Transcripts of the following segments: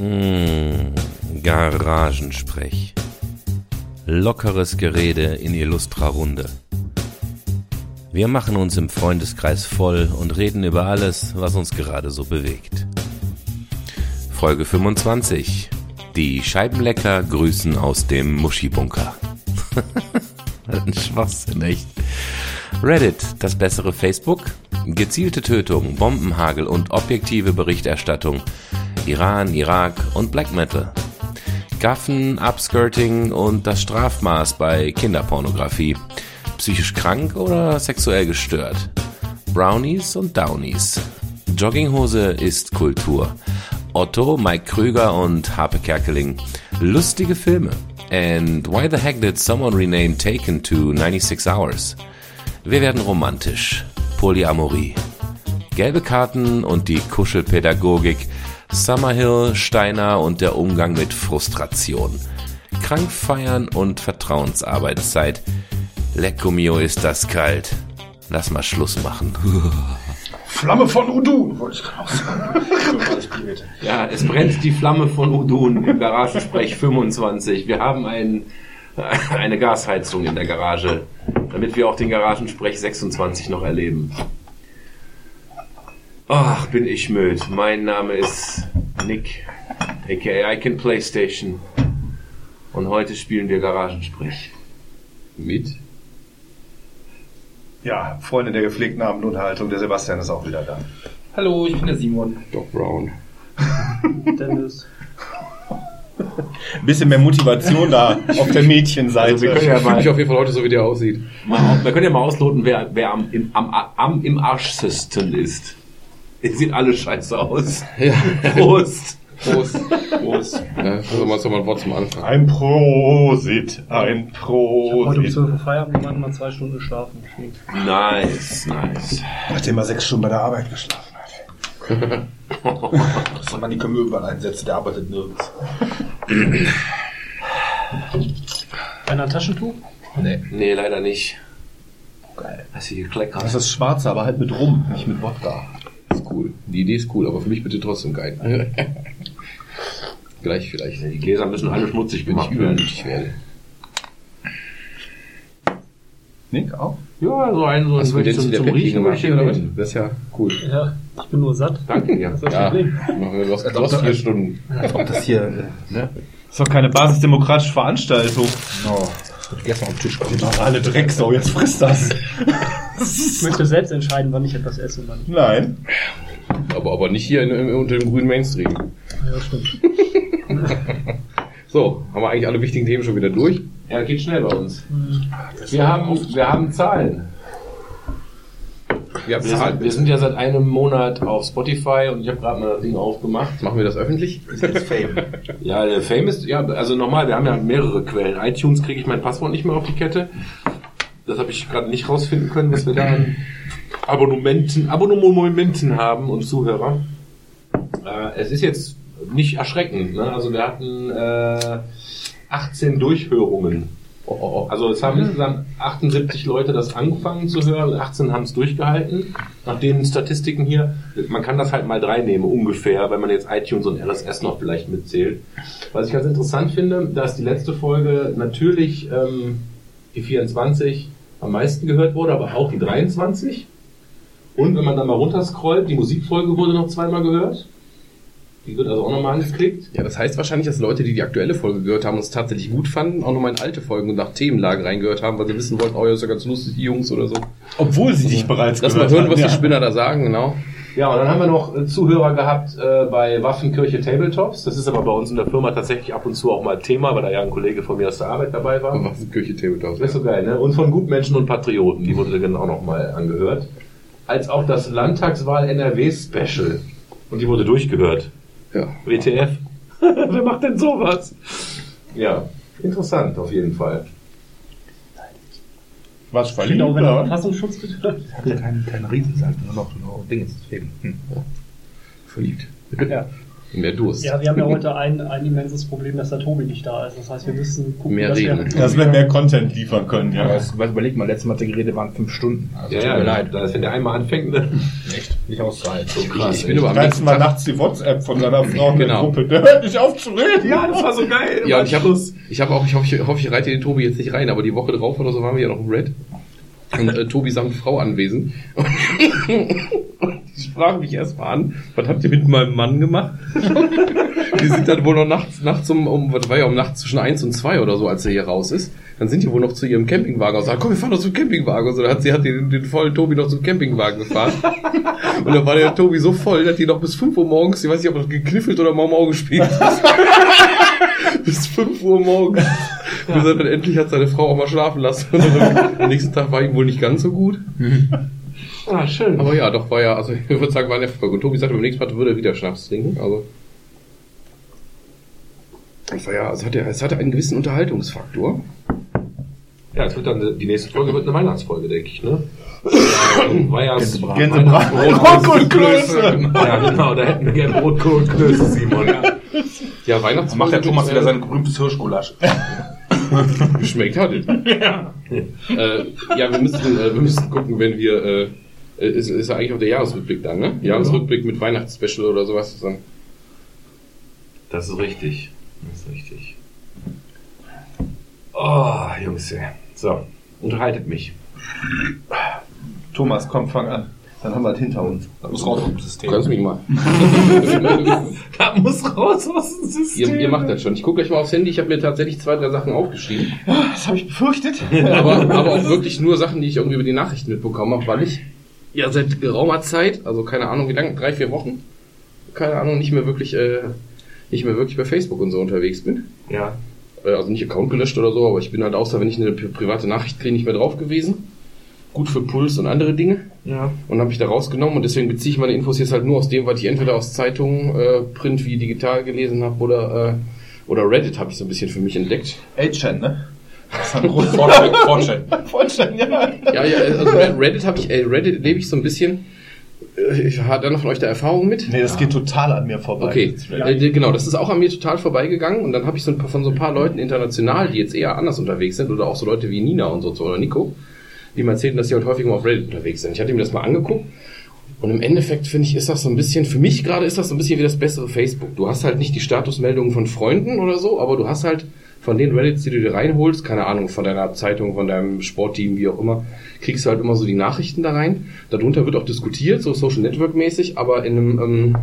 Mmh, Garagensprech. Lockeres Gerede in illustrer Runde. Wir machen uns im Freundeskreis voll und reden über alles, was uns gerade so bewegt. Folge 25. Die Scheibenlecker grüßen aus dem Muschibunker. Ein Schwachsinn, echt. Reddit, das bessere Facebook. Gezielte Tötung, Bombenhagel und objektive Berichterstattung. Iran, Irak und Black Metal. Gaffen, Upskirting und das Strafmaß bei Kinderpornografie. Psychisch krank oder sexuell gestört. Brownies und Downies. Jogginghose ist Kultur. Otto, Mike Krüger und Harpe Kerkeling. Lustige Filme. And why the heck did someone rename Taken to 96 Hours? Wir werden romantisch. Polyamorie. Gelbe Karten und die Kuschelpädagogik. Summerhill, Steiner und der Umgang mit Frustration. Krank feiern und Vertrauensarbeitszeit. Lecco mio ist das kalt. Lass mal Schluss machen. Flamme von Udun, wollte ich gerade sagen. Ja, es brennt die Flamme von Udun im Garagensprech 25. Wir haben ein, eine Gasheizung in der Garage, damit wir auch den Garagensprech 26 noch erleben. Ach, bin ich müde. Mein Name ist Nick, aka I Can Playstation. Und heute spielen wir Garagensprech. Mit? Ja, Freunde der gepflegten Abendunterhaltung, der Sebastian ist auch wieder da. Hallo, ich bin der Simon. Doc Brown. Dennis. Ein bisschen mehr Motivation da auf der Mädchenseite. Also wir können ja Ich fühle mich mal, auf jeden Fall heute so, wie der aussieht. mal wir können ja mal ausloten, wer, wer am, im, am, am, im Arschsystem ist. Es sieht alle scheiße aus. Ja. Prost! Prost. Prost. Ja, also mal so mal ein Wort zum Anfang. ein Prosit, ein Heute um Prosit. 12 Uhr Feierabend und dann mal zwei Stunden geschlafen. Nice, nice. Nachdem er sechs Stunden bei der Arbeit geschlafen hat. Das man die können wir überall einsetzen, der arbeitet nirgends. Einer Taschentuch? Nee. Nee, leider nicht. Geil. Hast du gekleckert? Das ist schwarz, aber halt mit Rum, nicht mit Wodka. Ist cool. Die Idee ist cool, aber für mich bitte trotzdem geil. Gleich vielleicht. Die Gläser müssen alle schmutzig Wenn ich gemacht werden. übermütig werde. Nick auch? Ja, so ein, so ein Hast du zum, zum Riechen gemacht oder was? Das ist ja cool. Ja, ich bin nur satt. Danke dir. Was ist das Ja, Problem? du hast, du hast vier Stunden. Als ob das hier, äh, ne? Ist doch keine basisdemokratische Veranstaltung. No. Gestern auf den Tisch kommen. Alle Drecksau, jetzt frisst das. Ich möchte selbst entscheiden, wann ich etwas esse und wann nicht. Nein. Aber, aber nicht hier in, in, unter dem grünen Mainstream. Ja, stimmt. So, haben wir eigentlich alle wichtigen Themen schon wieder durch? Ja, geht schnell bei uns. Wir haben, wir haben Zahlen. Ja, Wir sind, wir sind ja seit einem Monat auf Spotify und ich habe gerade mal das Ding aufgemacht. Machen wir das öffentlich? Das ist jetzt Fame. Ja, der Fame ist, ja, also normal, wir haben ja mehrere Quellen. iTunes kriege ich mein Passwort nicht mehr auf die Kette. Das habe ich gerade nicht rausfinden können, was wir da an Abonnementen, Abonnementen haben und Zuhörer. Äh, es ist jetzt nicht erschreckend, ne? Also wir hatten äh, 18 Durchhörungen. Oh, oh, oh. Also es haben insgesamt 78 Leute das angefangen zu hören, 18 haben es durchgehalten. Nach den Statistiken hier, man kann das halt mal drei nehmen ungefähr, wenn man jetzt iTunes und RSS noch vielleicht mitzählt. Was ich ganz interessant finde, dass die letzte Folge natürlich ähm, die 24 am meisten gehört wurde, aber auch die 23. Und wenn man dann mal runterscrollt, die Musikfolge wurde noch zweimal gehört. Die wird also auch nochmal angeklickt. Ja, das heißt wahrscheinlich, dass Leute, die die aktuelle Folge gehört haben und es tatsächlich gut fanden, auch nochmal in alte Folgen und nach Themenlage reingehört haben, weil sie wissen wollten, oh ja, ist ja ganz lustig, die Jungs oder so. Obwohl sie dich bereits Lass mal gehört hören, haben, was ja. die Spinner da sagen, genau. Ja, und dann haben wir noch äh, Zuhörer gehabt äh, bei Waffenkirche Tabletops. Das ist aber bei uns in der Firma tatsächlich ab und zu auch mal Thema, weil da ja ein Kollege von mir aus der Arbeit dabei war. Was ist Kirche Tabletop? Das ist so geil, ne? Und von Gutmenschen und Patrioten, die wurde dann auch noch mal angehört. Als auch das Landtagswahl NRW Special. Und die wurde durchgehört. Ja. WTF. Wer macht denn sowas? Ja, interessant auf jeden Fall. Was verliebt, Genau, wenn er? Verfassungsschutz betrifft. Kein, kein Riesen, halt nur noch, nur Dinge. Deswegen. Hm. Verliebt. Ja. Mehr Durst. Ja, wir haben ja heute ein, ein immenses Problem, dass der Tobi nicht da ist. Das heißt, wir müssen gucken, Mehr dass reden. wir... Dass wir mehr Content liefern können, Ja, ja. das, was überlegt mal, letztes Mal hat der waren fünf Stunden. Also, Ja, tut ja, mir leid. Da ist, wenn der einmal anfängt, ne? Echt, nicht auszuhalten. So krass, ich bin aber am mal Tag, nachts die WhatsApp von seiner Frau in der Genau. Gruppe. Der hört nicht auf zu reden. Ja, das war so geil. ja, und ich habe ich hab auch, ich hoffe, ich, hoffe, ich reite den Tobi jetzt nicht rein, aber die Woche drauf oder so waren wir ja noch im Red. Und äh, Tobi samt Frau anwesend. Und die sprachen mich erstmal an, was habt ihr mit meinem Mann gemacht? die sind dann wohl noch nachts, nachts um, um, was war ja um nachts zwischen eins und zwei oder so, als er hier raus ist. Dann sind die wohl noch zu ihrem Campingwagen und sagen, komm, wir fahren doch zum Campingwagen. Und so, dann hat sie hat den, den vollen Tobi noch zum Campingwagen gefahren. Und dann war der Tobi so voll, dass die noch bis 5 Uhr morgens, ich weiß nicht, ob er gekniffelt oder Mau Mau gespielt hat. bis 5 Uhr morgens. Bis er dann endlich hat seine Frau auch mal schlafen lassen. Am nächsten Tag war ihm wohl nicht ganz so gut. Ah, schön. Aber ja, doch war ja, also ich würde sagen, war eine Erfolg. Und Tobi sagte, beim nächsten Mal würde er wieder Schnaps trinken. Also. Das war ja, es hatte, es hatte einen gewissen Unterhaltungsfaktor. Ja, es wird dann, die nächste Folge wird eine Weihnachtsfolge, denke ich, ne? Ja, ja Gänsebraten. Weihnachtsbrot- Klöße. Ja, genau, da hätten wir gerne Rotkohl und Klöße, Simon. Ja, Weihnachtsfolge. Macht der Thomas äh, wieder sein berühmtes Hirschgulasch. Geschmeckt hat es. Ja. Äh, ja, wir müssen, äh, wir müssen gucken, wenn wir, äh, ist, ist ja eigentlich auch der Jahresrückblick dann, ne? Jahresrückblick mit Weihnachtsspecial oder sowas. Dann. Das ist richtig. Das ist richtig. Oh, Jungs. So, unterhaltet mich. Thomas, komm, fang an. Dann haben wir das hinter uns. Das muss raus aus dem System. Kannst du mich mal. Da muss raus aus dem System. ihr, ihr macht das schon. Ich gucke gleich mal aufs Handy. Ich habe mir tatsächlich zwei, drei Sachen aufgeschrieben. Das habe ich befürchtet. aber, aber auch wirklich nur Sachen, die ich irgendwie über die Nachrichten mitbekommen habe, weil ich ja seit geraumer Zeit, also keine Ahnung wie lange, drei, vier Wochen, keine Ahnung, nicht mehr wirklich, äh, nicht mehr wirklich bei Facebook und so unterwegs bin. Ja. Äh, also nicht Account gelöscht oder so, aber ich bin halt außer wenn ich eine pri- private Nachricht kriege, nicht mehr drauf gewesen. Gut für Puls und andere Dinge. Ja. Und habe ich da rausgenommen und deswegen beziehe ich meine Infos jetzt halt nur aus dem, was ich entweder aus Zeitungen, äh, Print wie digital gelesen habe oder, äh, oder Reddit habe ich so ein bisschen für mich entdeckt. 8chan, ne? Das ist ein großes Fortschritt. Fortschritt. Vollstein, ja. Ja, ja, also Red- Reddit habe ich, äh, Reddit lebe ich so ein bisschen. Äh, Ich hat da noch von euch da Erfahrung mit? Nee, das geht total an mir vorbei. Okay, Ja. äh, genau, das ist auch an mir total vorbeigegangen und dann habe ich so ein paar, von so ein paar Leuten international, die jetzt eher anders unterwegs sind oder auch so Leute wie Nina und so oder Nico, die mir erzählten, dass sie halt häufig mal auf Reddit unterwegs sind. Ich hatte mir das mal angeguckt und im Endeffekt finde ich, ist das so ein bisschen, für mich gerade ist das so ein bisschen wie das bessere Facebook. Du hast halt nicht die Statusmeldungen von Freunden oder so, aber du hast halt von den Reddits, die du dir reinholst, keine Ahnung, von deiner Zeitung, von deinem Sportteam, wie auch immer, kriegst du halt immer so die Nachrichten da rein. Darunter wird auch diskutiert, so Social Network mäßig, aber in einem ähm,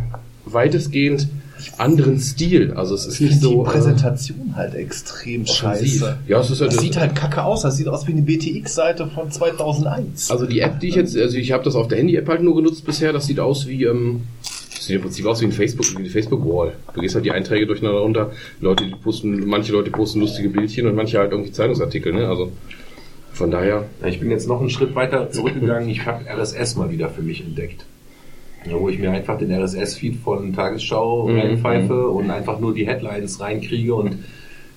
weitestgehend anderen Stil. Also es ist nicht so. die Präsentation halt extrem offensiv. scheiße. Ja, es ist halt Das sieht halt kacke aus. Das sieht aus wie eine BTX-Seite von 2001. Also die App, die ich jetzt, also ich habe das auf der Handy-App halt nur genutzt bisher, das sieht aus wie, ähm, das sieht im Prinzip aus wie ein Facebook, wie eine Facebook-Wall. Du gehst halt die Einträge durcheinander runter, Leute, die posten, manche Leute posten lustige Bildchen und manche halt irgendwie Zeitungsartikel, ne? Also von daher, Ja, Ich bin jetzt noch einen Schritt weiter zurückgegangen. Ich habe RSS mal wieder für mich entdeckt. Ja, wo ich mir einfach den RSS-Feed von Tagesschau Mhm. reinpfeife und einfach nur die Headlines reinkriege und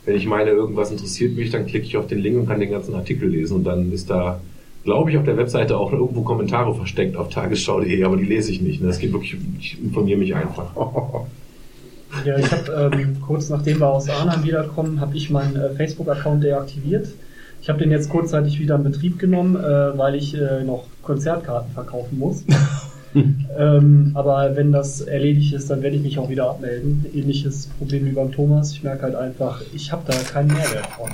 wenn ich meine, irgendwas interessiert mich, dann klicke ich auf den Link und kann den ganzen Artikel lesen und dann ist da, glaube ich, auf der Webseite auch irgendwo Kommentare versteckt auf tagesschau.de, aber die lese ich nicht. Ne? Das geht wirklich, ich informiere mich einfach. Ja, ich habe ähm, kurz nachdem wir aus Arnhem wiederkommen, habe ich meinen äh, Facebook-Account deaktiviert. Ich habe den jetzt kurzzeitig wieder in Betrieb genommen, äh, weil ich äh, noch Konzertkarten verkaufen muss. ähm, aber wenn das erledigt ist, dann werde ich mich auch wieder abmelden. Ähnliches Problem wie beim Thomas. Ich merke halt einfach, ich habe da keinen Mehrwert von.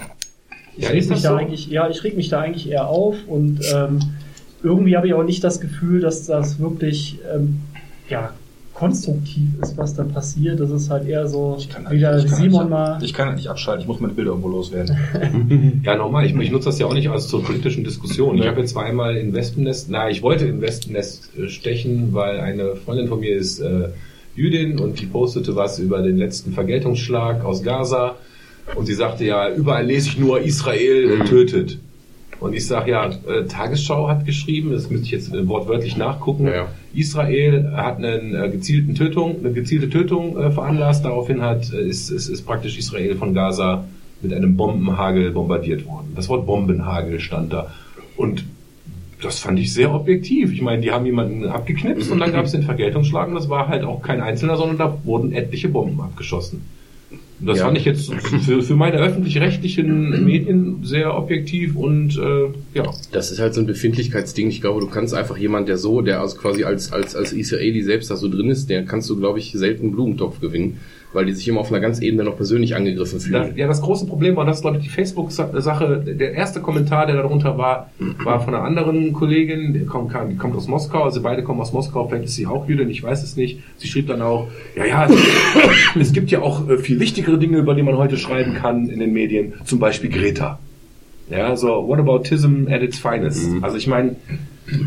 Ich Ja, reg mich das da so? eigentlich, ja, ich reg mich da eigentlich eher auf und ähm, irgendwie habe ich auch nicht das Gefühl, dass das wirklich ähm, ja, konstruktiv ist, was da passiert. Das ist halt eher so Ich kann, wieder ich kann Simon nicht, mal. Ich kann nicht abschalten. Ich muss meine Bilder irgendwo loswerden. Ja, nochmal, ich, ich nutze das ja auch nicht als zur politischen Diskussion. Ich habe jetzt zweimal in Wespennest, na, ich wollte in Wespennest äh, stechen, weil eine Freundin von mir ist äh, Jüdin und die postete was über den letzten Vergeltungsschlag aus Gaza und sie sagte ja, überall lese ich nur Israel äh, tötet. Und ich sage ja, äh, Tagesschau hat geschrieben, das müsste ich jetzt äh, wortwörtlich nachgucken. Ja, ja. Israel hat einen äh, gezielten Tötung, eine gezielte Tötung äh, veranlasst. Daraufhin hat ist, ist, ist praktisch Israel von Gaza mit einem Bombenhagel bombardiert worden. Das Wort Bombenhagel stand da. Und das fand ich sehr objektiv. Ich meine, die haben jemanden abgeknipst und dann gab es den Vergeltungsschlag und das war halt auch kein Einzelner, sondern da wurden etliche Bomben abgeschossen. Das Ja. fand ich jetzt für, für meine öffentlich-rechtlichen Medien sehr objektiv und äh, ja. Das ist halt so ein Befindlichkeitsding. Ich glaube, du kannst einfach jemand, der so, der also quasi als, als, als Israeli selbst da so drin ist, der kannst du, glaube ich, selten einen Blumentopf gewinnen, weil die sich immer auf einer ganz Ebene noch persönlich angegriffen fühlen. ja, das große Problem war, das ist, glaube ich, die Facebook-Sache. Der erste Kommentar, der darunter war, war von einer anderen Kollegin, die kommt, die kommt aus Moskau, also beide kommen aus Moskau, vielleicht ist sie auch Jüdin, ich weiß es nicht. Sie schrieb dann auch, ja, ja, es, es gibt ja auch äh, viel wichtigere Dinge, über die man heute schreiben kann in den Medien, zum Beispiel Greta. Ja, so, what about Tism at its finest? Also ich meine,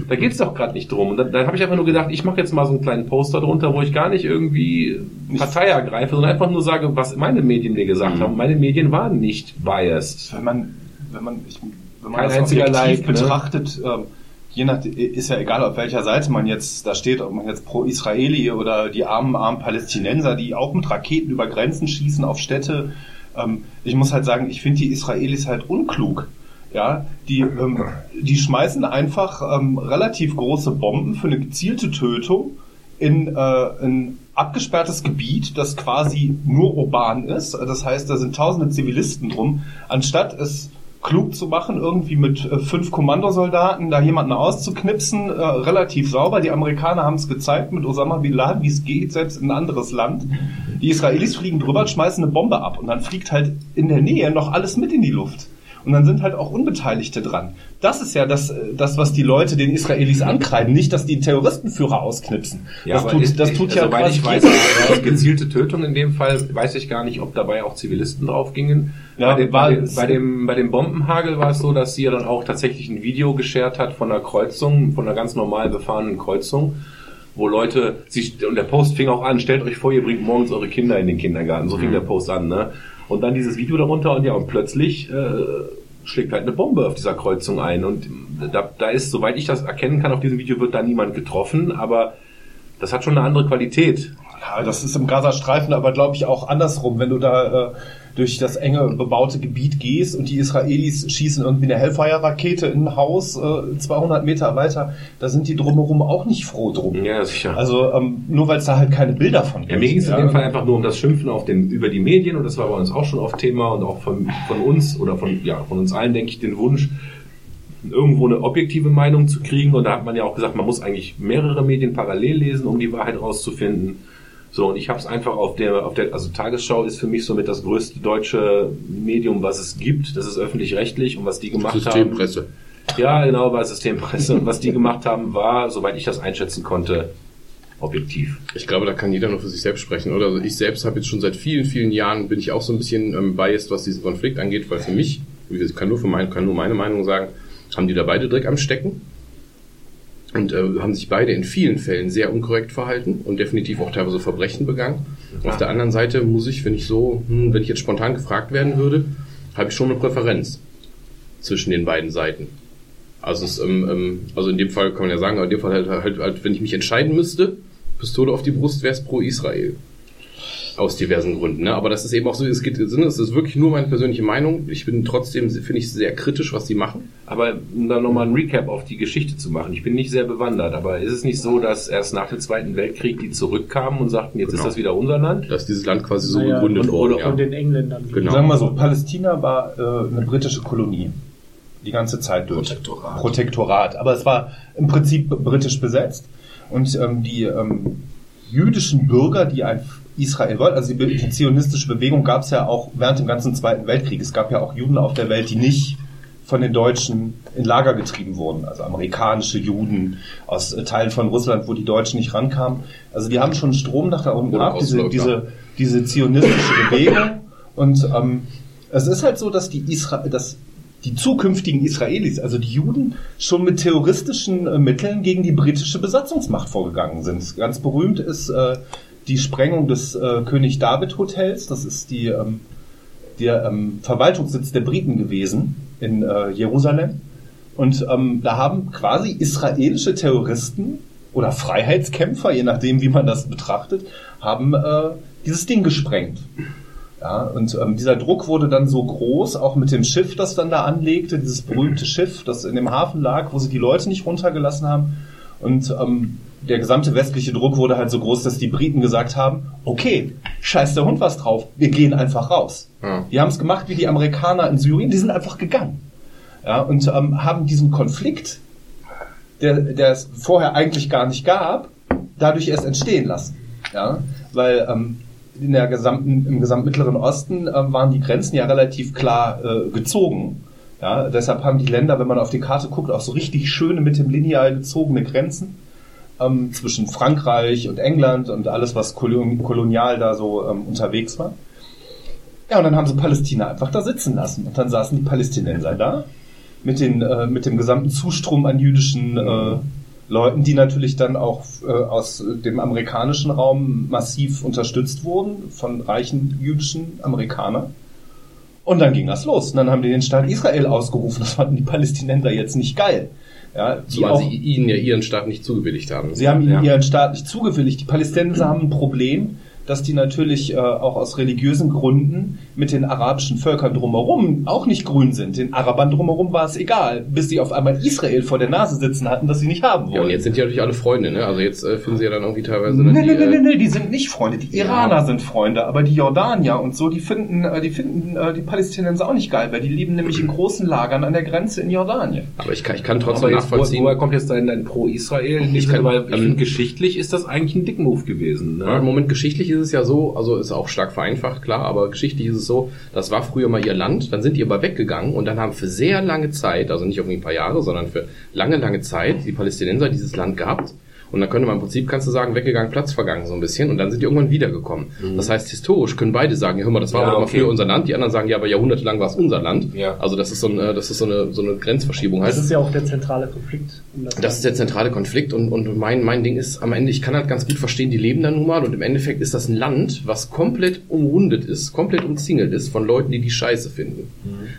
da geht's doch gerade nicht drum. Und dann, dann habe ich einfach nur gedacht, ich mache jetzt mal so einen kleinen Poster drunter, wo ich gar nicht irgendwie Partei ergreife, sondern einfach nur sage, was meine Medien mir gesagt haben. Meine Medien waren nicht biased. Wenn man, wenn man, ich, wenn man Kein das einziger objektiv Like, ne? betrachtet, ähm, je nach, ist ja egal, auf welcher Seite man jetzt da steht, ob man jetzt pro Israeli oder die armen, armen Palästinenser, die auch mit Raketen über Grenzen schießen auf Städte. Ähm, ich muss halt sagen, ich finde die Israelis halt unklug. Ja, die, ähm, die schmeißen einfach ähm, relativ große Bomben für eine gezielte Tötung in äh, ein abgesperrtes Gebiet, das quasi nur urban ist. Das heißt, da sind tausende Zivilisten drum. Anstatt es klug zu machen, irgendwie mit äh, fünf Kommandosoldaten da jemanden auszuknipsen, äh, relativ sauber. Die Amerikaner haben es gezeigt mit Osama Bin Laden, wie es geht, selbst in ein anderes Land. Die Israelis fliegen drüber, schmeißen eine Bombe ab und dann fliegt halt in der Nähe noch alles mit in die Luft. Und dann sind halt auch Unbeteiligte dran. Das ist ja das, äh, das was die Leute den Israelis ankreiden, nicht, dass die Terroristenführer ausknipsen. das, aber tut, ist- das tut ja soweit quasi ich weiß, gezielte Tötung in dem Fall, weiß ich gar nicht, ob dabei auch Zivilisten drauf gingen. Ja, bei, dem, bei, dem, bei, dem, bei dem Bombenhagel war es so, dass sie ja dann auch tatsächlich ein Video geshared hat von einer Kreuzung, von einer ganz normal befahrenen Kreuzung, wo Leute sich, und der Post fing auch an, stellt euch vor, ihr bringt morgens eure Kinder in den Kindergarten. So fing der Post an, ne? Und dann dieses Video darunter und ja, und plötzlich äh, schlägt halt eine Bombe auf dieser Kreuzung ein. Und da, da ist, soweit ich das erkennen kann, auf diesem Video wird da niemand getroffen, aber das hat schon eine andere Qualität. Ja, das ist im Gazastreifen aber, glaube ich, auch andersrum. Wenn du da äh, durch das enge bebaute Gebiet gehst und die Israelis schießen irgendwie eine Hellfire-Rakete in ein Haus äh, 200 Meter weiter, da sind die drumherum auch nicht froh drum. Ja, sicher. Also ähm, nur weil es da halt keine Bilder von Ja, mir ging es in dem Fall einfach nur um das Schimpfen auf den, über die Medien und das war bei uns auch schon oft Thema und auch von, von uns oder von, ja, von uns allen, denke ich, den Wunsch, irgendwo eine objektive Meinung zu kriegen und da hat man ja auch gesagt, man muss eigentlich mehrere Medien parallel lesen, um die Wahrheit rauszufinden. So, und ich habe es einfach auf der, auf der, also Tagesschau ist für mich somit das größte deutsche Medium, was es gibt. Das ist öffentlich-rechtlich und was die gemacht haben. Systempresse. Ja, genau, bei Systempresse. Und was die gemacht haben, war, soweit ich das einschätzen konnte, objektiv. Ich glaube, da kann jeder nur für sich selbst sprechen, oder? Also ich selbst habe jetzt schon seit vielen, vielen Jahren bin ich auch so ein bisschen ähm, biased, was diesen Konflikt angeht, weil für mich, ich kann nur für mein, kann nur meine Meinung sagen, haben die da beide Dreck am Stecken und äh, haben sich beide in vielen Fällen sehr unkorrekt verhalten und definitiv auch teilweise Verbrechen begangen. Auf der anderen Seite muss ich, wenn ich so, hm, wenn ich jetzt spontan gefragt werden würde, habe ich schon eine Präferenz zwischen den beiden Seiten. Also, es, ähm, ähm, also in dem Fall kann man ja sagen, aber in dem Fall halt, halt, halt wenn ich mich entscheiden müsste, Pistole auf die Brust, wäre es pro Israel. Aus diversen Gründen. Ne? Aber das ist eben auch so, es geht, es ist wirklich nur meine persönliche Meinung. Ich bin trotzdem, finde ich, sehr kritisch, was die machen. Aber um dann nochmal ein Recap auf die Geschichte zu machen. Ich bin nicht sehr bewandert, aber ist es nicht so, dass erst nach dem Zweiten Weltkrieg die zurückkamen und sagten, jetzt ist Genau. das wieder unser Land? Dass dieses Land quasi so Naja, gegründet und- wurde. oder- ja. Von den Engländern. Genau. Sagen wir mal so, Palästina war äh, eine britische Kolonie. Die ganze Zeit durch. Protektorat. Protektorat. Aber es war im Prinzip britisch besetzt. Und ähm, die ähm, jüdischen Bürger, die ein Israel wollten, also die, die zionistische Bewegung gab es ja auch während dem ganzen Zweiten Weltkrieg. Es gab ja auch Juden auf der Welt, die nicht von den Deutschen in Lager getrieben wurden. Also amerikanische Juden aus äh, Teilen von Russland, wo die Deutschen nicht rankamen. Also die haben schon Strom nach da unten Oder gehabt, diese, diese, diese zionistische Bewegung. Und ähm, es ist halt so, dass die Isra dass die zukünftigen Israelis, also die Juden, schon mit terroristischen äh, Mitteln gegen die britische Besatzungsmacht vorgegangen sind. Ganz berühmt ist äh, die Sprengung des äh, König David Hotels. Das ist die, ähm, der ähm, Verwaltungssitz der Briten gewesen in äh, Jerusalem. Und ähm, da haben quasi israelische Terroristen oder Freiheitskämpfer, je nachdem, wie man das betrachtet, haben äh, dieses Ding gesprengt. Ja, und ähm, dieser Druck wurde dann so groß, auch mit dem Schiff, das dann da anlegte, dieses berühmte Schiff, das in dem Hafen lag, wo sie die Leute nicht runtergelassen haben. Und ähm, der gesamte westliche Druck wurde halt so groß, dass die Briten gesagt haben, okay, scheiß der Hund was drauf, wir gehen einfach raus. Ja. Die haben es gemacht wie die Amerikaner in Syrien, die sind einfach gegangen. Ja, und ähm, haben diesen Konflikt, der, der es vorher eigentlich gar nicht gab, dadurch erst entstehen lassen. Ja, weil ähm, in der gesamten, im gesamten Mittleren Osten ähm, waren die Grenzen ja relativ klar äh, gezogen. Ja, deshalb haben die Länder, wenn man auf die Karte guckt, auch so richtig schöne mit dem lineal gezogene Grenzen ähm, zwischen Frankreich und England und alles, was kolon kolonial da so ähm, unterwegs war. Ja, und dann haben sie Palästina einfach da sitzen lassen. Und dann saßen die Palästinenser da mit, den, äh, mit dem gesamten Zustrom an jüdischen äh, Leuten, die natürlich dann auch äh, aus dem amerikanischen Raum massiv unterstützt wurden von reichen jüdischen Amerikanern. Und dann ging das los. Und dann haben die den Staat Israel ausgerufen. Das fanden die Palästinenser jetzt nicht geil. Ja, die Zumal auch, sie ihnen ja ihren Staat nicht zugewilligt haben. sie haben ihnen Ja. ihren Staat nicht zugewilligt. Die Palästinenser haben ein Problem, dass die natürlich äh, auch aus religiösen Gründen mit den arabischen Völkern drumherum auch nicht grün sind. Den Arabern drumherum war es egal, bis sie auf einmal Israel vor der Nase sitzen hatten, das sie nicht haben Ja, und jetzt sind die natürlich alle Freunde, ne? Also jetzt äh, finden sie ja dann irgendwie teilweise Nee, nee, nee, nee, äh, nee, die sind nicht Freunde. Die Iraner sind Freunde, aber die Jordanier und so, die finden, äh, die finden äh, die Palästinenser auch nicht geil, weil die leben nämlich in großen Lagern an der Grenze in Jordanien. Aber ich kann, ich kann trotzdem jetzt, nachvollziehen. woher kommt jetzt dein, dein Pro-Israel? Ich Ich kann- weil ich ähm, finde, geschichtlich ist das eigentlich ein Dickmove gewesen. Ne? Moment geschichtlich ist es ja so, also ist auch stark vereinfacht, klar, aber geschichtlich ist es so, das war früher mal ihr Land, dann sind die aber weggegangen und dann haben für sehr lange Zeit, also nicht irgendwie ein paar Jahre, sondern für lange, lange Zeit die Palästinenser dieses Land gehabt. Und dann könnte man im Prinzip, kannst du sagen, weggegangen, Platz vergangen so ein bisschen und dann sind die irgendwann wiedergekommen. Das heißt, historisch können beide sagen, ja hör mal, das war Ja, aber mal okay. früher unser Land, die anderen sagen, ja, aber jahrhundertelang war es unser Land. Ja. Also das ist so, ein, äh, das ist so eine, so eine Grenzverschiebung. Das Halt. ist ja auch der zentrale Konflikt. Um Das ist der zentrale Konflikt und, und mein, mein Ding ist am Ende, ich kann halt ganz gut verstehen, die leben da nun mal und im Endeffekt ist das ein Land, was komplett umrundet ist, komplett umzingelt ist von Leuten, die die Scheiße finden.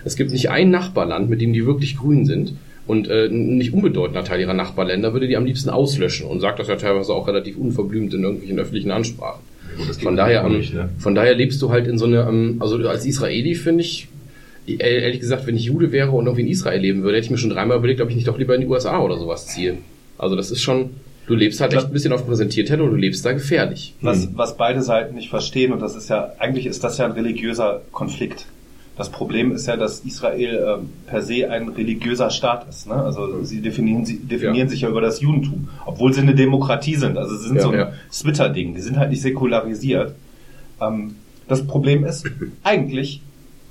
Es gibt nicht ein Nachbarland, mit dem die wirklich grün sind und äh, ein nicht unbedeutender Teil ihrer Nachbarländer würde die am liebsten auslöschen und sagt das ja teilweise auch relativ unverblümt in irgendwelchen öffentlichen Ansprachen. Von daher, ähm, nicht, ne? von daher lebst du halt in so eine, ähm, also als Israeli finde ich, e- ehrlich gesagt, wenn ich Jude wäre und irgendwie in Israel leben würde, hätte ich mir schon dreimal überlegt, ob ich nicht doch lieber in die USA oder sowas ziehe. Also das ist schon, du lebst halt echt ein bisschen auf Präsentierteller und du lebst da gefährlich. Was, was beide Seiten nicht verstehen, und das ist ja, eigentlich ist das ja ein religiöser Konflikt. Das Problem ist ja, dass Israel ähm, per se ein religiöser Staat ist. Ne? Also sie definieren, sie definieren Ja. sich ja über das Judentum, obwohl sie eine Demokratie sind. Also sie sind Ja, so ein ja. Twitter-Ding, die sind halt nicht säkularisiert. Ähm, das Problem ist, eigentlich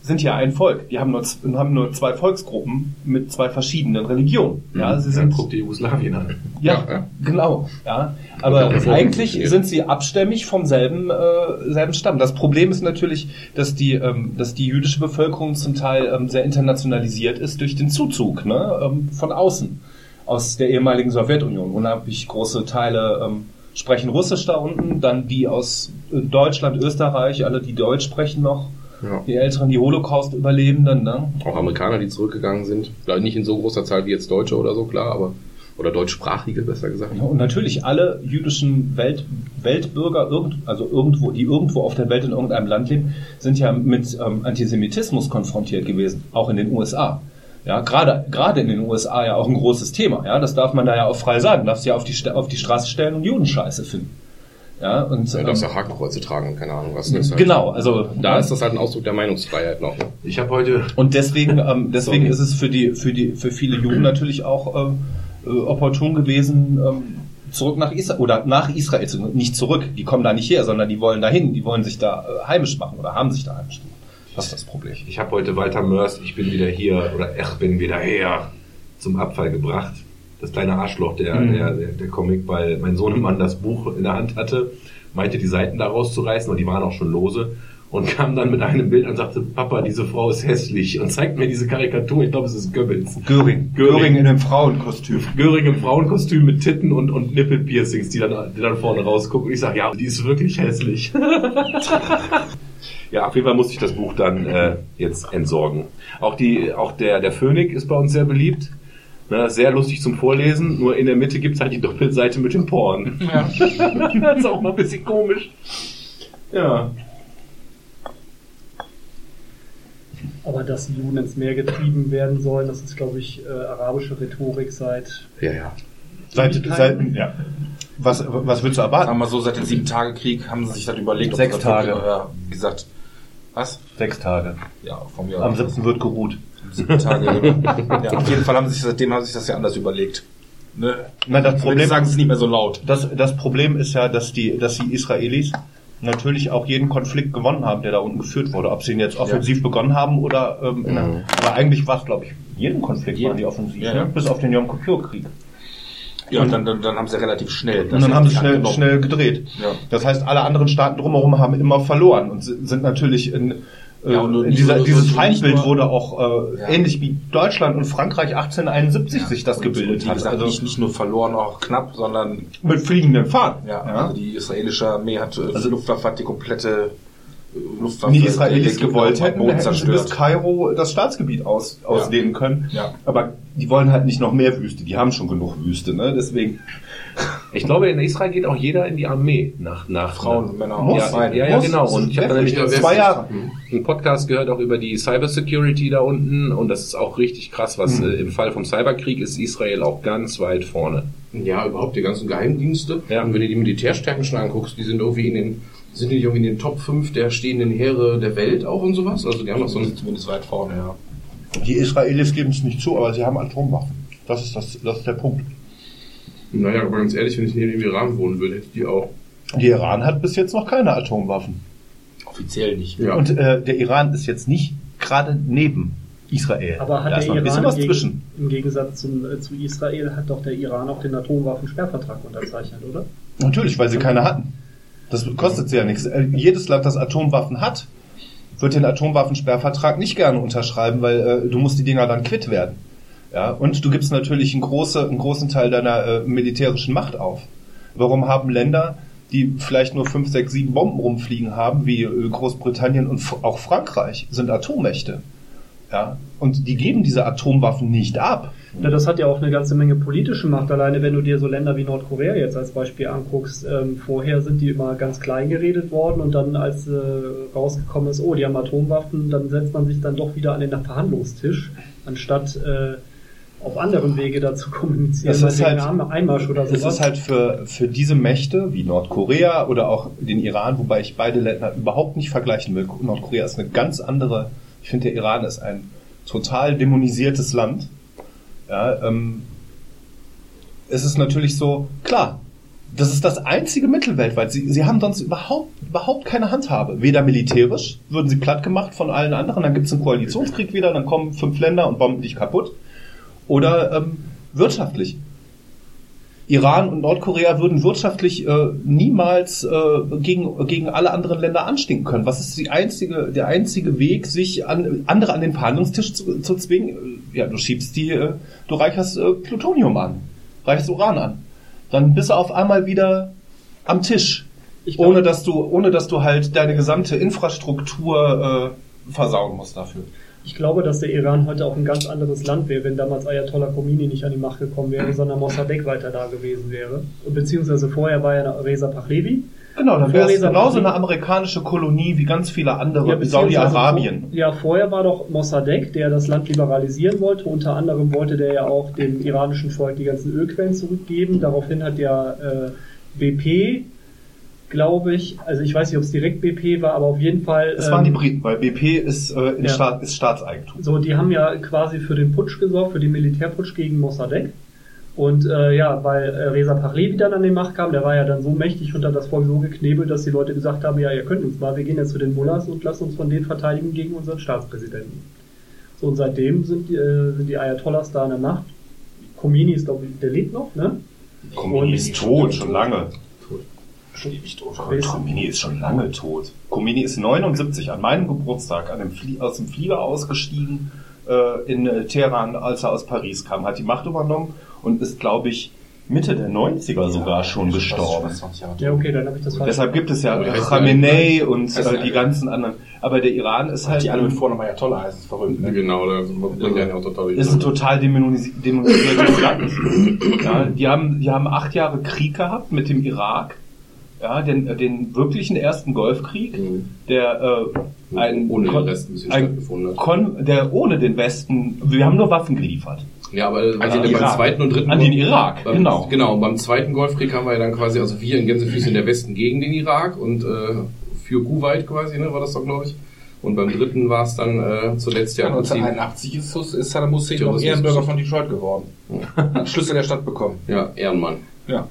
sind ja ein Volk. Die haben nur, haben nur zwei Volksgruppen mit zwei verschiedenen Religionen. Ja, sie Dann sind guck dir Jugoslawien an. ja, Ja, genau. Ja, aber eigentlich sind sie abstämmig vom selben, äh, selben Stamm. Das Problem ist natürlich, dass die, ähm, dass die jüdische Bevölkerung zum Teil ähm, sehr internationalisiert ist durch den Zuzug ne, ähm, von außen aus der ehemaligen Sowjetunion. Unheimlich große Teile ähm, sprechen Russisch da unten, dann die aus äh, Deutschland, Österreich, alle die Deutsch sprechen noch. Ja. Die Älteren, die Holocaust-Überlebenden, ne? Auch Amerikaner, die zurückgegangen sind. Vielleicht nicht in so großer Zahl wie jetzt Deutsche oder so, klar, aber, oder Deutschsprachige, besser gesagt. Ja, und natürlich alle jüdischen Welt, Weltbürger, irgend, also irgendwo, die irgendwo auf der Welt in irgendeinem Land leben, sind ja mit ähm, Antisemitismus konfrontiert gewesen, auch in den USA. Ja, gerade gerade in den USA ja auch ein großes Thema. Ja, das darf man da ja auch frei sagen. Darfst ja auf die auf die Straße stellen und Judenscheiße finden. Ja, und Ja, du darfst ähm, ja Hakenkreuze tragen keine Ahnung was. Ist halt- genau, also Da ist das halt ein Ausdruck der Meinungsfreiheit noch. Ne? Ich habe heute Und deswegen, ähm, deswegen Sorry. ist es für die, für die, für viele Juden natürlich auch ähm, äh, opportun gewesen, ähm, zurück nach Israel oder nach Israel zu, nicht zurück. Die kommen da nicht her, sondern die wollen dahin, die wollen sich da äh, heimisch machen oder haben sich da heimisch gemacht. Das ist das Problem. Ich habe heute Walter Mörs, ich bin wieder hier oder ich bin wieder her zum Abfall gebracht. Das kleine Arschloch, der, Mhm. der, der, der Comic, weil mein Sohnemann das Buch in der Hand hatte, meinte die Seiten da rauszureißen und die waren auch schon lose und kam dann mit einem Bild und sagte, Papa, diese Frau ist hässlich und zeigt mir diese Karikatur, ich glaube es ist Goebbels. Göring. Göring. Göring in einem Frauenkostüm. Göring im Frauenkostüm mit Titten und, und Nippelpiercings, die dann, die dann vorne rausgucken. Und ich sage, ja, die ist wirklich hässlich. ja, auf jeden Fall musste ich das Buch dann äh, jetzt entsorgen. Auch die, auch der, der Phönik ist bei uns sehr beliebt. Ne, sehr lustig zum Vorlesen, nur in der Mitte gibt's halt die Doppelseite mit dem Porn. Ja. das ist auch mal ein bisschen komisch. Ja. Aber dass die Juden ins Meer getrieben werden sollen, das ist, glaube ich, äh, arabische Rhetorik seit. Ja, ja. Seit, seit, ja. Was, was willst du Sagen erwarten? wir mal so, seit dem Sieben-Tage-Krieg haben sie sich das überlegt. ob Sechs wirklich- Tage. Ja, wie gesagt, was? Sechs Tage. Ja, von mir Am. 7. wird geruht. Sieben Tage. ja, auf jeden Fall haben sie sich, seitdem haben sie sich das ja anders überlegt. Ne? Na, das Problem sagen sie es nicht mehr so laut. das, das Problem ist ja, dass die, dass die Israelis natürlich auch jeden Konflikt gewonnen haben, der da unten geführt wurde. Ob sie ihn jetzt offensiv begonnen haben oder, ähm, in der, aber eigentlich war es, glaube ich, jeden Konflikt waren die offensiv, Ja, ja. ne? bis auf den Yom Kippur-Krieg. Ja, und dann, dann, dann haben sie relativ schnell. das Und dann haben sie schnell, schnell gedreht. Ja. Das heißt, alle anderen Staaten drumherum haben immer verloren und si- sind natürlich in, Ja, in dieser, dieses Feindbild wurde auch äh, Ja. ähnlich wie Deutschland und Frankreich 1871 Ja, sich das gebildet hat. gesagt, Also nicht, nicht nur verloren, auch knapp, sondern mit fliegenden Fahnen. ja, also die israelische Armee hat, äh, Also- Luftwaffe hat die komplette äh, Luftwaffe. Die Israelis gewollt hätten, Boden hätten sie bis zerstört. Kairo das Staatsgebiet aus, ausdehnen können. Ja. Aber die wollen halt nicht noch mehr Wüste. Die haben schon genug Wüste. Ne? Deswegen Ich glaube, in Israel geht auch jeder in die Armee nach, nach Frauen, Männer auch. Muss. Ja, ja, ja, Muss. genau. Und ich habe nämlich einen zwei Jahre. einen Podcast gehört auch über die Cybersecurity da unten und das ist auch richtig krass, was Mhm. äh, im Fall vom Cyberkrieg ist Israel auch ganz weit vorne. Ja, überhaupt die ganzen Geheimdienste. Ja. Und wenn du die Militärstärken schon anguckst, die sind irgendwie in den, sind die nicht irgendwie in den Top 5 der stehenden Heere der Welt auch und sowas. Also die haben noch so ein, Zumindest weit vorne, ja. Die Israelis geben es nicht zu, aber sie haben Atomwaffen. Das ist, das, das ist der Punkt. Naja, aber ganz ehrlich, wenn ich neben dem Iran wohnen würde, hätte ich die auch. Die Iran hat bis jetzt noch keine Atomwaffen. Offiziell nicht. Ja. Und äh, der Iran ist jetzt nicht gerade neben Israel. Aber hat da ist noch der ein bisschen Iran was im, zwischen. Im Gegensatz zum, äh, zu Israel hat doch der Iran auch den Atomwaffensperrvertrag unterzeichnet, oder? Natürlich, weil sie keine hatten. Das kostet sie ja nichts. Äh, Jedes Land, das Atomwaffen hat, wird den Atomwaffensperrvertrag nicht gerne unterschreiben, weil äh, du musst die Dinger dann quitt werden. Ja, und du gibst natürlich einen, große, einen großen Teil deiner äh, militärischen Macht auf. Warum haben Länder, die vielleicht nur fünf, sechs, sieben Bomben rumfliegen haben, wie äh, Großbritannien und auch Frankreich, sind Atommächte. Ja, und die geben diese Atomwaffen nicht ab. Ja, das hat ja auch eine ganze Menge politische Macht. Alleine wenn du dir so Länder wie Nordkorea jetzt als Beispiel anguckst, ähm, vorher sind die immer ganz klein geredet worden und dann als äh, rausgekommen ist, oh, die haben Atomwaffen, dann setzt man sich dann doch wieder an den Verhandlungstisch, anstatt äh, auf anderem Wege dazu kommunizieren, Das ist halt- Einmarsch oder Es sowas. ist halt für, für diese Mächte wie Nordkorea oder auch den Iran, wobei ich beide Länder überhaupt nicht vergleichen will. Nordkorea ist eine ganz andere, ich finde der Iran ist ein total dämonisiertes Land. Ja, ähm, es ist natürlich so, klar, das ist das einzige Mittel weltweit. Sie, sie haben sonst überhaupt, überhaupt keine Handhabe. Weder militärisch, würden sie platt gemacht von allen anderen, dann gibt es einen Koalitionskrieg wieder, dann kommen fünf Länder und bomben dich kaputt. Oder ähm, wirtschaftlich. Iran und Nordkorea würden wirtschaftlich äh, niemals äh, gegen, gegen alle anderen Länder anstinken können. Was ist die einzige, der einzige Weg, sich an, andere an den Verhandlungstisch zu, zu zwingen? Ja, du schiebst die, äh, du reicherst äh, Plutonium an, reichst Uran an. Dann bist du auf einmal wieder am Tisch. Ich glaube- ohne dass du, ohne dass du halt deine gesamte Infrastruktur äh, versauen musst dafür. Ich glaube, dass der Iran heute auch ein ganz anderes Land wäre, wenn damals Ayatollah Khomeini nicht an die Macht gekommen wäre, sondern Mossadegh weiter da gewesen wäre. Beziehungsweise vorher war ja Reza Pahlavi. Genau, dann wäre es genauso eine amerikanische Kolonie wie ganz viele andere, beziehungsweise Saudi-Arabien. vor- Ja, vorher war doch Mossadegh, der das Land liberalisieren wollte. Unter anderem wollte der ja auch dem iranischen Volk die ganzen Ölquellen zurückgeben. Daraufhin hat ja äh, BP, glaube ich, also ich weiß nicht, ob es direkt BP war, aber auf jeden Fall. Es waren die ähm, Briten, weil BP ist, äh, in Ja. Staat, ist Staatseigentum. So, die haben ja quasi für den Putsch gesorgt, für den Militärputsch gegen Mossadegh. Und äh, ja, weil äh, Reza Pahlavi dann an die Macht kam, der war ja dann so mächtig und hat das Volk so geknebelt, dass die Leute gesagt haben, ja, ihr könnt uns mal, wir gehen jetzt zu den Mullahs und lassen uns von denen verteidigen gegen unseren Staatspräsidenten. So, und seitdem sind die, äh, sind die Ayatollahs da an der Macht. Khomeini ist, glaube ich, der lebt noch, ne? Khomeini ist tot, schon lange. Ewig tot. Khomeini ist schon lange tot. Khomeini ist 79 an meinem Geburtstag an dem Flie aus dem Flieger ausgestiegen äh, in äh, Teheran, als er aus Paris kam, hat die Macht übernommen und ist, glaube ich, Mitte der 90er sogar schon gestorben. Ja, okay, dann habe ich das falsch. Deshalb gibt es ja heißt Khamenei und äh, ja- die ganzen anderen. Aber der Iran ist halt Die alle mit Vornamen Ayatollah heißen, ist verrückt. Ne? Genau, da bringt ja auch total ist ein total dämonisi- dämonisiertes Land. Ja, die haben, die haben acht Jahre Krieg gehabt mit dem Irak. Ja, den, äh, den wirklichen ersten Golfkrieg, Mhm. der äh, ein, ohne den Kon- Rest ein bisschen ein stattgefunden hat. Kon der ohne den Westen, wir haben nur Waffen geliefert. Ja, aber An also den beim Irak. zweiten und dritten An den Irak, beim, genau. Genau, und beim zweiten Golfkrieg haben wir ja dann quasi, also wir in Gänsefüßchen der Westen gegen den Irak und äh, für Kuwait quasi, ne, war das doch, glaube ich. Und beim dritten war es dann äh, zuletzt ja Ja, im Prinzip, 1981 ist, ist Saddam Hussein noch. Ehrenbürger von Detroit geworden. Hat Schlüssel der Stadt bekommen. ja, Ehrenmann. Ja.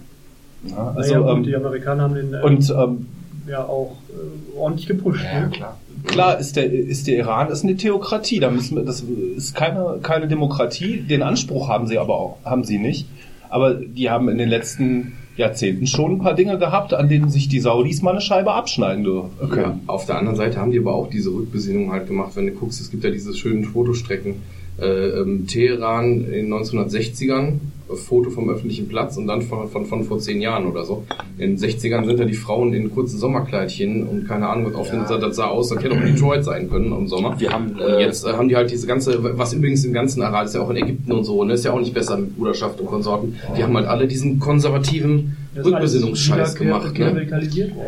Ja, Also, ja, gut, ähm, die Amerikaner haben den äh, und ähm, ja auch äh, ordentlich gepusht. Ja, ne? klar. Klar ist der, ist der Iran ist eine Theokratie. Da müssen wir, das ist keine, keine Demokratie. Den Anspruch haben sie aber auch, haben sie nicht. Aber die haben in den letzten Jahrzehnten schon ein paar Dinge gehabt, an denen sich die Saudis mal eine Scheibe abschneiden dürfen. Ja, auf der anderen Seite haben die aber auch diese Rückbesinnung halt gemacht, wenn du guckst, es gibt ja diese schönen Fotostrecken. Äh, ähm, Teheran in 1960ern, äh, Foto vom öffentlichen Platz und dann von, von, von vor zehn Jahren oder so. In den 60ern sind da die Frauen in kurzen Sommerkleidchen und keine Ahnung, was auf den, das sah aus, das hätte auch Detroit sein können im Sommer. Wir haben, Und äh, jetzt äh, haben die halt diese ganze, was übrigens im ganzen Aral ist ja auch in Ägypten und so, ne, ist ja auch nicht besser mit Bruderschaft und Konsorten. Die haben halt alle diesen konservativen Das Rückbesinnungsscheiß gemacht, ne?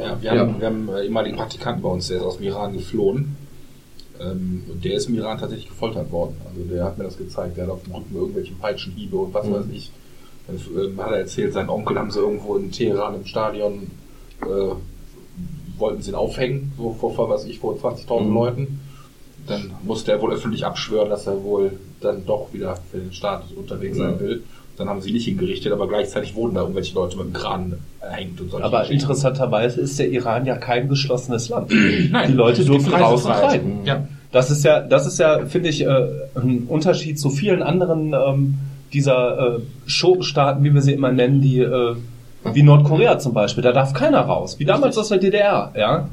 Ja, wir, Ja. Haben, wir haben äh, ehemaligen Praktikanten bei uns, der ist aus dem Iran geflohen. Ähm, und der ist im Iran tatsächlich gefoltert worden. Also der hat mir das gezeigt. Der hat auf dem Rücken irgendwelche Peitschenhiebe und was Mhm. weiß ich. Dann ähm, hat er erzählt, sein Onkel haben sie irgendwo in Teheran im Stadion, äh, wollten sie ihn aufhängen, so vor, vor was ich, vor 20.000 Mhm. Leuten. Dann musste er wohl öffentlich abschwören, dass er wohl dann doch wieder für den Staat unterwegs sein will. Dann haben sie nicht hingerichtet, aber gleichzeitig wurden da irgendwelche Leute mit dem Kran erhängt und solche Aber interessanterweise ist der Iran ja kein geschlossenes Land. Nein, die Leute dürfen raus und rein. Ja. Das ist ja, das ist ja, finde ich, äh, ein Unterschied zu vielen anderen ähm, dieser äh, Schurkenstaaten, wie wir sie immer nennen, die äh, wie Nordkorea zum Beispiel. Da darf keiner raus, wie damals aus der DDR. Ja.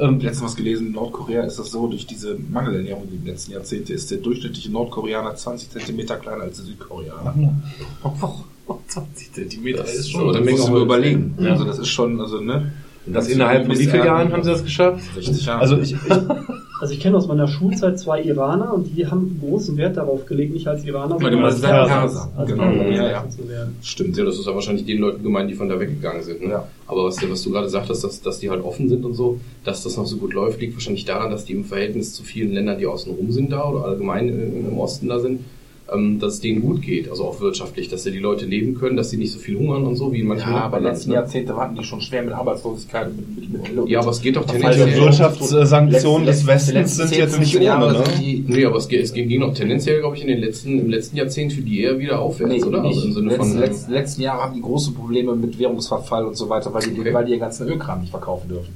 Ähm, letztens was gelesen, in Nordkorea ist das so, durch diese Mangelernährung in den letzten Jahrzehnten ist der durchschnittliche Nordkoreaner 20 Zentimeter kleiner als der Südkoreaner. 20 Zentimeter Das ist schon schon eine Das Menge musst du Holz. mir überlegen. Also das ist schon, also ne. Und das innerhalb von wie vielen Jahren haben sie das geschafft? 60 Jahre. also ich, ich, Also ich kenne aus meiner Schulzeit zwei Iraner und die haben großen Wert darauf gelegt, nicht als Iraner, sondern als Perser. Perser, als Genau. Ja, ja. zu werden. Stimmt, ja, das ist ja wahrscheinlich den Leuten gemeint, die von da weggegangen sind. Ne? Ja. Aber was, was du gerade sagtest, dass, dass die halt offen sind und so, dass das noch so gut läuft, liegt wahrscheinlich daran, dass die im Verhältnis zu vielen Ländern, die außen rum sind da oder allgemein im im Osten da sind, dass es denen gut geht, also auch wirtschaftlich, dass ja die Leute leben können, dass sie nicht so viel hungern und so, wie in manchen ja, aber Nachbarländern, letzten ne? Jahrzehnte hatten die schon schwer mit Arbeitslosigkeit und mit, mit, mit Ja, aber es geht doch also tendenziell... Wirtschaftssanktionen des Westens sind 10, jetzt nicht 15 Jahre ohne. Ne? die- Nee, aber es, geht- es ging doch tendenziell, glaube ich, in den letzten, im letzten Jahrzehnt für die eher wieder aufwärts, Nee, oder? nicht. Also im Sinne Letz, von, letz, letzten Jahre haben die große Probleme mit Währungsverfall und so weiter, weil die, Okay. weil die ihren ganzen Ölkram nicht verkaufen dürfen.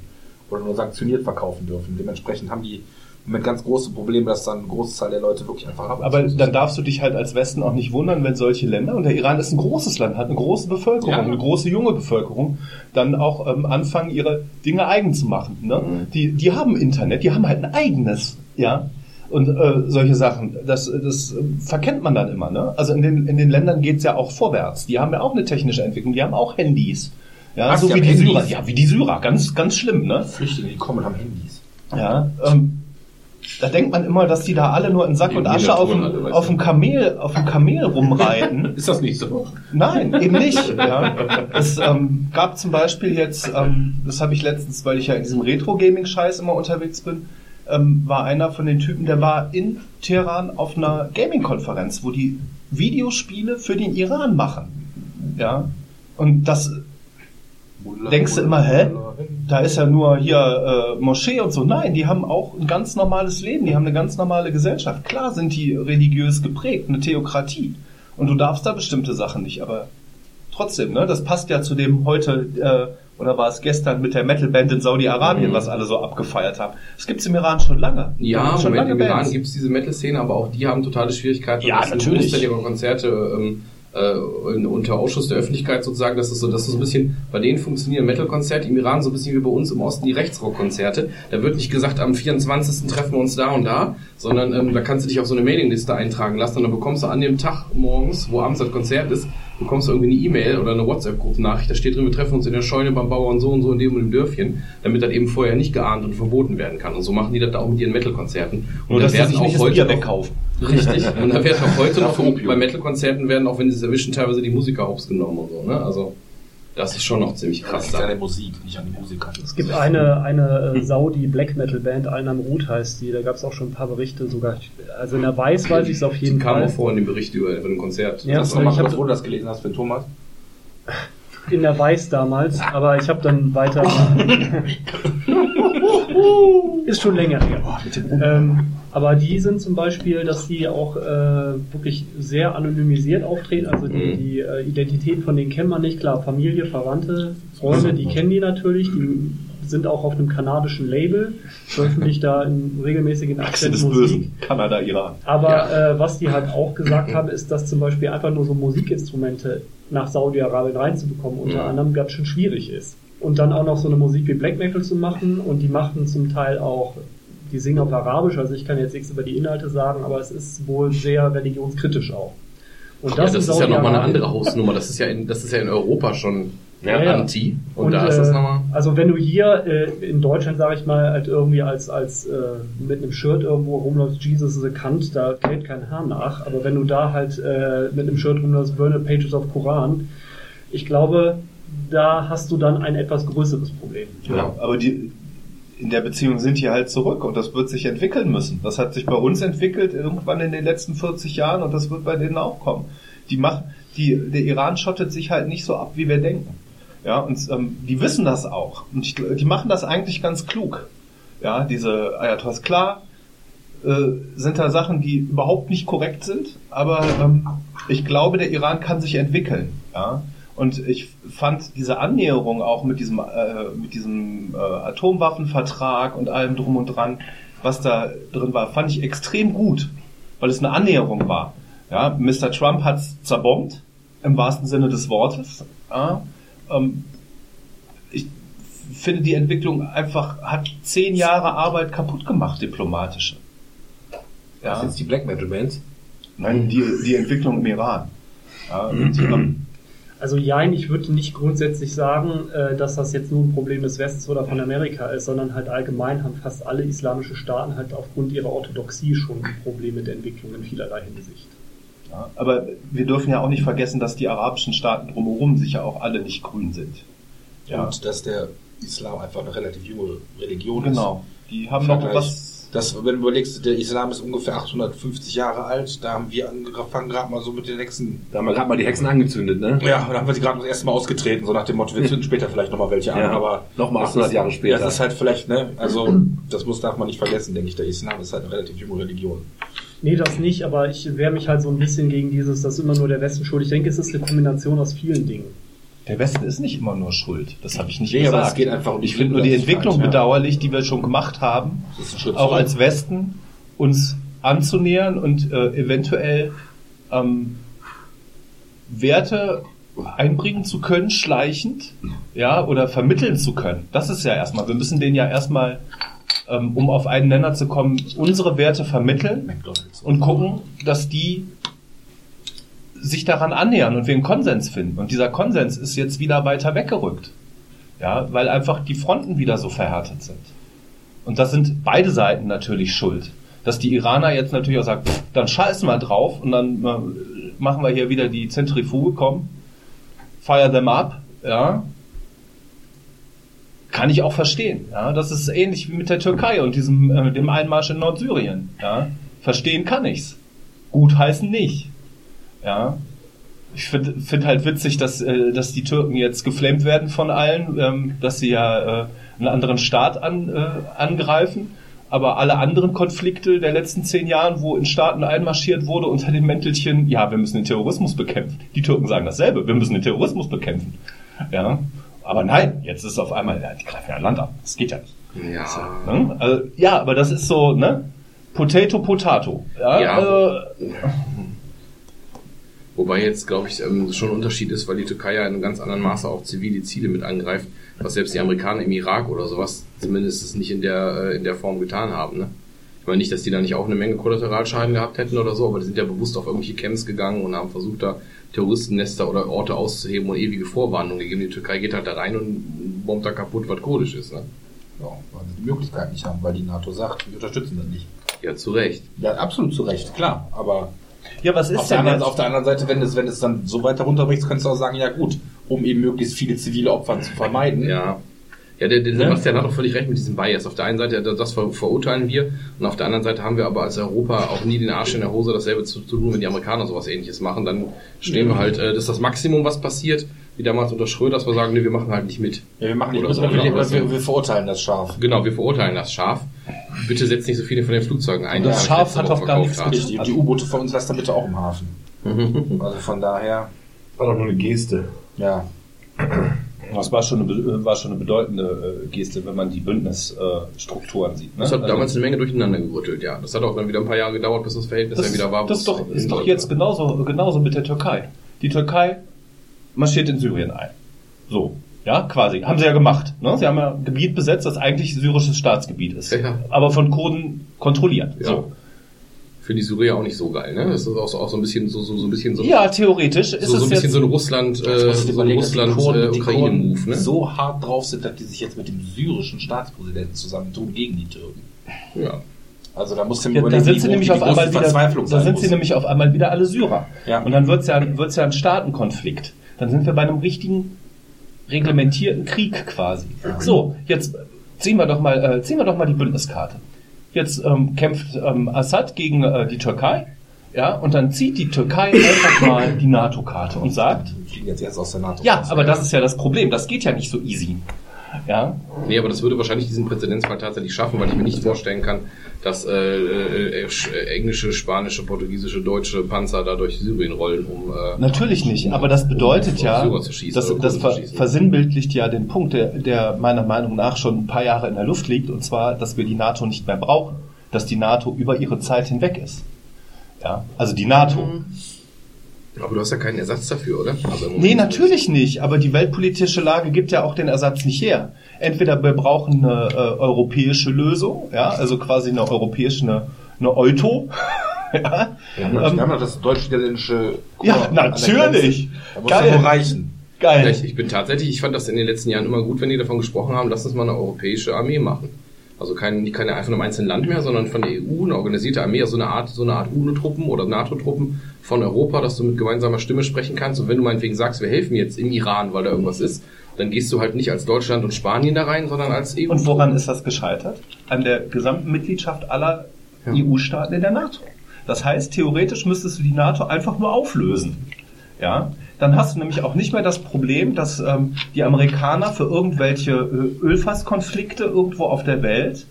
Oder nur sanktioniert verkaufen dürfen. Dementsprechend haben die mit ganz große Probleme, dass dann eine Großzahl der Leute wirklich einfach Aber arbeitslos dann darfst du dich halt als Westen auch nicht wundern, wenn solche Länder, und der Iran ist ein großes Land, hat eine große Bevölkerung, Ja. eine große junge Bevölkerung, dann auch ähm, anfangen, ihre Dinge eigen zu machen. Ne? Mhm. Die, die haben Internet, die haben halt ein eigenes, ja. Und äh, solche Sachen, das, das äh, verkennt man dann immer. Ne? Also in den, in den Ländern geht's ja auch vorwärts. Die haben ja auch eine technische Entwicklung, die haben auch Handys. Ja, Was, so wie die Handys? Syrer. Ja, wie die Syrer. Ganz, ganz schlimm, ne? Flüchtlinge, die kommen und haben Handys. Ja, ähm, da denkt man immer, dass die da alle nur in Sack Die und Asche auf dem, weißt auf dem Kamel, auf dem Kamel rumreiten. Ist das nicht so? Nein, eben nicht. Ja. Es ähm, gab zum Beispiel jetzt, ähm, das habe ich letztens, weil ich ja in diesem Retro-Gaming-Scheiß immer unterwegs bin, ähm, war einer von den Typen, der war in Teheran auf einer Gaming-Konferenz, wo die Videospiele für den Iran machen. Ja. Und das denkst du immer, hä? Da ist ja nur hier äh, Moschee und so. Nein, die haben auch ein ganz normales Leben, die haben eine ganz normale Gesellschaft. Klar sind die religiös geprägt, eine Theokratie. Und du darfst da bestimmte Sachen nicht, aber trotzdem, ne, das passt ja zu dem heute, äh, oder war es gestern mit der Metalband in Saudi-Arabien, Mhm. was alle so abgefeiert haben. Das gibt's im Iran schon lange. Ja, schon Moment, im Iran Bands. gibt es diese Metal-Szene, aber auch die haben totale Schwierigkeiten. Ja, natürlich. Großteil ihrer Konzerte ähm, äh, unter Ausschuss der Öffentlichkeit sozusagen, das ist so, das ist so ein bisschen, bei denen funktionieren Metal-Konzerte im Iran so ein bisschen wie bei uns im Osten die Rechtsrock-Konzerte. Da wird nicht gesagt, am 24. treffen wir uns da und da, sondern ähm, da kannst du dich auf so eine Mailingliste eintragen lassen und dann bekommst du an dem Tag morgens, wo abends das Konzert ist, bekommst du irgendwie eine E-Mail oder eine WhatsApp-Gruppennachricht, da steht drin, wir treffen uns in der Scheune beim Bauern so und so in dem und dem Dörfchen, damit das eben vorher nicht geahnt und verboten werden kann. Und so machen die das da auch mit ihren Metal-Konzerten. Und Nur, da werden auch heute noch- wegkaufen. Richtig. Und da werden auch heute noch bei Metal-Konzerten werden, auch wenn sie es erwischen, teilweise die Musiker hops genommen und so, ne? Also, Das ist schon noch ziemlich krass. Das ist an der Musik, nicht an die Musiker. Es gibt eine, eine äh, Saudi Black Metal Band, Allen am Rut heißt die, da gab es auch schon ein paar Berichte sogar. Also in der Weiß weiß ich es auf jeden Die kam Fall. auch vor in dem Bericht über, über ein Konzert. Ja, Sagst du noch mal ich kurz, wo du das gelesen hast für Thomas? In der Weiß damals, aber ich habe dann weiter. ist schon länger her. Ähm, aber die sind zum Beispiel, dass die auch äh, wirklich sehr anonymisiert auftreten. Also die, Mhm. die äh, Identität von denen kennt man nicht. Klar, Familie, Verwandte, Freunde, die kennen die natürlich. Die sind auch auf einem kanadischen Label, veröffentlichen da in regelmäßigen Achse Akzent des Musik. Kanada, Iran. Aber äh, was die halt auch gesagt haben, ist, dass zum Beispiel einfach nur so Musikinstrumente nach Saudi-Arabien reinzubekommen unter Ja. anderem ganz schön schwierig ist. Und dann auch noch so eine Musik wie Black Metal zu machen und die machten zum Teil auch, die singen auf Arabisch, also ich kann jetzt nichts über die Inhalte sagen, aber es ist wohl sehr religionskritisch auch. Und Ja, das in ist ja nochmal eine andere Hausnummer. Das ist ja in, das ist ja in Europa schon Ja, ja. anti. Und, da ist das äh, nochmal. Also wenn du hier äh, in Deutschland, sage ich mal, halt irgendwie als, als äh, mit einem Shirt irgendwo rumläufst, Jesus is a Kant, da kräht kein Haar nach. Aber wenn du da halt äh, mit einem Shirt rumläufst, Burn the Pages of Koran, ich glaube, da hast du dann ein etwas größeres Problem. Ja, aber die, in der Beziehung sind die halt zurück und das wird sich entwickeln müssen. Das hat sich bei uns entwickelt irgendwann in den letzten 40 Jahren und das wird bei denen auch kommen. Die machen, die, der Iran schottet sich halt nicht so ab, wie wir denken. Ja, und ähm, die wissen das auch. Und ich, die machen das eigentlich ganz klug. Ja, diese Ayatollahs, klar, äh, sind da Sachen, die überhaupt nicht korrekt sind, aber ähm, ich glaube, der Iran kann sich entwickeln. Ja? Und ich fand diese Annäherung auch mit diesem, äh, mit diesem äh, Atomwaffenvertrag und allem drum und dran, was da drin war, fand ich extrem gut, weil es eine Annäherung war. Ja, Mr. Trump hat es zerbombt, im wahrsten Sinne des Wortes. Ja, ähm, ich finde, die Entwicklung einfach hat zehn Jahre Arbeit kaputt gemacht, diplomatische. Das ist jetzt die Black Metal Bands. Nein, die, die Entwicklung im Iran. Ja, und, ähm, Also jein, ich würde nicht grundsätzlich sagen, äh, dass das jetzt nur ein Problem des Westens oder von Amerika ist, sondern halt allgemein haben fast alle islamische Staaten halt aufgrund ihrer Orthodoxie schon ein Problem mit der Entwicklung in vielerlei Hinsicht. ja, aber wir dürfen ja auch nicht vergessen, dass die arabischen Staaten drumherum sicher auch alle nicht grün sind. Ja, Und dass der Islam einfach eine relativ junge Religion genau. Die haben ist. noch was. Das, wenn du überlegst, der Islam ist ungefähr 850 Jahre alt, da haben wir angefangen gerade mal so mit den nächsten Da haben wir gerade mal die Hexen angezündet, ne? Ja, da haben wir sie gerade das erste Mal ausgetreten, so nach dem Motto, wir zünden später vielleicht nochmal welche an, Ja, aber nochmal das 800 ist- Jahre später. Ja, das ist halt vielleicht, ne, also das muss darf man nicht vergessen, denke ich, der Islam ist halt eine relativ junge Religion. Nee, das nicht, aber ich wehre mich halt so ein bisschen gegen dieses, dass immer nur der Westen schuld. Ich denke, es ist eine Kombination aus vielen Dingen. Der Westen ist nicht immer nur schuld. Das habe ich nicht Nee, aber gesagt. es geht einfach um ich finde nur die Entwicklung ja. bedauerlich, die wir schon gemacht haben, auch zurück. als Westen uns anzunähern und äh, eventuell ähm, Werte einbringen zu können, schleichend, ja, oder vermitteln zu können. Das ist ja erstmal, wir müssen denen ja erstmal, ähm, um auf einen Nenner zu kommen, unsere Werte vermitteln und gucken, dass die sich daran annähern und wir einen Konsens finden. Und dieser Konsens ist jetzt wieder weiter weggerückt. Ja, weil einfach die Fronten wieder so verhärtet sind. Und das sind beide Seiten natürlich schuld. Dass die Iraner jetzt natürlich auch sagen, pff, dann scheißen wir drauf und dann äh, machen wir hier wieder die Zentrifuge, komm, fire them up, ja. Kann ich auch verstehen, ja. Das ist ähnlich wie mit der Türkei und diesem, äh, dem Einmarsch in Nordsyrien, ja. Verstehen kann ich's. Gut heißen nicht, ja. Ich finde find halt witzig, dass, äh, dass die Türken jetzt geflamed werden von allen, ähm, dass sie ja äh, einen anderen Staat an, äh, angreifen. Aber alle anderen Konflikte der letzten zehn Jahren, wo in Staaten einmarschiert wurde unter dem Mäntelchen, ja, wir müssen den Terrorismus bekämpfen. Die Türken sagen dasselbe, wir müssen den Terrorismus bekämpfen. Ja. Aber nein, jetzt ist es auf einmal, ja, die greifen ja ein Land an. Das geht ja nicht. Ja. Ne? Also, ja, aber das ist so, ne? Potato, Potato. Ja, Ja. Also, Wobei jetzt, glaube ich, ähm, schon ein Unterschied ist, weil die Türkei ja in einem ganz anderen Maße auch zivile Ziele mit angreift, was selbst die Amerikaner im Irak oder sowas zumindest nicht in der, äh, in der Form getan haben. Ne? Ich meine nicht, dass die da nicht auch eine Menge Kollateralschaden gehabt hätten oder so, aber die sind ja bewusst auf irgendwelche Camps gegangen und haben versucht, da Terroristennester oder Orte auszuheben und ewige Vorwarnungen gegeben. Die Türkei geht halt da rein und bombt da kaputt, was kurdisch ist. Ne? Ja, weil sie die Möglichkeit nicht haben, weil die NATO sagt, wir unterstützen das nicht. Ja, zu Recht. Ja, absolut zu Recht, klar. Aber ja, was ist auf, der denn anderen, jetzt? auf der anderen Seite, wenn es, wenn es dann so weiter runterbricht, kannst du auch sagen, ja gut, um eben möglichst viele zivile Opfer zu vermeiden. Ja. Ja, der, der Sebastian hat auch völlig recht mit diesem Bias. Auf der einen Seite, das ver verurteilen wir, und auf der anderen Seite haben wir aber als Europa auch nie den Arsch in der Hose, dasselbe zu, zu tun, wenn die Amerikaner sowas ähnliches machen. Dann stehen wir halt, äh, das ist das Maximum, was passiert, wie damals unter Schröder, dass wir sagen, nee, wir machen halt nicht mit. Ja, wir machen nicht mit, so. wir, Genau. wir, wir verurteilen das scharf. Genau, wir verurteilen das scharf. Bitte setzt nicht so viele von den Flugzeugen ein. Und das die Schaf hat auch gar nichts haben. Die, die U-Boote von uns lasst dann bitte auch im Hafen. Also von daher, War doch nur eine Geste. ja. Das war schon eine, war schon eine bedeutende äh, Geste, wenn man die Bündnisstrukturen sieht. Ne? Das hat Also- damals eine Menge durcheinander gerüttelt, ja. Das hat auch dann wieder ein paar Jahre gedauert, bis das Verhältnis das, dann wieder war. das ist doch, ist doch jetzt genauso, genauso mit der Türkei. Die Türkei marschiert in Syrien ein. So. Ja, quasi. Haben sie ja gemacht. Ne? Sie haben ja ein Gebiet besetzt, das eigentlich syrisches Staatsgebiet ist. Ja. Aber von Kurden kontrolliert. Ja. So. Für die Syrier auch nicht so geil, ne? Das ist auch so, auch so ein bisschen so, so, so ein bisschen so, Ja, theoretisch ist so, so es ein bisschen jetzt so ein Russland, äh, so ein Russland, Kurden- äh, die Ukraine-Move, Kurden ne? so hart drauf sind, dass die sich jetzt mit dem syrischen Staatspräsidenten zusammentun gegen die Türken. Ja. Also da musst du Ja, da sind sie nämlich auf einmal wieder, da sind muss. sie nämlich auf einmal wieder alle Syrer. Ja. Und dann wird's ja, wird's ja ein Staatenkonflikt. Dann sind wir bei einem richtigen reglementierten Krieg quasi. So, jetzt ziehen wir doch mal, äh, ziehen wir doch mal die Bündniskarte. Jetzt ähm, kämpft ähm, Assad gegen äh, die Türkei, ja, und dann zieht die Türkei einfach mal die NATO-Karte und sagt, Wir fliegen jetzt erst aus der NATO. ja, raus. aber das ist ja das Problem. Das geht ja nicht so easy. Ja, Nee, aber das würde wahrscheinlich diesen Präzedenzfall tatsächlich schaffen, weil ich mir nicht vorstellen kann, dass äh, äh, äh, äh, englische, spanische, portugiesische, deutsche Panzer da durch Syrien rollen, um äh, Natürlich nicht, aber das bedeutet um ja, Syrer zu schießen das, das ver versinnbildlicht ja den Punkt, der, der meiner Meinung nach schon ein paar Jahre in der Luft liegt, und zwar, dass wir die NATO nicht mehr brauchen, dass die NATO über ihre Zeit hinweg ist. Ja, also die NATO. Mhm. Aber du hast ja keinen Ersatz dafür, oder? Also Nee, natürlich nicht, aber die weltpolitische Lage gibt ja auch den Ersatz nicht her. Entweder wir brauchen eine äh, europäische Lösung, ja, also quasi eine europäische, eine, eine Euto. ja, Wir haben, noch- ähm, wir haben noch das deutsch-niederländische Ja, natürlich. Da muss Geil. reichen. Ja, geil. ich, ich bin tatsächlich, ich fand das in den letzten Jahren immer gut, wenn die davon gesprochen haben, lass uns mal eine europäische Armee machen. Also kein, nicht keine einfach nur einem einzelnen Land mehr, sondern von der EU eine organisierte Armee, also eine Art, so eine Art UNO-Truppen oder NATO-Truppen von Europa, dass du mit gemeinsamer Stimme sprechen kannst. Und wenn du meinetwegen sagst, wir helfen jetzt im Iran, weil da irgendwas ist, dann gehst du halt nicht als Deutschland und Spanien da rein, sondern als EU. Und woran ist das gescheitert? An der gesamten Mitgliedschaft aller Ja. EU-Staaten in der NATO. Das heißt, theoretisch müsstest du die NATO einfach nur auflösen. Ja, dann hast du nämlich auch nicht mehr das Problem, dass ähm, die Amerikaner für irgendwelche äh, Ölfasskonflikte irgendwo auf der Welt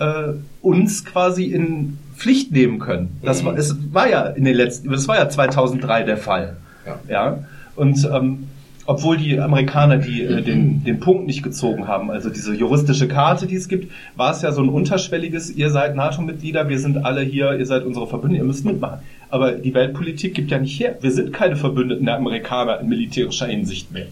äh, uns quasi in Pflicht nehmen können. Das war, es war ja in den letzten, das war ja 2003 der Fall. Ja. Ja, und ähm, obwohl die Amerikaner die, äh, den, den Punkt nicht gezogen haben, also diese juristische Karte, die es gibt, war es ja so ein unterschwelliges, ihr seid NATO-Mitglieder, wir sind alle hier, ihr seid unsere Verbündeten, ihr müsst mitmachen. Aber die Weltpolitik gibt ja nicht her. Wir sind keine Verbündeten der Amerikaner in militärischer Hinsicht mehr.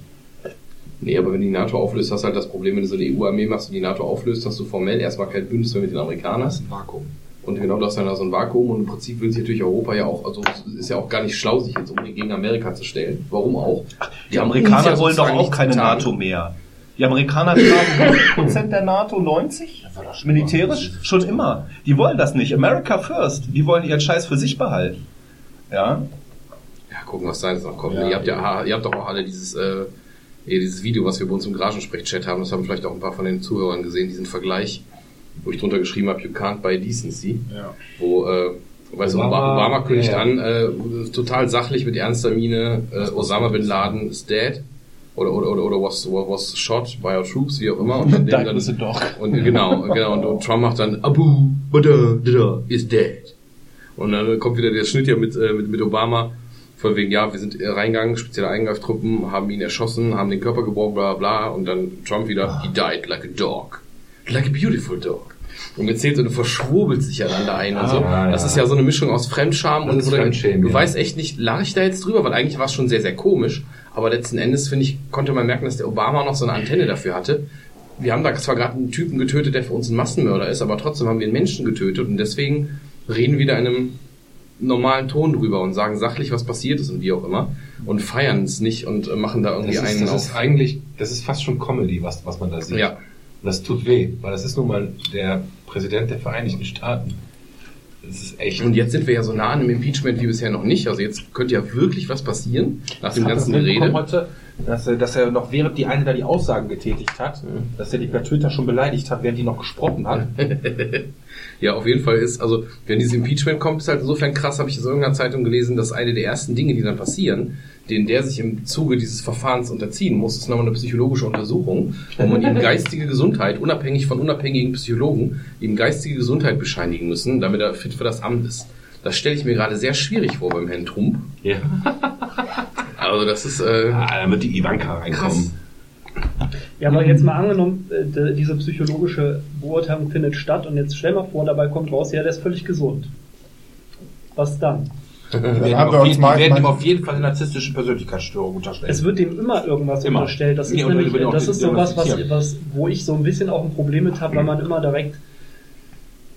Nee, aber wenn die NATO auflöst, hast du halt das Problem, wenn du so eine EU-Armee machst und die NATO auflöst, hast du formell erstmal kein Bündnis mehr mit den Amerikanern. Das ist ein Vakuum. Und genau das ist dann da so ein Vakuum und im Prinzip will sich natürlich Europa ja auch, also es ist ja auch gar nicht schlau, sich jetzt unbedingt gegen Amerika zu stellen. Warum auch? Die haben Amerikaner wollen doch auch keine. NATO mehr. Die Amerikaner tragen 5% der NATO, 90? war doch schon Militärisch? Schon immer. Die wollen das nicht. America first. Die wollen ihren Scheiß für sich behalten. Ja? Ja, gucken, was da jetzt noch kommt. Ja, ihr, habt ja, ihr habt doch auch alle dieses, äh, dieses Video, was wir bei uns im Garagensprech-Chat haben, das haben vielleicht auch ein paar von den Zuhörern gesehen, diesen Vergleich, wo ich drunter geschrieben habe, you can't buy decency. Ja. wo, äh, weißt du, Obama, kündigt ja. an, äh, total sachlich mit ernster Miene, äh, Osama bin Laden is dead. Oder, oder, oder, oder was, was shot by our troops, wie auch immer. Und dann, was a dog. und genau, genau, und, und Trump macht dann Abu Bada is dead. Und dann kommt wieder der Schnitt ja mit, äh, mit, mit Obama, von wegen, ja, wir sind reingegangen, spezielle Eingreiftruppen, haben ihn erschossen, haben den Körper gebrochen, bla bla, und dann Trump wieder, he died like a dog. Like a beautiful dog. Und erzählt und du verschwurbelst dich ja dann da ein und so. ja, Das ist ja so eine Mischung aus Fremdscham Das und Fremdschämen, du ja. weißt echt nicht, lag ich da jetzt drüber, weil eigentlich war es schon sehr, sehr komisch. Aber letzten Endes, finde ich, konnte man merken, dass der Obama noch so eine Antenne dafür hatte. Wir haben da zwar gerade einen Typen getötet, der für uns ein Massenmörder ist, aber trotzdem haben wir einen Menschen getötet und deswegen reden wir da in einem normalen Ton drüber und sagen sachlich, was passiert ist und wie auch immer und feiern es nicht und äh, machen da irgendwie Das ist, einen das auf. ist eigentlich, das ist fast schon Comedy, was, was man da sieht. Ja. Und das tut weh, weil das ist nun mal der Präsident der Vereinigten Staaten. Das ist echt. Und jetzt sind wir ja so nah an dem Impeachment wie bisher noch nicht. Also jetzt könnte ja wirklich was passieren nach dem Habt ihr ganzen Gerede. heute? Dass er, dass er noch während die eine da die Aussagen getätigt hat, dass er die per Twitter schon beleidigt hat, während die noch gesprochen hat. Ja, auf jeden Fall ist, also wenn dieses Impeachment kommt, ist halt insofern krass, habe ich in irgendeiner Zeitung gelesen, dass eine der ersten Dinge, die dann passieren, denen der sich im Zuge dieses Verfahrens unterziehen muss, ist nochmal eine psychologische Untersuchung, wo man ihm geistige Gesundheit, unabhängig von unabhängigen Psychologen, ihm geistige Gesundheit bescheinigen müssen, damit er fit für das Amt ist. Das stelle ich mir gerade sehr schwierig vor beim Herrn Trump. Ja. Also das ist äh, Ah, dann wird die Ivanka reinkommen. Ja, aber jetzt mal angenommen, äh, diese psychologische Beurteilung findet statt und jetzt stell mal vor, dabei kommt raus, ja, der ist völlig gesund. Was dann? Die werden, ihm haben wir auf, uns jeden, mal- die werden ihm auf jeden Fall eine narzisstische Persönlichkeitsstörung unterstellen. Es wird dem immer irgendwas Immer. unterstellt. Das Nee, ist nämlich, das ist sowas, was, was, wo ich so ein bisschen auch ein Problem mit habe, weil man immer direkt,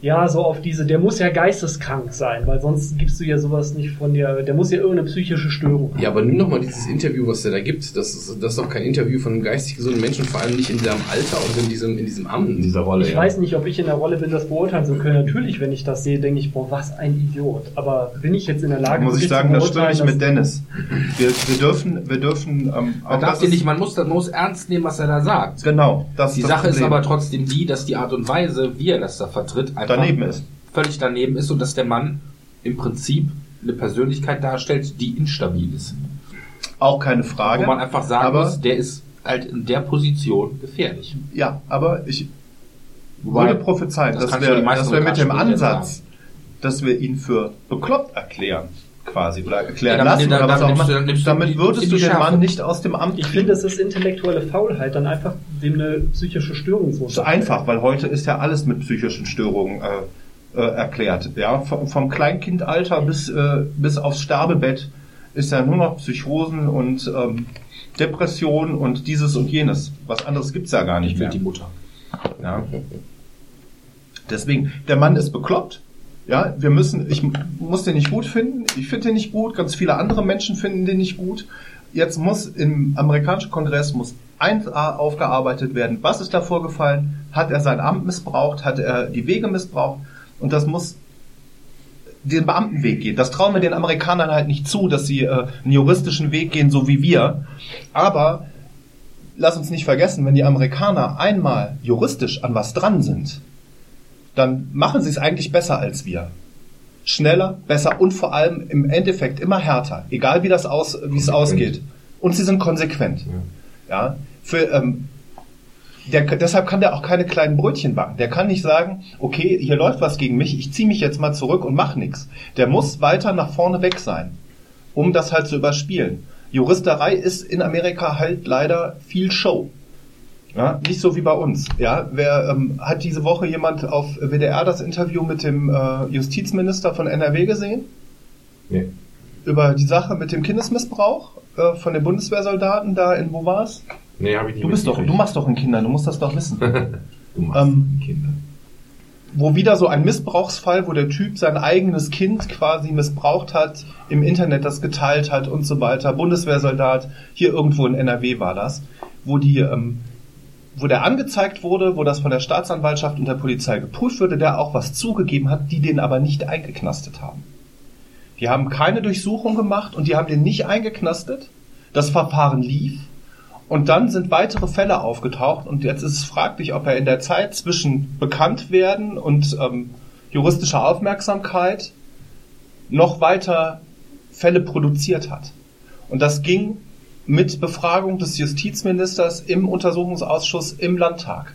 ja, so auf diese, der muss ja geisteskrank sein, weil sonst gibst du ja sowas nicht von der, der muss ja irgendeine psychische Störung haben. Ja, aber nimm doch mal dieses Interview, was der da gibt. Das ist, das ist doch kein Interview von einem geistig gesunden Menschen, vor allem nicht in seinem Alter und in diesem, in diesem In Amt. dieser Rolle, Ich ja. weiß nicht, ob ich in der Rolle bin, das beurteilen zu können. Natürlich, wenn ich das sehe, denke ich, boah, was ein Idiot. Aber bin ich jetzt in der Lage, muss ich sagen, zu das stimmt beurteilen, nicht mit Dennis. Wir, wir dürfen, wir dürfen, ähm, man darf das den ist- nicht, man muss, man muss ernst nehmen, was er da sagt. Genau, das Die das Sache ist aber trotzdem die, dass die Art und Weise, wie er das da vertritt, daneben ist. völlig daneben ist und dass der Mann im Prinzip eine Persönlichkeit darstellt, die instabil ist. Auch keine Frage. Wo man einfach sagen aber, muss, der ist halt in der Position gefährlich. Ja, aber ich Wobei, würde prophezeien, das dass wir, dass wir mit dem Ansatz, dass wir ihn für bekloppt erklären, quasi, oder erklären Ja, lassen, damit- oder was auch nimmst dann nimmst damit würdest du den Schärfe. Mann nicht aus dem Amt Ich kriegen. finde, es ist intellektuelle Faulheit, dann einfach dem eine psychische Störung zu so einfach, weil heute ist ja alles mit psychischen Störungen äh, äh, erklärt. Ja, vom, vom Kleinkindalter bis äh, bis aufs Sterbebett ist ja nur noch Psychosen und ähm, Depression und dieses und jenes. Was anderes gibt's ja gar nicht Ich mehr. die Mutter. Ja. Deswegen, der Mann ist bekloppt. Ja, wir müssen, ich muss den nicht gut finden. Ich finde den nicht gut. Ganz viele andere Menschen finden den nicht gut. Jetzt muss im amerikanischen Kongress muss 1a aufgearbeitet werden. Was ist da vorgefallen? Hat er sein Amt missbraucht? Hat er die Wege missbraucht? Und das muss den Beamtenweg gehen. Das trauen wir den Amerikanern halt nicht zu, dass sie äh, einen juristischen Weg gehen, so wie wir. Aber lass uns nicht vergessen, wenn die Amerikaner einmal juristisch an was dran sind, dann machen sie es eigentlich besser als wir. Schneller, besser und vor allem im Endeffekt immer härter, egal wie das aus, wie es ausgeht. Und sie sind konsequent. Ja, für, ähm, der, deshalb kann der auch keine kleinen Brötchen backen. Der kann nicht sagen, okay, hier läuft was gegen mich, ich ziehe mich jetzt mal zurück und mach nichts. Der muss weiter nach vorne weg sein, um das halt zu überspielen. Juristerei ist in Amerika halt leider viel Show. Ja, nicht so wie bei uns. Ja, wer ähm, hat diese Woche jemand auf WDR das Interview mit dem äh, Justizminister von NRW gesehen? Nee. über die Sache mit dem Kindesmissbrauch äh, von den Bundeswehrsoldaten da in wo war's? Nee, habe ich nicht Du bist doch, du machst doch einen Kinder, du musst das doch wissen. Du machst Ähm, Kinder. wo wieder so ein Missbrauchsfall, wo der Typ sein eigenes Kind quasi missbraucht hat, im Internet das geteilt hat und so weiter. Bundeswehrsoldat, hier irgendwo in NRW war das, wo die, ähm, wo der angezeigt wurde, wo das von der Staatsanwaltschaft und der Polizei geprüft wurde, der auch was zugegeben hat, die den aber nicht eingeknastet haben. Die haben keine Durchsuchung gemacht und die haben den nicht eingeknastet. Das Verfahren lief. Und dann sind weitere Fälle aufgetaucht und jetzt ist es fraglich, ob er in der Zeit zwischen Bekanntwerden und ähm, juristischer Aufmerksamkeit noch weiter Fälle produziert hat. Und das ging mit Befragung des Justizministers im Untersuchungsausschuss im Landtag.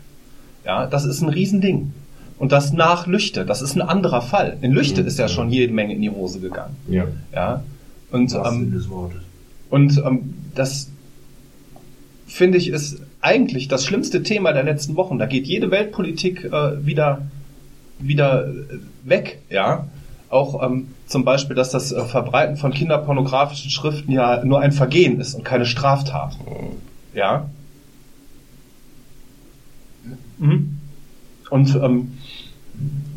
Ja, das ist ein Riesending. Und das nach Lüchte, das ist ein anderer Fall. In Lüchte ist ja schon jede Menge in die Hose gegangen. Ja. Ja. Und, ähm, und ähm, das finde ich ist eigentlich das schlimmste Thema der letzten Wochen. Da geht jede Weltpolitik äh, wieder wieder äh, weg, ja. Auch ähm, zum Beispiel, dass das äh, Verbreiten von kinderpornografischen Schriften ja nur ein Vergehen ist und keine Straftat. Ja. Mhm. Und ähm,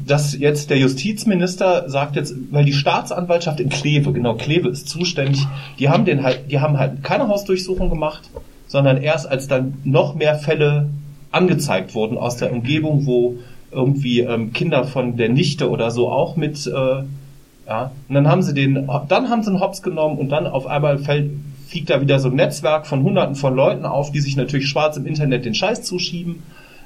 dass jetzt der Justizminister sagt jetzt, weil die Staatsanwaltschaft in Kleve, genau, Kleve ist zuständig, die haben den halt, die haben halt keine Hausdurchsuchung gemacht, sondern erst als dann noch mehr Fälle angezeigt wurden aus der Umgebung, wo irgendwie ähm, Kinder von der Nichte oder so auch mit, äh, ja, und dann haben sie den, dann haben sie einen Hops genommen und dann auf einmal fällt, fliegt da wieder so ein Netzwerk von hunderten von Leuten auf, die sich natürlich schwarz im Internet den Scheiß zuschieben.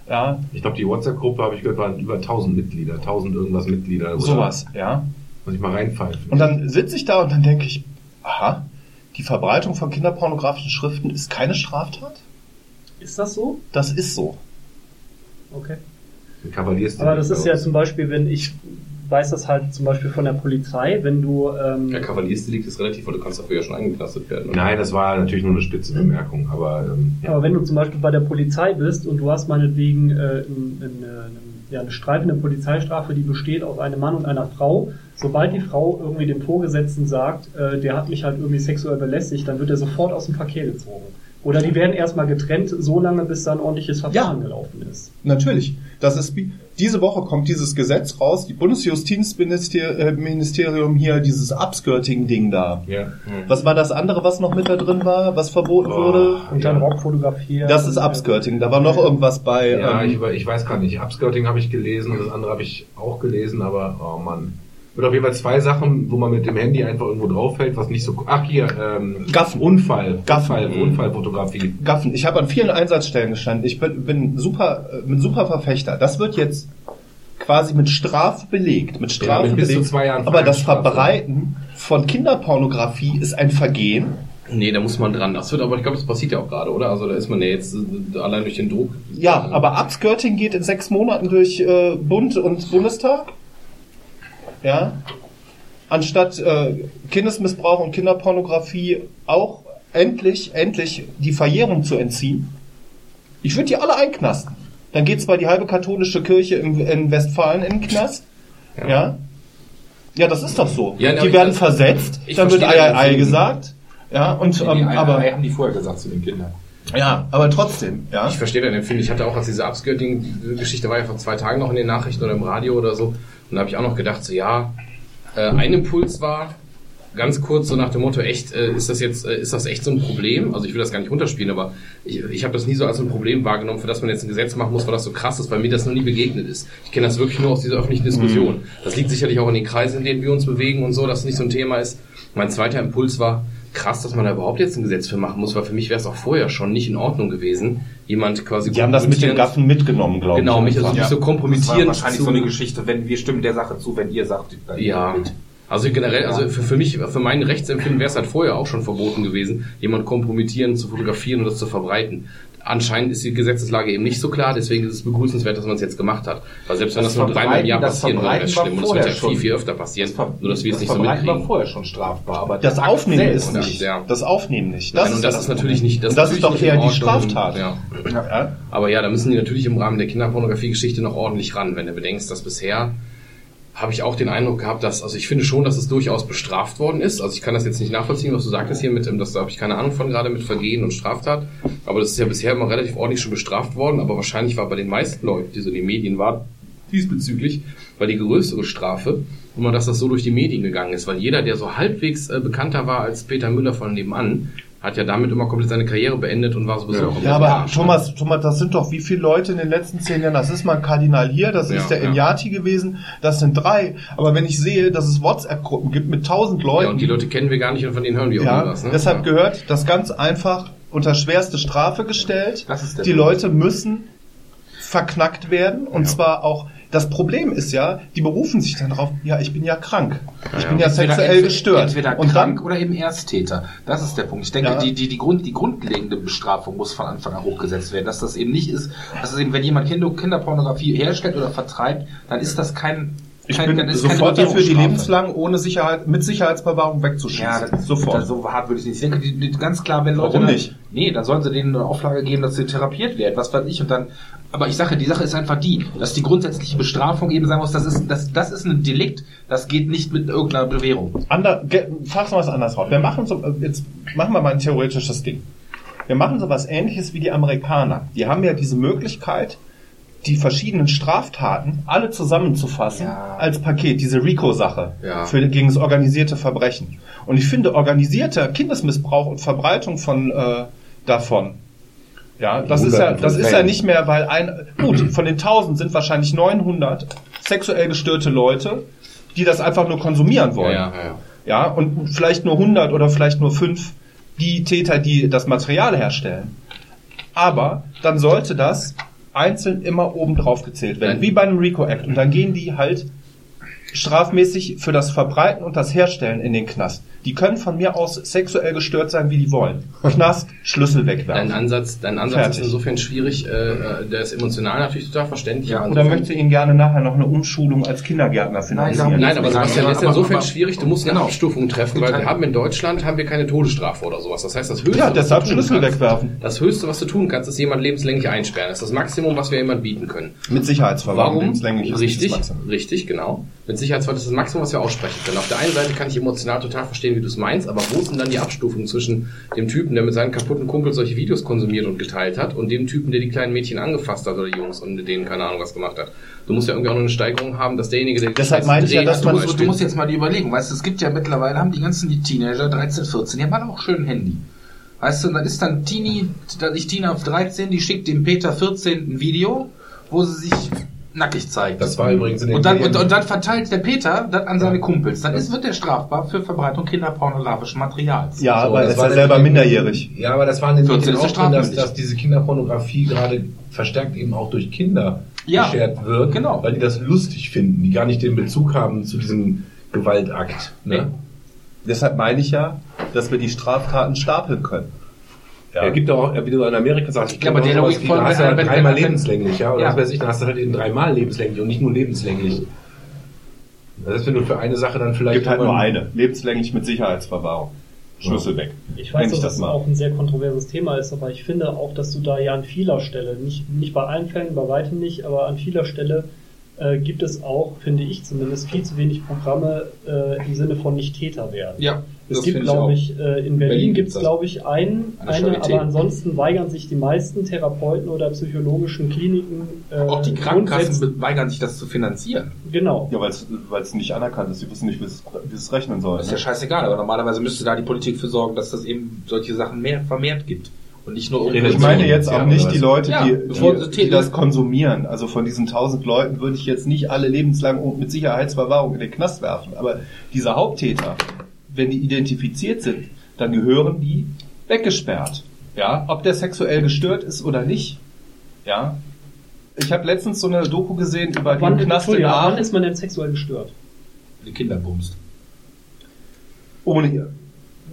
Ja, Ich glaube, die WhatsApp-Gruppe, habe ich gehört, waren über 1000 Mitglieder, 1000 irgendwas Mitglieder. oder? sowas, ja. Muss ich mal reinpfeifen. Und dann sitze ich da und dann denke ich, aha, die Verbreitung von kinderpornografischen Schriften ist keine Straftat? Ist das so? Das ist so. Okay. Ein Kavaliersdelikt Aber das ist ja zum Beispiel, wenn ich weiß das halt zum Beispiel von der Polizei, wenn du ähm, Ja, Kavaliersdelikt ist relativ, weil du kannst dafür ja schon eingeknastet werden. oder? Nein, das war natürlich nur eine spitze Bemerkung, aber ähm, ja. Aber wenn du zum Beispiel bei der Polizei bist und du hast meinetwegen äh, ein- ein- eine, ja, eine streifende Polizeistrafe, die besteht aus einem Mann und einer Frau, sobald die Frau irgendwie dem Vorgesetzten sagt, äh, der hat mich halt irgendwie sexuell belästigt, dann wird er sofort aus dem Verkehr gezogen. Oder die werden erstmal getrennt, so lange, bis da ein ordentliches Verfahren Ja. gelaufen ist. Natürlich. Das ist diese Woche kommt dieses Gesetz raus, die Bundesjustizministerium hier, dieses Upskirting-Ding da. ja. Was war das andere, was noch mit da drin war, was verboten Oh. wurde? Und dann Rock fotografieren. Das ist Upskirting. Da war noch irgendwas bei. Ja, ähm, ich, ich weiß gar nicht. Upskirting habe ich gelesen das andere habe ich auch gelesen, aber oh Mann. Wird auf jeden Fall zwei Sachen, wo man mit dem Handy einfach irgendwo draufhält, was nicht so. Ach hier, ähm, Gaffen. Unfall. Gaffen. Unfall, Mhm. Unfallfotografie. Gaffen. Ich habe an vielen Einsatzstellen gestanden. Ich bin, bin super, äh, bin super Verfechter. Das wird jetzt quasi mit Strafe belegt. Mit Strafe mit bis zu belegt. zwei Jahren Aber das. Verbreiten von Kinderpornografie ist ein Vergehen. Nee, da muss man dran. Das wird aber, ich glaube, das passiert ja auch gerade, oder? Also da ist man ja jetzt äh, allein durch den Druck. Ja, aber Upskirting geht in sechs Monaten durch äh, Bund und Bundestag. Ja. Anstatt äh, Kindesmissbrauch und Kinderpornografie auch endlich, endlich die Verjährung zu entziehen. Ich würde die alle einknasten. Dann geht zwar die halbe katholische Kirche in, in Westfalen in den Knast. Ja. ja. das ist doch so. Ja, die werden versetzt, dann wird Ei, Ei, Ei gesagt. Ja, und Die, ähm, die aber aber haben die vorher gesagt zu den Kindern. ja, aber trotzdem, ja. Ich verstehe deine Empfinden. Ich hatte auch, als diese Upskirting-Geschichte war ja vor zwei Tagen noch in den Nachrichten oder im Radio oder so. Und da habe ich auch noch gedacht, so ja, äh, ein Impuls war, ganz kurz so nach dem Motto, echt, äh, ist das jetzt, äh, ist das echt so ein Problem? Also ich will das gar nicht runterspielen, aber ich, ich habe das nie so als ein Problem wahrgenommen, für das man jetzt ein Gesetz machen muss, weil das so krass ist, weil mir das noch nie begegnet ist. Ich kenne das wirklich nur aus dieser öffentlichen Diskussion. Das liegt sicherlich auch in den Kreisen, in denen wir uns bewegen und so, dass es nicht so ein Thema ist. Mein zweiter Impuls war, krass, dass man da überhaupt jetzt ein Gesetz für machen muss, weil für mich wäre es auch vorher schon nicht in Ordnung gewesen, jemand quasi Die haben das mit den kompromittierend- Gaffen mitgenommen, glaube ich. Genau, mich also nicht so Das war kompromittierend wahrscheinlich zu, so eine Geschichte, wenn wir stimmen der Sache zu, wenn ihr sagt, dann ja. Also generell, also für, für mich, für mein Rechtsempfinden wäre es halt vorher auch schon verboten gewesen, jemand kompromittieren, zu fotografieren und das zu verbreiten. Anscheinend ist die Gesetzeslage eben nicht so klar, deswegen ist es begrüßenswert, dass man es jetzt gemacht hat. Weil selbst wenn das, Das nur dreimal im Jahr das passieren würde, wäre es schlimm. Und es wird ja viel, viel öfter passieren, nur dass wir es das nicht so Verbreiten war mitkriegen. vorher schon strafbar, aber Das Aufnehmen ist das nicht. ja- Das Aufnehmen nicht. Nein, und das ist natürlich nicht, und das ist doch eher die. Straftat. Ja. Ja. Aber ja, da müssen die natürlich im Rahmen der Kinderpornografie-Geschichte noch ordentlich ran. Wenn du bedenkst, dass bisher habe ich auch den Eindruck gehabt, dass, also ich finde schon, dass es durchaus bestraft worden ist. Also ich kann das jetzt nicht nachvollziehen, was du sagtest hier mit, ähm, das da habe ich keine Ahnung von, gerade mit Vergehen und Straftat. Aber das ist ja bisher immer relativ ordentlich schon bestraft worden. Aber wahrscheinlich war bei den meisten Leuten, die so in den Medien waren, diesbezüglich, war die größere Strafe, immer dass das so durch die Medien gegangen ist. Weil jeder, der so halbwegs äh, bekannter war als Peter Müller von nebenan, hat ja damit immer komplett seine Karriere beendet und war sowieso Ja, im aber Arsch, ne? Thomas, Thomas, das sind doch wie viele Leute in den letzten zehn Jahren? Das ist mal ein Kardinal hier, das Ja, ist der ja. Inyati gewesen, das sind drei. Aber wenn ich sehe, dass es WhatsApp-Gruppen gibt mit tausend Leuten, Ja, und die Leute kennen wir gar nicht und von denen hören wir auch ja, was. Ne? deshalb ja. gehört das ganz einfach unter schwerste Strafe gestellt. Das ist der die Punkt. Leute müssen verknackt werden und zwar auch das Problem ist ja, die berufen sich dann drauf, ja, ich bin ja krank. Ich bin ja Entweder- sexuell entweder- gestört. Entweder und krank dann oder eben Ersttäter. Das ist der Punkt. Ich denke, Ja. die, die, die, Grund, die grundlegende Bestrafung muss von Anfang an hochgesetzt werden. Dass das eben nicht ist, dass es eben, wenn jemand Kinder, Kinderpornografie herstellt oder vertreibt, dann ist das kein, ich kein, bin dann ist keine sofort dafür, die lebenslang ohne Sicherheit, mit Sicherheitsbewahrung wegzuschießen. Ja, das, sofort. Das, so hart würde ich nicht. Die, ganz klar, wenn Leute. Warum dann- nicht? Nee, dann sollen sie denen eine Auflage geben, dass sie therapiert werden, was weiß ich, und dann. Aber ich sage, die Sache ist einfach die, dass die grundsätzliche Bestrafung eben sagen muss, das ist, das, das ist ein Delikt, das geht nicht mit irgendeiner Bewährung. Ander, ge- fassen wir es anders raus. Wir machen so, jetzt machen wir mal ein theoretisches Ding. Wir machen so was ähnliches wie die Amerikaner. Die haben ja diese Möglichkeit, die verschiedenen Straftaten alle zusammenzufassen Ja. als Paket, diese RICO-Sache Ja. für gegen das organisierte Verbrechen. Und ich finde, organisierter Kindesmissbrauch und Verbreitung von äh, davon, ja, das ist ja, das ist ja nicht mehr, weil ein, gut, von den 1000 sind wahrscheinlich 900 sexuell gestörte Leute, die das einfach nur konsumieren wollen. Ja, ja, ja. Ja, und vielleicht nur 100 oder vielleicht nur 5 die Täter, die das Material herstellen. Aber dann sollte das einzeln immer oben drauf gezählt werden, Nein. wie bei einem RICO Act. Und dann gehen die halt strafmäßig für das Verbreiten und das Herstellen in den Knast. Die können von mir aus sexuell gestört sein, wie die wollen. Knast, Schlüssel wegwerfen. Dein Ansatz, dein Ansatz Fertig. ist insofern schwierig, äh, äh, der ist emotional natürlich total verständlich. Ja, Oder möchte Ihnen gerne nachher noch eine Umschulung als Kindergärtner finanzieren? Nein, aber Sebastian, das ist insofern aber- schwierig, du musst eine Genau. Abstufung treffen, weil wir haben in Deutschland haben wir keine Todesstrafe oder sowas. Das heißt, das Höchste, Ja, was deshalb du tun Schlüssel kannst, wegwerfen. Das Höchste, was du tun kannst, ist jemand lebenslänglich einsperren. Das ist das Maximum, was wir jemand bieten können. Mit Sicherheitsverwahrung. Warum? lebenslänglich ist Richtig, richtig, genau. Mit Sicherheitsverwahrung ist das Maximum, was wir aussprechen können. Auf der einen Seite kann ich emotional total verstehen, wie du es meinst, aber wo ist denn dann die Abstufung zwischen dem Typen, der mit seinen kaputten Kumpels solche Videos konsumiert und geteilt hat, und dem Typen, der die kleinen Mädchen angefasst hat oder die Jungs und mit denen keine Ahnung was gemacht hat? Du musst ja irgendwie auch noch eine Steigerung haben, dass derjenige, der Deshalb meine ich ja, dass man Du, Beispiel- du musst jetzt mal die überlegen, weißt du, es gibt ja mittlerweile, haben die ganzen die Teenager, 13, 14, die haben alle auch schön ein Handy. Weißt du, und dann ist dann Teenie, da ich Tina auf 13, die schickt dem Peter 14 ein Video, wo sie sich nackig zeigt. Das war übrigens in den und dann, und, und dann verteilt der Peter das an seine Kumpels. Dann ist, wird er strafbar für Verbreitung kinderpornografischen Materials. Ja, So, aber er das war ja selber minderjährig. Ja, aber das war in den 14 Medien ist auch drin, dass, dass diese Kinderpornografie gerade verstärkt eben auch durch Kinder Ja, geschert wird, genau. weil die das lustig finden, die gar nicht den Bezug haben zu diesem Gewaltakt. Ne? Nee. Deshalb meine ich ja, dass wir die Straftaten stapeln können. Ja. Er gibt auch, wie du in Amerika sagst, ich glaube, der Logik von- hast wenn- dreimal lebenslänglich, ja, oder Ja. was weiß ich, dann hast du halt eben dreimal lebenslänglich und nicht nur lebenslänglich. Das ist, wenn du für eine Sache dann Es vielleicht gibt halt nur eine. Lebenslänglich mit Sicherheitsverwahrung. Schlüssel weg. Ich weiß, dass das das mal. auch ein sehr kontroverses Thema ist, aber ich finde auch, dass du da ja an vieler Stelle, nicht, nicht bei allen Fällen, bei weitem nicht, aber an vieler Stelle äh, gibt es auch, finde ich zumindest, viel zu wenig Programme äh, im Sinne von nicht Täter werden. Ja, Es das gibt, ich glaube auch. ich, äh, in Berlin, Berlin gibt es, glaube ich, ein, An der eine, Charité. aber ansonsten weigern sich die meisten Therapeuten oder psychologischen Kliniken. Äh, Auch die Krankenkassen grundsätzlich- weigern sich das zu finanzieren. Genau. Ja, weil es nicht anerkannt ist. Sie wissen nicht, wie es wie es rechnen soll. Das ist ja Ne? scheißegal, aber normalerweise müsste da die Politik für sorgen, dass das eben solche Sachen mehr vermehrt gibt. Und nicht nur Ich Ich meine jetzt auch Ja, nicht die? Leute, Ja, die, die, die das konsumieren. Also von diesen tausend Leuten würde ich jetzt nicht alle lebenslang mit Sicherheitsverwahrung in den Knast werfen. Aber diese Haupttäter, wenn die identifiziert sind, dann gehören die weggesperrt. Ja, ob der sexuell gestört ist oder nicht. Ja. Ich habe letztens so eine Doku gesehen über Wann, den Knast in wann ist man denn sexuell gestört? die Kinder bumst. Ohne ihr.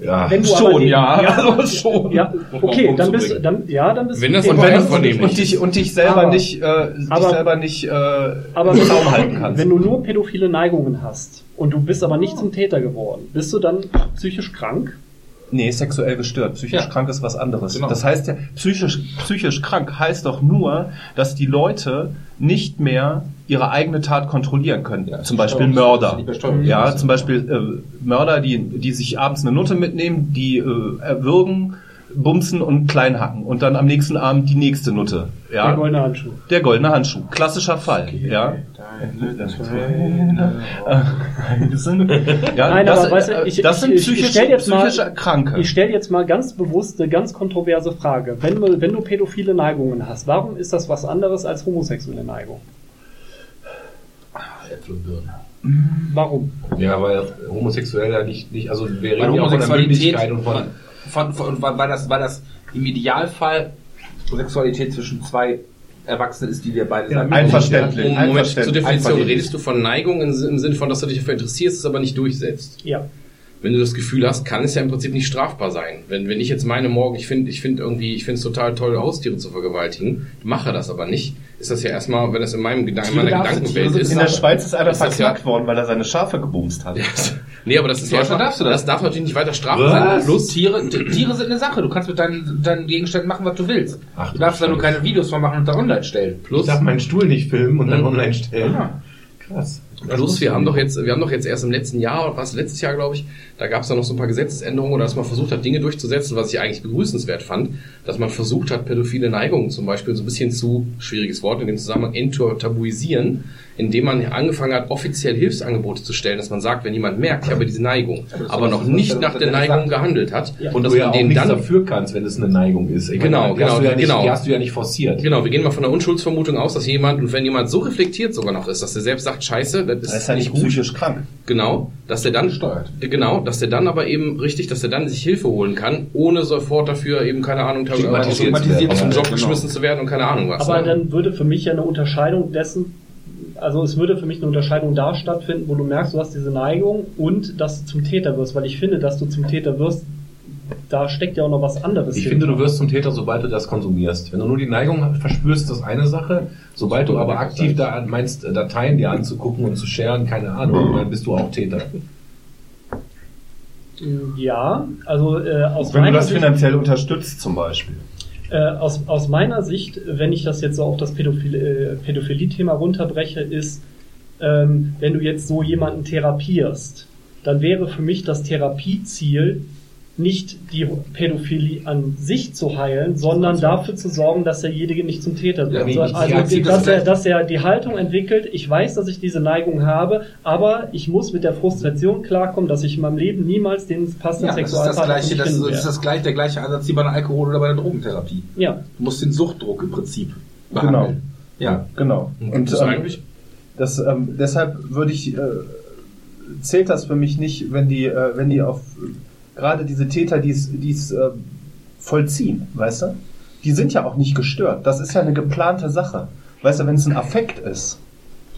Ja. Wenn du Schon, den- ja. ja, Also schon. ja okay, dann bist du, dann, ja, dann bist Wenn du das dem- Und, wenn, einvernehmlich und, dich, und dich selber Aber- nicht, äh, dich aber- selber nicht äh, aber wenn, halten kannst. wenn du nur pädophile Neigungen hast und du bist aber nicht zum Täter geworden, bist du dann psychisch krank? Nee, sexuell gestört. Psychisch Ja. krank ist was anderes. Genau. Das heißt ja, psychisch, psychisch krank heißt doch nur, dass die Leute nicht mehr ihre eigene Tat kontrollieren können. Ja, zum Beispiel Mörder. Ja, zum Beispiel äh, Mörder, die, die sich abends eine Nutte mitnehmen, die äh, erwürgen, bumsen und klein hacken und dann am nächsten Abend die nächste Nutte. Ja, Der goldene Handschuh. der goldene Handschuh. Klassischer Fall. Ja. ja, Nein, das, aber weißt du, äh, ich- das sind ich- ich stell jetzt mal- psychische Kranke. Ich stelle jetzt mal ganz bewusst eine ganz kontroverse Frage. Wenn, du- wenn du pädophile Neigungen hast, warum ist das was anderes als homosexuelle Neigung? Äpfel und Birnen. Warum? Ja, weil homosexuell ja nicht, nicht also wir reden ja auch von der Mündigkeit und von, von, von, weil das, weil das im Idealfall Sexualität zwischen zwei Erwachsenen ist, die wir beide Ja, sagen. Einverständlich. Um, Moment, Einverständlich. zur Definition. Redest du von Neigung im, im Sinne von, dass du dich dafür interessierst, es aber nicht durchsetzt? Ja. Wenn du das Gefühl hast, kann es ja im Prinzip nicht strafbar sein. Wenn, wenn ich jetzt meine morgen, ich finde, ich finde irgendwie, ich finde es total toll, Haustiere zu vergewaltigen, mache das aber nicht, ist das ja erstmal, wenn das in meinem Gedanken, in meiner Gedankenwelt Tiere ist. In der Schweiz ist einer verklagt ja- worden, weil er seine Schafe gebumst hat. nee, aber das ist ja, Deutschland darfst du das. das darf natürlich nicht weiter strafbar sein. Plus, Tiere, Tiere sind eine Sache. Du kannst mit deinen, deinen Gegenständen machen, was du willst. Ach, du darfst da nur keine Videos von machen und da online stellen. ich plus, darf meinen Stuhl nicht filmen und dann Mhm. online stellen. Ja. Krass. Plus, wir haben doch jetzt, wir haben doch jetzt erst im letzten Jahr, was letztes Jahr, glaube ich, da gab es da noch so ein paar Gesetzesänderungen oder dass man versucht hat, Dinge durchzusetzen, was ich eigentlich begrüßenswert fand, dass man versucht hat, pädophile Neigungen zum Beispiel so ein bisschen zu, schwieriges Wort in dem Zusammenhang, enttabuisieren, indem man angefangen hat, offiziell Hilfsangebote zu stellen, dass man sagt, wenn jemand merkt, ich habe diese Neigung, aber noch nicht nach der Neigung gehandelt hat, Ja. Und dass du ja man auch den dann dafür kannst, wenn es eine Neigung ist. Ich Genau, meine, hast genau, du ja nicht, genau. Die hast du ja nicht forciert. Genau, wir gehen mal von der Unschuldsvermutung aus, dass jemand, und wenn jemand so reflektiert sogar noch ist, dass er selbst sagt, scheiße, das das Er ist ja nicht psychisch krank. Genau, dass er dann Gesteuert. Genau, dass er dann aber eben richtig, dass er dann sich Hilfe holen kann, ohne sofort dafür eben keine Ahnung zu zum werden. Job Genau. geschmissen zu werden und keine Ahnung was. Aber ne? dann würde für mich ja eine Unterscheidung dessen, also es würde für mich eine Unterscheidung da stattfinden, wo du merkst, du hast diese Neigung und dass du zum Täter wirst, weil ich finde, dass du zum Täter wirst, da steckt ja auch noch was anderes Ich finde, du wirst zum Täter, sobald du das konsumierst. Wenn du nur die Neigung verspürst, ist das eine Sache. Sobald du aber aktiv da meinst, Dateien dir anzugucken und zu scheren, keine Ahnung, dann bist du auch Täter. Ja, also äh, aus Wenn du das Sicht, finanziell unterstützt zum Beispiel. äh, aus, aus meiner Sicht, wenn ich das jetzt so auf das Pädophil äh, Pädophilie-Thema runterbreche, ist, ähm, wenn du jetzt so jemanden therapierst, dann wäre für mich das Therapieziel nicht die Pädophilie an sich zu heilen, sondern dafür zu sorgen, dass derjenige nicht zum Täter wird. Ja, also, das dass er, dass er die Haltung entwickelt, ich weiß, dass ich diese Neigung habe, aber ich muss mit der Frustration klarkommen, dass ich in meinem Leben niemals den passenden Ja, das ist das Sexualpartner gleiche, das, finden ist- das ist werde. das gleiche, der gleiche Ansatz wie bei der Alkohol- oder bei der Drogentherapie. Ja, Du musst den Suchtdruck im Prinzip Genau. behandeln. Ja. Genau. Und das ähm, eigentlich? Das, ähm, deshalb würde ich, äh, zählt das für mich nicht, wenn die, äh, wenn die auf, gerade diese Täter, die es, äh, vollziehen, weißt du? Die sind ja auch nicht gestört. Das ist ja eine geplante Sache. Weißt du, wenn es ein Affekt ist,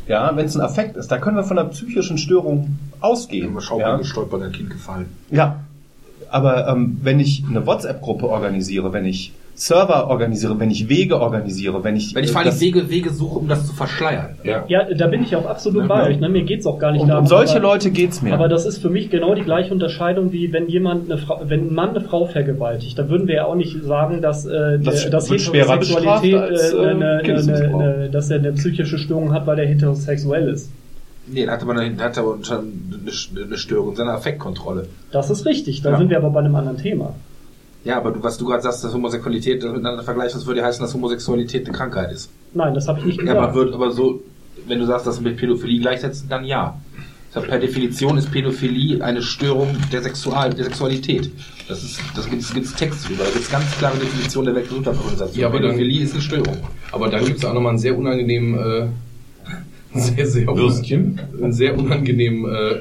ja, wenn es ein Affekt ist, da können wir von einer psychischen Störung ausgehen. Schau ja? mal, gestolpert, ein Kind gefallen. Ja, aber ähm, wenn ich eine WhatsApp-Gruppe organisiere, wenn ich Server organisiere, wenn ich Wege organisiere, wenn ich Wenn ich äh, vor allem Wege, Wege suche, um das zu verschleiern. Ja. ja, da bin ich auch absolut bei euch. Ne? Mir geht's auch gar nicht um, darum. um solche aber- Leute geht's mir. Aber das ist für mich genau die gleiche Unterscheidung wie wenn jemand eine Frau, wenn ein Mann eine Frau vergewaltigt, da würden wir ja auch nicht sagen, dass äh, Das dass Heterosexualität bestraft als, äh, äh, eine, eine, eine, dass er eine psychische Störung hat, weil er heterosexuell ist. Nee, da hatte man da hatte aber schon eine, eine Störung seiner Affektkontrolle. Das ist richtig. Da Ja. sind wir aber bei einem anderen Thema. Ja, aber du, was du gerade sagst, dass Homosexualität das miteinander vergleichst, das würde ja heißen, dass Homosexualität eine Krankheit ist. Nein, das habe ich nicht Ja, gesagt. aber wird aber so, wenn du sagst, dass mit Pädophilie gleichsetzen, dann ja. Heißt, Per Definition ist Pädophilie eine Störung der, Sexual, der Sexualität. Das ist, das gibt's, gibt's Text drüber. Da gibt's ganz klare Definition der Weltgesundheitsorganisation. Ja, aber dann- Pädophilie ist eine Störung. Aber dann gibt es auch nochmal einen sehr unangenehmen, äh, sehr, sehr, Würstchen. einen sehr unangenehmen, äh,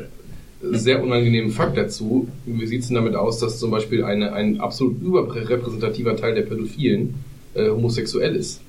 sehr unangenehmen Fakt dazu. Wie sieht es denn damit aus, dass zum Beispiel eine, ein absolut überrepräsentativer Teil der Pädophilen äh, homosexuell ist?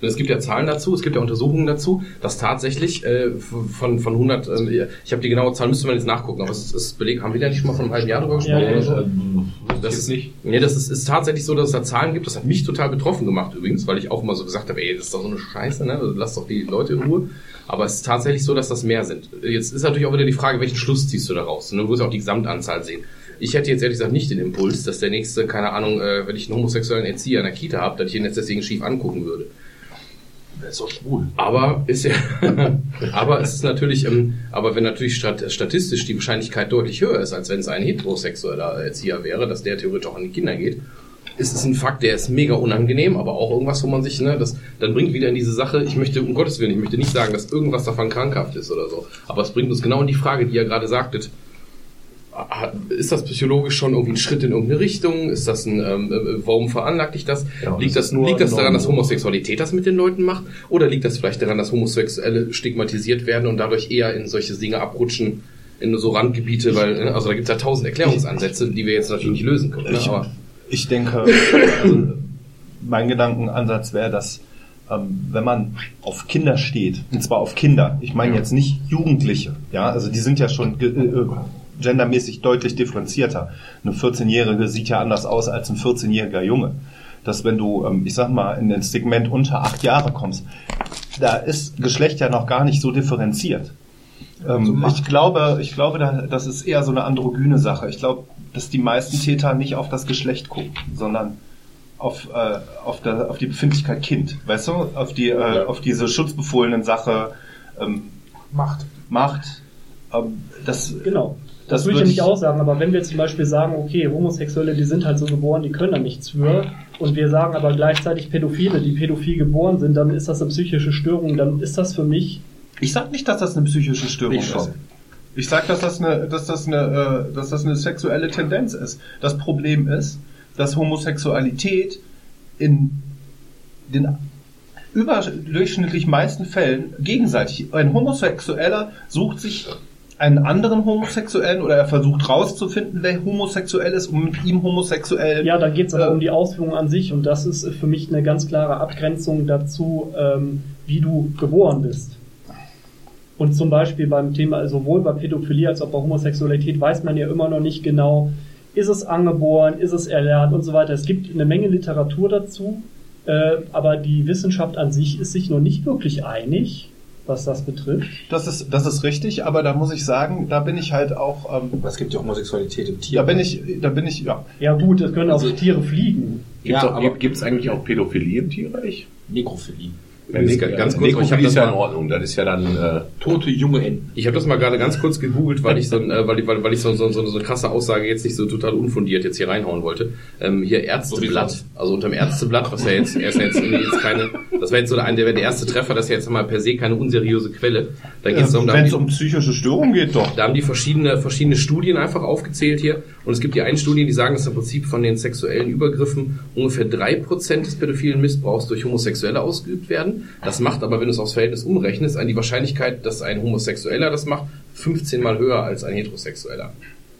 Es gibt ja Zahlen dazu, es gibt ja Untersuchungen dazu, dass tatsächlich äh, von, von 100, äh, ich habe die genaue Zahl, müsste man jetzt nachgucken, aber es ist belegt, haben wir da nicht schon mal von einem halben Jahr drüber gesprochen Ja, oder so? Ähm, Das ist nicht. Nee, das ist, ist tatsächlich so, dass es da Zahlen gibt. Das hat mich total betroffen gemacht übrigens, weil ich auch immer so gesagt habe, ey, das ist doch so eine Scheiße, ne? Lass doch die Leute in Ruhe. Aber es ist tatsächlich so, dass das mehr sind. Jetzt ist natürlich auch wieder die Frage, welchen Schluss ziehst du daraus? Du wirst auch die Gesamtanzahl sehen. Ich hätte jetzt ehrlich gesagt nicht den Impuls, dass der nächste, keine Ahnung, äh, wenn ich einen homosexuellen Erzieher in der Kita habe, dass ich ihn jetzt deswegen schief angucken würde. Der ist doch schwul. Aber ist ja, aber es ist natürlich, ähm, aber wenn natürlich stat statistisch die Wahrscheinlichkeit deutlich höher ist, als wenn es ein heterosexueller Erzieher wäre, dass der theoretisch auch an die Kinder geht, ist es ein Fakt, der ist mega unangenehm, aber auch irgendwas, wo man sich, ne, das dann bringt wieder in diese Sache, ich möchte, um Gottes Willen, ich möchte nicht sagen, dass irgendwas davon krankhaft ist oder so, aber es bringt uns genau in die Frage, die ihr gerade sagtet, ist das psychologisch schon irgendwie ein Schritt in irgendeine Richtung? Ist das ein, ähm, äh, warum veranlagt dich das? Ja, liegt das das, nur liegt das daran, dass. Homosexualität das mit den Leuten macht? Oder liegt das vielleicht daran, dass Homosexuelle stigmatisiert werden und dadurch eher in solche Dinge abrutschen, in so Randgebiete, weil, äh, also da gibt es ja tausend Erklärungsansätze, die wir jetzt natürlich nicht lösen können. Ne? Ich, Aber ich denke, also mein Gedankenansatz wäre, dass ähm, wenn man auf Kinder steht, und zwar auf Kinder, ich meine jetzt nicht Jugendliche, ja, also die sind ja schon ge- äh, gendermäßig deutlich differenzierter. Eine 14-Jährige sieht ja anders aus als ein 14-jähriger Junge. Dass wenn du, ähm, ich sag mal, in ein Segment unter acht Jahre kommst, da ist Geschlecht ja noch gar nicht so differenziert. Ähm, ich glaube, ich glaube, da- das ist eher so eine androgyne Sache. Ich glaube, dass die meisten Täter nicht auf das Geschlecht gucken, sondern auf, äh, auf, der, auf die Befindlichkeit Kind, weißt du? Auf die, äh, auf diese schutzbefohlenen Sache ähm, Macht. Macht. Ähm, das, Genau. Das Das, würde ich ja nicht ich- auch sagen, aber wenn wir zum Beispiel sagen, okay, Homosexuelle, die sind halt so geboren, die können da nichts für, und wir sagen aber gleichzeitig Pädophile, die pädophil geboren sind, dann ist das eine psychische Störung, dann ist das für mich, Ich sag nicht, dass das eine psychische Störung ist. Ich sag, dass das eine, dass das eine, äh, dass das eine sexuelle Tendenz ist. Das Problem ist, dass Homosexualität in den überdurchschnittlich meisten Fällen gegenseitig. Ein Homosexueller sucht sich einen anderen Homosexuellen oder er versucht rauszufinden, wer homosexuell ist, um mit ihm homosexuell. Ja, da geht es aber Äh, um die Ausführung an sich und das ist für mich eine ganz klare Abgrenzung dazu, ähm, wie du geboren bist. Und zum Beispiel beim Thema, sowohl bei Pädophilie als auch bei Homosexualität weiß man ja immer noch nicht genau, ist es angeboren, ist es erlernt und so weiter. Es gibt eine Menge Literatur dazu, äh, aber die Wissenschaft an sich ist sich noch nicht wirklich einig, was das betrifft. Das ist, das ist richtig, aber da muss ich sagen, da bin ich halt auch, ähm, Es gibt ja Homosexualität im Tier. da bin ich, da bin ich, ja. Ja gut, es können Also- auch Tiere fliegen. Gibt's Ja, auch- aber- Gibt es eigentlich auch Pädophilie im Tierreich? Nekrophilie. Übrigens, Nek- ganz kurz, ich hab Nekrophilie das ja mal- in Ordnung. Das ist ja dann äh, Tote junge Enten. Ich habe das mal gerade ganz kurz gegoogelt, weil ich so, äh, weil, ich- weil, weil ich so, so, so, so eine krasse Aussage jetzt nicht so total unfundiert jetzt hier reinhauen wollte. Ähm, hier Ärzteblatt, also unterm Ärzteblatt, was ja jetzt, er ist ja jetzt, jetzt keine, das wäre jetzt so der, der, der erste Treffer, das ist ja jetzt mal per se keine unseriöse Quelle. Da geht es darum, da haben Wenn es um psychische Störungen geht, doch. da haben die verschiedene, verschiedene Studien einfach aufgezählt hier. Und es gibt die einen Studien, die sagen, dass im Prinzip von den sexuellen Übergriffen ungefähr drei Prozent des pädophilen Missbrauchs durch Homosexuelle ausgeübt werden. Das macht aber, wenn du es aufs Verhältnis umrechnest, an die Wahrscheinlichkeit, dass ein Homosexueller das macht, 15 mal höher als ein Heterosexueller.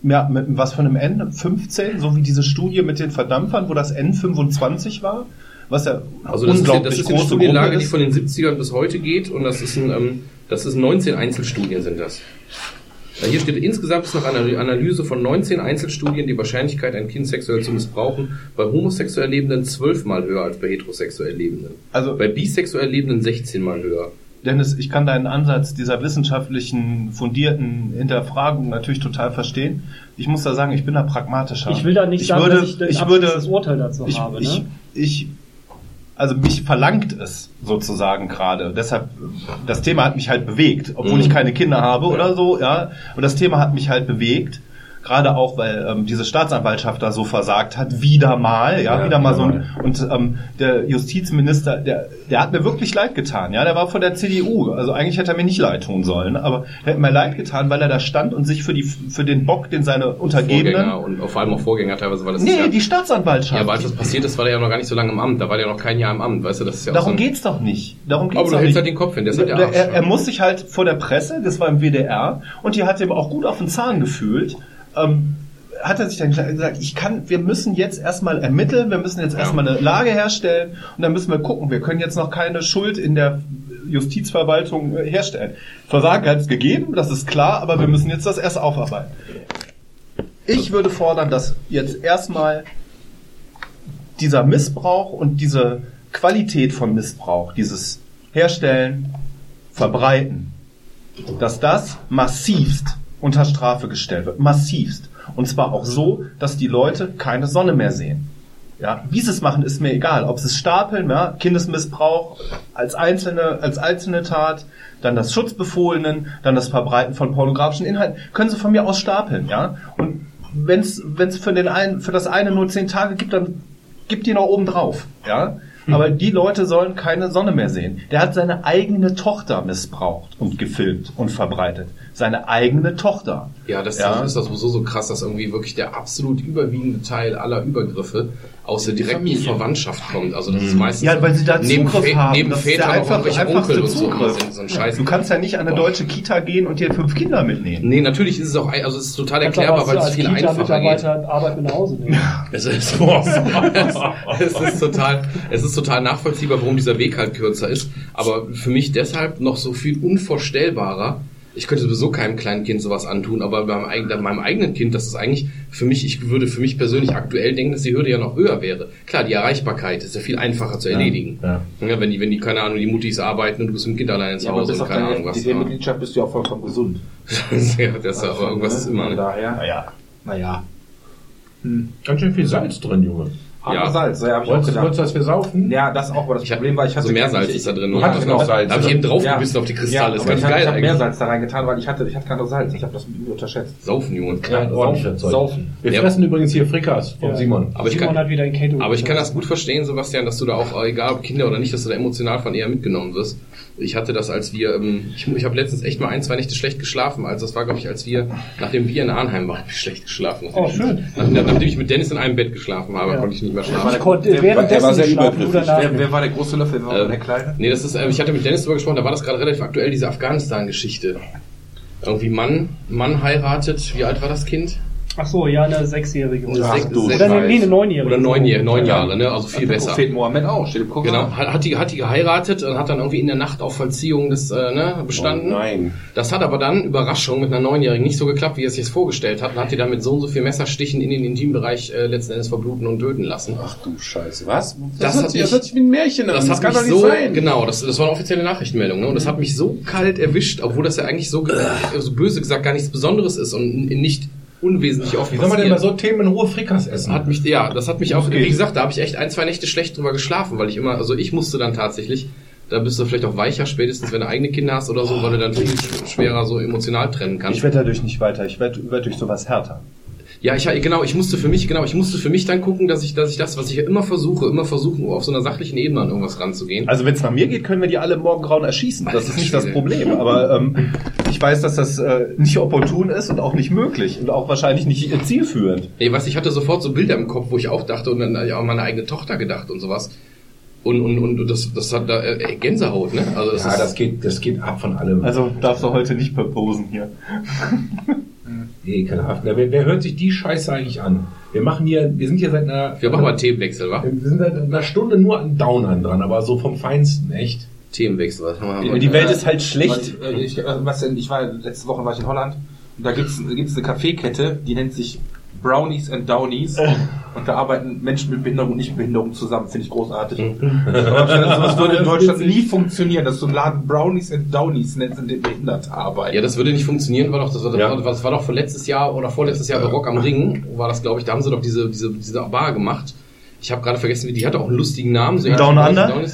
Ja, mit was von einem N? 15, so wie diese Studie mit den Verdampfern, wo das N 25 war, was ja Also das ist, unglaublich das ist eine große Studienlage, die ist. von den 70ern bis heute geht und das ist ein, ähm, das ist 19 Einzelstudien sind das. Ja, Hier steht, insgesamt ist nach einer Analyse von 19 Einzelstudien die Wahrscheinlichkeit, ein Kind sexuell zu missbrauchen, bei homosexuell Lebenden 12 mal höher als bei heterosexuell Lebenden. Also, Bei bisexuell Lebenden 16 mal höher. Dennis, ich kann deinen Ansatz dieser wissenschaftlichen, fundierten Hinterfragung natürlich total verstehen. Ich muss da sagen, ich bin da pragmatischer. Ich will da nicht ich sagen, würde, dass ich ich würde, abschließendes Urteil dazu ich, habe. ich, Ne? ich, also mich verlangt es sozusagen gerade. Deshalb, das Thema hat mich halt bewegt, obwohl Mhm. ich keine Kinder habe oder so, ja. Und das Thema hat mich halt bewegt. Gerade auch, weil ähm, diese Staatsanwaltschaft da so versagt hat, wieder mal, ja, Ja, wieder mal wieder so ein, und ähm, der Justizminister, der, der hat mir wirklich leid getan, ja, der war von der CDU, also eigentlich hätte er mir nicht leid tun sollen, aber er hat mir leid getan, weil er da stand und sich für die für den Bock, den seine Untergebenen, Vorgänger und vor allem auch Vorgänger teilweise, weil das nee, ist ja, die Staatsanwaltschaft, ja, als das passiert ist, war der ja noch gar nicht so lange im Amt. Da war der noch kein Jahr im Amt, weißt du, das ist ja so Darum ein, geht's doch nicht. Darum geht's Aber du doch hältst nicht. halt den Kopf hin, der ist halt der Der- Arsch. er, er muss sich halt vor der Presse, das war im WDR, und die hat ihm auch gut auf den Zahn gefühlt. Ähm, hat er sich dann gesagt, ich kann, wir müssen jetzt erstmal ermitteln, wir müssen jetzt Ja. erstmal eine Lage herstellen und dann müssen wir gucken, wir können jetzt noch keine Schuld in der Justizverwaltung äh, herstellen. Versagen hat es gegeben, das ist klar, aber wir müssen jetzt das erst aufarbeiten. Ich würde fordern, dass jetzt erstmal dieser Missbrauch und diese Qualität von Missbrauch, dieses Herstellen, Verbreiten, dass das massivst unter Strafe gestellt wird. Massivst. Und zwar auch so, dass die Leute keine Sonne mehr sehen. Ja, wie sie es machen, ist mir egal. Ob sie es stapeln, ja, Kindesmissbrauch als einzelne, als einzelne Tat, dann das Schutzbefohlenen, dann das Verbreiten von pornografischen Inhalten, können sie von mir aus stapeln, ja. Und wenn es für den einen, für das eine nur zehn Tage gibt, dann gibt die noch oben drauf, ja. Aber die Leute sollen keine Sonne mehr sehen. Der hat seine eigene Tochter missbraucht und gefilmt und verbreitet. Seine eigene Tochter. Ja, das Ja. ist das sowieso so krass, dass irgendwie wirklich der absolut überwiegende Teil aller Übergriffe aus der direkten Familie. Verwandtschaft kommt. Also das ist meistens Ja, weil sie da neben, Zugriff haben. neben Das ist der Vätern auch einfach- Onkel und so, Zugriff. so, so ein Scheiß. Du kannst ja nicht an eine Boah. deutsche Kita gehen und dir fünf Kinder mitnehmen. Nee, natürlich ist es auch, also es ist total erklärbar, weil es viel einfacher geht. Arbeit mit nach Hause nehmen. Es ist, es ist total, es ist total nachvollziehbar, warum dieser Weg halt kürzer ist. Aber für mich deshalb noch so viel unvorstellbarer. Ich könnte sowieso keinem kleinen Kind sowas antun, aber bei meinem, eigenen- meinem eigenen Kind, das ist eigentlich für mich, ich würde für mich persönlich aktuell denken, dass die Hürde ja noch höher wäre. Klar, die Erreichbarkeit ist ja viel einfacher zu erledigen. ja. Ja, wenn die, wenn die, keine Ahnung, die Muttis arbeiten und du bist mit dem Kind alleine zu Ja, bis und keine deine Ahnung was. DD-Mitgliedschaft bist du ja auch vollkommen gesund. ja, das ist aber irgendwas ist immer, Von ne? daher, Naja. naja. Ganz schön viel Salz drin, Junge. Ja. Salz, ja, habe ich auch Wolltest, wolltest gedacht. du, dass wir saufen? Ja, das auch, aber das Ich Problem war, ich hatte so Meersalz ist da drin. Du hattest noch Salz. Da habe ich eben draufgebissen auf die Ja, Kristalle. das ist ganz ich habe geil ich hab eigentlich. Meersalz da reingetan, weil ich hatte, ich hatte keine Salz. Ich habe das unterschätzt. Saufen, Junge. Ja, Zeug. Saufen. Wir Ja. fressen übrigens hier Frikas von Ja. Simon. Aber ich Simon kann- hat wieder ein Kato. Aber ich kann das gut verstehen, Sebastian, dass du da auch, egal ob Kinder oder nicht, dass du da emotional von eher mitgenommen wirst. Ich hatte das, als wir, ähm, ich, ich habe letztens echt mal ein, zwei Nächte schlecht geschlafen. Also das war, glaube ich, als wir nach dem Bier in Arnheim waren, schlecht geschlafen. Oh, schön. Nach, nachdem ich mit Dennis in einem Bett geschlafen habe, Ja. konnte ich nicht mehr Ich schlafen. konnte der- währenddessen der war sehr nach Wer, wer war der große Löffel, wer war Ähm, der kleine? Nee, das ist, äh, ich hatte mit Dennis drüber gesprochen, da war das gerade relativ aktuell, diese Afghanistan-Geschichte. Irgendwie Mann, Mann heiratet, wie alt war das Kind? Ach so, ja, eine Sechsjährige. Eine Oder, sech- du sech- oder nee, eine Neunjährige. Oder neun, Jahre- neun Ja. Jahre, ne? Also viel besser. Prophet Mohammed auch, steht im. Genau, hat, hat, die, hat die geheiratet und hat dann irgendwie in der Nacht auf Vollziehung des, äh, ne, bestanden. Nein. Das hat aber dann, Überraschung, mit einer Neunjährigen nicht so geklappt, wie er es sich vorgestellt hat und hat die dann mit so und so viel Messerstichen in den Intimbereich äh, letzten Endes verbluten und töten lassen. Ach du Scheiße, was? Das, Das hat sich, das hört sich wie ein Märchen an. Das, hat kann doch nicht so, sein. genau, das, das war eine offizielle Nachrichtenmeldung, ne? Und das hat mich so kalt erwischt, obwohl das ja eigentlich so, so böse gesagt gar nichts Besonderes ist und nicht unwesentlich oft Wie soll man denn bei so Themen in Ruhe Frikas essen? Hat mich, ja, das hat mich auch, wie gesagt, da habe ich echt ein, zwei Nächte schlecht drüber geschlafen, weil ich immer, also ich musste dann tatsächlich, da bist du vielleicht auch weicher, spätestens wenn du eigene Kinder hast oder so, weil du dann viel sch- schwerer so emotional trennen kannst. Ich werde dadurch nicht weiter, ich werde werd durch sowas härter. Ja, ich genau, ich musste für mich, genau, ich musste für mich dann gucken, dass ich, dass ich das, was ich ja immer versuche, immer versuchen, auf so einer sachlichen Ebene an irgendwas ranzugehen. Also wenn es nach mir geht, können wir die alle morgen grauen erschießen. Das ist nicht das Problem. Aber ähm, ich weiß, dass das äh, nicht opportun ist und auch nicht möglich und auch wahrscheinlich nicht äh, zielführend. Nee, was ich hatte sofort so Bilder im Kopf, wo ich auch dachte und dann ja, an meine eigene Tochter gedacht und sowas. Und, und, und das, das hat da äh, Gänsehaut, ne? Also das ja, ist, das geht, das geht ab von allem. Also darfst du heute nicht proposen hier. Ekelhaft. Na, Wer, wer hört sich die Scheiße eigentlich an? Wir machen hier, wir sind hier seit einer, wir machen mal einen Themenwechsel, wa? wir sind seit einer Stunde nur an Downern dran, aber so vom Feinsten, echt. Themenwechsel, was haben wir? Die, die Welt ist halt schlecht. Ich, äh, ich, äh, was denn, ich war letzte Woche war ich in Holland und da gibt's gibt's eine Kaffeekette, die nennt sich Brownies and Downies und da arbeiten Menschen mit Behinderung und Nichtbehinderung zusammen, finde ich großartig. Aber das würde in Deutschland nie funktionieren, dass so ein Laden Brownies and Downies nennt, in dem Behinderte arbeiten. Ja, das würde nicht funktionieren, war doch, das war, Ja. das war doch vor letztes Jahr oder vorletztes Jahr bei Rock am Ring, war das, glaube ich, da haben sie doch diese, diese, diese Bar gemacht. Ich habe gerade vergessen, wie die hatte auch einen lustigen Namen. So Down ähnlich wie Under?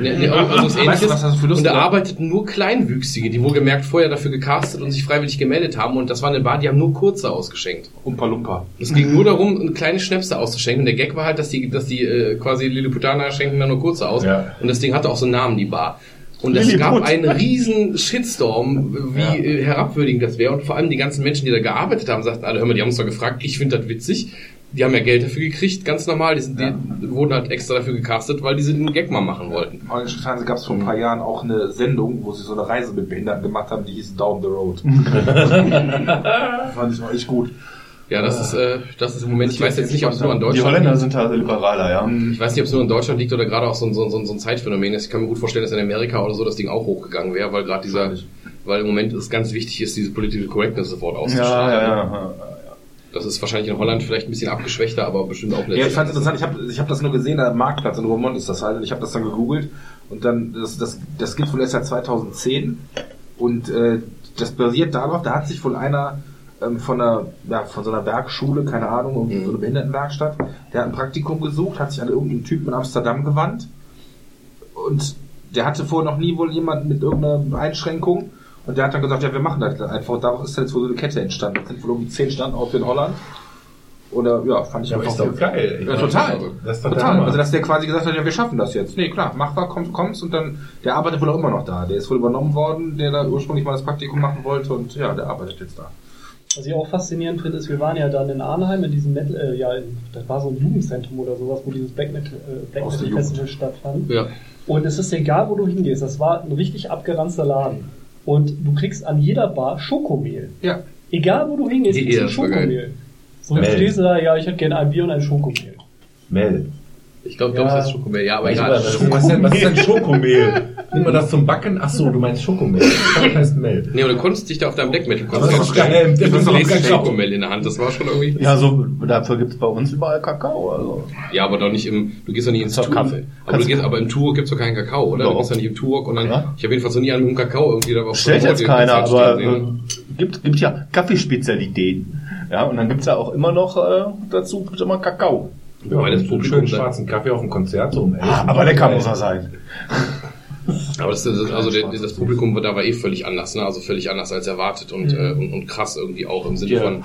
Weißt du, und da arbeiteten nur Kleinwüchsige, die wohlgemerkt vorher dafür gecastet und sich freiwillig gemeldet haben. Und das war eine Bar, die haben nur kurze ausgeschenkt. Umpa Lumpa. Es ging nur darum, eine kleine Schnäpse auszuschenken. Und der Gag war halt, dass die, dass die äh, quasi Lilliputaner schenken dann nur kurze aus. Ja. Und das Ding hatte auch so einen Namen, die Bar. Und es gab einen riesen Shitstorm, wie äh, herabwürdigend das wäre. Und vor allem die ganzen Menschen, die da gearbeitet haben, sagten alle, hör mal, die haben uns doch gefragt, ich finde das witzig. Die haben ja Geld dafür gekriegt, ganz normal. Die, sind, die wurden halt extra dafür gecastet, weil die sie den Gag mal machen wollten. Im holländischen Fernsehen gab es vor ein paar Jahren auch eine Sendung, wo sie so eine Reise mit Behinderten gemacht haben, die hieß Down the Road. Fand ich auch echt gut. Ja, das ist, äh, das ist im Moment, ich weiß jetzt nicht, ob es nur Die Deutschland Holländer liegt. sind da liberaler, ja. Ich weiß nicht, ob es nur in Deutschland liegt oder gerade auch so ein, so, ein, so ein Zeitphänomen ist. Ich kann mir gut vorstellen, dass in Amerika oder so das Ding auch hochgegangen wäre, weil gerade dieser, weil im Moment es ganz wichtig ist, diese Political Correctness sofort Ja, auszustrahlen. ja, ja. Das ist wahrscheinlich in Holland vielleicht ein bisschen abgeschwächter, aber bestimmt auch Ja, ich fand es interessant, ich habe ich hab das nur gesehen, am Marktplatz in Roermond ist das halt, und ich habe das dann gegoogelt. Und dann, das, das, das gibt wohl erst seit 2010 und äh, das basiert darauf, da hat sich wohl einer ähm, von einer, ja, von so einer Werkschule, keine Ahnung, Mhm. so eine Behindertenwerkstatt, der hat ein Praktikum gesucht, hat sich an irgendeinen Typen in Amsterdam gewandt. Und der hatte vorher noch nie wohl jemanden mit irgendeiner Einschränkung und der hat dann gesagt, ja, wir machen das einfach. Und daraus ist dann jetzt wohl so eine Kette entstanden. Das sind wohl irgendwie zehn Standorte in Holland. Oder ja, fand ich Ja, einfach ist doch geil. Ich Ja, total. Das ist Total. Hammer. Also dass der quasi gesagt hat, ja, wir schaffen das jetzt. Nee, klar, mach mal, komm, kommst und dann, der arbeitet wohl auch immer noch da. Der ist wohl übernommen worden, der da ursprünglich mal das Praktikum machen wollte und ja, der arbeitet jetzt da. Was ich auch faszinierend finde, ist, wir waren ja dann in Arnheim in diesem Metal, äh, ja, das war so ein Jugendzentrum oder sowas, wo dieses Black Metal, äh, Black Metal Festival stattfand. Ja. Und es ist egal, wo du hingehst, das war ein richtig abgeranzter Laden. Und du kriegst an jeder Bar Schokomehl. Ja. Egal, wo du hingehst, Ja, kriegst du. Schokomehl. So Mel. stehst du da, ja, ich hätte gerne ein Bier und ein Schokomehl. Mel. Ich glaube, Ja. das ist Schokomehl. Ja, aber Ich egal. weiß, was, ist denn, was ist denn Schokomehl? Nimmt man das zum Backen? Ach so, du meinst Schokomehl. Das heißt Mel. Nee, aber du konntest dich da auf deinem Black Metal ist konzentrieren. Du hast doch Schokomehl in der Hand. Das war schon irgendwie. Ja, so, dafür gibt's bei uns überall Kakao. Also. Ja, aber doch nicht im, du gehst doch nicht ins Turok. Kaffee. Aber, du gehst, aber im Turok gibt's doch keinen Kakao, oder? Doch. Du gehst doch nicht im Turok und dann, Ja. ich habe jedenfalls noch nie einen mit dem Kakao irgendwie da auf Stellt jetzt keiner, aber äh, gibt, gibt ja Kaffeespezialitäten. Ja, und dann gibt's ja auch immer noch äh, dazu immer Kakao. Ja, Weil das Publikum schönen da- schwarzen Kaffee auf dem Konzert so um elf. Aber lecker muss er sein. Aber das, das, also der, das Publikum da war eh völlig anders, ne? Also völlig anders als erwartet und, Mhm. äh, und, und krass irgendwie auch im Sinne Ja. von.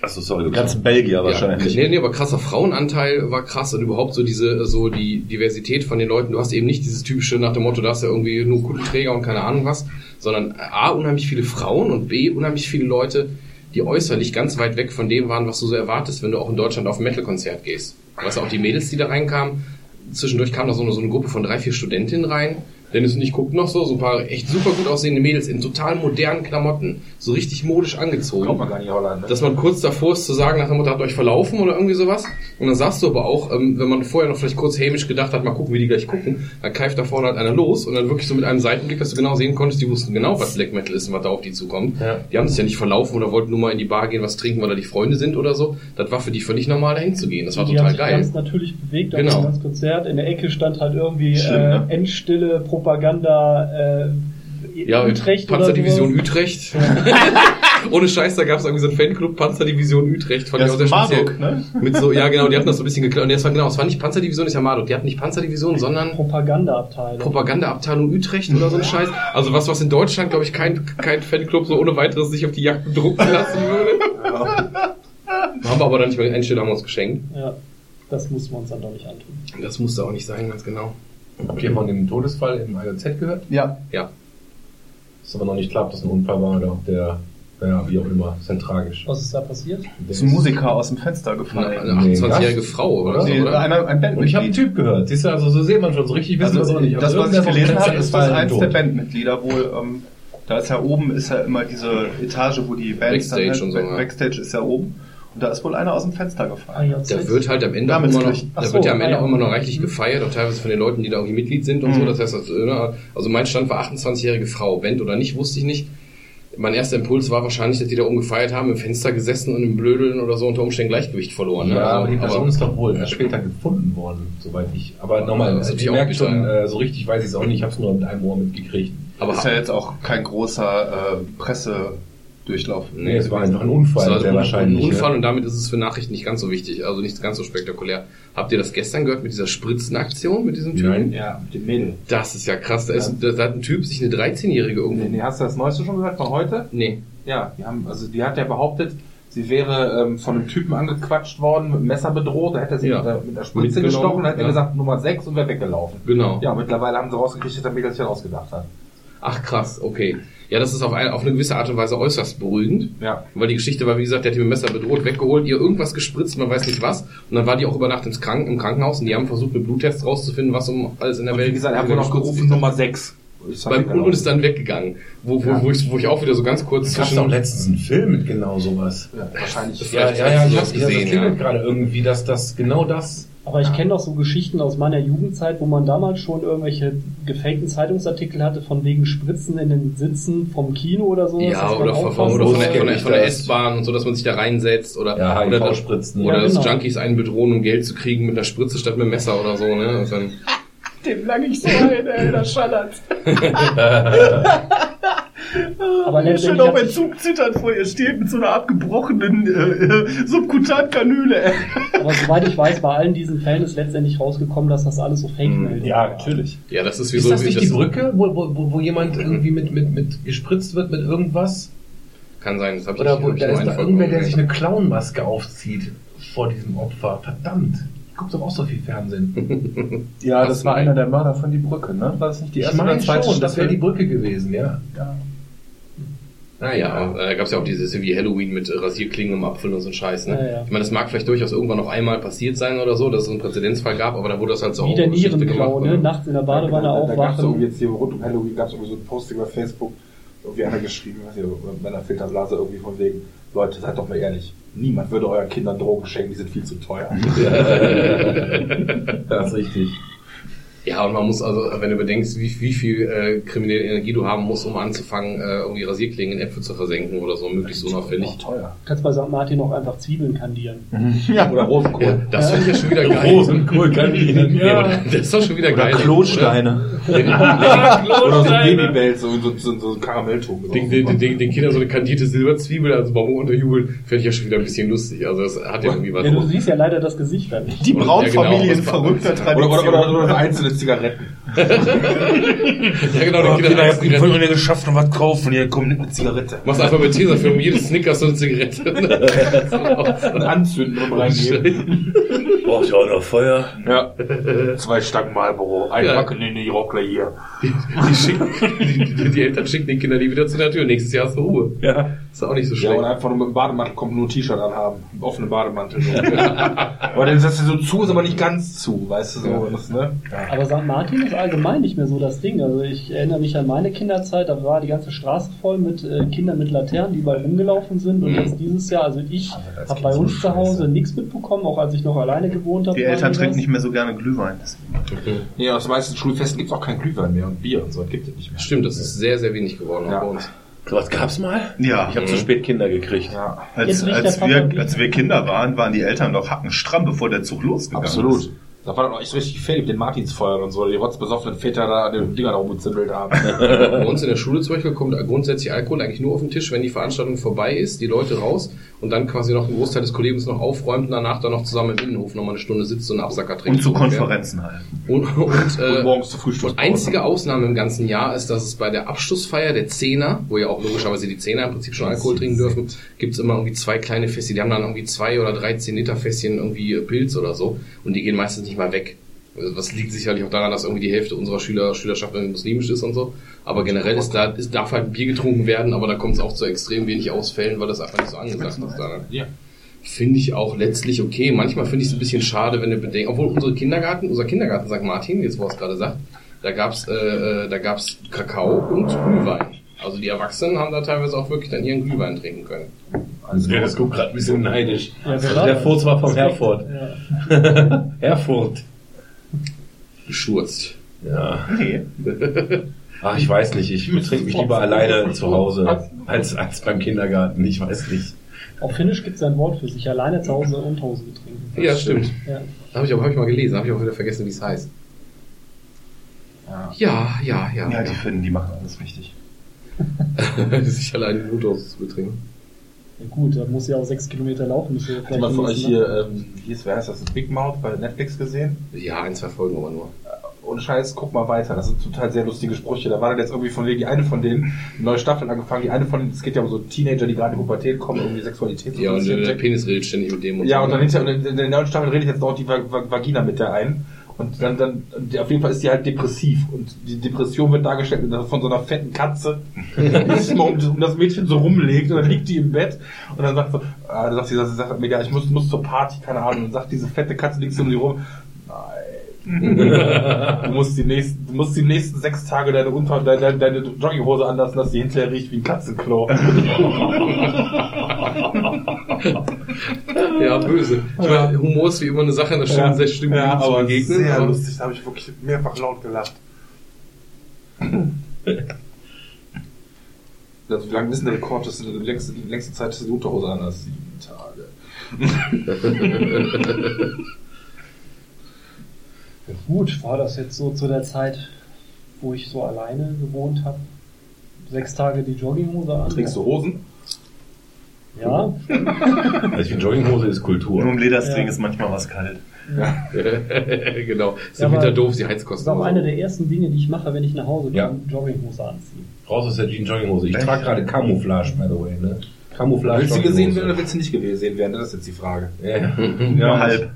Achso, sorry. Die ganzen Belgier wahrscheinlich. Ja, nee, nee, aber krasser Frauenanteil war krass und überhaupt so diese, so die Diversität von den Leuten. Du hast eben nicht dieses typische nach dem Motto, da hast ja irgendwie nur coole Träger und keine Ahnung was, sondern A, unheimlich viele Frauen und B, unheimlich viele Leute, die äußerlich ganz weit weg von dem waren, was du so erwartest, wenn du auch in Deutschland auf ein Metal-Konzert gehst. Weißt du, auch die Mädels, die da reinkamen, zwischendurch kam da so eine, so eine Gruppe von drei, vier Studentinnen rein. Dennis und ich guckten noch so, so ein paar echt super gut aussehende Mädels in total modernen Klamotten, so richtig modisch angezogen. Kommt man gar nicht Holland. Ne? dass man kurz davor ist zu sagen, nach der Mutter hat euch verlaufen oder irgendwie sowas. Und dann sagst du aber auch, ähm, wenn man vorher noch vielleicht kurz hämisch gedacht hat, mal gucken, wie die gleich gucken, dann keift da vorne halt einer los und dann wirklich so mit einem Seitenblick, dass du genau sehen konntest, die wussten genau, was Black Metal ist und was da auf die zukommt. Ja. Die haben sich ja nicht verlaufen oder wollten nur mal in die Bar gehen, was trinken, weil da die Freunde sind oder so. Das war für die völlig normal, dahin zu gehen. Das war die haben total sich geil. ganz natürlich bewegt auf Genau. dem ganzen Konzert. In der Ecke stand halt irgendwie Schlimm, äh, ne? Endstille, Propaganda, äh, Ja, Utrecht Panzerdivision oder Utrecht. Ohne Scheiß, da gab es irgendwie so einen Fanclub Panzerdivision Utrecht. Fand ich auch Das sehr. Marduk, ne? Mit so, ja genau, die hatten das so ein bisschen geklaut. Und das war genau, es war nicht Panzerdivision, ist ja Marduk. Die hatten nicht Panzerdivision, sondern. Propagandaabteilung. Propagandaabteilung Utrecht oder so ein Scheiß. Also was, was in Deutschland, glaube ich, kein, kein Fanclub so ohne weiteres sich auf die Jagd drucken lassen würde. Haben wir aber dann nicht mehr Endstelle haben wir uns geschenkt. ja, das muss man uns dann doch nicht antun. Das musste auch nicht sein, ganz genau. Habt ihr von dem Todesfall im IOZ gehört? Ja. Ja. Ist aber noch nicht klar, ob das ein Unfall war oder ob der, ja, wie auch immer, ist dann tragisch. Was ist da passiert? Ist ein Musiker aus dem Fenster Eine, gefallen. eine 28-jährige Frau, oder? Nee, so, oder? einer, ein Und ich habe einen Bandmitglied. Typ gehört. Siehst du, also so sehen man schon, so richtig wissen wir es Also, auch nicht. das, Aber was ich gelesen habe, ist das gefallen, eins der Bandmitglieder wohl. Ähm, da ist ja oben, ist ja immer diese Etage, wo die Bands Backstage dann halt, und so, ja. Backstage ist ja oben. Und da ist wohl einer aus dem Fenster gefallen. AJZ. Da wird halt am Ende immer noch, da Ach wird so, ja am Ende ah ja. auch immer noch reichlich gefeiert, auch teilweise von den Leuten, die da irgendwie Mitglied sind und so. Mhm. Das heißt, also, ne, also mein Stand war 28-jährige Frau. Band oder nicht, wusste ich nicht. Mein erster Impuls war wahrscheinlich, dass die da oben gefeiert haben, im Fenster gesessen und im Blödeln oder so unter Umständen Gleichgewicht verloren. ne? Ja, Also, aber die Person aber- ist doch wohl erst später gefunden worden, soweit ich. Aber nochmal, also ich merke auch schon, äh, so richtig weiß ich es auch nicht, ich habe es nur mit einem Ohr mitgekriegt. aber ist ja jetzt auch kein großer äh, Pressedurchlauf. Nee, es war einfach ein Unfall, Es war sehr ein, wahrscheinlich. ein Unfall ja. und damit ist es für Nachrichten nicht ganz so wichtig, also nicht ganz so spektakulär. Habt ihr das gestern gehört mit dieser Spritzenaktion mit diesem Typen? Nein. Ja, mit dem Mädel. Das ist ja krass. Da, ist, da hat ein Typ sich eine 13-Jährige irgendwo. Nee, nee, hast du das Neueste schon gehört von heute? Nee. Ja, die haben, also die hat ja behauptet, sie wäre ähm, von einem Typen angequatscht worden, mit dem Messer bedroht, da hätte er sie Ja. mit, der, mit der Spritze gestochen, da hat er ja. gesagt Nummer 6 und wäre weggelaufen. Genau. Ja, mittlerweile haben sie rausgekriegt, dass der Mädel sich das ausgedacht hat. Ach krass, okay. Ja, das ist auf eine, auf eine gewisse Art und Weise äußerst beruhigend. Ja. Weil die Geschichte war, wie gesagt, der hat die mit dem Messer bedroht, weggeholt, ihr irgendwas gespritzt, man weiß nicht was. Und dann war die auch über Nacht ins Kranken, im Krankenhaus und die haben versucht, mit Bluttests rauszufinden, was um alles in der Und Welt wie gesagt, er hat wohl noch gerufen. Nummer 6. Ist Beim, und, und ist dann weggegangen. Wo, wo, Ja. wo, ich, wo ich auch wieder so ganz kurz gab doch letztens einen Film mit genau sowas. ja, wahrscheinlich. Ja, ja, hast ja, du ich das hab's gesehen. gesehen, Das klingelt ja. gerade irgendwie, dass das genau das. Aber ich kenne doch so Geschichten aus meiner Jugendzeit, wo man damals schon irgendwelche gefakten Zeitungsartikel hatte von wegen Spritzen in den Sitzen vom Kino oder so. Ja, dass oder, von, aufpassen oder von, der, von, der, von der Das- S-Bahn und so, dass man sich da reinsetzt oder, Ja, oder, HIV-Spritzen. oder Ja, dass genau. Junkies einen bedrohen, um Geld zu kriegen mit einer Spritze statt mit einem Messer oder so, ne? Und dann, Dem lang ich so ein, ey, das schallert. Aber Ihr letztendlich schon auf mein Zug zittert vor ihr steht mit so einer abgebrochenen äh, äh, Subkutankanüle. ey. Aber soweit ich weiß, bei allen diesen Fällen ist letztendlich rausgekommen, dass das alles so Fake-Meldungen Ja, waren. natürlich. ja, das ist wie Ist so das wie nicht die Brücke, wo, wo, wo, wo jemand irgendwie mit, mit, mit gespritzt wird mit irgendwas? Kann sein, das habe ich Oder nicht- wo, hab da ist da irgendwer, der sich eine Clownmaske aufzieht vor diesem Opfer. Verdammt. Ich guck doch auch so viel Fernsehen. Ja, das war einer der Mörder von Die Brücke, ne? War das nicht die ich meine schon, das wäre die Brücke gewesen, ja. Ja. Naja, äh, da gab es ja auch dieses wie Halloween mit äh, Rasierklingen im Apfel und so ein Scheiß. Ne? Ja, ja. Ich meine, das mag vielleicht durchaus irgendwann noch einmal passiert sein oder so, dass es einen Präzedenzfall gab, aber da wurde das halt so Wie der Nierenklau, gemacht, ne? Nachts in der Badewanne da, da gab's irgendwie aufwachen. jetzt hier rund um Halloween gab es irgendwie so ein Posting bei Facebook, irgendwie einer geschrieben, weiß ich, mit meiner Filterblase irgendwie von wegen, Leute, seid doch mal ehrlich, niemand würde euren Kindern Drogen schenken, die sind viel zu teuer. Das ist richtig. Ja, und man muss also, wenn du bedenkst, wie, wie viel äh, kriminelle Energie du haben musst, um anzufangen, äh, irgendwie Rasierklingen in Äpfel zu versenken oder so, möglichst unauffällig. Auch teuer. Kannst bei St. Martin auch einfach Zwiebeln kandieren. Oder Rosenkohl. Ja, das finde ich ja schon wieder geil. Rosenkohl Ihnen. Ja, aber das ist doch schon wieder geil. Klosteine. Oder so ein Babybell, so, so, so, so ein Karamelltuch. Den, den, den, den Kindern so eine kandierte Silberzwiebel als Bonbon unterjubeln, fände ich ja schon wieder ein bisschen lustig. Also das hat ja irgendwie was. Ja, du siehst ja leider das Gesicht dann nicht. Die Braunfamilie ja, in genau, verrückter was- Oder, Tradition. oder, oder, oder eine einzelne mit Zigaretten. Ja, genau, Oh, die Kinder, Kinder ich hab ich mir geschafft und was kaufen. Hier, komm, nimm eine Zigarette. Machst einfach mit Tesafilm jedes Snickers so eine Zigarette. Und anzünden und reingeben. Braucht ihr auch noch Feuer? Ja. Zwei Stangen Marlboro. Ein Ja. Backen in die Rockler hier. Die, schicken, die, die, die Eltern schicken die Kinder nie wieder zu der Tür. Nächstes Jahr hast du Ruhe. Ja. Ist auch nicht so Ja, schlecht. und einfach nur mit dem Bademantel kommt nur ein T-Shirt anhaben. Einen offenen Bademantel. So. aber dann ist das so zu, ist aber nicht ganz zu, weißt du so. Das, ne? Aber St. Martin ist allgemein nicht mehr so das Ding. Also ich erinnere mich an meine Kinderzeit, da war die ganze Straße voll mit äh, Kindern mit Laternen, die überall rumgelaufen sind. Und jetzt dieses Jahr, also ich das habe bei so uns zu. Hause nichts mitbekommen, auch als ich noch alleine gewohnt habe. Die Eltern trinken nicht mehr so gerne Glühwein. deswegen. Nee, aus den meisten Schulfesten gibt's auch kein Glühwein mehr und Bier und so. Das gibt es nicht mehr. Stimmt, das ist sehr, sehr wenig geworden auch Ja. bei uns. Sowas gab's mal? Ja. Ich habe zu spät Kinder gekriegt. Ja, Als, als, wir, als wir Kinder waren, waren die Eltern noch hackenstramm, bevor der Zug losgegangen absolut. ist. Da war dann auch echt richtig fair mit den Martinsfeuern und so, die rotzbesoffenen Väter da an den Dinger da rumgezimmelt haben. Bei uns in der Schule zum Beispiel kommt grundsätzlich Alkohol eigentlich nur auf den Tisch, wenn die Veranstaltung vorbei ist, die Leute raus und dann quasi noch ein Großteil des Kollegiums noch aufräumt und danach dann noch zusammen im Innenhof nochmal eine Stunde sitzt und einen Absacker trinkt. Und zu. Konferenzen halt. Und, und, äh, Und morgens zur Frühstückspause. Und einzige Ausnahme im ganzen Jahr ist, dass es bei der Abschlussfeier der Zehner, wo ja auch logischerweise die Zehner im Prinzip schon Alkohol trinken dürfen, gibt's immer irgendwie zwei kleine Fässchen. Die haben dann irgendwie zwei oder 13 Liter Fässchen irgendwie Pilz oder so. Und die gehen meistens nicht mal weg. Also Was liegt sicherlich auch daran, dass irgendwie die Hälfte unserer Schüler, Schülerschaft muslimisch ist und so. Aber generell ist da, ist, darf halt Bier getrunken werden, aber da kommt es auch zu extrem wenig Ausfällen, weil das einfach nicht so angesagt ist. Da. Ja. Finde ich auch letztlich okay. Manchmal finde ich es ein bisschen schade, wenn du bedenkst, obwohl unsere Kindergarten, unser Kindergarten St. Martin, jetzt wo er es gerade sagt, da gab's äh, äh, da gab's Kakao und Glühwein. Also die Erwachsenen haben da teilweise auch wirklich dann ihren Glühwein trinken können. Also, ja, das guckt gerade ein bisschen neidisch. Ja, der das? Furz war vom Herford. Ja. Herford. Geschurzt. Ja. Nee. Ach, ich weiß nicht. Ich trinke mich lieber alleine zu Hause als, als beim Kindergarten. Ich weiß nicht. Auf Finnisch gibt es ein Wort für sich, alleine zu Hause und Hose getrinken. Ja, stimmt. Ja. Habe ich, aber- hab ich mal gelesen, habe ich auch wieder vergessen, wie es heißt. Ja. Ja, ja, ja. Ja, die Finnen, die machen alles richtig. Sich alleine die Mutterhose zu betrinken. Ja, gut, da muss ja auch sechs Kilometer laufen. Das Hat jemand von euch hier, ähm, wie ist, wer heißt das, Big Mouth bei Netflix gesehen? Ja, ein, zwei Folgen aber nur. Ohne Scheiß, guck mal weiter. Das sind total sehr lustige Sprüche. Da war dann jetzt irgendwie von wegen, die eine von denen, neue Staffel angefangen, die eine von denen, es geht ja um so Teenager, die gerade in die Pubertät kommen, irgendwie Sexualität Ja, und interessiert. der Penis redet ständig mit dem und Ja, so. und dann hinter, und in der neuen Staffel redet jetzt auch die Va- Va- Vagina mit der ein. Und dann, dann, auf jeden Fall ist die halt depressiv. Und die Depression wird dargestellt von so einer fetten Katze, die sich um, um das Mädchen so rumlegt. Und dann liegt die im Bett. Und dann sagt so, ah, dann sagt sie, sie sagt, mega, ich muss, muss zur Party, keine Ahnung. Und dann sagt diese fette Katze, liegt so um die rum. Du musst die nächsten, du musst die nächsten sechs Tage deine Unter, deine, deine Jogginghose anlassen, dass die hinterher riecht wie ein Katzenklo. Ja, böse. Ich meine, Humor ist wie immer eine Sache, da stimmt sehr stimmt ja, zu aber begegnen. sehr aber- lustig, da habe ich wirklich mehrfach laut gelacht. Also wie lange ist denn der Rekord? Das ist die längste, die längste Zeit, dass du die Unterhose an hast. Sieben Tage. Gut, war das jetzt so zu der Zeit, wo ich so alleine gewohnt habe? Sechs Tage die Jogginghose an? Trägst du Hosen? Ja. Also ich finde, Jogginghose ist Nur Kultur. im Lederstring Ja. ist manchmal was kalt. genau. Ist Ja, im Winter doof, die Das Heizkosten. ist auch eine der ersten Dinge, die ich mache, wenn ich nach Hause komme, Ja. Jogginghose anziehen. Raus aus der Jean Jogginghose. Ich trage gerade Camouflage, by the way, ne? Camouflage. Willst du gesehen werden oder willst du nicht gesehen werden? Das ist jetzt die Frage. Ja, ja. Nur halb.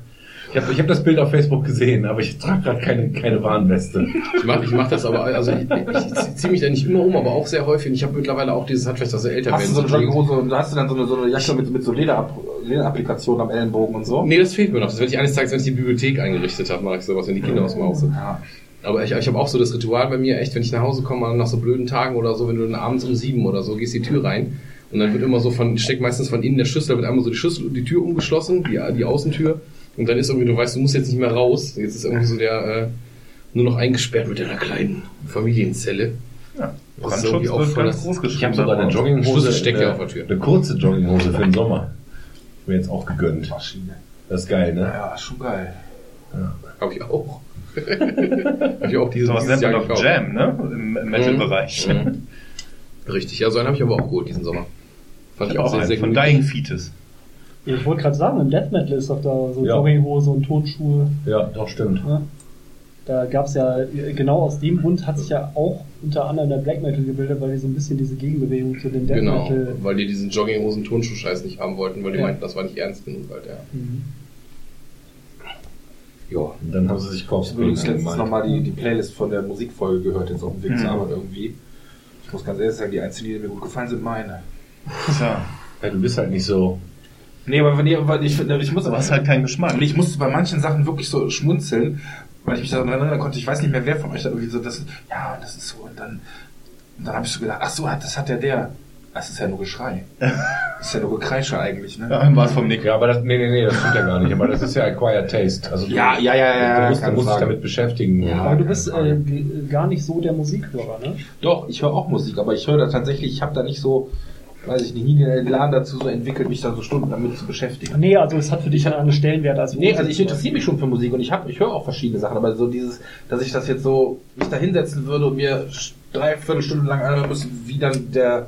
Ich habe ich hab das Bild auf Facebook gesehen, aber ich trage gerade keine, keine Warnweste. Ich mache ich mach das aber, also ich, ich ziehe mich da nicht immer um, aber auch sehr häufig. Und ich habe mittlerweile auch dieses, hat vielleicht auch sehr älter Hast du so eine werden. Jogginghose und da hast du dann so eine, so eine Jacke mit, mit so Lederab Lederapplikationen am Ellenbogen und so? Nee, das fehlt mir noch. Das werde ich eines Tages, wenn ich die Bibliothek eingerichtet habe, mache ich sowas, wenn die Kinder aus dem Haus sind. Ja. Aber ich, ich habe auch so das Ritual bei mir, echt, wenn ich nach Hause komme, nach so blöden Tagen oder so, wenn du dann abends um sieben oder so gehst die Tür rein und dann wird immer so von, steckt meistens von innen der Schlüssel, da wird einmal so die Schlüssel und die Tür umgeschlossen, die, die Außentür und dann ist irgendwie, du weißt, du musst jetzt nicht mehr raus. Jetzt ist irgendwie so der, äh, nur noch eingesperrt mit deiner kleinen Familienzelle. Ja. Das ist irgendwie auch voll ganz das- groß. Ich habe sogar eine Jogginghose, steckt ja eine, auf der Tür. eine kurze Jogginghose für den Sommer. Mir jetzt auch gegönnt. Maschine. Das ist geil, ne? Ja, schon geil. Habe ich auch. habe ich auch dieses, So was nennt man Jahr doch gekauft. Jam, ne? Im, im Metal-Bereich. Mhm. Richtig, ja, so einen habe ich aber auch geholt diesen Sommer. Fand ich auch, Auch sehr, einen sehr von gut. Dying Fetus. Ja, ich wollte gerade sagen, im Death Metal ist doch da so Ja. Jogginghose und Tonschuhe. Ja, doch, stimmt. Ne? Da gab es ja, genau aus dem Grund hat sich ja auch unter anderem der Black Metal gebildet, weil die so ein bisschen diese Gegenbewegung zu den Death Genau, Metal. weil die diesen Jogginghosen-Turnschuh-Scheiß nicht haben wollten, weil die Ja. meinten, das war nicht ernst genug, halt, ja. Mhm. Ja, und dann haben sie sich Ich habe Corpse übrigens Paint letztens nochmal die, die Playlist von der Musikfolge gehört, jetzt auf dem Weg zur Arbeit irgendwie. Ich muss ganz ehrlich sagen, die einzigen, die mir gut gefallen, sind meine. Tja, Ja, du bist halt nicht so. Nee, aber wenn ihr, weil ich finde, ich muss du hast halt keinen Geschmack. Und ich musste bei manchen Sachen wirklich so schmunzeln, weil ich mich daran erinnern konnte, ich weiß nicht mehr, wer von euch da irgendwie so, das, ja, das ist so, und dann, und dann habe ich so gedacht, ach so, das hat ja der. Das ist ja nur Geschrei. Das ist ja nur Gekreische eigentlich, ne? Ja, war es vom Nick. Ja, aber das, nee, nee, nee, das stimmt ja gar nicht. Aber das ist ja Acquired Taste. Also du, Ja, ja, ja, ja, Du musst, du musst dich damit beschäftigen. Ja. Aber du bist äh, gar nicht so der Musikhörer, ne? Doch, ich höre auch Musik, aber ich höre da tatsächlich, ich habe da nicht so, weiß ich nicht, nie den Elan dazu so entwickelt, mich da so Stunden damit zu beschäftigen. Nee, also es hat für dich einen anderen Stellenwert als Nee, also ich interessiere mich schon für Musik und ich habe, ich höre auch verschiedene Sachen, aber so dieses, dass ich das jetzt so mich da hinsetzen würde und mir drei Viertelstunden lang anhören müssen, wie dann der,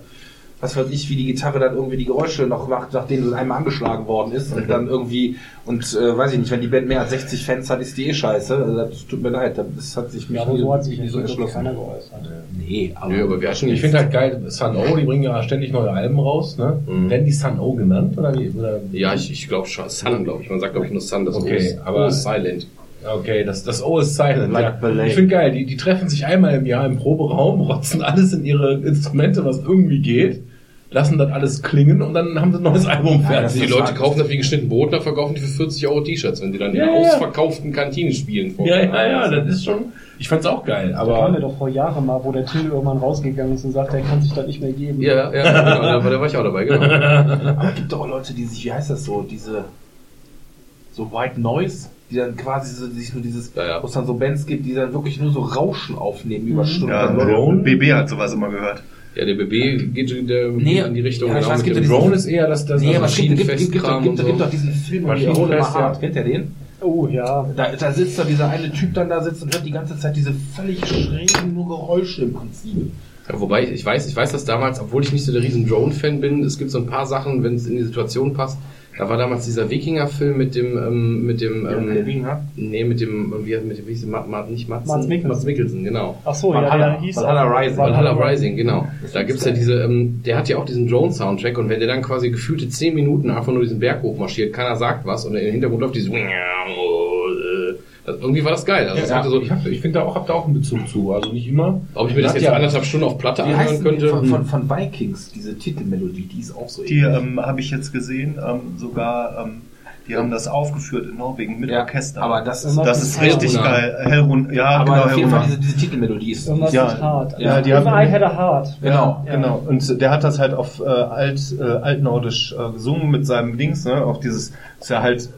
was weiß ich, wie die Gitarre dann irgendwie die Geräusche noch macht, nachdem sie einmal angeschlagen worden ist und dann irgendwie und äh, weiß ich nicht, wenn die Band mehr als 60 Fans hat, ist die eh scheiße. Also das tut mir leid, das hat sich mich Ja, nie, so hat sich nie nicht so keiner geäußert. Nee, aber, Nö, aber wir hatten Ich finde halt geil, Sun O, die bringen ja ständig neue Alben raus, ne? Mhm. Werden die Sun O genannt oder wie? Oder? Ja, ich, ich glaube schon. Sun, glaube ich. Man sagt, glaube ich, nur Sun. Das Okay, O ist, aber- O ist silent. Okay, das, das O ist silent. Like ja. Ballet. Ich finde geil, die, die treffen sich einmal im Jahr im Proberaum, rotzen alles in ihre Instrumente, was irgendwie geht, lassen das alles klingen und dann haben sie ein neues Album fertig. Die Leute kaufen das wie geschnitten Brot, dann verkaufen die für 40 Euro T-Shirts, wenn die dann Ja, in ja. ausverkauften Kantinen spielen. ja, ja, ja, das ist schon, ich fand's auch geil, Da waren wir aber doch vor Jahren mal, wo der Till irgendwann rausgegangen ist und sagt, er kann sich das nicht mehr geben. Ja, ja, genau, da war, da war ich auch dabei, genau. Aber es gibt doch auch Leute, die sich, wie heißt das so, diese so White Noise, die dann quasi so, sich nur dieses, Ja, ja. wo es dann so Bands gibt, die dann wirklich nur so Rauschen aufnehmen über Stunden. Ja, Drone? BB hat sowas immer gehört. Ja, der BB geht in, der, Nee, in die Richtung. ja, ich genau, weiß, mit gibt dem Drone ist eher das, das Nee, aber es gibt, gibt, gibt, gibt, Maschinenfestkram gibt, gibt doch diesen Film, Maschinenfest, ja. Kennt ihr den? Oh ja. Da, da sitzt da dieser eine Typ dann da sitzt und hört die ganze Zeit diese völlig schrägen nur Geräusche im Prinzip. Ja, wobei, ich weiß, ich weiß das damals, obwohl ich nicht so der riesen Drone-Fan bin, es gibt so ein paar Sachen, wenn es in die Situation passt. Da war damals dieser Wikinger-Film mit dem, ähm, mit dem, Der ähm, Wikinger? nee, mit dem, wie, mit dem, wie hieß der, Matt, Matt, nicht Matzen, Mats Mikkelsen. Mats Mikkelsen, genau. Ach so, ja, Valhalla- der hieß Valhalla Rising. Valhalla Rising, genau. Da gibt's ja diese, ähm, der hat ja auch diesen Drone-Soundtrack und wenn der dann quasi gefühlte 10 Minuten einfach nur diesen Berg hochmarschiert, keiner sagt was und im Hintergrund läuft dieses das, irgendwie war das geil. Also es hatte so, ich, ich finde da auch, hab da auch einen Bezug zu, also nicht immer. ob ich mir das jetzt ja- anderthalb Stunden auf Platte anhören heißt die könnte. von, von, von Vikings, diese Titelmelodie, die ist auch so Die ähm, habe ich jetzt gesehen, ähm, sogar, ähm, die haben das aufgeführt in Norwegen mit Ja, Orchester. aber das ist, das ist richtig geil. Hellrun, ja, aber genau, auf jeden Fall diese, diese Titelmelodie ist, Irgendwas Ja. hart. Ja, die If haben- I had a heart. Genau, Ja. genau. Und der hat das halt auf äh, alt, äh, altnordisch äh, gesungen mit seinem Dings, ne? Auch dieses, ist ja halt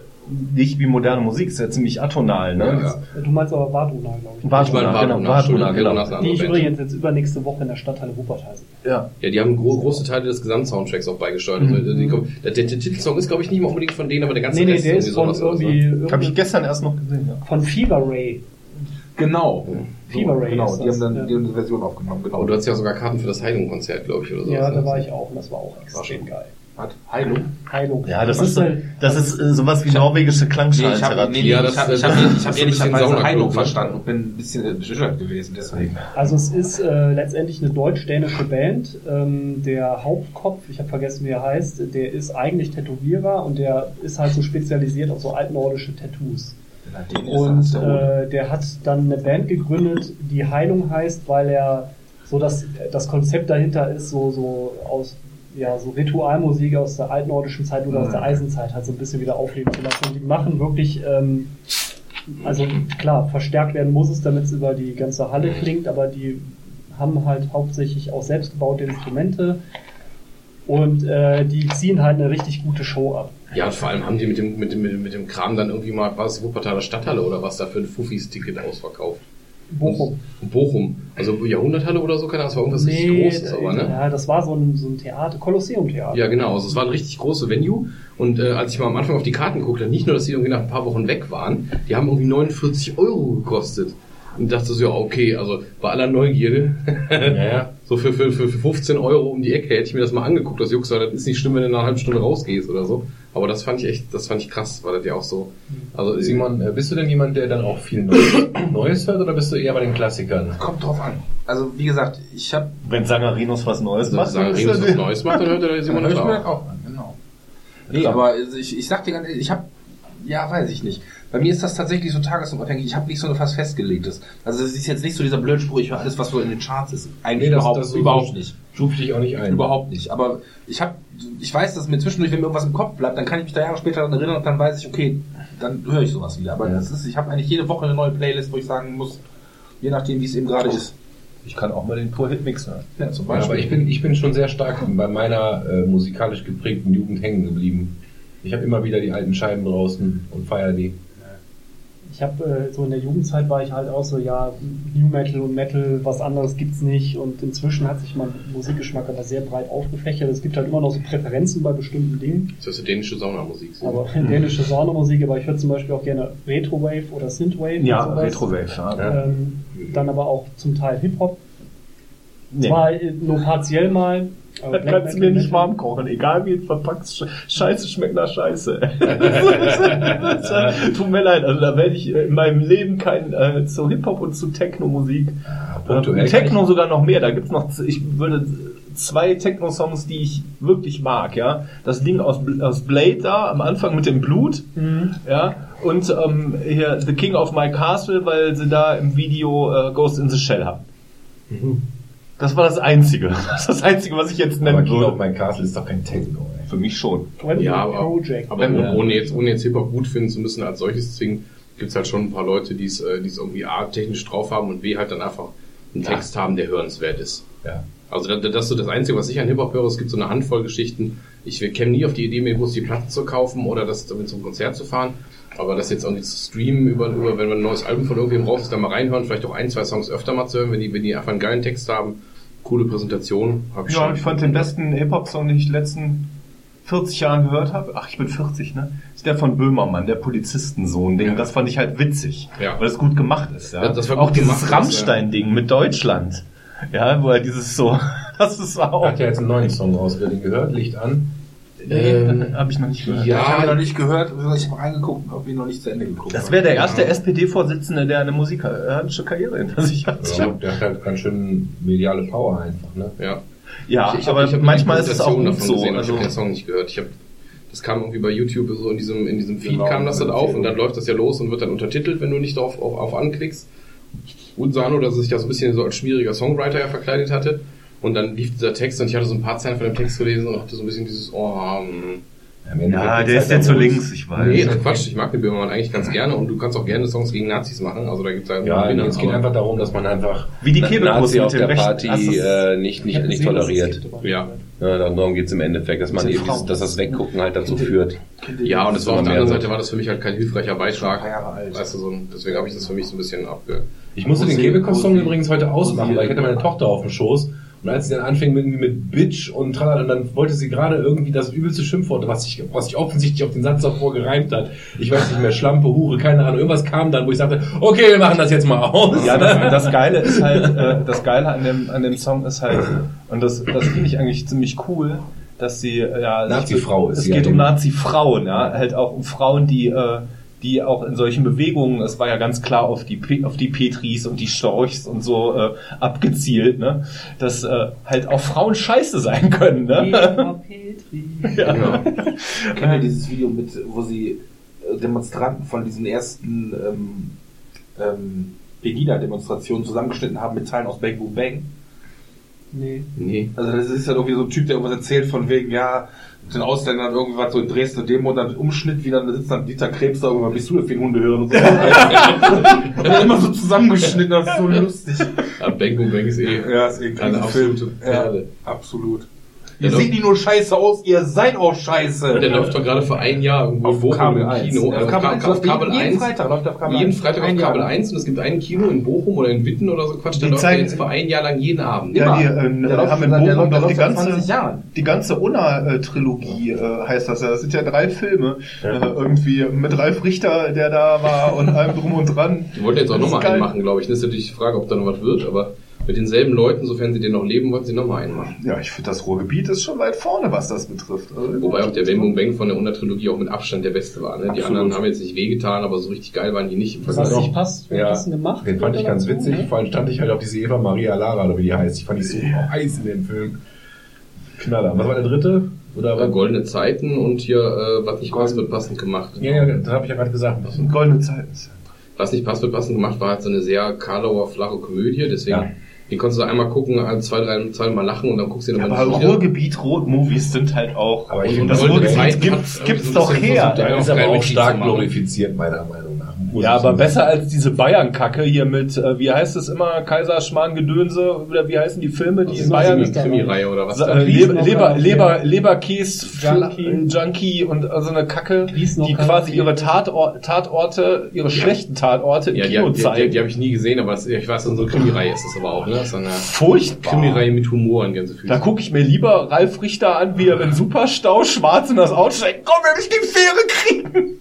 nicht wie moderne Musik, ist ja ziemlich atonal, ne? Ja, ja. Du meinst aber Varduna, glaube ich. Varduna, Ich meine, genau, Entschuldigung, genau. Eine Die ich übrigens jetzt übernächste Woche in der Stadthalle Wuppertal sehe. Ja. Ja, die haben gro große Teile des Gesamtsoundtracks auch beigesteuert. Also, die, kommen- der, der, der Titelsong ist, glaube ich, nicht mal unbedingt von denen, aber der ganze Nee, nee, Rest der ist von sowas, also. irgendwie, Habe ich irgendwie gestern erst noch gesehen, ja. von Fever Ray. Genau. Fever Ray Genau, die haben dann ja. die haben eine Version aufgenommen. Genau. Aber du hast ja sogar Karten für das Heilung-Konzert, glaube ich, oder so. Ja, da war ich auch und das war auch extrem geil. Hat Heilung. Heilung. Ja, das ist, so, das ist äh, sowas wie norwegische Nee, ich habe nee, nee, Ja, ich hab, ich hab, ich hab ehrlicherweise Heilung verstanden und bin ein bisschen bescheuert gewesen, deswegen. Also es ist äh, letztendlich eine deutsch-dänische Band. Ähm, der Hauptkopf, ich habe vergessen, wie er heißt, der ist eigentlich Tätowierer und der ist halt so spezialisiert auf so altnordische Tattoos. Und äh, der hat dann eine Band gegründet, die Heilung heißt, weil er so das, das Konzept dahinter ist, so, so aus ja, so Ritualmusik aus der altnordischen Zeit oder aus der Eisenzeit halt so ein bisschen wieder aufleben zu lassen. Und die machen wirklich, ähm, also klar, verstärkt werden muss es, damit es über die ganze Halle klingt, aber die haben halt hauptsächlich auch selbstgebaute Instrumente und äh, die ziehen halt eine richtig gute Show ab. Ja, und vor allem haben die mit dem, mit dem, mit dem- Kram dann irgendwie mal, war es Wuppertaler Stadthalle oder was da für ein Fuffis-Ticket ausverkauft? Bochum. Bochum. Also Jahrhunderthalle oder so, keine Ahnung, das war irgendwas richtig Großes, aber, ne? ja, das war so ein, so ein Theater, Kolosseum-Theater. Ja, genau. Also es war ein richtig große Venue. Und äh, als ich mal am Anfang auf die Karten guckte, nicht nur, dass die irgendwie nach ein paar Wochen weg waren, die haben irgendwie 49 Euro gekostet. Und dachte so, ja, okay, also bei aller Neugierde. Ja, ja. so für, für, für 15 Euro um die Ecke hätte ich mir das mal angeguckt, das Juxer, das ist nicht schlimm, wenn du nach einer halben Stunde rausgehst oder so. Aber das fand ich echt, das fand ich krass, weil das ja auch so. Also Simon, äh, bist du denn jemand, der dann auch viel Neues, Neues hört oder bist du eher bei den Klassikern? Kommt drauf an. Also wie gesagt, ich habe Wenn Sangarinos was Neues macht, dann ist Remus er- was Neues macht, dann hört er Simon Hör das ich mir auch. das auch an, genau. Nee, aber also ich, ich sag dir ganz ehrlich, ich habe, ja, weiß ich nicht. Bei mir ist das tatsächlich so tagesabhängig. Ich habe nicht so eine fast festgelegtes. Also es ist jetzt nicht so dieser blöde Spruch, ich höre alles, was so in den Charts ist. Eigentlich Nee, das- überhaupt, das überhaupt nicht. Stufe ich auch nicht ein. Überhaupt nicht. Aber ich habe, ich weiß, dass mir zwischendurch, wenn mir irgendwas im Kopf bleibt, dann kann ich mich da Jahre später daran erinnern und dann weiß ich, okay, dann höre ich sowas wieder. Aber das ist, ich habe eigentlich jede Woche eine neue Playlist, wo ich sagen muss, je nachdem, wie es eben gerade ist. Ich kann auch mal den Pur-Hit-Mix hören. Ja, zum Ja, aber ich bin, ich bin schon sehr stark bei meiner äh, musikalisch geprägten Jugend hängen geblieben. Ich habe immer wieder die alten Scheiben draußen und feiere die. Ich habe äh, so in der Jugendzeit war ich halt auch so, ja, New Metal und Metal, was anderes gibt's nicht. Und inzwischen hat sich mein Musikgeschmack aber sehr breit aufgefächert. Es gibt halt immer noch so Präferenzen bei bestimmten Dingen. Das ist dänische Saunamusik. so. Aber dänische Saunamusik, aber ich höre zum Beispiel auch gerne Retrowave oder Synthwave. Ja. Retrowave. Ja. Ähm, dann aber auch zum Teil Hip-Hop. Nee. Zwar äh, nur partiell mal. Aber Das Black kannst du mir nicht warm kochen, egal wie es verpackt. Scheiße schmeckt nach Scheiße. Tut mir leid, also da werde ich in meinem Leben kein äh, zu Hip-Hop und zu Techno-Musik. Äh, Techno sogar noch mehr. Da gibt's noch, z- ich würde zwei Techno-Songs, die ich wirklich mag, ja. Das Ding aus, aus Blade da, am Anfang mit dem Blut, Mhm. ja. Und ähm, hier The King of My Castle, weil sie da im Video äh, Ghost in the Shell haben. Das war das Einzige. Das ist das Einzige, was ich jetzt Aber nennen of würde. My Castle ist doch kein Techno, ey. Für mich schon. Twenty Ja, aber, Project. aber Ja. ohne jetzt, ohne jetzt Hip-Hop gut finden zu müssen als solches, deswegen gibt's halt schon ein paar Leute, die es äh, es irgendwie A, technisch drauf haben und B, halt dann einfach einen Text haben, der hörenswert ist. Ja. Also das, das ist so das Einzige, was ich an Hip-Hop höre. Es gibt so eine Handvoll Geschichten. Ich käme nie auf die Idee, mir bloß die Platte zu kaufen oder das damit zum Konzert zu fahren. Aber das jetzt auch nicht zu streamen, über, über, wenn man ein neues Album von irgendwem raus ist, dann mal reinhören, vielleicht auch ein, zwei Songs öfter mal zu hören, wenn die, wenn die einfach einen geilen Text haben. Coole Präsentation. Hab ich Ja, schon. ich fand den besten Hip-Hop-Song, den ich in den letzten 40 Jahren gehört habe. Ach, ich bin 40, ne? Ist der von Böhmermann, der Polizistensohn. Den, Ja. Das fand ich halt witzig, Ja. weil es gut gemacht ist. Ja? Ja, das war auch gut dieses Rammstein-Ding mit Deutschland. Ja, wo er dieses so, das ist auch. Hat ja jetzt einen neuen Song raus, wer den gehört, Licht an. Ähm, habe ich noch nicht gehört. ich habe Ja, noch nicht gehört, ich habe reingeguckt und habe ihn noch nicht zu Ende geguckt. Das wäre der erste SPD-Vorsitzende, der eine musikalische Karriere hinter sich hat. Ja, der hat halt ganz schön mediale Power einfach, ne? ja. Ja, Ich- ich hab- aber ich hab manchmal ist es auch gut davon so. Gesehen, also, ich habe den Song nicht gehört. Ich hab, das kam irgendwie bei YouTube so in diesem in diesem Feed Genau, kam das dann ja, auf ja. und dann läuft das ja los und wird dann untertitelt, wenn du nicht darauf auf, auf anklickst. Und Sano, dass er sich da so ein bisschen so als schwieriger Songwriter ja verkleidet hatte. Und dann lief dieser Text und ich hatte so ein paar Zeilen von dem Text gelesen und hatte so ein bisschen dieses, oh, hm. ja, geht's der halt ist ja zu links, ich weiß. Nee, das Quatsch, ich mag den Böhmermann eigentlich ganz gerne und du kannst auch gerne Songs gegen Nazis machen. Also da gibt's halt Ja, Gewinner, es geht einfach darum, dass man einfach Wie die Nazi auf der rechten- Party äh, nicht, nicht, nicht toleriert. Ja. Ja, darum geht's im Endeffekt, dass man eben, Frauen. dass das Weggucken halt dazu führt. Ja, und das war auf der anderen. Seite war das für mich halt kein hilfreicher Beitrag. Weißt du, so deswegen habe ich das für mich so ein bisschen abge... Ich musste den sie- übrigens heute ausmachen, weil ich hatte meine Tochter auf dem Schoß und als sie dann anfing mit, mit Bitch und tralala, und dann wollte sie gerade irgendwie das übelste Schimpfwort, was sich, was sich offensichtlich auf den Satz davor gereimt hat. Ich weiß nicht mehr, Schlampe, Hure, keine Ahnung, irgendwas kam dann, wo ich sagte, okay, wir machen das jetzt mal aus. Ja, das, das Geile ist halt, äh, das Geile an dem, an dem Song ist halt, und das, das finde ich eigentlich ziemlich cool, dass sie, äh, ja, Nazi-Frau ist es geht ja um dem- Nazi-Frauen, ja, halt auch um Frauen, die, äh, die auch in solchen Bewegungen, es war ja ganz klar auf die, auf die Petris und die Storchs und so äh, abgezielt, ne, dass äh, halt auch Frauen scheiße sein können, ne? ja. Kennt ihr dieses Video mit, wo sie äh, Demonstranten von diesen ersten ähm, ähm, Pegida-Demonstrationen zusammengeschnitten haben mit Teilen aus Bang Boom Bang? Nee. Nee. Also das ist ja irgendwie so ein Typ, der irgendwas erzählt von wegen, ja, den Ausländern irgendwas so in Dresden Demo und dann Umschnitt wieder, da sitzt dann Dieter Krebs da irgendwann, bist du denn für Hunde hören und so. Hat immer so zusammengeschnitten, das ist so lustig. Ja, Bang Boom Bang ist eh Ja, ist eh eine absolute Perle. Ja, absolut. Der Ihr seht nicht nur scheiße aus, ihr seid auch scheiße. Der läuft doch gerade für ein Jahr irgendwo auf in Bochum Kabel im 1. Kino. Ja, Also auf Kabel, Ka- 1 auf läuft Kabel jeden 1. Freitag läuft auf Kabel jeden 1. Freitag auf Kabel lang. 1 und es gibt ein Kino in Bochum oder in Witten oder so Quatsch, Die der läuft zeigen- jetzt für ein Jahr lang jeden Abend. Ja, die, äh, läuft haben in Bochum läuft- der doch die ganze, 20 Jahren. die ganze Unna-Trilogie äh, heißt das ja. Das sind ja drei Filme. Äh, irgendwie mit Ralf Richter, der da war und allem drum und dran. Die wollten jetzt auch nochmal einen machen, glaube ich. Das ist natürlich die Frage, ob da noch was wird, aber mit denselben Leuten, sofern sie den noch leben, wollten sie nochmal einen machen. Ja, ich finde, das Ruhrgebiet ist schon weit vorne, was das betrifft. Also, Wobei auch der Bang Boom Bang von der 100 Trilogie auch mit Abstand der beste war. Ne? Die anderen haben jetzt nicht wehgetan, aber so richtig geil waren die nicht im Was nicht passt, Ja. passend gemacht. Den fand ich ganz witzig. ne? Vor allem stand ich halt auf diese Eva Maria Lara, oder wie die heißt. Ich fand die so heiß in dem Film. Knaller. Was war der dritte? Oder Äh, was? Goldene Zeiten und hier, äh, was nicht passt, wird passend gemacht. Ja, ja, das habe ich ja gerade gesagt. Das sind goldene Zeiten. Was nicht passt, wird passend gemacht, war halt so eine sehr Karlauer, flache Komödie, deswegen, Ja. Die konntest du einmal gucken, ein, zwei, drei, zwei Mal lachen und dann guckst du dir Aber nochmal wieder. Ruhrgebiet Rot-Movies sind halt auch. Aber ich Und das das Ruhrgebiet gibt's, gibt's doch her. Ja, ist aber auch stark glorifiziert, meiner Meinung nach. Muss Ja, aber so besser sagen. als diese Bayern-Kacke hier mit, äh, wie heißt es immer, Kaiserschmarrn-Gedönse, oder wie heißen die Filme, die Das in ist Bayern... Krimi- Krimi-Reihe oder was? Äh, Leber, Leber, Leber, ja. Leberkäse, Junkie. Junkie. Und so eine Kacke, die quasi ihre Tator Tatorte, ihre schlechten Tatorte im Ja, die, Kino die, die, zeigen. die habe ich nie gesehen, aber es, ich weiß, so eine Krimi-Reihe ist das aber auch, ne? So eine Furchtbar. Krimi-Reihe mit Humor an Gänsefüßen. Da gucke ich mir lieber Ralf Richter an, wie er im Superstau schwarz in das Auto steigt. Komm, wir müssen die Fähre kriegen.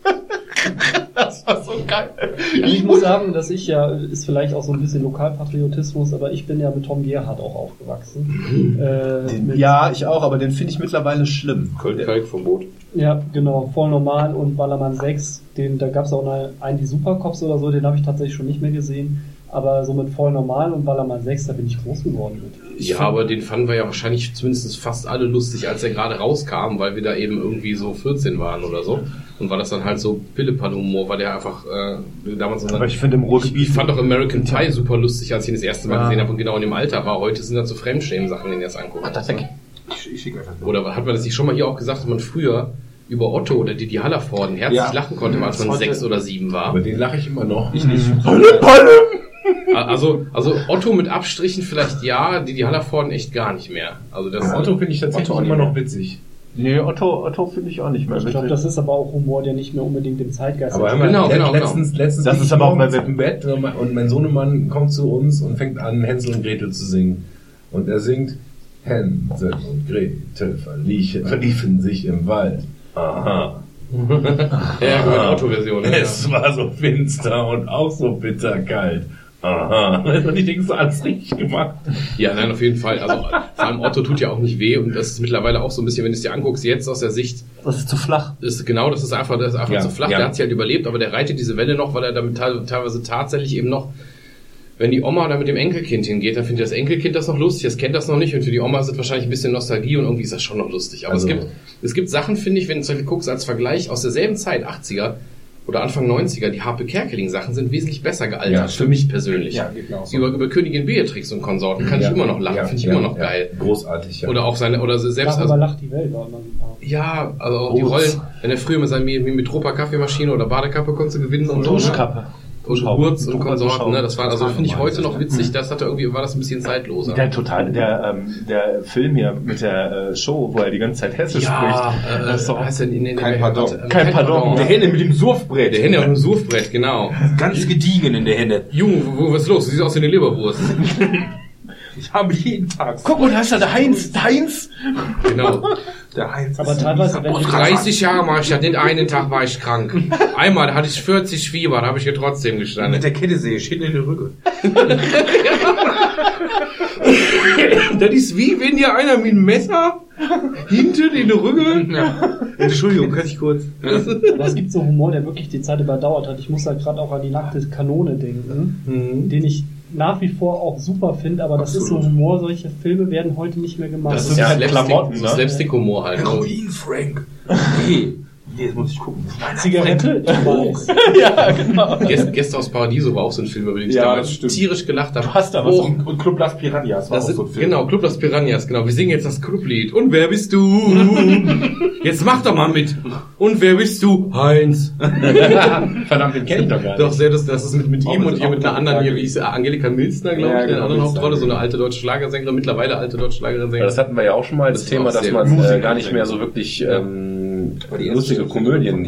Das war so geil. Also ich muss sagen, dass ich ja, ist vielleicht auch so ein bisschen Lokalpatriotismus, aber ich bin ja mit Tom Gerhardt auch aufgewachsen. Äh, mit, Ja, ich auch, aber den finde ich mittlerweile schlimm. Köln-Kalk-Verbot. ja, genau, voll normal und Ballermann 6, den, da gab es auch eine, einen, die Supercops oder so, den habe ich tatsächlich schon nicht mehr gesehen. Aber so mit voll normal und Ballermann 6, da bin ich groß geworden mit. Ja, aber den fanden wir ja wahrscheinlich zumindest fast alle lustig, als er gerade rauskam, weil wir da eben irgendwie so 14 waren oder so. Und weil das dann halt so Pillepalle-Humor war, der einfach äh, damals Aber ich finde im ich, Ruhrgebiet ich fand auch American Pie super lustig, als ich ihn das erste Mal Ja. gesehen habe und genau in dem Alter war. Heute sind das so Fremdschämen-Sachen, wenn ihr das anguckt. Ich, ich schicke einfach Oder hat man das nicht schon mal hier auch gesagt, dass man früher über Otto oder Didi Hallervorden herzlich Ja. lachen konnte, als man sechs oder sieben war? Aber den lache ich immer noch. Ich nicht. Also, also Otto mit Abstrichen vielleicht ja, Didi Hallervorden echt gar nicht mehr. Also das Otto finde ich tatsächlich Otto immer noch witzig. Nee, Otto, Otto finde ich auch nicht mehr. Ich glaube, das ist aber auch Humor, der nicht mehr unbedingt im Zeitgeist Aber ist. hör mal, Genau, le- genau, letztens, letztens Das ist aber auch bei- im Bett und mein Sohnemann kommt zu uns und fängt an, Hänsel und Gretel zu singen. Und er singt, Hänsel und Gretel verliefen, verliefen sich im Wald. Aha. Ja, genau, die Otto-Version. Ja. Es war so finster und auch so bitterkalt. Aha. Und ich denke, so alles richtig gemacht. ja, nein, auf jeden Fall. Also vor allem Otto tut ja auch nicht weh und das ist mittlerweile auch so ein bisschen, wenn du es dir anguckst, jetzt aus der Sicht, Das ist zu flach. ist genau, das ist einfach, das ist einfach Ja, zu flach. ja. Der hat sich halt überlebt, aber der reitet diese Welle noch, weil er damit teil- teilweise tatsächlich eben noch wenn die Oma da mit dem Enkelkind hingeht, dann findet das Enkelkind das noch lustig, das kennt das noch nicht und für die Oma ist das wahrscheinlich ein bisschen Nostalgie und irgendwie ist das schon noch lustig. Aber Also- es gibt es gibt Sachen, finde ich, wenn du zum Beispiel guckst als Vergleich aus derselben Zeit, 80er oder Anfang 90er, die Harpe Kerkeling Sachen sind wesentlich besser gealtert, Ja, für mich persönlich. Ja, auch so. Über, über Königin Beatrix und Konsorten kann Ja, ich immer noch lachen, ja, finde ich ja, immer noch ja. geil. Großartig, ja. Oder auch seine, oder selbst, Darüber also, lacht die Welt, war immer ja, also auch die Groß. Rollen, wenn er früher mit seiner Metropa Kaffeemaschine oder Badekappe konntest du gewinnen und so. ne? Duschkappe. Und. Gurz und Konsorten, ne? Das war, also finde ich heute noch witzig, das hatte irgendwie, war das ein bisschen zeitloser. Der total, der, ähm, der Film hier mit der äh, Show, wo er die ganze Zeit Hessisch ja, spricht. äh, das ist doch heißt in, in, Kein in, Pardon. äh, Kein Pardon. Der Henne mit dem Surfbrett. Der Henne auf dem Surfbrett, genau. Ganz gediegen in der Henne. Junge, wo, wo, was ist los? Du siehst aus wie eine Leberwurst. Ich habe jeden Tag. Guck mal, da ist da der Heinz, der Heinz. Genau. Der Heinz Aber ist teilweise, wenn Vor ich 30 Jahren war ich das, den einen Tag war ich krank. Einmal, da hatte ich 40 Fieber, da habe ich hier trotzdem mit gestanden. der Kette sehe ich hinten in der Rücken. Das ist wie wenn dir einer mit dem Messer hinten in den Rücken. Entschuldigung, kann ich kurz. Aber es gibt so Humor, der wirklich die Zeit überdauert hat. Ich muss da gerade auch an die nackte Kanone denken, den ich nach wie vor auch super finde, aber das ist so Humor, solche Filme werden heute nicht mehr gemacht. Das sind ist halt Slapstick- Klamotten, ne? Slapstick-Humor halt. Heroin, Frank. Nee. Nee, jetzt muss ich gucken. Nein, Zigarette, ja, genau. Gäste, Gäste aus Paradiso war auch so ein Film, über den ich Ja, damals stimmt. tierisch gelacht habe. Du hast da was Hoch. Und, Club Las Piranhas war Das auch so ein Film. genau, Club Las Piranhas, genau. Wir singen jetzt das Clublied. Und wer bist du? Jetzt mach doch mal mit. Und wer bist du? Heinz. Verdammt, den kenne ich doch gar nicht. Doch, sehr, das, das ist mit, mit Auch ihm und hier auch mit einer anderen, hier, wie hieß Angelika Milzner, glaube Ja, ich, in der genau, anderen Milzner, Hauptrolle, so eine genau. alte deutsche Schlagersängerin, mittlerweile alte deutsche Schlagersängerin. Das hatten wir ja auch schon mal, das, Das Thema, dass man äh, Musik- gar nicht mehr so wirklich ähm, lustige Komödien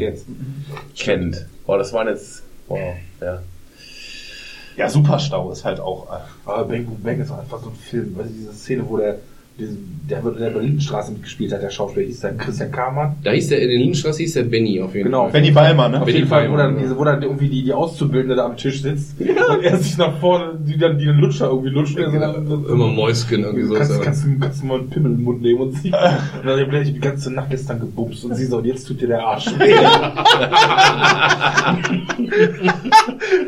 kennt. Boah, das waren jetzt... Wow, ja. Ja, Superstau ist halt auch. äh, Aber Bang Boom Bang ist auch einfach so ein Film. Weißt du, diese Szene, wo der der in der Berlinstraße mitgespielt hat, der Schauspieler, hieß der Christian Kamann. Da hieß der, in der Lindenstraße hieß der Benny auf jeden Genau. Fall. Benny Ballmer, ne? Auf Benny jeden Fall, wo Ballmer, dann, diese, wo dann irgendwie die, die Auszubildende da am Tisch sitzt und er sich nach vorne, die dann die den Lutscher irgendwie lutscht. und er so dann- Immer Mäuschen irgendwie so. kannst, kannst, du, kannst du mal einen Pimmel im Mund nehmen und sie. und dann hab ich die ganze Nacht gestern gebumst und sie so, und jetzt tut dir der Arsch weh.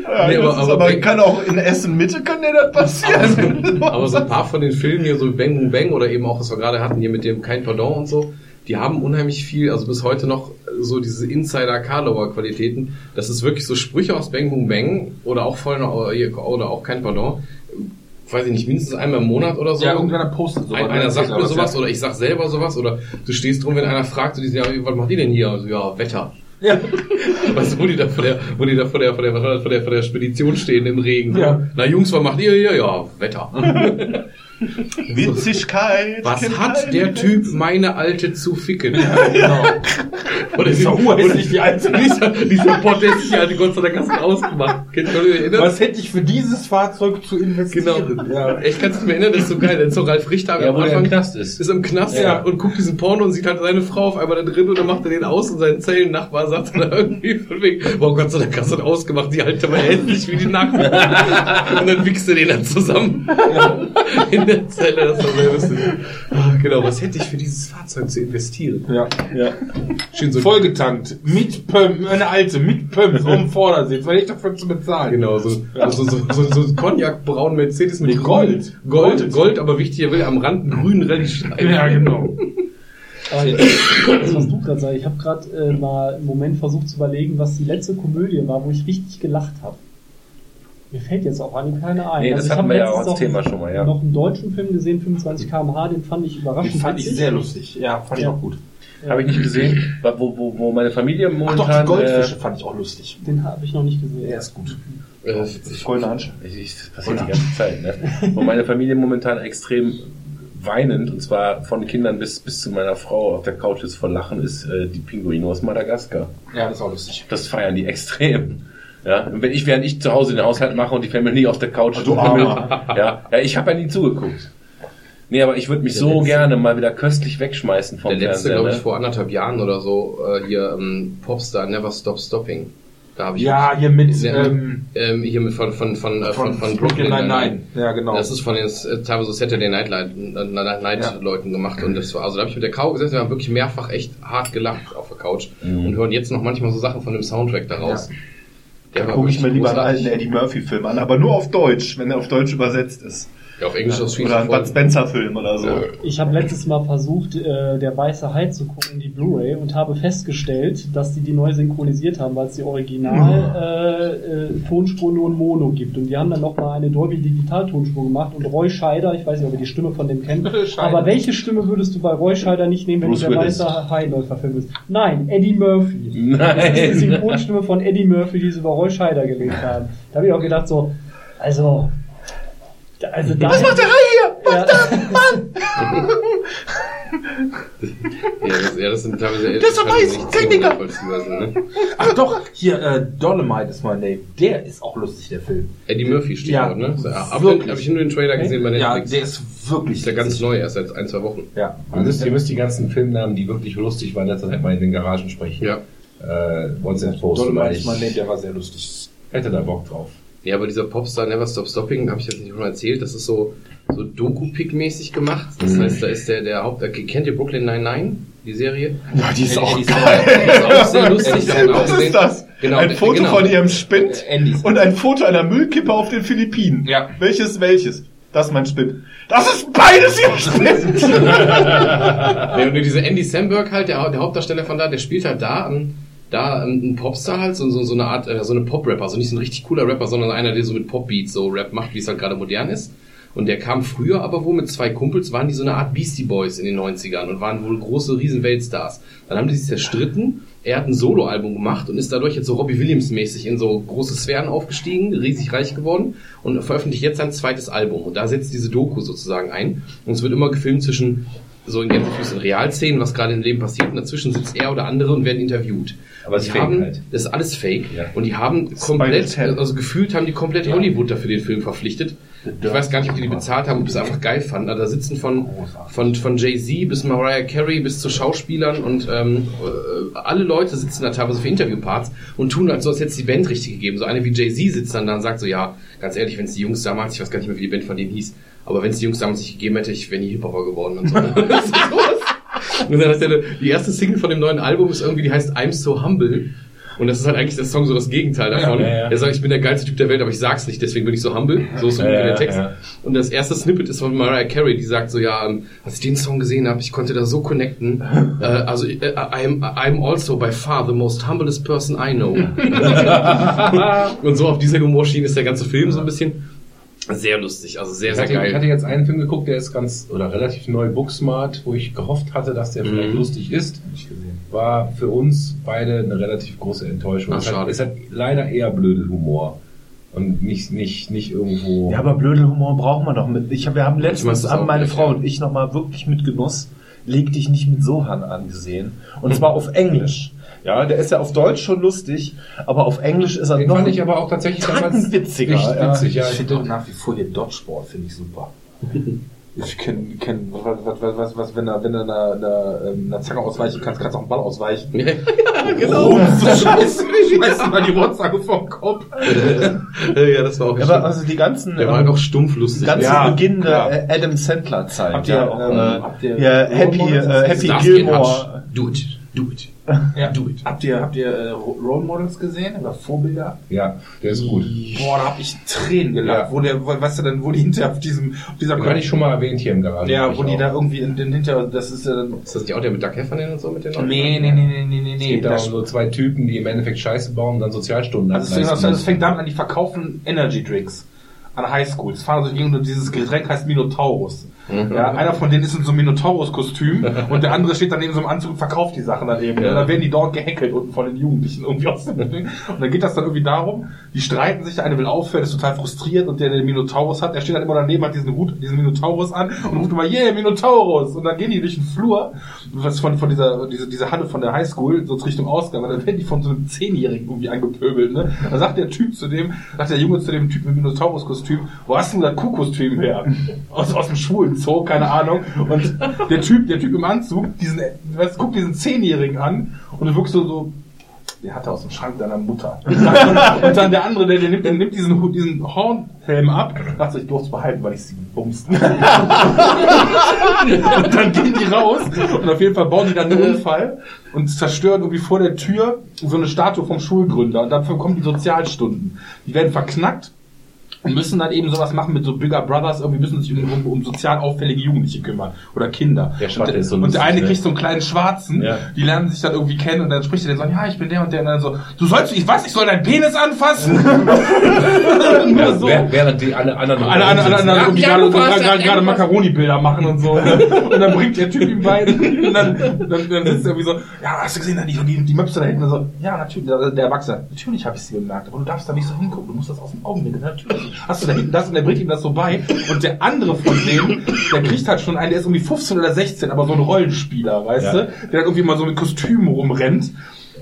Ja, Nee, aber- aber aber kann auch in Essen Mitte kann dir das passieren. Aber so ein paar von den Filmen hier, so Bang Bang oder eben auch, was wir gerade hatten, hier mit dem Kein Pardon und so, die haben unheimlich viel, also bis heute noch so diese Insider-Karlauer-Qualitäten. Das ist wirklich so Sprüche aus Bang Boom Bang oder auch voll oder auch Kein Pardon. Weiß ich nicht, mindestens einmal im Monat oder so. ja, irgendeiner postet sowas. Ein, einer sagt mir sowas ja. oder ich sag selber sowas oder du stehst drum, wenn einer fragt, und die sagen, ja, was macht ihr denn hier? Also, ja, Wetter. Ja. Weißt du, wo die da vor der, wo die da vor der, vor der, vor der, vor der Spedition stehen im Regen. So. Ja. Na Jungs, was macht ihr hier? Ja, Wetter. Witzigkeit. Was hat der. Typ meine Alte zu ficken? genau. Oder Ist doch urhässlich, die Alte. Lisa, Lisa Pott hat sich die Alte Gott sei Dank hast du ausgemacht. Was hätte ich für dieses Fahrzeug zu investieren? Genau. Ja. Ich kann es nicht mehr erinnern, das ist so geil. Dann ist so Ralf Richter Ja, am der im Anfang Knast ist. ist im Knast Ja. und guckt diesen Porno und sieht halt seine Frau auf einmal da drin und dann macht er den aus und sein Zellennachbar sagt dann irgendwie von wegen, wow Gott sei Dank hast du das ausgemacht, die Alte war hässlich wie die Nacht. und dann wichst du den dann zusammen in der Zelle. Das war sehr lustig. Genau, was hätte ich für dieses Fahrzeug zu investieren? Ja. Ja. Schön so Vollgetankt, mit Pump, eine alte, mit Pump, so im Vordersitz, weil ich dafür zu bezahlen. Genau, so, so, so, so, so ein Cognac-braun Mercedes mit Nee, Gold. Gold, Gold, Gold, aber wichtig, er will am Rand einen grünen Rallye-Streifen. Ja, genau. Aber das, was du gerade sagst, ich habe gerade äh, mal einen Moment versucht zu überlegen, was die letzte Komödie war, wo ich richtig gelacht habe. Mir fällt jetzt auch an keine ein. Nee, das ich hatten wir ja auch als Thema schon mal, ja. noch einen deutschen Film gesehen, 25 km/h, den fand ich überraschend Den fand ich sehr lustig. Ja, fand ich Ja. auch gut. Habe ich nicht gesehen, wo, wo, wo meine Familie Ach momentan... doch, die Goldfische Äh, fand ich auch lustig. Den habe ich noch nicht gesehen. Der ist gut. Äh, Goldene Handschrift. ich, ich, das passiert die ganze Zeit, ne? Wo meine Familie momentan extrem weinend, und zwar von Kindern bis, bis zu meiner Frau auf der Couch ist vor Lachen, ist äh, die Pinguine aus Madagaskar. Ja, das ist auch lustig. Das feiern die extrem. Ja, und wenn ich, während ich zu Hause den Haushalt mache und die Family auf der Couch du Armer. ja, ja, ich habe ja nie zugeguckt. Nee, aber ich würde mich Der so letzte- gerne mal wieder köstlich wegschmeißen vom Der letzte, glaube ich, ne? vor anderthalb Jahren oder so, äh, hier ähm, Popstar Never Stop Stopping. Da habe ich Ja, hier mit, Sehr- ähm, ähm, hier mit von von von äh, von, von, Brooklyn Brooklyn Nine-Nine. Ja, genau. Das ist von den äh, teilweise Saturday Night Light, äh, Night Ja. Leuten gemacht und das war also da habe ich mit der Couch gesessen, wir haben wirklich mehrfach echt hart gelacht auf der Couch Mhm. und hören jetzt noch manchmal so Sachen von dem Soundtrack daraus. Der war Gucke ich mir lieber einen alten Eddie Murphy-Film an, aber nur auf Deutsch, wenn er auf Deutsch übersetzt ist. Ja, auf Englisch ist viel Oder einen Bud Spencer-Film oder so. Ja. Ich habe letztes Mal versucht, äh, der Weiße Hai zu gucken, die Blu-ray, und habe festgestellt, dass die die neu synchronisiert haben, weil es die Original äh, äh, Tonspur nur in Mono gibt. Und die haben dann nochmal eine Dolby Digital Tonspur gemacht. Und Roy Scheider, ich weiß nicht, ob ihr die Stimme von dem kennt, aber welche Stimme würdest du bei Roy Scheider nicht nehmen, wenn Bruce du der Willis. Weiße Hai neu verfilmt bist? Nein, Eddie Murphy. Nein. Das ist die Synchronstimme von Eddie Murphy, die sie über Roy Scheider gelegt haben. Da habe ich auch gedacht so, also, also da. Was macht der Hai hier? Ja. Ja, das, ja, das sind teilweise Das ist weiß, Techniker. Ne? Ach doch, hier, äh, Dolomite ist mein Name. Der ist auch lustig, der Film. Eddie Murphy steht Ja, dort, ne? Ja, aber wirklich. habe ich nur den Trailer gesehen bei Ja, Netflix. der ist wirklich ist ja ganz neu, erst seit ein, zwei Wochen. Ja. Ihr müsst, ihr müsst die ganzen Filmnamen, die wirklich lustig waren, letzter Zeit mal in den Garagen sprechen. Ja. Äh, Once and Post. Dolomite ist ich mein Name, der war sehr lustig. hätte da Bock drauf. Ja, aber dieser Popstar Never Stop Stopping, habe ich jetzt nicht schon erzählt, das ist so, so Doku-Pick-mäßig gemacht. Das Mhm. heißt, da ist der, der Haupt, kennt ihr Brooklyn 99, die Serie? Ja, die ist auch Die geil. Die ist auch sehr lustig. auch Was gesehen. ist das? Genau, ein Foto genau. von ihrem Spind Äh, und ein Foto einer Müllkippe auf den Philippinen. Ja. Welches, welches? Das ist mein Spind. Das ist beides ihr Spind! Nee, und diese Andy Samberg halt, der, der Hauptdarsteller von da, der spielt halt da, ähm, da ein Popstar halt, so, so, so eine Art, äh, so eine Pop-Rapper, also nicht so ein richtig cooler Rapper, sondern einer, der so mit Pop-Beats so Rap macht, wie es halt gerade modern ist. Und der kam früher aber wohl mit zwei Kumpels, waren die so eine Art Beastie Boys in den 90ern und waren wohl große riesen Weltstars. Dann haben die sich zerstritten, er hat ein Soloalbum gemacht und ist dadurch jetzt so Robbie Williams mäßig in so große Sphären aufgestiegen, riesig reich geworden und veröffentlicht jetzt sein zweites Album. Und da setzt diese Doku sozusagen ein. Und es wird immer gefilmt zwischen so in Gänsefüßchen Realszenen, was gerade im Leben passiert. Und dazwischen sitzt er oder andere und werden interviewt. Aber es ist haben, halt. Das ist alles fake. Ja. Und die haben komplett, also gefühlt haben die komplett Hollywood dafür den Film verpflichtet. Ich weiß gar nicht, ob die die bezahlt haben, ob es einfach geil fanden. Also da sitzen von, von, von Jay-Z bis Mariah Carey bis zu Schauspielern und ähm, äh, alle Leute sitzen da teilweise für Interviewparts und tun halt so, als hätte es die Band richtig gegeben. So eine wie Jay-Z sitzt dann da und sagt so, ja, ganz ehrlich, wenn es die Jungs damals, ich weiß gar nicht mehr, wie die Band von denen hieß, aber wenn es die Jungs damals nicht gegeben hätte, ich wäre nie Hip-Hopper geworden und so. und dann hat er, die erste Single von dem neuen Album ist irgendwie, die heißt I'm So Humble. Und das ist halt eigentlich der Song so das Gegenteil davon. Ja, ja, ja. Er sagt, ich bin der geilste Typ der Welt, aber ich sag's nicht, deswegen bin ich so humble. So ist so ungefähr der Text. Und das erste Snippet ist von Mariah Carey, die sagt so, ja, ähm, als ich den Song gesehen habe, ich konnte da so connecten. Äh, also, äh, I'm, I'm also by far the most humblest person I know. Und so auf dieser Humorschiene ist der ganze Film so ein bisschen sehr lustig, also sehr, Ich sehr hatte, ich hatte geil. jetzt einen Film geguckt, der ist ganz oder relativ neu, Booksmart, wo ich gehofft hatte, dass der vielleicht Mhm. lustig ist. War für uns beide eine relativ große Enttäuschung. Ach, es, hat, schade. es hat leider eher Blödelhumor. Und nicht, nicht, nicht irgendwo. Ja, aber Blödelhumor brauchen wir doch mit. Ich hab, wir haben letztens, haben meine Frau ja. und ich nochmal wirklich mit Genuss Leg dich nicht mit Sohan angesehen. Und zwar auf Englisch. Ja, der ist ja auf Deutsch schon lustig, aber auf Englisch ist er Den noch fand ich aber auch tatsächlich damals witziger, richtig ja. witzig. Ja, Ich finde auch nach wie vor hier Dodgeball, finde ich super. Ich kenne, kenn, was, was, was, was, was, wenn du, wenn du einer, einer, ähm, einer Zange ausweichen kannst, kannst du auch einen Ball ausweichen. ja, genau. Oh, so scheiße, schmeißt mal die Rotzange vom Kopf. ja, das war auch Ja, aber also die ganzen, Der war ähm, halt auch stumpf lustig. ganz Ja, beginnende klar. äh, Adam Sandler Zeit. Habt ihr ja, auch, ähm, ähm, habt ihr ja, Happy, äh, Happy Gilmore. Hutch. Do it, do it. Ja. Habt ihr, habt ihr äh, Role Models gesehen oder Vorbilder? ja, der ist gut. Boah, da hab ich Tränen gelacht, Ja. wo der, wo- weißt du denn, wo die hinter auf diesem, auf dieser hatte ich schon mal erwähnt hier im Garage. ja, wo die auch. da irgendwie in den hinter, das ist ja dann, Ist das nicht auch der mit Doug Heffernan und so mit den nee, nee, nee, nee, nee, nee, Es nee, geht da um das, so zwei Typen, die im Endeffekt Scheiße bauen und dann Sozialstunden also es, es fängt damit an, die verkaufen Energy Drinks an Highschools, fahren also gegen und dieses Getränk heißt Minotaurus. Ja, einer von denen ist in so einem Minotaurus-Kostüm und der andere steht dann neben so einem Anzug und verkauft die Sachen dann eben. Ja. Dann werden die dort gehackelt unten von den Jugendlichen irgendwie aus dem Ding. Und dann geht das dann irgendwie darum, die streiten sich, der eine will aufhören, ist total frustriert und der, der den Minotaurus hat, der steht dann immer daneben, hat diesen Hut, diesen Minotaurus an und ruft immer, yeah, Minotaurus! Und dann gehen die durch den Flur, was von, von dieser, diese, diese Halle von der Highschool, so Richtung Ausgang, und dann werden die von so einem Zehnjährigen irgendwie angepöbelt, ne? Dann sagt der Typ zu dem, sagt der Junge zu dem Typ mit Minotaurus-Kostüm, wo hast du denn das Kuhkostüm her? Aus, aus dem schwulen Zoo, keine Ahnung. Und der Typ, der Typ im Anzug, diesen, weißt, guckt diesen Zehnjährigen an und du wirkst so, so, der hatte aus dem Schrank deiner Mutter. Und dann, dann der andere, der, der nimmt, der nimmt diesen, diesen Hornhelm ab, sagt so, ich durfte es behalten, weil ich sie bumst. und dann gehen die raus und auf jeden Fall bauen die dann einen Unfall und zerstören irgendwie vor der Tür so eine Statue vom Schulgründer und dafür kommen die Sozialstunden. Die werden verknackt und müssen dann eben sowas machen mit so Bigger Brothers, irgendwie müssen sich um, um, um sozial auffällige Jugendliche kümmern oder Kinder. Der Schwatte und, ist so und der eine ne? kriegt so einen kleinen Schwarzen, Ja. die lernen sich dann irgendwie kennen und dann spricht er dann so, ja, ich bin der und der und dann so, du sollst, ich weiß, ich soll deinen Penis anfassen. Nur Ja, so. während- die alle anderen Alle, alle, alle, alle Ja, irgendwie ja, gerade, gerade. Macaroni-Bilder machen und so. Ne? Und dann bringt der Typ ihm bei. Und dann, dann, dann sitzt er irgendwie so, ja, hast du gesehen, die, die, die Möpse da hinten? Und so, ja, natürlich, der, Erwachsene, natürlich habe ich sie bemerkt, aber du darfst da nicht so hingucken, du musst das aus den Augen nehmen. Natürlich. Hast du da hinten das und der bringt ihm das so bei. Und der andere von denen, der kriegt halt schon einen, der ist irgendwie 15 oder 16, aber so ein Rollenspieler, weißt Ja. du? Der dann irgendwie mal so mit Kostüm rumrennt.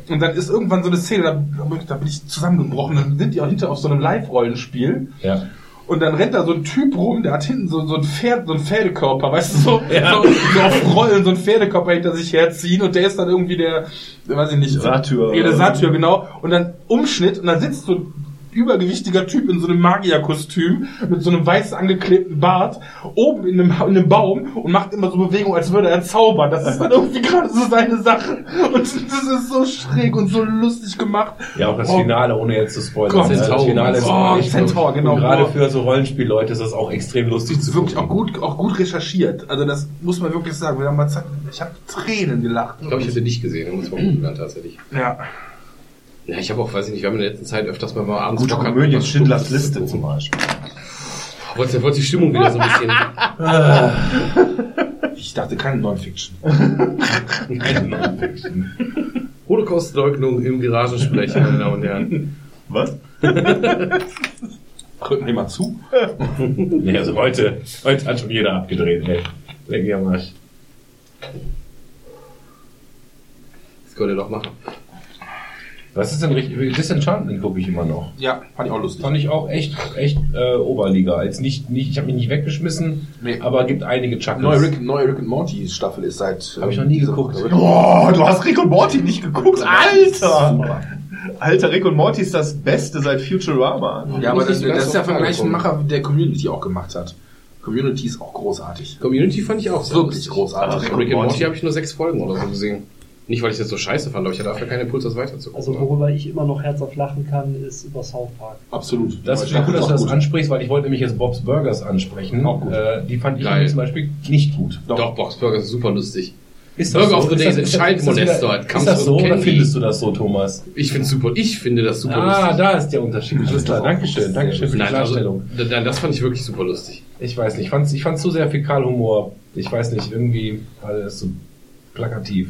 Und dann ist irgendwann so eine Szene, da, da bin ich zusammengebrochen. Dann sind die auch hinter auf so einem Live-Rollenspiel. Ja. Und dann rennt da so ein Typ rum, der hat hinten so, so ein Pferd, so ein Pferdekörper, weißt du, so, Ja. so, so auf Rollen so ein Pferdekörper hinter sich herziehen und der ist dann irgendwie der, weiß ich nicht, Satyr. Ja, der Satyr, genau. Und dann Umschnitt und dann sitzt so übergewichtiger Typ in so einem Magierkostüm mit so einem weiß angeklebten Bart oben in einem, in einem Baum und macht immer so Bewegungen, als würde er zaubern. Das ist dann irgendwie gerade so seine Sache. Und das ist so schräg und so lustig gemacht. Ja, auch das Oh, Finale, ohne jetzt zu spoilern. Gott, ne? das Centaur. Finale ist Oh, echt Centaur, genau. Gerade für so Rollenspielleute ist das auch extrem lustig Das zu ist wirklich auch gut, auch gut recherchiert. Also das muss man wirklich sagen. Wir haben mal ich habe Tränen gelacht. Ich glaube, ich hätte dich gesehen, muss man gucken dann tatsächlich. ja. Ja, ich habe auch, weiß ich nicht, wir haben in der letzten Zeit öfters mal abends Gute was Schindlers Liste zum. Beispiel. Wollte, wollte die Stimmung wieder so ein bisschen. Ich dachte keine Non-Fiction. Holocaust-Leugnung im Garagensprech, meine Damen und Herren. Was? Rücken wir mal zu. Nee, also heute, heute hat schon jeder abgedreht, ey. Leck mich am Arsch. Das könnt ihr doch machen. Was ist denn richtig? Disenchantment gucke ich immer noch. Ja, fand ich auch lustig. Fand ich auch echt, echt äh, Oberliga. Als nicht, nicht, ich habe mich nicht weggeschmissen, Nee. aber gibt einige Chuckles. Neue Rick, neue Rick and Morty Staffel ist seit. Hab ich noch nie geguckt. Oh, du hast Rick und Morty nicht geguckt, Alter! Alter, Rick und Morty ist das Beste seit Futurama. Ja, aber das, das ist ja vom gleichen. Macher, der Community auch gemacht hat. Community ist auch großartig. Community fand ich auch sehr Wirklich großartig. Rick and Morty habe ich nur sechs Folgen oder so gesehen. Nicht, weil ich das so scheiße fand, aber ich hatte dafür keinen Impuls, das weiterzugucken. Also worüber ich immer noch herzhaft lachen kann, ist über South Park. Absolut. Das ist ist gut, dass du das gut. ansprichst, weil ich wollte nämlich jetzt Bob's Burgers ansprechen. Auch gut. Äh, die fand ich Geil. zum Beispiel nicht gut. Doch, Boxburger ist super lustig. Ist Burger of the Day Ist sind das- ist das- das with so oder findest du das so, Thomas? Ich finde super. Ich finde das super Ah, lustig. da ist der Unterschied. Alles klar, Dankeschön. Dankeschön für die Nein, also, Klarstellung. d- nein, das fand ich wirklich super lustig. Ich weiß nicht, ich fand's, ich fand's zu sehr Fäkalhumor. Ich weiß nicht, irgendwie war das so plakativ.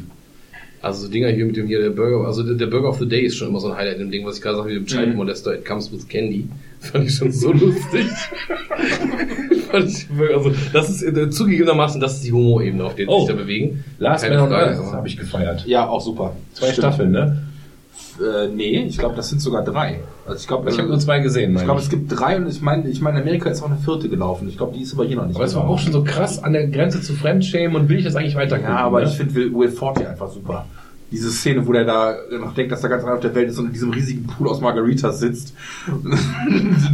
Also so Dinger hier mit dem hier, der Burger, also der, der Burger of the Day ist schon immer so ein Highlight in dem Ding, was ich gerade sagte, mit dem Child Molester, it comes with candy. Fand ich schon so lustig. Fand ich wirklich- also, das ist äh, zugegebenermaßen, das ist die Humor-Ebene, auf der die Oh. sich da bewegen. Last Man on Earth habe ich gefeiert. Ja, auch super. Zwei Stimmt. Staffeln, ne? Äh, nee, ich glaube, das sind sogar drei. Also ich glaube, Ich habe nur zwei gesehen, Ich glaube, es gibt drei und ich meine, ich meine, in Amerika ist auch eine vierte gelaufen. Ich glaube, die ist aber hier noch nicht. Aber es war auch schon so krass an der Grenze zu Fremdschämen und will ich das eigentlich weiter Ja, aber ne? ich finde Will, Will Forte einfach super. Diese Szene, wo der da noch denkt, dass er ganz allein auf der Welt ist und in diesem riesigen Pool aus Margaritas sitzt.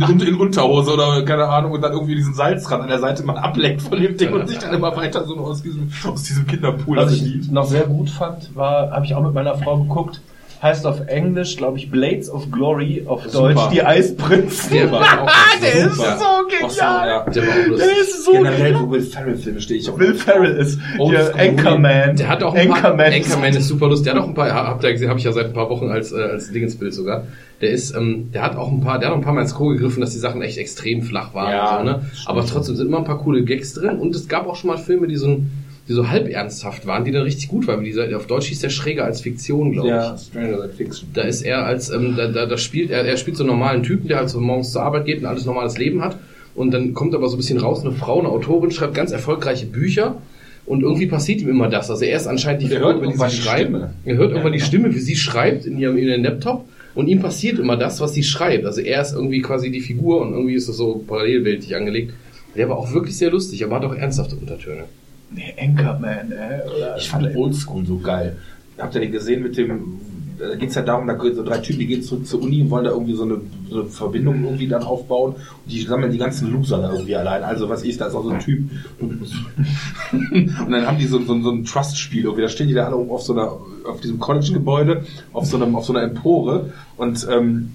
in, in Unterhose oder keine Ahnung und dann irgendwie diesen Salzrand an der Seite mal ableckt von dem Ding und sich dann immer weiter so aus diesem, aus diesem Kinderpool Was bedient. ich noch sehr gut fand, war, habe ich auch mit meiner Frau geguckt, heißt auf Englisch, glaube ich, Blades of Glory, auf Super. Deutsch die Eisprinzen. Der war auch Der ist super. so Auch so, genial! ja. Der war auch lustig. Der ist so Generell, genial! so Will Ferrell-Filme stehe ich auch Will Ferrell ist Oldschool. hier Anchorman. Der hat auch ein paar, Anchorman. Anchorman ist super lustig. Der hat auch ein paar, habt ihr gesehen, habe ich ja seit ein paar Wochen als, äh, als Dingensbild sogar. Der ist, ähm, der hat auch ein paar, der hat auch ein paar Mal ins Klo gegriffen, dass die Sachen echt extrem flach waren Ja, so, ne? Aber trotzdem sind immer ein paar coole Gags drin und es gab auch schon mal Filme, die so, ein- die so halb ernsthaft waren, die dann richtig gut waren. Dieser, auf Deutsch hieß der Schräger als Fiktion, glaube ich. Ja, Stranger Than Fiction. Da ist er als, ähm, da, da, da spielt er, er spielt so einen normalen Typen, der halt so morgens zur Arbeit geht und alles normales Leben hat. Und dann kommt aber so ein bisschen raus, eine Frau, eine Autorin, schreibt ganz erfolgreiche Bücher. Und irgendwie passiert ihm immer das. Also er ist anscheinend die Figur, hört über die sie schreibt. Stimme. Er hört irgendwann die Stimme, wie sie schreibt in ihrem, in ihrem Laptop. Und ihm passiert immer das, was sie schreibt. Also er ist irgendwie quasi die Figur und irgendwie ist das so parallelweltig angelegt. Der war auch wirklich sehr lustig, aber hat auch ernsthafte Untertöne. Nee, Anchorman, ey. Oder Ich fand Oldschool so geil. Habt ihr den gesehen mit dem, da geht's ja darum, da gehen so drei Typen, die gehen zurück zur Uni und wollen da irgendwie so eine, so eine Verbindung irgendwie dann aufbauen und die sammeln die ganzen Loser da irgendwie allein. Also was ich, da ist auch so ein Typ. Und dann haben die so, so, so ein Trust-Spiel irgendwie, da stehen die da alle oben auf so einer, auf diesem College-Gebäude, auf so einem, auf so einer Empore und ähm,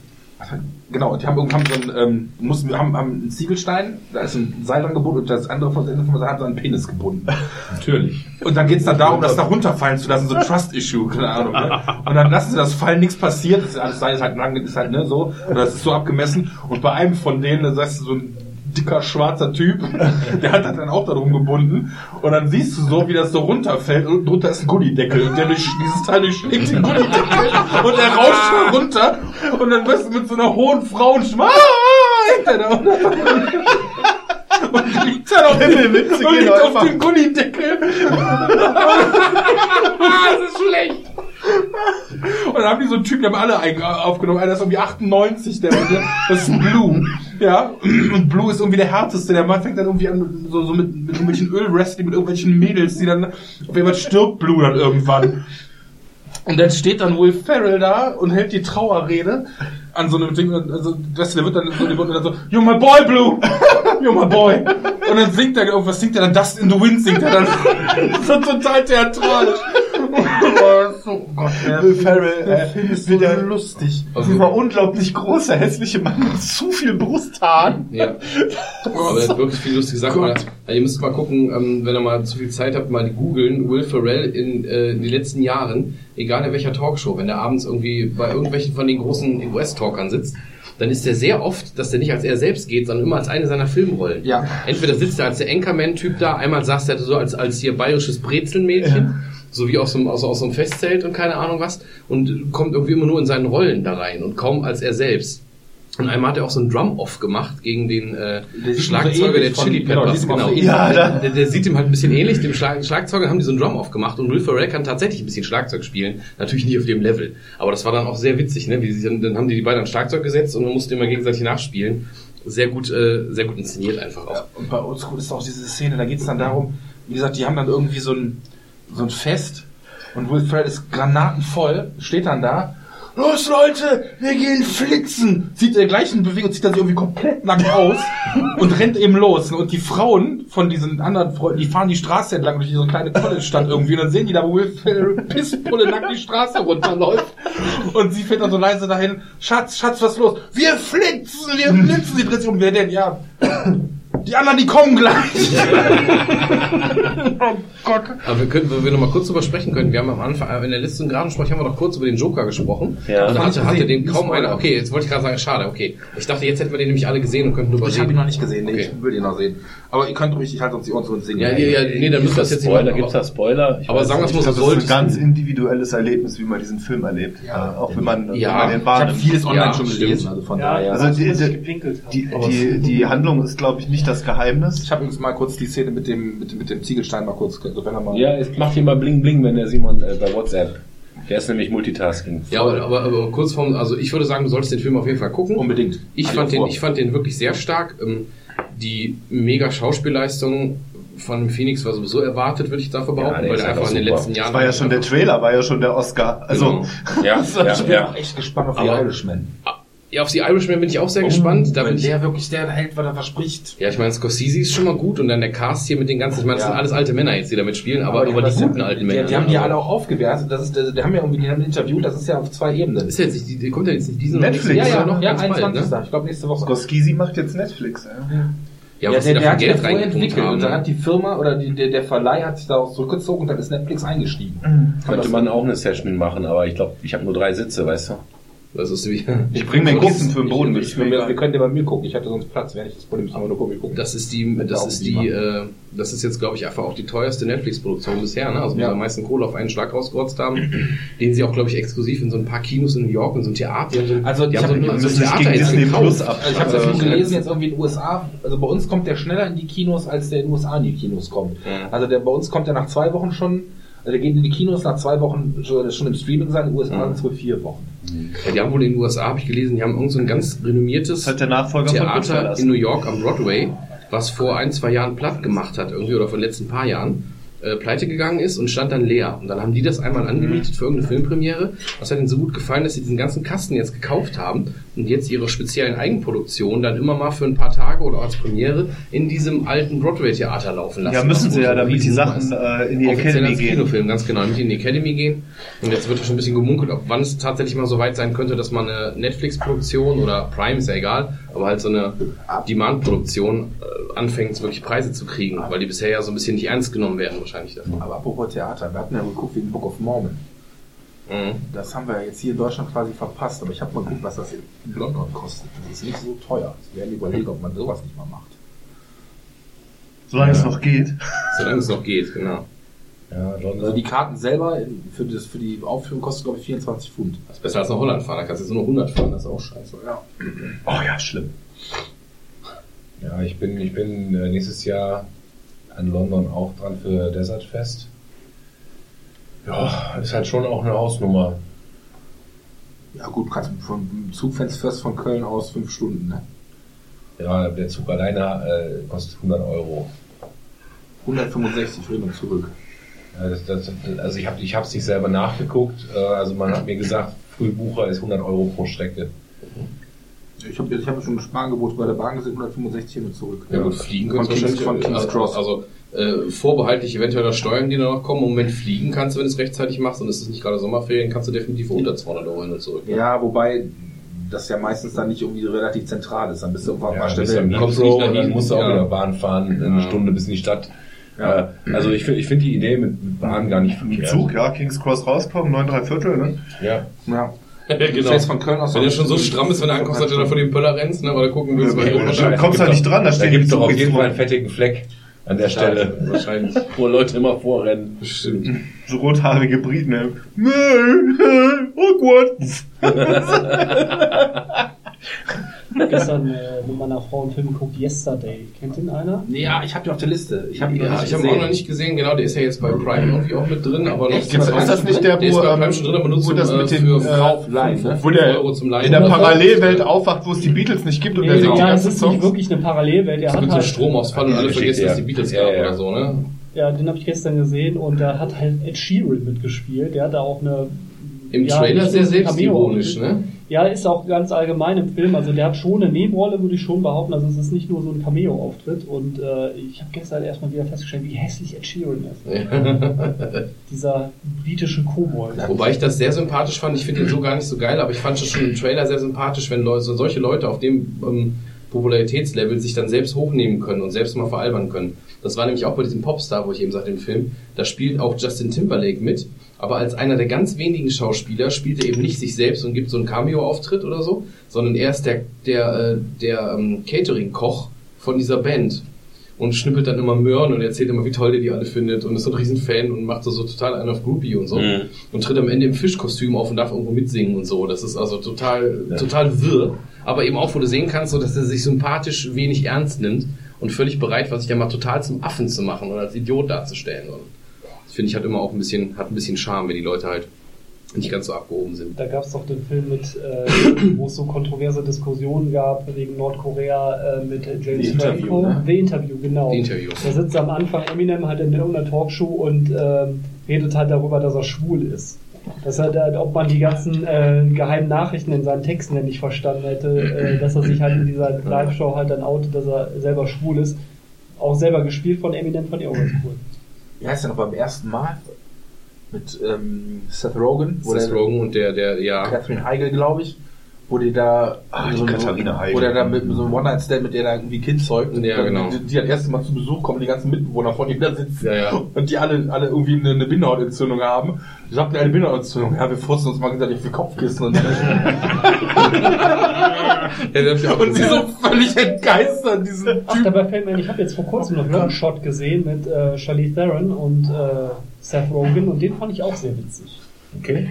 Genau, und die haben irgendwann so ein, ähm, mussten, haben, haben einen Ziegelstein, da ist ein Seil dran gebunden und das andere von, von der haben so einen Penis gebunden. Natürlich. Und dann geht's dann darum, das da runterfallen zu lassen, so ein Trust-Issue, keine Ahnung. Ne? Und dann lassen sie das fallen, nichts passiert, das ist alles Seil ist halt lang, ist halt, ne, so, und das ist so abgemessen. Und bei einem von denen, da sagst du so ein dicker schwarzer Typ, der hat das dann auch da drum gebunden. Und dann siehst du so, wie das so runterfällt und drunter ist ein Gullideckel und der durch, dieses Teil durchschlägt den Gullideckel und der rauscht schon runter und dann wirst du mit so einer hohen Frauenschma hinter da und liegt dann auf dem, Himmelwitze und liegt auf dem Gullideckel. das ist schlecht! Und dann haben die so einen Typ, die haben alle ein- aufgenommen. Einer ist irgendwie 98, der, das ist Blue. Ja, und Blue ist irgendwie der härteste. Der Mann fängt dann irgendwie an, so, so mit, mit irgendwelchen Ölwrestling, mit irgendwelchen Mädels, die dann, auf jeden Fall stirbt Blue dann irgendwann. Und dann steht dann Will Ferrell da und hält die Trauerrede an so einem Ding, also, der wird dann so, der wird dann so, You're my boy, Blue! You're my boy! Und dann singt er, irgendwas singt er dann, Dust in the Wind singt er dann. so total theatralisch. Oh Gott. Will Ferrell, äh, ist wie so der- lustig. Dieser unglaublich große, hässliche Mann mit zu viel Brusthaaren. Ja. Aber er hat wirklich viele lustige Sachen. Ja, ihr müsst mal gucken, ähm, wenn ihr mal zu viel Zeit habt, mal googeln, Will Ferrell in, äh, in den letzten Jahren, egal in welcher Talkshow, wenn der abends irgendwie bei irgendwelchen von den großen US-Talkern sitzt, dann ist er sehr oft, dass der nicht als er selbst geht, sondern immer als eine seiner Filmrollen. Ja. Entweder sitzt er als der Anchorman-Typ da, einmal saß er so als, als hier bayerisches Brezelmädchen, so wie aus so, einem, aus, aus so einem Festzelt und keine Ahnung was, und kommt irgendwie immer nur in seinen Rollen da rein und kaum als er selbst. Und einmal hat er auch so einen Drum-Off gemacht gegen den äh, Der Schlagzeuger so ähnlich der von- Chili genau, Peppers. Genau. so Ja, da- der, der sieht ihm halt ein bisschen ähnlich. Dem Schlag Schlagzeuger haben die so einen Drum-Off gemacht und Will Ferrell kann tatsächlich ein bisschen Schlagzeug spielen. Natürlich nicht auf dem Level. Aber das war dann auch sehr witzig, ne? Wie sie, dann, dann haben die die beiden an Schlagzeug gesetzt und man musste immer gegenseitig nachspielen. Sehr gut, äh, sehr gut inszeniert einfach auch. Ja, und bei Oldschool ist auch diese Szene, da geht es dann darum, wie gesagt, die haben dann irgendwie so ein, so ein Fest und Will Ferrell ist granatenvoll, steht dann da. Los Leute, wir gehen flitzen! Zieht der gleichen Bewegung, zieht er sich irgendwie komplett nackt aus und rennt eben los. Und die Frauen von diesen anderen Freunden, die fahren die Straße entlang durch so eine kleine College-Stadt irgendwie und dann sehen die da, wo Will Ferrell Pisspulle nackt die Straße runterläuft. Und sie fährt dann so leise dahin, Schatz, Schatz, was los? Wir flitzen, wir flitzen! Sie dreht sich um, wer denn? Ja, die anderen, die kommen gleich. oh Gott. Aber wir können, wenn wir noch mal kurz drüber sprechen können. Wir haben am Anfang, äh, in der letzten Gradensprech haben wir doch kurz über den Joker gesprochen. Ja. Und da hatte, hatte den kaum einer. Okay, jetzt wollte ich gerade sagen, schade, okay. Ich dachte, jetzt hätten wir den nämlich alle gesehen und könnten drüber Ich habe ihn reden. noch nicht gesehen, nee, Okay. ich will ihn noch sehen. Aber ihr könnt ruhig, ich halte uns die Ohren zu uns singen. Ja, ja, ja, nee, dann müssen wir das jetzt nicht Spoiler, gibt's Aber, da Spoiler? Ich aber sagen wir es mal Ich so, das ist ein ganz individuelles Erlebnis, wie man diesen Film erlebt. Ja. Äh, auch wenn man, Ja. wenn man den Ich habe wahrnimmt. vieles online Ja, schon stimmt. gelesen, also von Ja, daher. Also also die- die, die-. Die, Handlung ist, glaube ich, nicht das Geheimnis. Ich habe übrigens mal kurz die Szene mit dem, mit dem, mit dem Ziegelstein mal kurz, also wenn er mal. Ja, es macht hier mal bling bling, wenn der Simon äh, bei WhatsApp. Der ist nämlich Multitasking. ja, aber, aber, aber kurz vorm, also ich würde sagen, du solltest den Film auf jeden Fall gucken. Unbedingt. Ich Alle fand, den, ich fand den wirklich sehr stark. Ähm, Die mega Schauspielleistung von Phoenix war sowieso erwartet, würde ich dafür behaupten, der weil er einfach in den letzten Jahren. Das war ja schon der Trailer, war ja schon der Oscar. Also, Ja, ich ja, bin ja. auch echt gespannt auf die Aber- Irishman. Ja, auf die Irishman bin ich auch sehr gespannt. Da Wenn bin ich, der wirklich der hält, was er verspricht. ja, ich meine, Scorsese ist schon mal gut und dann der Cast hier mit den ganzen, ich meine, das Ja. sind alles alte Männer jetzt, die da mitspielen, aber, aber, die, das- guten alten Männer. Die, die haben die alle auch aufgewertet. Das ist, die haben ja irgendwie die haben ein Interview, das ist ja auf zwei Ebenen. Ist jetzt nicht, die, die kommt ja jetzt nicht diesen Netflix, ja, ja, noch ja, ganz bald, 21. ne? Ich glaube nächste Woche. Scorsese macht jetzt Netflix. Ja. Ja, Ja, was der, die da der für hat ja Geld entwickelt haben. und dann hat die Firma oder die, der, der Verleih hat sich daraus zurückgezogen und dann ist Netflix eingestiegen. Könnte man auch eine Session machen, aber ich glaube, ich habe nur drei Sitze, weißt du? Das ist wie, Ich bring mir Kissen für den Boden. Ich, ich, wir, wir können ja bei mir gucken. Ich hatte sonst Platz, wenn ich das Problem aber nur gucken. gucken. Das ist die, das ist die äh, das ist jetzt, glaube ich, einfach auch die teuerste Netflix-Produktion bisher, ne? Also, wo Ja. sie am meisten Kohle auf einen Schlag rausgerotzt haben, den sie auch, glaube ich, exklusiv in so ein paar Kinos in New York und so ein Theater, so, ein- Also, die ich haben so, hab- ein- so ein Theater gegen jetzt Disney gekauft. Plus ab- Also ich habe Äh, ja viel gelesen jetzt irgendwie in den USA. Also bei uns kommt der schneller in die Kinos, als der in den USA in die Kinos kommt. Ja. Also der bei uns kommt der nach zwei Wochen schon. Also der geht in die Kinos nach zwei Wochen schon, schon im Streaming sein. In den USA sind es wohl vier Wochen. Ja, die haben wohl in den USA, habe ich gelesen, die haben irgend so ein ganz renommiertes halt der Nachfolger von Theater in New York am Broadway, was vor ein, zwei Jahren platt gemacht hat, irgendwie, oder vor den letzten paar Jahren, äh, pleite gegangen ist und stand dann leer. Und dann haben die das einmal angemietet für irgendeine Filmpremiere. Das hat ihnen so gut gefallen, dass sie diesen ganzen Kasten jetzt gekauft haben und jetzt ihre speziellen Eigenproduktionen dann immer mal für ein paar Tage oder als Premiere in diesem alten Broadway-Theater laufen lassen. Ja, müssen sie ja, damit die Sachen ist. äh, in die Offiziell Academy als gehen. Kinofilm, ganz genau, nicht in die Academy gehen. Und jetzt wird schon ein bisschen gemunkelt, ob wann es tatsächlich mal so weit sein könnte, dass man eine Netflix-Produktion oder Prime ist ja egal, aber halt so eine Demand-Produktion äh, anfängt, wirklich Preise zu kriegen, weil die bisher ja so ein bisschen nicht ernst genommen werden wahrscheinlich davon. Aber apropos Theater, wir hatten ja geguckt wegen Book of Mormon. Mhm. Das haben wir ja jetzt hier in Deutschland quasi verpasst. Aber ich habe mal geguckt, was das in London kostet. Das ist nicht so teuer. Wir werden überlegen, ob man sowas nicht mal macht. Solange es noch geht. Solange es noch geht, genau. Ja, Also die Karten selber für, das, für die Aufführung kosten, glaube ich, 24 Pfund. Das ist besser als nach Holland fahren, da kannst du jetzt nur noch 100 fahren, das ist auch scheiße. Ja. Oh ja, schlimm. Ja, ich bin, ich bin äh, nächstes Jahr an London auch dran für Desert Fest. Ja, ist halt schon auch eine Hausnummer. Ja gut, kannst du vom Zugfenster von Köln aus fünf Stunden, ne? Ja, der Zug alleine äh, kostet 100 Euro. 165 hin und zurück. Ja, das, das, also ich habe ich hab's nicht selber nachgeguckt. Äh, also man hat mir gesagt, Frühbucher ist 100 Euro pro Strecke. Ich habe ich hab schon ein Sparangebot bei der Bahn gesehen, 165 hin und zurück. Ja gut, fliegen wahrscheinlich- von King's Cross. Also äh, vorbehaltlich eventuell noch Steuern, die da noch kommen. Im Moment fliegen kannst du, wenn du es rechtzeitig machst und es ist nicht gerade Sommerferien, kannst du definitiv unter 200 Euro hin und zurück. ne? Ja, wobei das ja meistens dann nicht irgendwie relativ zentral ist. Dann bist du irgendwann Ja, mal dann bist du Stelle. kommst du nicht dann musst du auch ja. wieder Bahn fahren, eine Ja. Stunde bis in die Stadt. Ja. Äh, also ich finde ich find die Idee mit Bahn gar nicht verkehrt. Zug, ja, Kings Cross rauskommen, 9 3 Viertel, ne? Ja. Ja. Du fährst von Köln aus Wenn der schon so stramm ist, wenn du ankommst, dass du dann vor dem Pöller rennst, ne, weil du gucken willst, Ja, weil ja, du Du kommst da nicht dran, da Da stehen gibt es doch auf jeden. Fall einen fettigen Fleck an der Stelle, Wahrscheinlich. wo Leute immer vorrennen. Bestimmt. So rothaarige Briten, ne? Awkward. gestern äh, mit meiner Frau einen Film geguckt, Yesterday. Kennt den einer? Nee, ja, ich habe die auf der Liste. Ich habe Ja, ich habe auch noch nicht gesehen, genau, der ist ja jetzt bei Prime irgendwie auch mit drin, aber noch Ist das nicht der, der ist wo, Prime schon drin, aber nur wo das mit dem, für Kauf Leihen, ne? wo der Euro zum Leihen. in der. Parallelwelt aufwacht, wo es die Beatles nicht gibt und er Nee, singt die ganzen ist wirklich eine Parallelwelt. Er Es hat halt, Stromausfall und alle vergessen, dass die ja. Beatles Ja, gab oder so, ne? ja, den habe ich gestern gesehen und da hat halt Ed Sheeran mitgespielt. Der hat da auch eine Im ja, Trailer sehr selbstironisch, ne? Ja, ist auch ganz allgemein im Film. Also der hat schon eine Nebenrolle, würde ich schon behaupten. Also es ist nicht nur so ein Cameo-Auftritt. Und äh, ich habe gestern erstmal wieder festgestellt, wie hässlich Ed Sheeran ist. Dieser britische Kobold. Wobei ich das sehr sympathisch fand. Ich finde ihn so gar nicht so geil, aber ich fand es schon im Trailer sehr sympathisch, wenn Leute, so solche Leute auf dem ähm, Popularitätslevel sich dann selbst hochnehmen können und selbst mal veralbern können. Das war nämlich auch bei diesem Popstar, wo ich eben sagte, im Film. Da spielt auch Justin Timberlake mit, aber als einer der ganz wenigen Schauspieler spielt er eben nicht sich selbst und gibt so einen Cameo-Auftritt oder so, sondern er ist der, der, äh, der ähm, Catering-Koch von dieser Band und schnippelt dann immer Möhren und erzählt immer, wie toll der die alle findet und ist so ein Riesenfan und macht so, so total einen auf Groupie und so Mhm. und tritt am Ende im Fischkostüm auf und darf irgendwo mitsingen und so. Das ist also total, total wirr, aber eben auch, wo du sehen kannst, so, dass er sich sympathisch wenig ernst nimmt und völlig bereit war, sich ja mal total zum Affen zu machen und als Idiot darzustellen. Und finde ich hat immer auch ein bisschen, hat ein bisschen Charme, wenn die Leute halt nicht ganz so abgehoben sind. Da gab es doch den Film mit, äh, wo es so kontroverse Diskussionen gab wegen Nordkorea äh, mit James The Interview, Franco. ne? The Interview, genau. The Interview. Da sitzt am Anfang Eminem halt in irgendeiner Talkshow und ähm, redet halt darüber, dass er schwul ist. Dass er, da- ob man die ganzen äh, geheimen Nachrichten in seinen Texten nicht verstanden hätte, äh, dass er sich halt in dieser Live-Show halt dann outet, dass er selber schwul ist. Auch selber gespielt von Eminem, fand ich auch ganz cool. Wie heißt der noch beim ersten Mal? Mit ähm, Seth Rogen, Seth Rogen und der, der, ja, Catherine Heigl, glaube ich, wo die da Ah, die so, Katharina Heigl. wo der da mit so einem One-Night-Stand mit der da irgendwie Kind zeugt. Ja, Und genau. Die, die das erste Mal zu Besuch kommen, die ganzen Mitbewohner von ihm da sitzen. Ja, ja. Und die alle, alle irgendwie eine, eine Bindehautentzündung haben. Die sagten, eine Bindehautentzündung. Ja, wir furzen uns mal gegenseitig für Kopfkissen und so. ja hab ich Und sie so völlig entgeistert, diesen Ach, dabei fällt mir ein, ich habe jetzt vor kurzem noch Longshot gesehen mit äh, Charlize Theron und äh, Seth Rogen und den fand ich auch sehr witzig. Okay.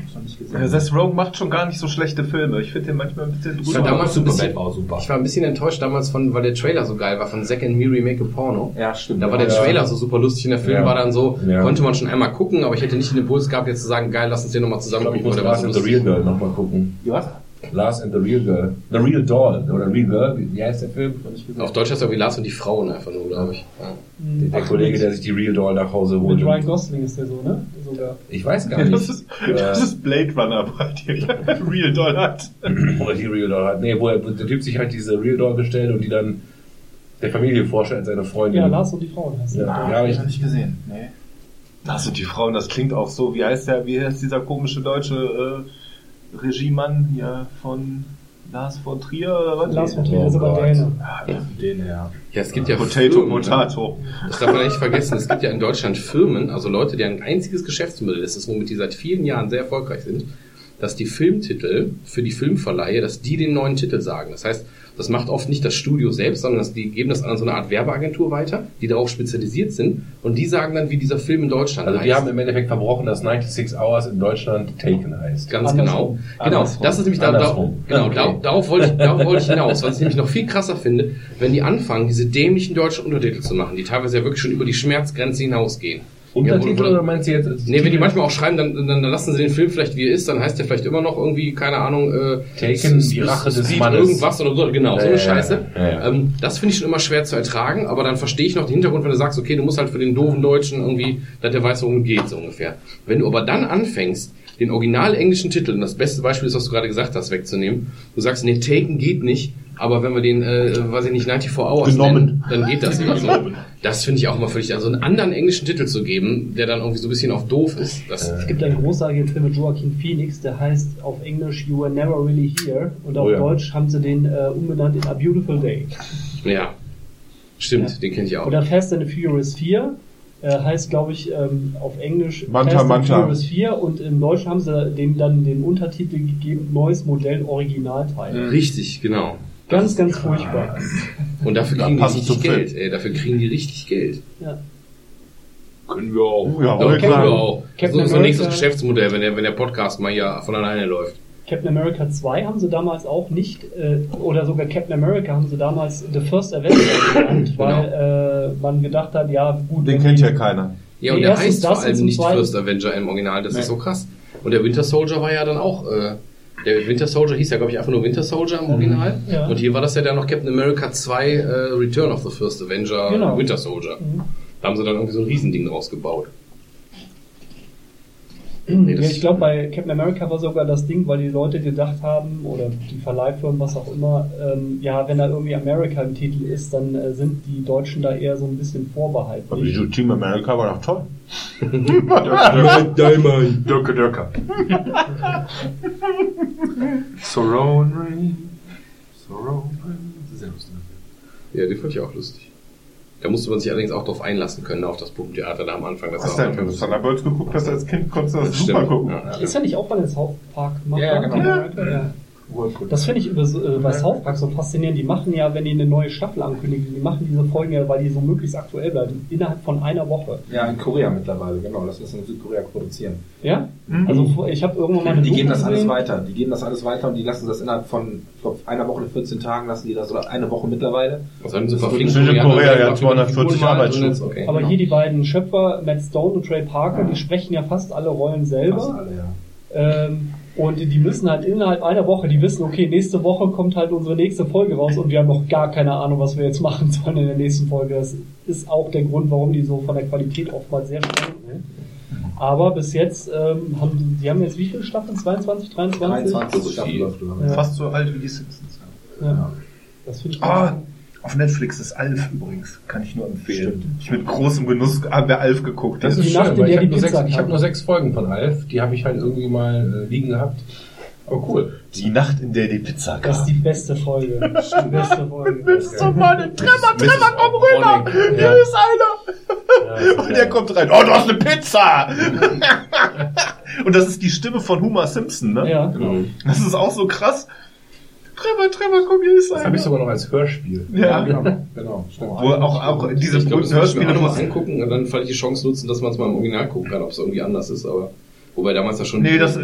Seth Rogen macht schon gar nicht so schlechte Filme. Ich finde den manchmal ein bisschen Ich war damals so ein bisschen, war super. ich war ein bisschen enttäuscht damals von, weil der Trailer so geil war, von Zack and Miri Make a Porno. Ja, stimmt. Da war der Ja. Trailer so super lustig und der Film Ja. war dann so, Ja. konnte man schon einmal gucken, aber ich hätte nicht den Impuls gehabt, jetzt zu sagen, geil, lass uns den nochmal Ich zusammen ich gucken. muss oder was the Real Girl nochmal gucken. Was? Last and the Real Girl. The Real Doll. Oder Real Girl. Wie heißt der Film? Hab. Auf Deutsch heißt er wie Lars und die Frauen einfach nur, glaube ich. Ja. Der Kollege, der sich die Real Doll nach Hause holt. Mit Ryan Gosling ist der so, ne? Sogar. Ich weiß gar nicht. Das ist, das Äh, ist Blade Runner, weil die Real Doll hat. Oder die Real Doll hat. Nee, wo, er, wo der Typ sich halt diese Real Doll bestellt und die dann der Familie vorstellt seine Freundin. Ja, Lars und die Frauen heißt Ja. der. Ah, Ja, hab ich- ich noch nicht gesehen. Nee. Das sind die Frauen, das klingt auch so. Wie heißt der, wie heißt dieser komische deutsche äh, Regiemann hier von Lars von Trier oder was? Lars von Oh Trier ist aber. Däne. Ja, den, ja. Ja, es gibt ja Potato, Firmen, Potato. Das darf man nicht vergessen. Es gibt ja in Deutschland Firmen, also Leute, deren einziges Geschäftsmodell ist, ist, womit die seit vielen Jahren sehr erfolgreich sind, dass die Filmtitel für die Filmverleihe, dass die den neuen Titel sagen. Das heißt, das macht oft nicht das Studio selbst, sondern die geben das an so eine Art Werbeagentur weiter, die darauf spezialisiert sind und die sagen dann, wie dieser Film in Deutschland Also heißt. die haben im Endeffekt verbrochen, dass 96 Hours in Deutschland Taken heißt. Ganz Andersrum. genau. Genau, Andersrum. das ist nämlich da, da, genau, Okay. da, darauf wollte ich, darauf wollte ich hinaus, was ich nämlich noch viel krasser finde, wenn die anfangen, diese dämlichen deutschen Untertitel zu machen, die teilweise ja wirklich schon über die Schmerzgrenze hinausgehen. Untertitel Ja, oder meinst du jetzt? als Nee, wenn die manchmal auch schreiben, dann, dann, dann lassen sie den Film vielleicht wie er ist, dann heißt der vielleicht immer noch irgendwie, keine Ahnung, äh, Taken, die Rache des Mannes. irgendwas oder so, genau, so Ja, eine ja, Scheiße. ja. Ähm, das finde ich schon immer schwer zu ertragen, aber dann verstehe ich noch den Hintergrund, wenn du sagst, okay, du musst halt für den doofen Deutschen irgendwie, dass der weiß, worum es geht, so ungefähr. Wenn du aber dann anfängst, den original englischen Titel, und das beste Beispiel ist, was du gerade gesagt hast, wegzunehmen, du sagst, nee, Taken geht nicht, aber wenn wir den, äh, weiß ich nicht, 94 Hours Genommen. nennen, dann geht das oder so. Das finde ich auch immer völlig, also einen anderen englischen Titel zu geben, der dann irgendwie so ein bisschen auf doof ist, das, Es gibt einen großartigen Film mit Joaquin Phoenix, der heißt auf Englisch You Were Never Really Here und auf Oh ja. Deutsch haben sie den äh, umbenannt in A Beautiful Day. ja. Stimmt, Ja. den kenne ich auch. Oder Fast and the Furious 4 äh, heißt, glaube ich, ähm, auf Englisch Manta, Fast and Manta. Furious 4 und im Deutschen haben sie dem dann den Untertitel gegeben, neues Modell Originalteil. Richtig, genau. Ganz, ganz furchtbar. Und dafür kriegen die richtig. Geld, ey. Dafür kriegen die richtig Geld. Ja. Können wir auch. Ja, Doch, können wir auch. Das Captain ist unser nächstes. Geschäftsmodell, wenn der, wenn der Podcast mal hier von alleine läuft. Captain America 2 haben sie damals auch nicht, äh, oder sogar Captain America haben sie damals The First Avenger genannt, weil äh, man gedacht hat, ja gut, Den kennt ja keiner. Ja, und der heißt das vor allem nicht First Avenger im Original, das Nee. ist so krass. Und der Winter Soldier war ja dann auch, äh, der Winter Soldier hieß ja, glaube ich, einfach nur Winter Soldier im Original. Ja. Und hier war das ja dann noch Captain America 2 äh, Return of the First Avenger Genau. Winter Soldier. Mhm. Da haben sie dann irgendwie so ein Riesending draus ja, das- ich glaube, bei Captain America war sogar das Ding, weil die Leute gedacht haben, oder die Verleihfirmen, was auch immer, ähm, ja, wenn da irgendwie America im Titel ist, dann äh, sind die Deutschen da eher so ein bisschen vorbehaltlich. Team America war doch toll. Diamond. Dürke Dürke. Surround Rain. Surround Rain. Sehr lustig. Ja, den fand ich auch lustig. Da musste man sich allerdings auch drauf einlassen können, auf das Puppentheater da am Anfang. Das Hast war du am denn Anfang Thunderbirds geguckt hast als Kind? Konntest du das Stimmt. super gucken. Ja, ja. Ist ja nicht auch bei den South Park gemacht? Ja, genau. America? Ja. Das finde ich über, äh, bei South Park so faszinierend. Die machen ja, wenn die eine neue Staffel ankündigen, die machen diese Folgen ja, weil die so möglichst aktuell bleiben, innerhalb von einer Woche. Ja, in Korea mittlerweile, genau. Das müssen in Südkorea produzieren. Ja? Also vor- ich habe irgendwann mal eine Die Doku geben das alles gesehen. weiter. Die geben das alles weiter und die lassen das innerhalb von, glaub, einer Woche, 14 Tagen lassen die das, oder eine Woche mittlerweile. Was haben sie Das verflixt? Koreaner, Korea ja die 240 Figuren malen und Arbeitsstunden. Okay. Aber Genau. hier die beiden Schöpfer, Matt Stone und Trey Parker, die sprechen ja fast alle Rollen Fast selber. alle, ja. Ähm, und die müssen halt innerhalb einer Woche, die wissen, okay, nächste Woche kommt halt unsere nächste Folge raus und wir haben noch gar keine Ahnung, was wir jetzt machen sollen in der nächsten Folge. Das ist auch der Grund, warum die so von der Qualität oftmals sehr sind. Aber bis jetzt ähm, haben die, die haben jetzt wie viele Staffeln? 22, 23? 23 Staffeln. Ja. Fast so alt wie die Simpsons. Ja. Das finde ich Ah, auf Netflix ist Alf übrigens. Kann ich nur empfehlen. Ich mit großem Genuss habe Alf geguckt. Das Die ist Nacht, schön, in der ich habe die nur, sechs- Pizza ich hab kam. nur sechs Folgen von Alf. Die habe ich halt irgendwie mal äh, liegen gehabt. Aber cool. die Nacht, in der die Pizza Das ist kam. die beste Folge. Die beste Folge. Willst du mal den Tremor, Tremor, komm rüber! Hier ja. ist einer! Und der kommt rein. Oh, du hast eine Pizza! Und das ist die Stimme von Homer Simpson, ne? Ja. Mhm. Das ist auch so krass. Tremor, Tremor, komm, hier ist Das einer. habe ich sogar noch als Hörspiel. ja. Genau, genau, stimmt. Wo auch, auch diese ich glaube, berühmten das Hörspiele auch noch mal muss. angucken und dann vielleicht die Chance nutzen, dass man es mal im Original gucken kann, ob es irgendwie anders ist, aber wobei damals ja schon Nee, das,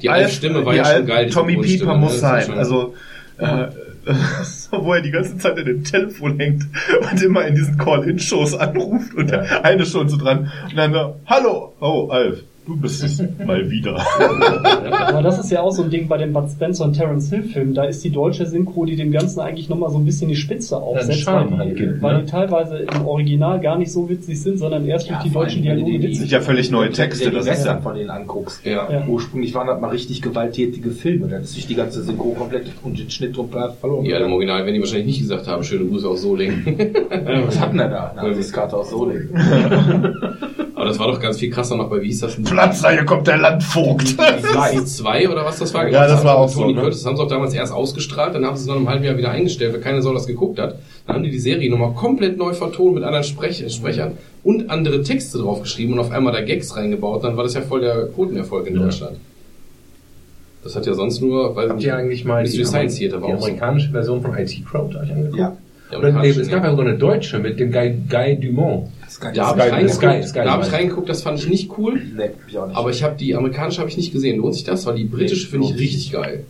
die Alf-Stimme war die ja schon geil. Tommy Pieper ne? muss Das war sein. Also, äh, wo er die ganze Zeit in dem Telefon hängt und immer in diesen Call-In-Shows anruft und der eine schon so dran und dann so, hallo, oh, Alf, du bist es mal wieder. Aber das ist ja auch so ein Ding bei den Bud Spencer und Terence Hill Filmen. Da ist die deutsche Synchro, die dem Ganzen eigentlich nochmal so ein bisschen die Spitze aufsetzt, Charme weil, halt die, gibt, weil ne? die teilweise im Original gar nicht so witzig sind, sondern erst durch die deutschen wenn Dialoge dir die- witzig. ja völlig neue wenn du Texte, die das ja- von denen anguckst. Ja. Ja. Ursprünglich waren das mal richtig gewalttätige Filme. Dann ist sich die ganze Synchro komplett und den Schnitt und Blatt verloren. Ja, im Original werden die wahrscheinlich nicht gesagt haben, schöne Grüße aus Soling. Was hatten wir da? Eine Ansichtskarte aus Soling. Das war doch ganz viel krasser noch bei, wie hieß das denn? Platzer, hier kommt der Landvogt. Die zwei oder was das war? Ja, das war auch so, ne? Curtis, das haben sie auch damals erst ausgestrahlt, dann haben sie es noch im halben Jahr wieder eingestellt, weil keine Sau das geguckt hat. Dann haben die die Serie nochmal komplett neu vertont mit anderen Sprech Sprechern und andere Texte draufgeschrieben und auf einmal da Gags reingebaut. Dann war das ja voll der Quotenerfolg in Ja. Deutschland. Das hat ja sonst nur, weil Habt ihr eigentlich mal die, Science Theater war die so. amerikanische Version von IT Crowd euch angeguckt? Ja. Der Oder, nee, es gab ja sogar eine deutsche mit dem Guy, Guy Dumont. Da habe ich Sky- reingeguckt, Sky- Sky- da hab ich Sky. reingeguckt, das fand ich nicht cool. Nee, ich auch nicht. Aber ich habe die amerikanische habe ich nicht gesehen. Lohnt sich das? Weil die britische finde ich richtig geil.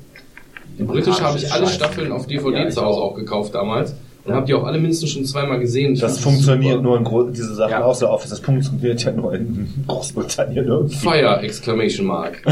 Die britische habe ich alle Scheiße. Staffeln auf DVD Ja, zu Hause auch. gekauft damals. Und habe die auch alle mindestens schon zweimal gesehen. Ich Das funktioniert super. nur in Gro diese Sachen Ja. auch so auf. Das funktioniert ja nur in Großbritannien irgendwie. Fire! Exclamation Mark.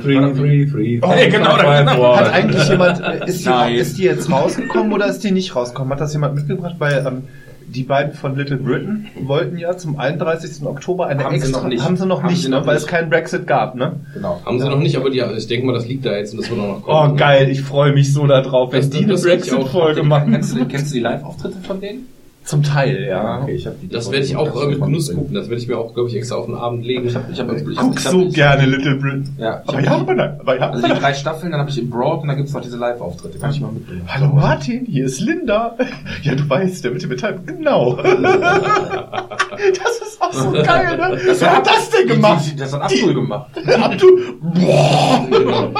Three, three, three. Oh, ja, genau, genau. Hat eigentlich jemand, ist die, ist die jetzt rausgekommen oder ist die nicht rausgekommen? Hat das jemand mitgebracht? Weil ähm, die beiden von Little Britain wollten ja zum 31. Oktober eine Haben sie extra, noch nicht. haben sie noch Haben nicht, sie ne? noch weil nicht. es keinen Brexit gab, ne? Genau. Haben sie noch nicht, aber die, ich denke mal, das liegt da jetzt und das wird auch noch Oh kommen. geil, ich freue mich so darauf, wenn Das- die eine. Brexit-Folge machen. Kennst du, kennst du die Live-Auftritte von denen? Zum Teil, ja. okay, ich hab die. Das werde ich auch äh, mit Genuss gucken. Das werde ich mir auch, glaube ich, extra auf den Abend legen. Ich hab, ich hab, ich hab, Guck ich hab, so gerne Little Britain. Ja, ich Aber hab ja, die- aber ja. Also die drei Staffeln, dann habe ich im Broad und dann gibt's noch diese Live-Auftritte. Kann ich mal mitbringen. Hallo Martin, hier ist Linda. Ja, du weißt, der mit dem Metall. Genau. Das ist auch so geil, ne? Wer hat das denn gemacht? Die, die, das hat Abdul gemacht. Abdu. Boah. Genau.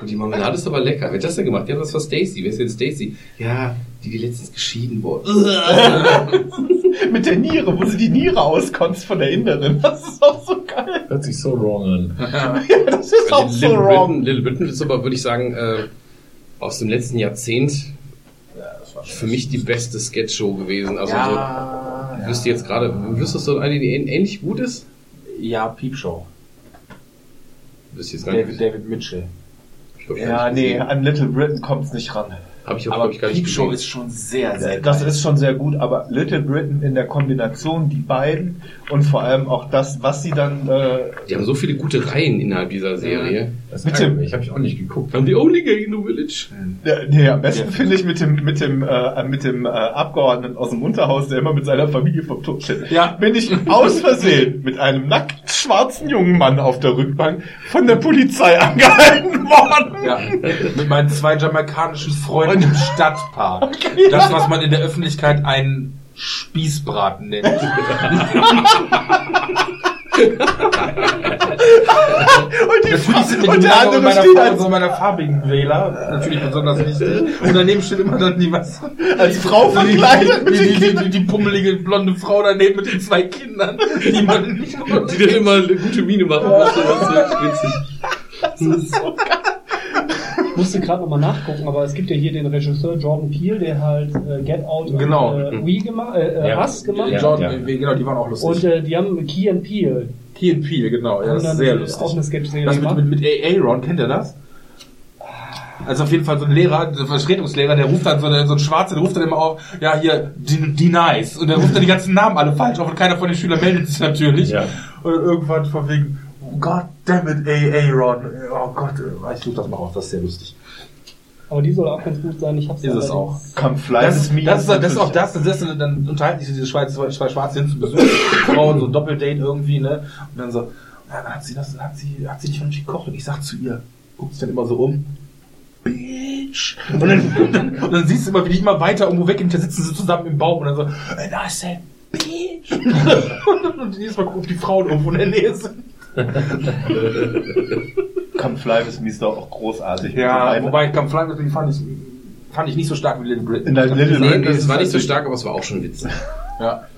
Und die Marmelade ist aber lecker. Wer hat das denn gemacht? Ja, das war Stacy. Wer ist denn Stacy? Ja, die, die letztens geschieden wurde. Mit der Niere, wo sie die Niere auskotzt von der Inneren. Das ist auch so geil. Hört sich so wrong an. Ja, das ist auch so Little, wrong. Britain, Little Britain ist aber, würde ich sagen, äh, aus dem letzten Jahrzehnt für mich die beste Sketch-Show gewesen. Also Ja, so, wüsste jetzt gerade, wüsstest du eine, die ähn- ähnlich gut ist? ja, Peepshow. Wüsste jetzt gar nicht. David, David Mitchell. Ich glaub, ich Ja, nee, an Little Britain kommt's nicht ran. Gesehen. Hab ich, auch, Aber glaub ich gar nicht Peepshow gesehen. ist schon sehr, sehr Das geil. ist schon sehr gut, aber Little Britain in der Kombination, die beiden und vor allem auch das, was sie dann äh, Die haben so viele gute Reihen innerhalb dieser Serie. Das Mit dem- ich habe ich auch nicht geguckt. I'm the only gay in the village. Ja, nee, am besten finde ich mit dem mit dem äh, mit dem äh, Abgeordneten aus dem Unterhaus, der immer mit seiner Familie vom Tod steht. Ja. Bin ich aus Versehen mit einem nackt schwarzen jungen Mann auf der Rückbank von der Polizei angehalten worden. Ja, mit meinen zwei jamaikanischen Freunden im Stadtpark. Das, was man in der Öffentlichkeit einen Spießbraten nennt. Und die Natürlich und die der Namen andere meiner, steht als, so meiner farbigen Wähler natürlich besonders wichtig. Und daneben steht immer dann die was. als Frau Die, verkleidet. die, die, die, die pummelige blonde Frau daneben mit den zwei Kindern, die man nicht Die dann immer eine gute Miene machen. Das ist witzig. Ich musste gerade nochmal nachgucken, aber es gibt ja hier den Regisseur Jordan Peele, der halt äh, Get Out Genau. und äh, We gemacht, äh, äh, Ja. Us gemacht Ja. Jordan, genau, die waren auch lustig. Und äh, die haben Key and Peele. Key and Peele, genau, ja, das ist sehr auch lustig. eine Sketch-Serie Das mit, gemacht. mit, mit Aaron, kennt ihr das? Also auf jeden Fall so ein Lehrer, so ein Vertretungslehrer, der ruft dann so, eine, so ein Schwarzer, der ruft dann immer auf, ja hier, nice. Und der ruft dann die ganzen Namen alle falsch auf und keiner von den Schülern meldet sich natürlich. Ja. Und irgendwann von wegen, God damn it, Aaron. Oh Gott, ich suche das mal raus, das ist sehr lustig. Aber die soll auch ganz gut sein. Ich hab's Ist es auch. Fly Das, me. das, ist, das ist auch das, das ist, dann unterhalten sich diese Schweiz, zwei Schwarze hin zu Besuch, Frauen, so ein Doppeldate irgendwie, ne? Und dann so, dann hat sie das, hat sie, hat sie nicht vernünftig gekocht und ich sag zu ihr, guckt sich dann immer so um, Bitch. Und dann, und dann, und dann siehst du immer, wie die immer weiter irgendwo weg und da sitzen sie zusammen im Baum und dann so, and I said, Bitch. und, und jedes Mal gucken, ob die Frauen irgendwo in der Nähe sind. Come fly with me ist doch auch großartig. Ja, wobei Come Fly With Me fand ich, fand ich nicht so stark wie Little Britain. Little Nee, Britain das ist war nicht so stark, aber es war auch schon witzig. Ja.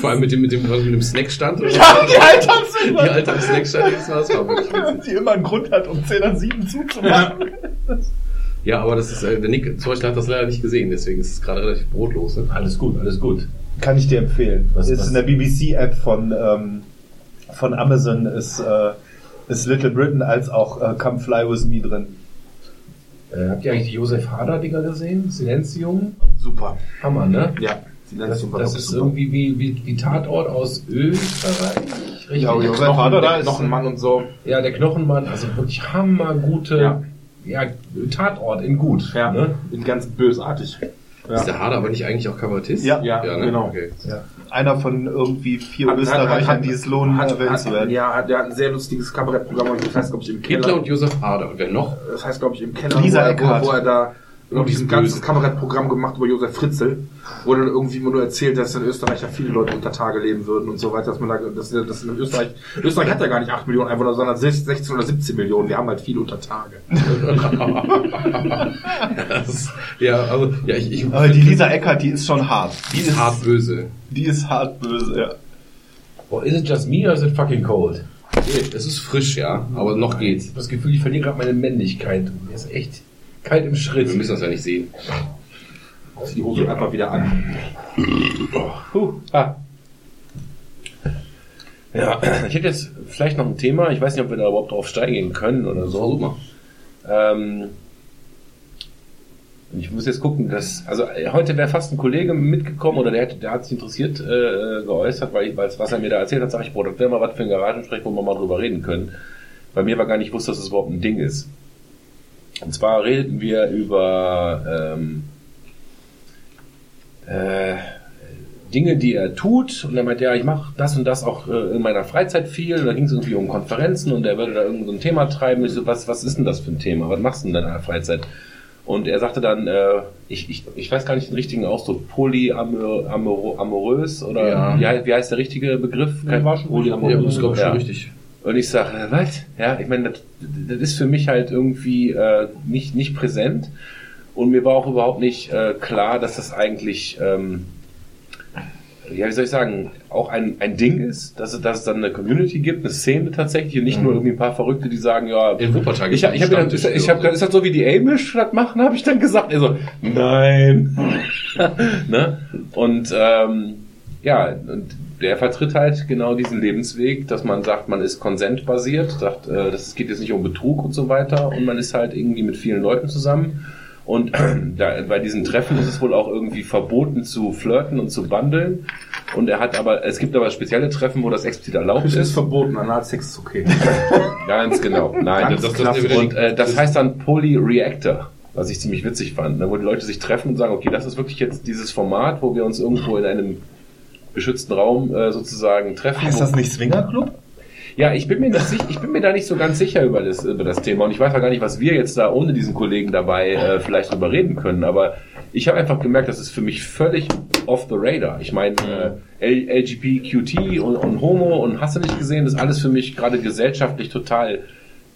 Vor allem mit dem, mit dem, mit dem Snackstand. Ja, die Alter sind Die Alter am Snackstand, das war, das war wirklich die immer einen Grund hat, um 10 an 7 zuzumachen. Ja, aber das ist, äh, der Nick zum Beispiel hat das leider nicht gesehen, deswegen ist es gerade relativ brotlos. Ne? Alles gut, alles gut. Kann ich dir empfehlen. Was- ist was- in der BBC-App von, ähm, von Amazon ist, äh, ist Little Britain als auch äh, Come Fly With Me drin. Äh, habt ihr eigentlich die Josef Hader-Dinger gesehen? Silenzium? Super. Hammer, ne? Ja. Das, das ist irgendwie wie, wie, wie Tatort aus Österreich. Richtig? Ja, Josef Knochen, Hader da der ist- Knochenmann und so. Ja, der Knochenmann, also wirklich hammergute Ja. ja. Tatort in gut. Ja, Ne? in ganz bösartig. Ist der Hader aber nicht eigentlich auch Kabarettist? Ja. Ja, ne? genau. Okay. Einer von irgendwie vier Hat- Österreichern, hat- die es lohnen, hat, erwähnt hat, zu werden. Ja, der hat ein sehr lustiges Kabarettprogramm, das heißt, glaube ich, im Keller. Hitler und Josef Hader. Und wer noch? das heißt, glaube ich, im Keller, Lisa wo, er, wo, wo er da Oh, diesen Böse. Kabarettprogramm gemacht über Josef Fritzl, wo dann irgendwie immer nur erzählt, dass in Österreich ja viele Leute unter Tage leben würden und so weiter, dass man da, dass, dass in Österreich, Österreich hat ja gar nicht 8 Millionen Einwohner, sondern 16 oder 17 Millionen, wir haben halt viele unter Tage. Das, ja, also, ja, ich, ich Aber die Lisa Eckert, die ist schon hart. die ist hart böse. Die ist hart böse, ja. Oh, is it just me or is it fucking cold? Es ist frisch, ja, aber noch geht's. Ich habe das Gefühl, ich verliere gerade meine Männlichkeit. Mir ist echt kalt im Wir Schritt. müssen das ja nicht sehen. Zieh die Hose einfach wieder an. Puh, ah. Ja, ich hätte jetzt vielleicht noch ein Thema. Ich weiß nicht, ob wir da überhaupt drauf steigen können oder so. Versuch mal. Ähm, ich muss jetzt gucken, dass, also heute wäre fast ein Kollege mitgekommen oder der, der hat sich interessiert äh, geäußert, weil ich weiß, was er mir da erzählt hat, sage ich, boah, das wäre mal was für ein Garagensprech, wo wir mal drüber reden können. Bei mir war gar nicht bewusst, dass es überhaupt ein Ding ist. Und zwar redeten wir über ähm, äh, Dinge, die er tut. Und er meinte, ja, ich mache das und das auch äh, in meiner Freizeit viel. Und da ging es irgendwie um Konferenzen und er würde da irgend so ein Thema treiben. Ich so, was, was ist denn das für ein Thema? Was machst du denn in deiner Freizeit? Und er sagte dann, äh, ich, ich, ich weiß gar nicht den richtigen Ausdruck, polyamorös oder Ja. wie, heißt, wie heißt der richtige Begriff? Ja, schon Ja, das ist, glaube ich, schon Ja. richtig. Und ich sage, äh, was? Ja, ich meine, das, das ist für mich halt irgendwie äh, nicht, nicht präsent. Und mir war auch überhaupt nicht äh, klar, dass das eigentlich ähm, ja, wie soll ich sagen, auch ein, ein Ding ist, dass es, dass es dann eine Community gibt, eine Szene tatsächlich und nicht nur irgendwie ein paar Verrückte, die sagen, ja, In Wuppertal ich, ich habe dann, ich, ich hab, ist das so wie die Amish das machen, habe ich dann gesagt. Er so, nein. ne? Und ähm, ja, und der vertritt halt genau diesen Lebensweg, dass man sagt, man ist konsentbasiert, sagt, äh, das geht jetzt nicht um Betrug und so weiter und man ist halt irgendwie mit vielen Leuten zusammen. Und da, bei diesen Treffen ist es wohl auch irgendwie verboten zu flirten und zu bandeln. Und er hat aber, es gibt aber spezielle Treffen, wo das explizit erlaubt ist ist. verboten, Analsex ist okay. Ganz genau. Nein, Ganz das, das, das, und, äh, das heißt dann Polyreactor, was ich ziemlich witzig fand, ne, wo die Leute sich treffen und sagen, okay, das ist wirklich jetzt dieses Format, wo wir uns irgendwo in einem beschützten Raum äh, sozusagen treffen. Heißt das nicht Swingerclub? ja, ich bin mir nicht ich bin mir da nicht so ganz sicher über das, über das Thema und ich weiß auch gar nicht, was wir jetzt da ohne diesen Kollegen dabei äh, vielleicht drüber reden können, aber ich habe einfach gemerkt, das ist für mich völlig off the radar. Ich meine, äh, L- LGBTQT und, und Homo und hast du nicht gesehen, das ist alles für mich gerade gesellschaftlich total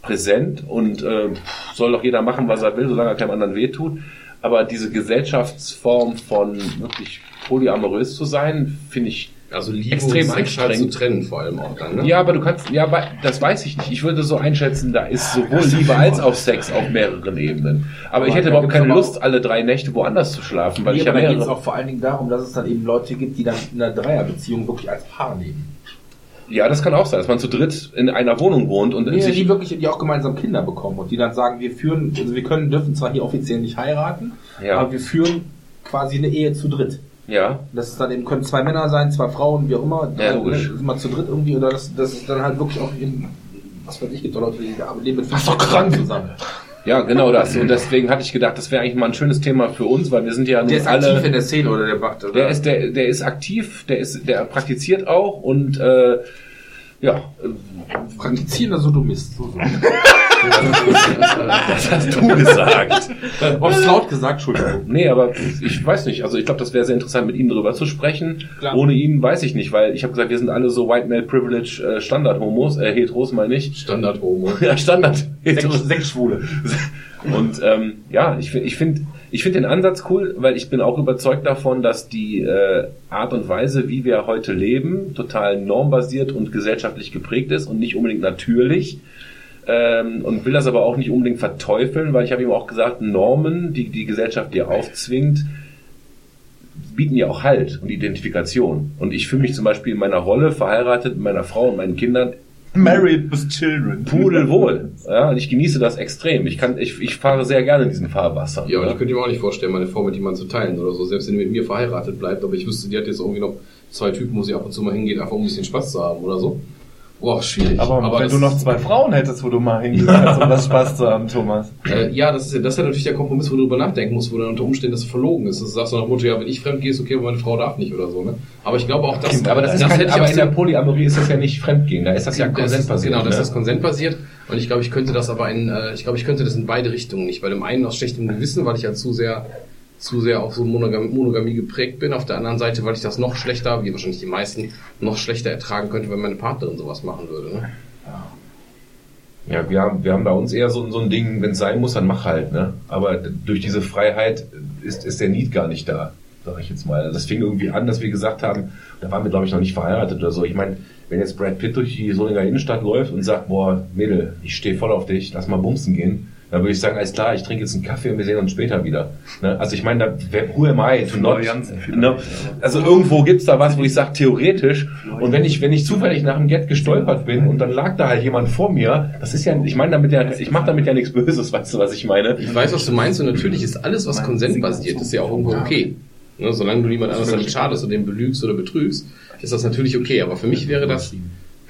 präsent und äh, soll doch jeder machen, was er will, solange er keinem anderen wehtut. Aber diese Gesellschaftsform von wirklich polyamorös zu sein, finde ich Also Liebe Extrem und Sex halt zu anstrengend. trennen vor allem auch dann, ne? ja, aber du kannst, ja, aber das weiß ich nicht. Ich würde so einschätzen, da ist sowohl Liebe als auch Sex auf mehreren Ebenen. Aber, ich hätte überhaupt keine aber Lust, alle drei Nächte woanders zu schlafen, weil Nee, ich ja aber da geht es mehrere. auch vor allen Dingen darum, dass es dann eben Leute gibt, die dann in einer Dreierbeziehung wirklich als Paar leben. Ja, das kann auch sein, dass man zu dritt in einer Wohnung wohnt und Nee, sich, die wirklich, die auch gemeinsam Kinder bekommen und die dann sagen, wir führen, also wir können, dürfen zwar hier offiziell nicht heiraten, Ja. aber wir führen quasi eine Ehe zu dritt. ja, Das ist dann eben, können zwei Männer sein, zwei Frauen, wie auch immer. Ja, Halt, logisch. ne, Immer zu dritt irgendwie, oder das, das ist dann halt wirklich auch in, was weiß ich, gibt auch Leute, die leben mit fünf doch krank. zusammen. Ja, genau das. Und deswegen hatte ich gedacht, das wäre eigentlich mal ein schönes Thema für uns, weil wir sind ja Der nun ist aktiv in alle. der Szene oder der macht, oder? Der ist, der, der ist aktiv, der ist, der praktiziert auch und äh, ja, äh, praktizierender Sodomist. So, so. das hast du gesagt. Aufs laut gesagt, Entschuldigung. Nee, aber ich weiß nicht. Also ich glaube, das wäre sehr interessant, mit ihm darüber zu sprechen. Klar. Ohne ihn weiß ich nicht, weil ich habe gesagt, wir sind alle so White Male Privilege äh, Standard-Homos, äh, Heteros meine ich. Standard-Homo. Ja, Standard. Sechs, Schwule. Und ähm, ja, ich, ich finde ich find den Ansatz cool, weil ich bin auch überzeugt davon, dass die äh, Art und Weise, wie wir heute leben, total normbasiert und gesellschaftlich geprägt ist und nicht unbedingt natürlich. Ähm, und will das aber auch nicht unbedingt verteufeln, weil ich habe ihm auch gesagt, Normen, die die Gesellschaft dir aufzwingt, bieten ja auch Halt und Identifikation. Und ich fühle mich zum Beispiel in meiner Rolle verheiratet mit meiner Frau und meinen Kindern Married with Children. pudelwohl. Ja, und ich genieße das extrem. Ich kann, ich, ich fahre sehr gerne in diesem Fahrwasser. Ja, und ich könnte mir auch nicht vorstellen, meine Frau mit jemandem zu teilen oder so, selbst wenn die mit mir verheiratet bleibt, aber ich wüsste, die hat jetzt irgendwie noch zwei Typen, wo sie ab und zu mal hingeht, einfach um ein bisschen Spaß zu haben oder so. Boah, schwierig. Aber, wenn das- du noch zwei Frauen hättest, wo du mal hingehen kannst, um das Spaß zu haben, Thomas. Äh, ja, das ist ja, das ist ja natürlich der Kompromiss, wo du drüber nachdenken musst, wo dann unter Umständen das verlogen ist. Das sagst du nach Motto, ja, wenn ich fremd gehe, ist okay, aber meine Frau darf nicht oder so, ne? Aber ich glaube auch, dass, aber das ist kein, hätte ich aber in der Polyamorie ist das ja nicht Fremdgehen, da ist das ja das ist, konsentbasiert. genau, das ne? ist konsentbasiert. Und ich glaube, ich könnte das aber in, äh, ich glaube, ich könnte das in beide Richtungen nicht. Bei dem einen aus schlechtem Gewissen, weil ich ja zu sehr, zu sehr auf so Monogam Monogamie geprägt bin. Auf der anderen Seite, weil ich das noch schlechter, wie wahrscheinlich die meisten, noch schlechter ertragen könnte, wenn meine Partnerin sowas machen würde. Ne? Ja, wir haben, wir haben bei uns eher so, so ein Ding, wenn es sein muss, dann mach halt, ne? Aber durch diese Freiheit ist, ist der Need gar nicht da, sag ich jetzt mal. Das fing irgendwie an, dass wir gesagt haben, da waren wir, glaube ich, noch nicht verheiratet oder so. Ich meine, wenn jetzt Brad Pitt durch die Solinger Innenstadt läuft und sagt, boah, Mädel, ich stehe voll auf dich, lass mal bumsen gehen, dann würde ich sagen, alles klar, ich trinke jetzt einen Kaffee und wir sehen uns später wieder. Ne? Also ich meine, da, wer- who am I to not, ne? Also irgendwo gibt's da was, wo ich sage, theoretisch, und wenn ich, wenn ich zufällig nach dem Get gestolpert bin und dann lag da halt jemand vor mir, das ist ja, ich meine damit ja, ich mache damit ja nichts Böses, weißt du, was ich meine? Ich weiß, was du meinst und natürlich ist alles, was konsentbasiert ist, ja auch irgendwo okay. Ne, solange du niemand anders damit schadest und den belügst oder betrügst, ist das natürlich okay. Aber für mich wäre das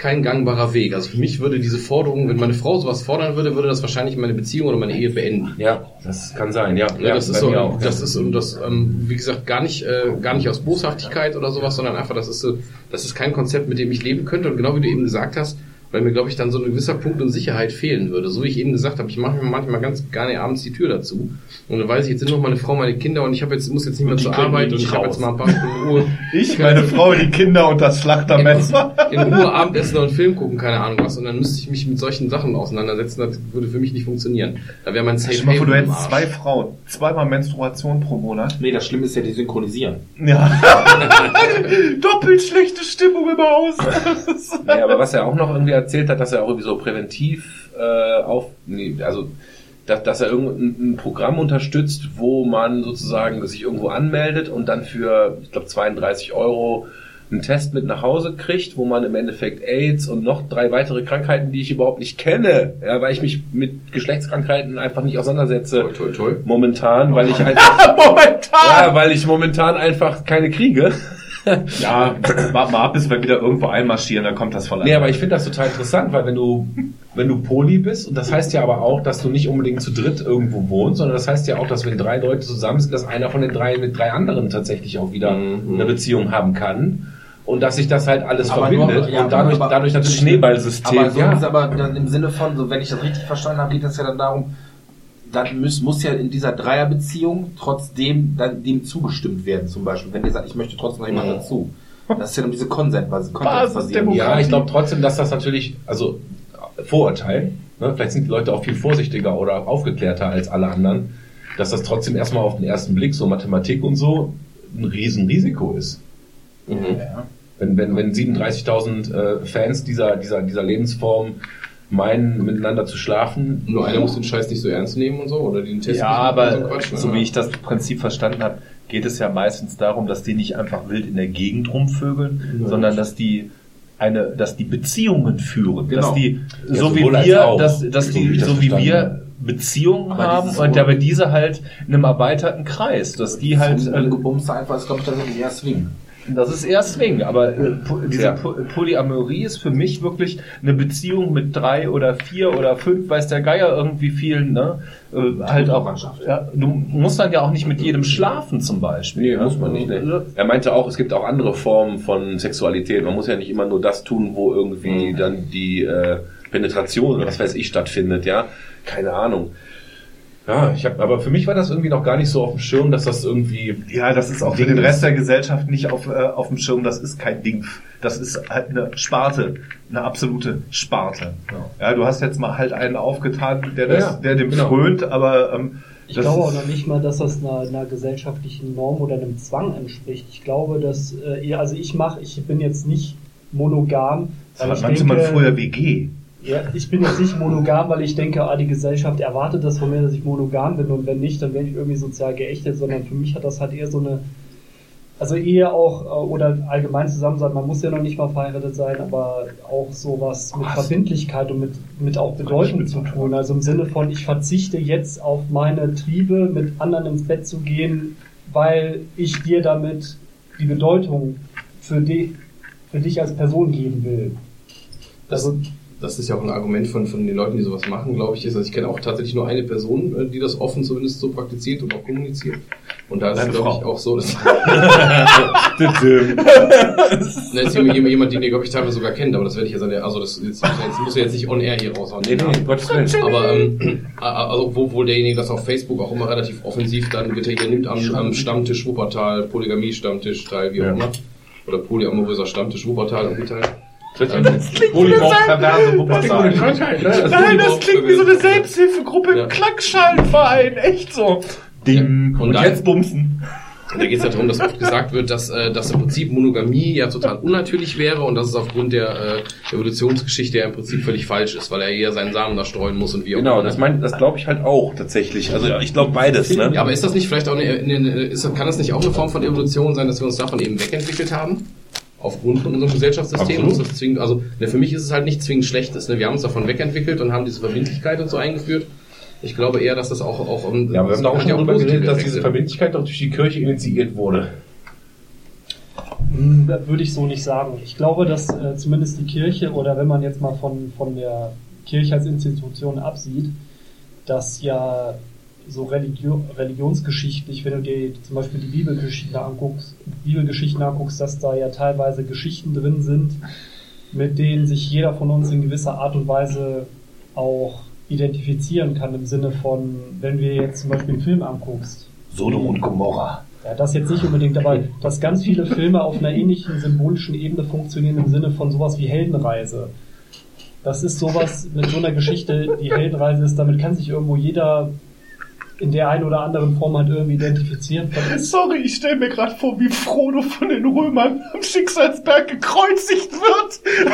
kein gangbarer Weg. Also für mich würde diese Forderung, wenn meine Frau sowas fordern würde, würde das wahrscheinlich meine Beziehung oder meine Ehe beenden. Ja, das kann sein, ja. Ja, das bei ist so, auch, das ist und das, ähm, wie gesagt, gar nicht, äh, gar nicht aus Boshaftigkeit oder sowas, sondern einfach, das ist so, das ist kein Konzept, mit dem ich leben könnte. Und genau wie du eben gesagt hast, weil mir, glaube ich, dann so ein gewisser Punkt und Sicherheit fehlen würde. So wie ich eben gesagt habe, ich mache mir manchmal ganz gerne abends die Tür dazu. Und dann weiß ich, jetzt sind noch meine Frau, meine Kinder und ich habe jetzt, muss jetzt nicht mehr zur Arbeit und ich habe jetzt mal ein paar Stunden Ruhe. Ich, meine Frau, die Kinder und das Schlachtermesser. in Ruhe Abendessen und Film gucken, keine Ahnung was. Und dann müsste ich mich mit solchen Sachen auseinandersetzen. Das würde für mich nicht funktieren. Da wäre mein Safe Stell mal vor, du hättest zwei Frauen, zweimal Menstruation pro Monat. Nee, das Schlimme ist ja, die synchronisieren. Ja. Doppelt schlechte Stimmung im Haus. Ja, aber was er auch noch irgendwie erzählt hat, dass er auch irgendwie so präventiv äh, auf, nee, also dass, dass er irgendein ein Programm unterstützt, wo man sozusagen sich irgendwo anmeldet und dann für, ich glaube, 32 Euro einen Test mit nach Hause kriegt, wo man im Endeffekt AIDS und noch drei weitere Krankheiten, die ich überhaupt nicht kenne, ja, weil ich mich mit Geschlechtskrankheiten einfach nicht auseinandersetze. Toi, toi, toi. Momentan, weil ich einfach, Momentan. ja, weil ich momentan einfach keine kriege. Ja, warte mal ab, bis wir wieder irgendwo einmarschieren, dann kommt das voll Nee, aber ich finde das total interessant, weil wenn du, wenn du Poli bist, und das heißt ja aber auch, dass du nicht unbedingt zu dritt irgendwo wohnst, sondern das heißt ja auch, dass wenn drei Leute zusammen sind, dass einer von den drei mit drei anderen tatsächlich auch wieder Mhm. eine Beziehung haben kann. Und dass sich das halt alles Aber verbindet nur- ja, und dadurch, aber- dadurch natürlich Schneeballsystem. Aber so ja. ist aber dann im Sinne von, so wenn ich das richtig verstanden habe, geht es ja dann darum, dann muss, muss ja in dieser Dreierbeziehung trotzdem dann dem zugestimmt werden, zum Beispiel. Wenn ihr sagt, ich möchte trotzdem noch jemand dazu. Das ist ja dann diese. Basisdemokratie. Ja, ich glaube trotzdem, dass das natürlich, also Vorurteil, ne? vielleicht sind die Leute auch viel vorsichtiger oder aufgeklärter als alle anderen, dass das trotzdem erstmal auf den ersten Blick, so Mathematik und so, ein Riesenrisiko ist. Wenn, wenn, wenn 37.000 äh, Fans dieser, dieser, dieser Lebensform meinen, miteinander zu schlafen, Nur einer muss den Scheiß nicht so ernst nehmen und so, oder den Test Ja, nicht aber so Quatsch, ne? so wie ich das Prinzip verstanden habe, geht es ja meistens darum, dass die nicht einfach wild in der Gegend rumvögeln, sondern dass die eine, dass die Beziehungen führen, Genau. dass die Ja, so wie wir, dass, dass So die so wie wir. Beziehungen Aber haben und Un- aber diese halt in einem erweiterten Kreis, dass die halt Halt, äh, Gebumse einfach ist, glaube ich, tatsächlich eher Swing. Das ist eher Swing, aber äh, diese Ja. po Polyamorie ist für mich wirklich eine Beziehung mit drei oder vier oder fünf, weiß der Geier irgendwie vielen, ne? Äh, halt auch. Ja, du musst dann ja auch nicht mit jedem schlafen zum Beispiel. Nee, ne? muss man nicht. Ne? Er meinte auch, es gibt auch andere Formen von Sexualität. Man muss ja nicht immer nur das tun, wo irgendwie dann die äh, Penetration oder was weiß ich stattfindet, ja. Keine Ahnung. Ja, ich habe, aber für mich war das irgendwie noch gar nicht so auf dem Schirm, dass das irgendwie. Ja, das ist auch für den Rest der Gesellschaft nicht auf, äh, auf dem Schirm. Das ist kein Ding. Das ist halt eine Sparte, eine absolute Sparte. Ja, du hast jetzt mal halt einen aufgetan, der, das, Ja, der dem genau. frönt, aber ähm, Ich das glaube auch noch nicht mal, dass das einer, einer gesellschaftlichen Norm oder einem Zwang entspricht. Ich glaube, dass, äh, also ich mache, ich bin jetzt nicht monogam, das ich nannte denke, man früher WG. Ja, ich bin jetzt nicht monogam, weil ich denke, ah, die Gesellschaft erwartet das von mir, dass ich monogam bin und wenn nicht, dann werde ich irgendwie sozial geächtet, sondern für mich hat das halt eher so eine, also eher auch, äh, oder allgemein zusammen sein, man muss ja noch nicht mal verheiratet sein, aber auch sowas mit Verbindlichkeit und mit, mit auch Bedeutung zu tun. Also im Sinne von, ich verzichte jetzt auf meine Triebe, mit anderen ins Bett zu gehen, weil ich dir damit die Bedeutung für dich, für dich als Person geben will. Also, das ist ja auch ein Argument von, von den Leuten, die sowas machen, glaube ich, ist, also ich kenne auch tatsächlich nur eine Person, äh, die das offen zumindest so praktiziert und auch kommuniziert. Und da ist es, glaube ich, auch so, dass Ne, ist jemand, jemand, den ihr, glaube ich, teilweise sogar kennt, aber das werde ich jetzt an der, also das jetzt, jetzt muss ich jetzt nicht on air hier raushauen. Nee, nee, Gottes Willen. Aber ähm, also wo, wo derjenige das auf Facebook auch immer relativ offensiv dann er hier nimmt am, am Stammtisch Wuppertal, Polygamie-Stammtisch teil, wie auch immer. Oder polyamoröser Stammtisch Wuppertal irgendwie teil. Ähm, Polymorph perverse Wuppertal. Nein, das klingt wie so eine Selbsthilfegruppe Ja. im Klackschallenverein. Echt so. Ding. Und Und, dann- jetzt bumsen. Und da geht es ja darum, dass oft gesagt wird, dass, äh, dass im Prinzip Monogamie ja total unnatürlich wäre und dass es aufgrund der äh, Evolutionsgeschichte ja im Prinzip völlig falsch ist, weil er eher seinen Samen da streuen muss und wie auch Genau, immer. das mein, das glaube ich halt auch tatsächlich. Also ich glaube beides, ne? Ja, aber ist das nicht vielleicht auch eine, eine ist, kann das nicht auch eine Form von Evolution sein, dass wir uns davon eben wegentwickelt haben? Aufgrund von unserem Gesellschaftssystem. Uns das zwingend, also ne, für mich ist es halt nicht zwingend Schlechtes. Ne? Wir haben uns davon wegentwickelt und haben diese Verbindlichkeit und so eingeführt. Ich glaube eher, dass das auch, auch um, Ja, wir haben auch schon positive geredet, dass diese Verbindlichkeit doch durch die Kirche initiiert wurde. Hm, Würde ich so nicht sagen. Ich glaube, dass äh, zumindest die Kirche oder wenn man jetzt mal von, von der Kirche als Institution absieht, dass ja so Religio religionsgeschichtlich, wenn du dir zum Beispiel die Bibelgeschichten anguckst, Bibelgeschichten anguckst, dass da ja teilweise Geschichten drin sind, mit denen sich jeder von uns in gewisser Art und Weise auch identifizieren kann im Sinne von, wenn wir jetzt zum Beispiel einen Film anguckst. Sodom und Gomorra. Ja, das jetzt nicht unbedingt, aber dass ganz viele Filme auf einer ähnlichen symbolischen Ebene funktionieren im Sinne von sowas wie Heldenreise. Das ist sowas mit so einer Geschichte, die Heldenreise ist, damit kann sich irgendwo jeder in der einen oder anderen Form halt irgendwie identifizieren. Sorry, ich stelle mir gerade vor, wie Frodo von den Römern am Schicksalsberg gekreuzigt wird.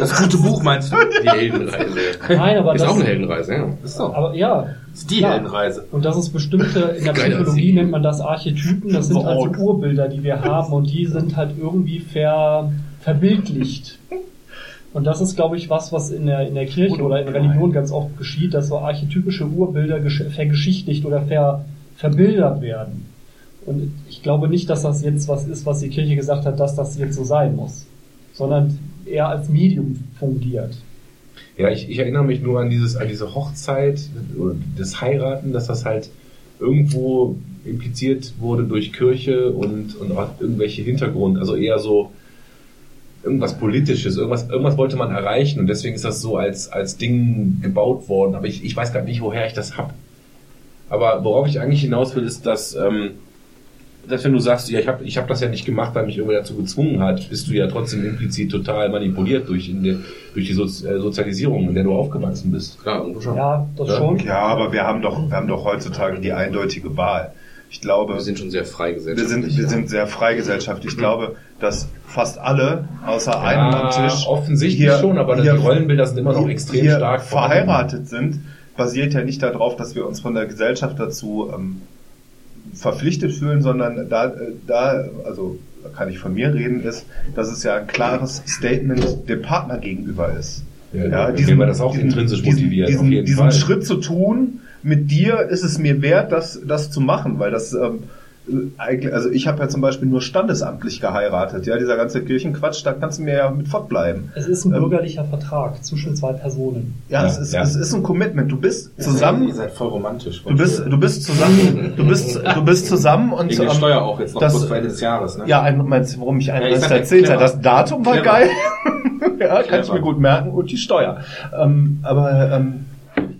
Das gute Buch meinst du? Die Heldenreise. Nein, aber ist das, auch eine Heldenreise, ja. Ist so. aber ja, Das ist die Klar. Heldenreise. Und das ist bestimmte, in der Geiler Psychologie nennt man das Archetypen, das sind also Urbilder, die wir haben und die sind halt irgendwie ver, verbildlicht. Und das ist, glaube ich, was, was in der, in der Kirche oder in der Religion ganz oft geschieht, dass so archetypische Urbilder gesch- vergeschichtlicht oder ver, verbildert werden. Und ich glaube nicht, dass das jetzt was ist, was die Kirche gesagt hat, dass das jetzt so sein muss, sondern eher als Medium fungiert. Ja, ich, ich erinnere mich nur an dieses, an diese Hochzeit das Heiraten, dass das halt irgendwo impliziert wurde durch Kirche und, und auch irgendwelche Hintergrund, also eher so irgendwas Politisches, irgendwas, irgendwas wollte man erreichen und deswegen ist das so als, als Ding gebaut worden. Aber ich, ich weiß gar nicht, woher ich das hab. Aber worauf ich eigentlich hinaus will, ist, dass, ähm, dass wenn du sagst, ja, ich habe ich hab das ja nicht gemacht, weil mich irgendwer dazu gezwungen hat, bist du ja trotzdem implizit total manipuliert durch, in der, durch die Sozi äh, Sozialisierung, in der du aufgewachsen bist. Klar, schon. Ja, das Ja. schon. Ja, aber wir haben doch, wir haben doch heutzutage die eindeutige Wahl. Ich glaube, Wir sind schon sehr frei wir sind, gesellschaftlich. wir sind sehr frei gesellschaftlich. Ich glaube, dass fast alle außer einem am Ja, Tisch offensichtlich schon, aber die Rollenbilder sind immer noch extrem hier stark vorhanden. verheiratet sind, basiert ja nicht darauf, dass wir uns von der Gesellschaft dazu ähm, verpflichtet fühlen, sondern da, äh, da, also da kann ich von mir reden, ist, dass es ja ein klares Statement dem Partner gegenüber ist. Ja, ja, diesen, das auch intrinsisch motiviert, diesen, auf jeden diesen Fall. Schritt zu tun, mit dir ist es mir wert, das, das zu machen, weil das ähm, eigentlich, also ich habe ja zum Beispiel nur standesamtlich geheiratet, ja, dieser ganze Kirchenquatsch, da kannst du mir ja mit fortbleiben. Es ist ein Ähm, bürgerlicher Vertrag zwischen zwei Personen. Ja, Ja, es, ist, ja. es ist ein Commitment. Du bist Ihr zusammen, seid voll romantisch. du bist, du bist zusammen, du bist, du bist zusammen und Wegen der ähm, Steuer auch jetzt noch das- kurz vor Ende des Jahres, ne? ja, ein, meinst du, warum ich einen ja, erzählt habe? clever. Das Datum war Clever. geil. ja, kann ich Clever. mir gut merken und die Steuer. Ähm, aber ähm,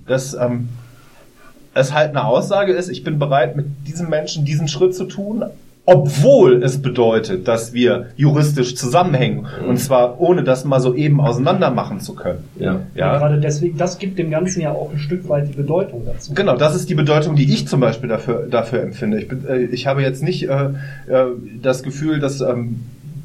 das ähm, es halt eine Aussage ist, ich bin bereit, mit diesem Menschen diesen Schritt zu tun, obwohl es bedeutet, dass wir juristisch zusammenhängen und zwar ohne das mal so eben auseinander machen zu können. Ja. Ja, Gerade deswegen, das gibt dem Ganzen ja auch ein Stück weit die Bedeutung dazu. Genau, das ist die Bedeutung, die ich zum Beispiel dafür, dafür empfinde. Ich, bin, äh, ich habe jetzt nicht äh, äh, das Gefühl, dass ähm,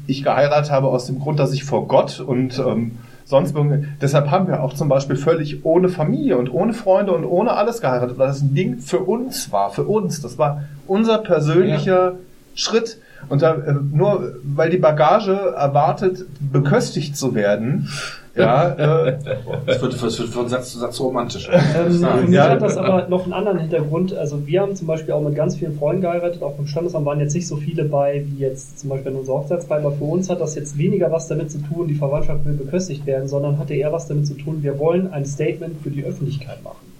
ich geheiratet habe aus dem Grund, dass ich vor Gott und ähm, sonst. Deshalb haben wir auch zum Beispiel völlig ohne Familie und ohne Freunde und ohne alles geheiratet, weil das ein Ding für uns war, für uns. Das war unser persönlicher Schritt. Und da, äh, nur weil die Bagage erwartet, beköstigt zu werden, ja, äh, Das wird, das wird von Satz zu Satz so romantisch. Ähm, Ja. hat das aber noch einen anderen Hintergrund. Also wir haben zum Beispiel auch mit ganz vielen Freunden geheiratet, auch im Standesamt waren jetzt nicht so viele bei, wie jetzt zum Beispiel in unserer Hochzeitsfeier. Aber für uns hat das jetzt weniger was damit zu tun, die Verwandtschaft will beköstigt werden, sondern hatte eher was damit zu tun, wir wollen ein Statement für die Öffentlichkeit machen.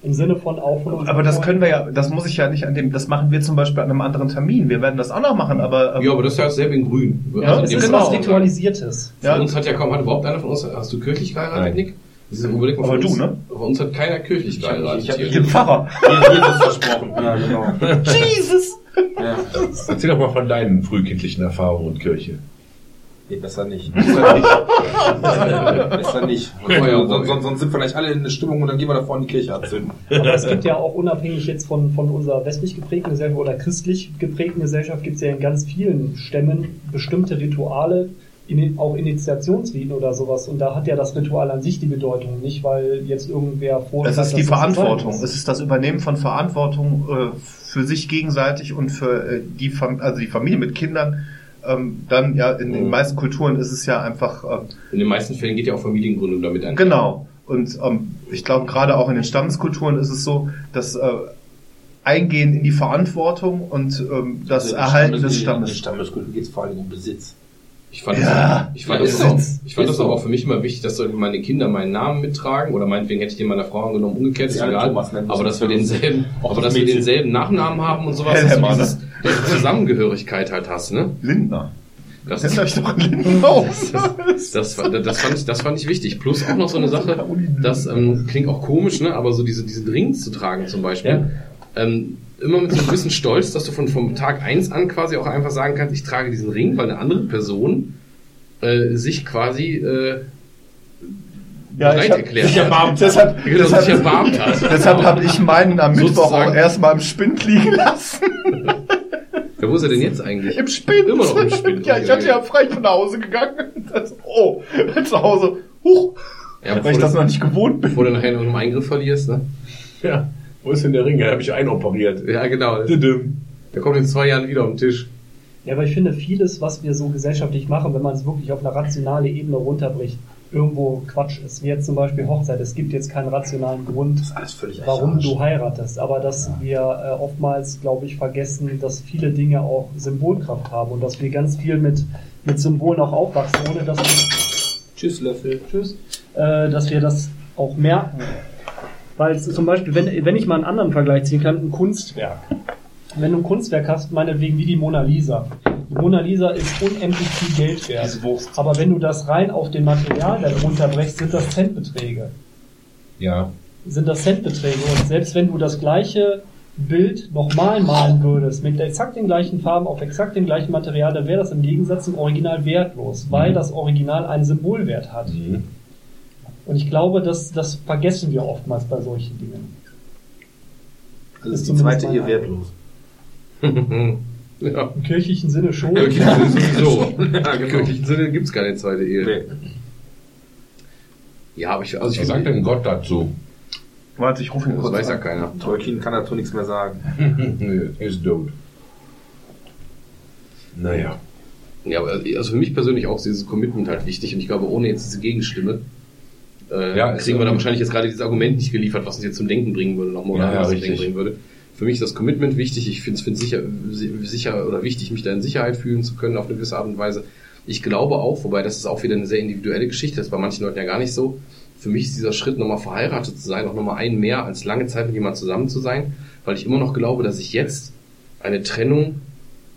Im Sinne von auch von unseren Aber das können wir ja, das muss ich ja nicht an dem, das machen wir zum Beispiel an einem anderen Termin. Wir werden das auch noch machen, aber ähm, Ja, aber das ist ja dasselbe in grün. Ja, Also dem ist genau. was Ritualisiertes. Für Ja. uns hat ja kaum, hat überhaupt einer von uns, hast du kirchlich geheiratet, Nein. Nick? Das ist, überleg mal, Aber von du, uns, ne? Bei uns hat keiner kirchlich Ich geheiratet. ich hab- hier. den Pfarrer. Jesus versprochen. Ja, genau. Jesus! Ja. Erzähl doch mal von deinen frühkindlichen Erfahrungen und Kirche. Nee, besser nicht. Besser nicht. besser nicht. Sonst, sonst, sonst sind vielleicht alle in der Stimmung und dann gehen wir da vorne die Kirche anzünden. Aber es gibt ja auch unabhängig jetzt von, von unserer westlich geprägten Gesellschaft oder christlich geprägten Gesellschaft gibt es ja in ganz vielen Stämmen bestimmte Rituale, in, auch Initiationsriten oder sowas. Und da hat ja das Ritual an sich die Bedeutung, nicht weil jetzt irgendwer vor Es ist die Verantwortung. muss. Es ist das Übernehmen von Verantwortung äh, für sich gegenseitig und für äh, die, Fam also die Familie mit Kindern. Ähm, dann ja in den Mhm. meisten Kulturen ist es ja einfach äh, In den meisten Fällen geht ja auch Familiengründung damit ein. Genau. Und ähm, ich glaube, gerade auch in den Stammeskulturen ist es so, dass äh, Eingehen in die Verantwortung und ähm, das Also Erhalten Stammes- des In Stammes. Stammeskultur geht es vor allem um Besitz. Ich fand, Ja, das, ich fand, das, ist auch, ich fand Ist das auch für mich immer wichtig, dass meine Kinder meinen Namen mittragen oder meinetwegen hätte ich den meiner Frau angenommen, umgekehrt, ist egal. Aber dass wir denselben, aber das dass wir denselben Nachnamen haben und sowas, dieses, diese Zusammengehörigkeit halt hast, ne? Lindner. Das, euch doch Lindenbaum. das, das, das, fand ich, das fand ich wichtig. Plus auch noch so eine Sache, das ähm, klingt auch komisch, ne? aber so diese, diesen Ring zu tragen zum Beispiel, ähm, immer mit so einem gewissen Stolz, dass du von vom Tag eins an quasi auch einfach sagen kannst, ich trage diesen Ring, weil eine andere Person äh, sich quasi äh, Ja, bereit ich hab- erklärt ich hat. hab- deshalb, Genau, sich deshalb, erbarmt hat. deshalb habe ich meinen am Mittwoch Sozusagen. auch erstmal im Spind liegen lassen. Ja, wo ist er denn jetzt eigentlich? Im Spind. Immer noch im Spind. Ja, ich hatte ja frei ich bin nach Hause gegangen. Das, oh, zu Hause. Huch. Ja, weil ich das noch nicht gewohnt bin. Bevor du nachher noch einen Eingriff verlierst, ne? Ja. Wo ist denn der Ring? Da habe ich einoperiert. Ja, genau. Der kommt in zwei Jahren wieder auf den Tisch. Ja, aber ich finde vieles, was wir so gesellschaftlich machen, wenn man es wirklich auf eine rationale Ebene runterbricht, irgendwo Quatsch ist. Wie jetzt zum Beispiel Hochzeit. Es gibt jetzt keinen rationalen Grund, warum du heiratest. Aber dass wir äh, oftmals, glaube ich, vergessen, dass viele Dinge auch Symbolkraft haben und dass wir ganz viel mit, mit Symbolen auch aufwachsen, ohne dass wir, Tschüss, Löffel. tschüss, äh, dass wir das auch merken. Weil zum Beispiel, wenn, wenn ich mal einen anderen Vergleich ziehen kann, ein Kunstwerk. Wenn du ein Kunstwerk hast, meinetwegen wie die Mona Lisa. Mona Lisa ist unendlich viel Geld wert. Aber wenn du das rein auf den Material darunter brechst, sind das Centbeträge. Ja. Sind das Centbeträge. Und selbst wenn du das gleiche Bild nochmal malen würdest, mit exakt den gleichen Farben, auf exakt dem gleichen Material, dann wäre das im Gegensatz zum Original wertlos, weil das Original einen Symbolwert hat. Mhm. Und ich glaube, das, das vergessen wir oftmals bei solchen Dingen. Also Ist die zweite mein wertlos. ja. Im kirchlichen Sinne schon. Okay, das ist sowieso. Ja, Im genau. kirchlichen Sinne gibt's keine zweite Ehe. Nee. Ja, aber ich, also ich Was sagt denn Gott dazu? Warte, ich rufe ihn Das kurz weiß ja an. keiner. Tolkien kann dazu nichts mehr sagen. Nö, ist tot. Naja. Ja, aber also für mich persönlich auch ist dieses Commitment halt wichtig und ich glaube, ohne jetzt diese Gegenstimme äh, Ja, kriegen wir da irgendwie- wahrscheinlich jetzt gerade dieses Argument nicht geliefert, was uns jetzt zum Denken bringen würde, nochmal, oder Ja, ja, was zum richtig. Denken bringen würde. Für mich ist das Commitment wichtig. Ich finde es sicher, sicher oder wichtig, mich da in Sicherheit fühlen zu können auf eine gewisse Art und Weise. Ich glaube auch, wobei das ist auch wieder eine sehr individuelle Geschichte, das ist bei manchen Leuten ja gar nicht so. Für mich ist dieser Schritt, nochmal verheiratet zu sein, auch nochmal ein mehr als lange Zeit mit jemandem zusammen zu sein, weil ich immer noch glaube, dass ich jetzt eine Trennung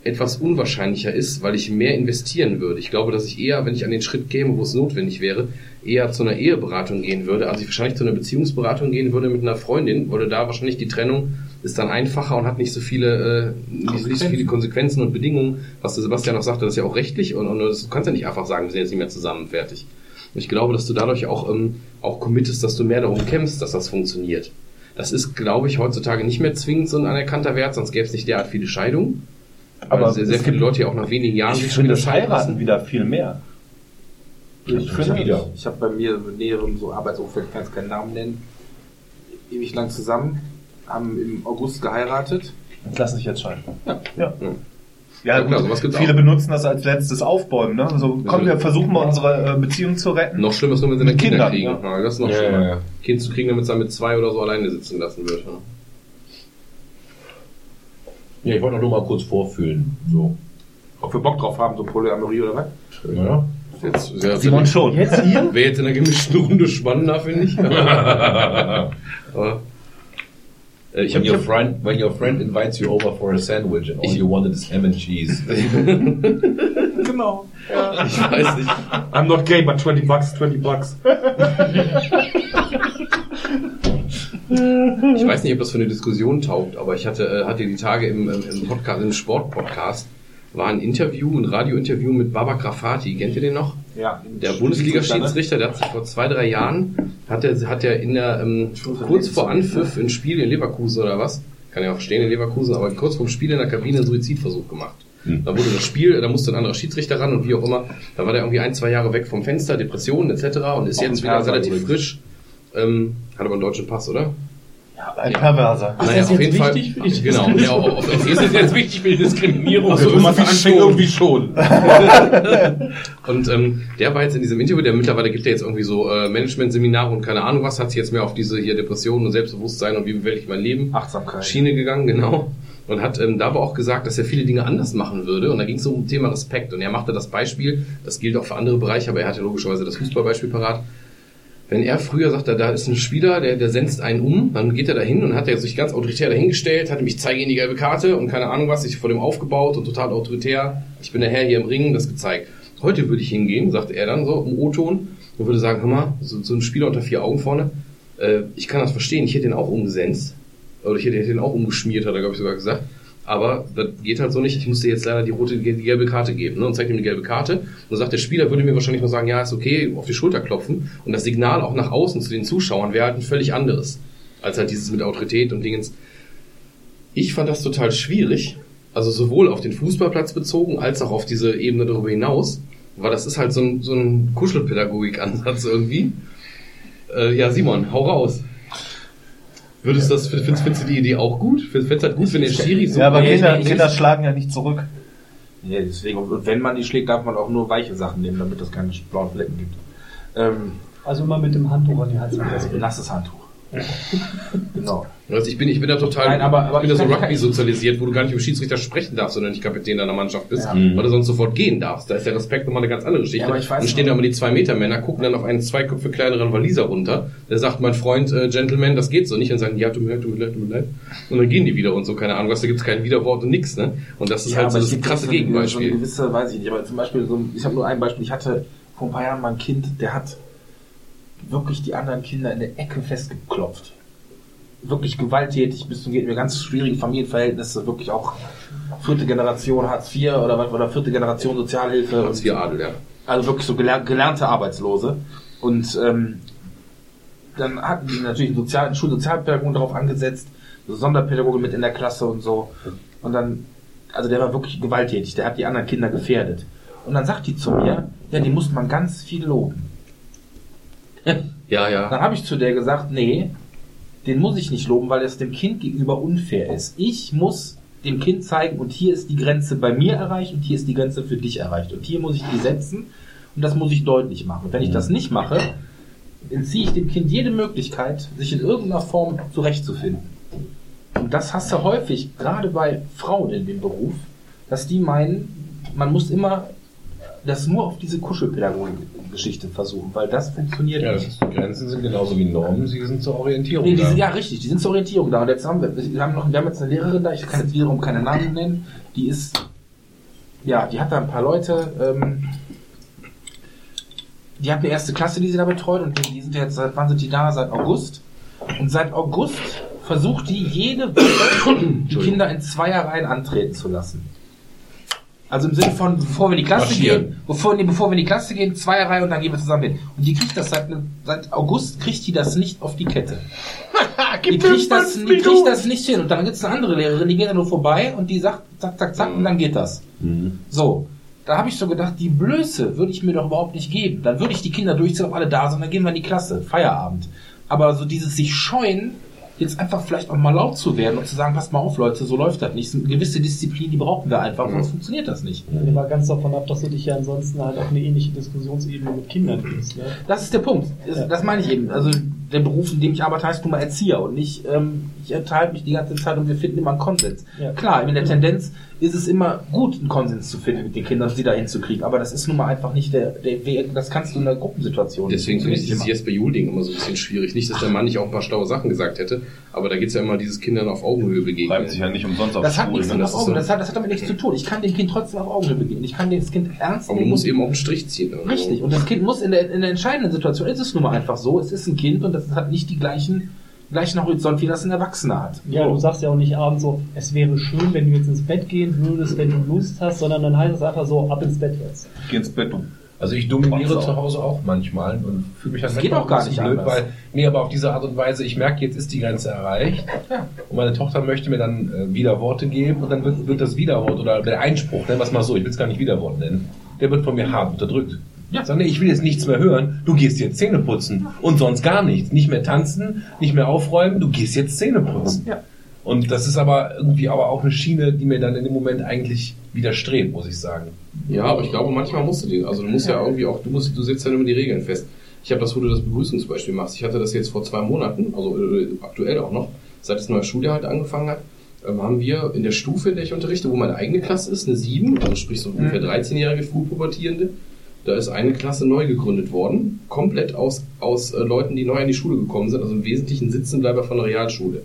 etwas unwahrscheinlicher ist, weil ich mehr investieren würde. Ich glaube, dass ich eher, wenn ich an den Schritt käme, wo es notwendig wäre, eher zu einer Eheberatung gehen würde, also ich wahrscheinlich zu einer Beziehungsberatung gehen würde mit einer Freundin, oder da wahrscheinlich die Trennung ist dann einfacher und hat nicht so viele, äh, nicht, nicht so viele Konsequenzen und Bedingungen, was der Sebastian auch sagte, das ist ja auch rechtlich und, und das, du kannst ja nicht einfach sagen, wir sind jetzt nicht mehr zusammen, fertig. Und ich glaube, dass du dadurch auch, ähm, auch committest, dass du mehr darum kämpfst, dass das funktioniert. Das ist, glaube ich, heutzutage nicht mehr zwingend so ein anerkannter Wert, sonst gäbe es nicht derart viele Scheidungen. Aber sehr, sehr viele Leute ja auch nach wenigen Jahren Ich sich schon finde das Heiraten lassen. wieder viel mehr. Ich finde wieder. Ich habe bei mir mit näherem so Arbeitsumfeld, ich kann jetzt keinen Namen nennen, ewig lang zusammen, haben im August geheiratet. Jetzt lass dich jetzt scheiden. Ja. Ja. Ja. Ja, Ja, klar, gut. Viele auch. benutzen das als letztes Aufbäumen. Ne? Also komm, wir versuchen mal unsere äh, Beziehung zu retten. Noch schlimmer ist nur, wenn sie dann Mit Kinder Kindern, kriegen. Ja. das ist noch Ja, schlimmer. ja, ja. Kind zu kriegen, damit es dann mit zwei oder so alleine sitzen lassen wird. Ja. Ja, ich wollte noch nur mal kurz vorfühlen. So. Ob wir Bock drauf haben, so Polyamorie oder was? Ja. Jetzt, ja, Simon schon. Jetzt hier? Wäre jetzt in einer gemischten Runde spannender, finde ich. Äh, ich When habe your friend, when your friend invites you over for a sandwich and all Ich- you wanted is ham and cheese. Genau. ich weiß nicht. I'm not gay, but 20 bucks, 20 bucks. Ich weiß nicht, ob das für eine Diskussion taugt, aber ich hatte, äh, hatte die Tage im, im, Podcast, im Sportpodcast, war ein Interview, ein Radiointerview mit Baba Grafati. Kennt ihr den noch? Ja. Der Bundesliga-Schiedsrichter, der hat sich vor zwei, drei Jahren, hat er, hat er in der, ähm, kurz vor Anpfiff ein Spiel in Leverkusen oder was, kann ja auch stehen in Leverkusen, aber kurz vor dem Spiel in der Kabine einen Suizidversuch gemacht. Da wurde das Spiel, da musste ein anderer Schiedsrichter ran und wie auch immer, da war der irgendwie ein, zwei Jahre weg vom Fenster, Depressionen etc. und ist Auch jetzt wieder relativ übrigens. frisch. Ähm, hat aber einen deutschen Pass, oder? Ein Perverser. Ist das jetzt wichtig für die Genau, ja, auf, auf, auf, ist es jetzt wichtig für die Diskriminierung? Also, irgendwie Thomas anfängt irgendwie schon. Und ähm, der war jetzt in diesem Interview, der mittlerweile gibt ja jetzt irgendwie so äh, Management-Seminare und keine Ahnung was, hat sich jetzt mehr auf diese hier Depressionen und Selbstbewusstsein und wie bewältige ich mein Leben Achtsamkeit. Schiene gegangen, genau. Und hat ähm, da aber auch gesagt, dass er viele Dinge anders machen würde. Und da ging es um Thema Respekt. Und er machte das Beispiel, das gilt auch für andere Bereiche, aber er hatte logischerweise das Fußballbeispiel parat. Wenn er früher sagt, da, ist ein Spieler, der, der senzt einen um, dann geht er dahin und hat er sich ganz autoritär dahingestellt, hat ihm, ich zeige ihm die gelbe Karte und keine Ahnung was, sich vor dem aufgebaut und total autoritär, ich bin der Herr hier im Ring, das gezeigt. Heute würde ich hingehen, sagt er dann so im O-Ton, und würde sagen, hör mal, so, so ein Spieler unter vier Augen vorne, äh, ich kann das verstehen, ich hätte ihn auch umgesenzt, oder ich hätte hätte ihn auch umgeschmiert, hat er glaube ich sogar gesagt. Aber das geht halt so nicht. Ich musste jetzt leider die rote, die gelbe Karte geben. Ne? Und zeigt ihm die gelbe Karte. Und dann sagt der Spieler, würde mir wahrscheinlich nur sagen, ja, ist okay, auf die Schulter klopfen. Und das Signal auch nach außen zu den Zuschauern wäre halt ein völlig anderes. Als halt dieses mit Autorität und Dingens. Ich fand das total schwierig. Also sowohl auf den Fußballplatz bezogen, als auch auf diese Ebene darüber hinaus. Weil das ist halt so ein, so ein Kuschelpädagogik-Ansatz irgendwie. Äh, ja, Simon, hau raus. Würdest du das, findest, findest du die Idee auch gut? Findest du halt gut, wenn der Schiri so Ja, aber Kinder, Kinder schlagen ja nicht zurück. Ja, deswegen, und wenn man die schlägt, darf man auch nur weiche Sachen nehmen, damit es keine blauen Flecken gibt. Ähm, Also immer mit dem Handtuch an die Halswirbel. nasses Handtuch. genau. Also ich bin, ich bin da total, Nein, aber- aber ich bin da so ich Rugby sozialisiert, wo du gar nicht über Schiedsrichter sprechen darfst, sondern nicht Kapitän deiner Mannschaft bist, Ja. weil du sonst sofort gehen darfst. Da ist der Respekt nochmal eine ganz andere Geschichte. Ja, aber ich weiß dann stehen da immer die zwei Meter Männer, gucken dann auf einen zwei Köpfe kleineren Waliser runter. Der sagt, mein Freund, äh, Gentleman, das geht so nicht. Und sagen, ja, tut mir leid, tut mir leid, tut mir leid. Und dann gehen die wieder und so, keine Ahnung was, da gibt's kein Widerwort und nix, ne? Und das ist halt so das krasse so So Gegenbeispiel. eine gewisse, weiß ich nicht, aber zum Beispiel, so, ich habe nur ein Beispiel, ich hatte vor ein paar Jahren mal ein Kind, der hat wirklich die anderen Kinder in der Ecke festgeklopft. Wirklich gewalttätig, bis zum geht mir ganz schwierigen Familienverhältnisse, wirklich auch vierte Generation Hartz IV oder was oder vierte Generation Sozialhilfe. Hartz IV Adel, ja. Also wirklich so geler gelernte Arbeitslose. Und ähm, dann hatten die natürlich einen, Sozial Schulsozialpädagogen darauf angesetzt, so Sonderpädagoge mit in der Klasse und so. Und dann, also der war wirklich gewalttätig, der hat die anderen Kinder gefährdet. Und dann sagt die zu mir, ja, die muss man ganz viel loben. Ja, ja. Dann habe ich zu der gesagt, nee, den muss ich nicht loben, weil es dem Kind gegenüber unfair ist. Ich muss dem Kind zeigen, und hier ist die Grenze bei mir erreicht und hier ist die Grenze für dich erreicht. Und hier muss ich die setzen und das muss ich deutlich machen. Und wenn ich das nicht mache, entziehe ich dem Kind jede Möglichkeit, sich in irgendeiner Form zurechtzufinden. Und das hast du häufig, gerade bei Frauen in dem Beruf, dass die meinen, man muss immer das nur auf diese Kuschelpädagogik-Geschichte versuchen, weil das funktioniert Ja, nicht. Grenzen sind genauso wie Normen, sie sind zur Orientierung. Nee, die da. sind, ja, richtig, die sind zur Orientierung da. Und jetzt haben wir, wir haben noch, wir haben jetzt eine Lehrerin da, ich kann jetzt wiederum keine Namen nennen, die ist, ja, die hat da ein paar Leute, ähm, die hat eine erste Klasse, die sie da betreut und die, die sind jetzt, seit wann sind die da? Seit August. Und seit August versucht die jede Woche die Kinder in Zweierreihen antreten zu lassen. Also im Sinne von, bevor wir in die Klasse Marschieren. gehen, bevor, nee, bevor wir in die Klasse gehen, Zweierreihe und dann gehen wir zusammen hin. Und die kriegt das seit, seit August, kriegt die das nicht auf die Kette. die kriegt das, die kriegt das nicht hin. Und dann gibt's eine andere Lehrerin, die geht da nur vorbei und die sagt, zack, zack, zack, und dann geht das. So. Da habe ich so gedacht, die Blöße würde ich mir doch überhaupt nicht geben. Dann würde ich die Kinder durchziehen, ob alle da sind, dann gehen wir in die Klasse. Feierabend. Aber so dieses sich scheuen, jetzt einfach vielleicht auch mal laut zu werden und zu sagen, passt mal auf, Leute, so läuft das nicht. Es sind gewisse Disziplinen, die brauchen wir einfach, sonst funktioniert das nicht. Ich war ganz davon ab, dass du dich ja ansonsten halt auf eine ähnliche Diskussionsebene mit Kindern gehst. Ne? Das ist der Punkt. Das, Ja. das meine ich eben. Also der Beruf, in dem ich arbeite, heißt nun mal Erzieher und nicht, ähm, ich enthalte mich die ganze Zeit und wir finden immer einen Konsens. Ja. Klar, in der Tendenz ist es immer gut, einen Konsens zu finden mit den Kindern, sie da hinzukriegen, aber das ist nun mal einfach nicht der, der Weg, das kannst du in einer Gruppensituation Deswegen finde ich dieses immer. Jesper Juhl-Ding immer so ein bisschen schwierig. Nicht, dass der Mann nicht auch ein paar schlaue Sachen gesagt hätte, aber da geht's ja immer dieses Kindern auf Augenhöhe begegnen. Bleibt sich ja nicht umsonst auf Das hat Schulen, nichts ne? Das Augen, so- das hat, das hat damit nichts zu tun. Ich kann dem Kind trotzdem auf Augenhöhe begegnen. Ich kann das Kind ernst Aber man nehmen. muss eben auch einen Strich ziehen. irgendwo. Richtig. Und das Kind muss in der, in der entscheidenden Situation, ist es nun mal einfach so, es ist ein Kind und das hat nicht die gleichen, gleichen Horizont, wie das ein Erwachsener hat. Ja, du sagst ja auch nicht abends so, es wäre schön, wenn du jetzt ins Bett gehen würdest, wenn du Lust hast, sondern dann heißt es einfach so, ab ins Bett jetzt. Geh ins Bett, du. Also ich dominiere zu Hause auch manchmal und fühle mich dann Das geht auch gar nicht blöd, anders. weil nee, aber auf diese Art und Weise, ich merke, jetzt ist die Grenze erreicht Ja. und meine Tochter möchte mir dann äh, Widerworte geben und dann wird, wird das Widerwort oder der Einspruch, nennen wir es mal so, ich will es gar nicht Widerwort nennen, der wird von mir hart unterdrückt. Ja. Nee, ich will jetzt nichts mehr hören, du gehst jetzt Zähne putzen und sonst gar nichts. Nicht mehr tanzen, nicht mehr aufräumen, du gehst jetzt Zähne putzen. Ja. Und das ist aber irgendwie aber auch eine Schiene, die mir dann in dem Moment eigentlich widerstrebt, muss ich sagen. Ja, aber ich glaube, manchmal musst du den. Also du musst ja irgendwie auch, du musst, du setzt ja immer die Regeln fest. Ich habe das, wo du das Begrüßungsbeispiel machst. Ich hatte das jetzt vor zwei Monaten, also äh, aktuell auch noch, seit das neue Schuljahr halt angefangen hat, ähm, haben wir in der Stufe, in der ich unterrichte, wo meine eigene Klasse ist, eine 7, also sprich so ungefähr 13-jährige Frühpubertierende, Da ist eine Klasse neu gegründet worden, komplett aus, aus äh, Leuten, die neu in die Schule gekommen sind, also im Wesentlichen Sitzenbleiber von der Realschule.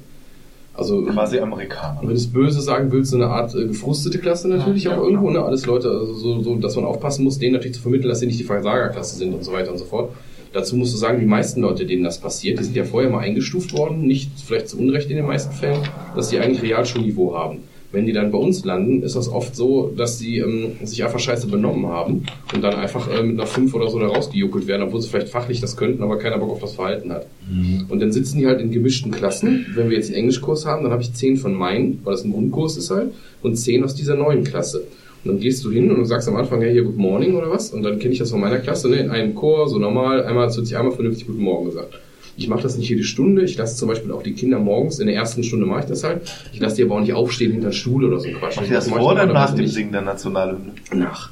Also Quasi Amerikaner. wenn du es böse sagen willst, so eine Art äh, gefrustete Klasse natürlich Ja, auch ja, irgendwo, ne? Alles Leute, also so, so, dass man aufpassen muss, denen natürlich zu vermitteln, dass sie nicht die Versagerklasse sind und so weiter und so fort. Dazu musst du sagen, die meisten Leute, denen das passiert, die sind ja vorher mal eingestuft worden, nicht vielleicht zu Unrecht in den meisten Fällen, dass die eigentlich Realschulniveau haben. Wenn die dann bei uns landen, ist das oft so, dass die ähm, sich einfach scheiße benommen haben und dann einfach äh, mit einer 5 oder so da rausgejuckelt werden, obwohl sie vielleicht fachlich das könnten, aber keiner Bock auf das Verhalten hat. Und dann sitzen die halt in gemischten Klassen. Wenn wir jetzt einen Englischkurs haben, dann habe ich 10 von meinen, weil das ein Grundkurs ist halt, und 10 aus dieser neuen Klasse. Und dann gehst du hin und sagst am Anfang, ja, hier, Good Morning oder was? Und dann kenne ich das von meiner Klasse, ne, in einem Chor, so normal, einmal, es wird sich einmal vernünftig Guten Morgen gesagt. Ich mache das nicht jede Stunde. Ich lasse zum Beispiel auch die Kinder morgens, in der ersten Stunde mache ich das halt. Ich lasse die aber auch nicht aufstehen hinter den Stuhl oder so Quatsch. Macht ihr das vor oder nach dem nicht Singen der Nationalhymne? nach.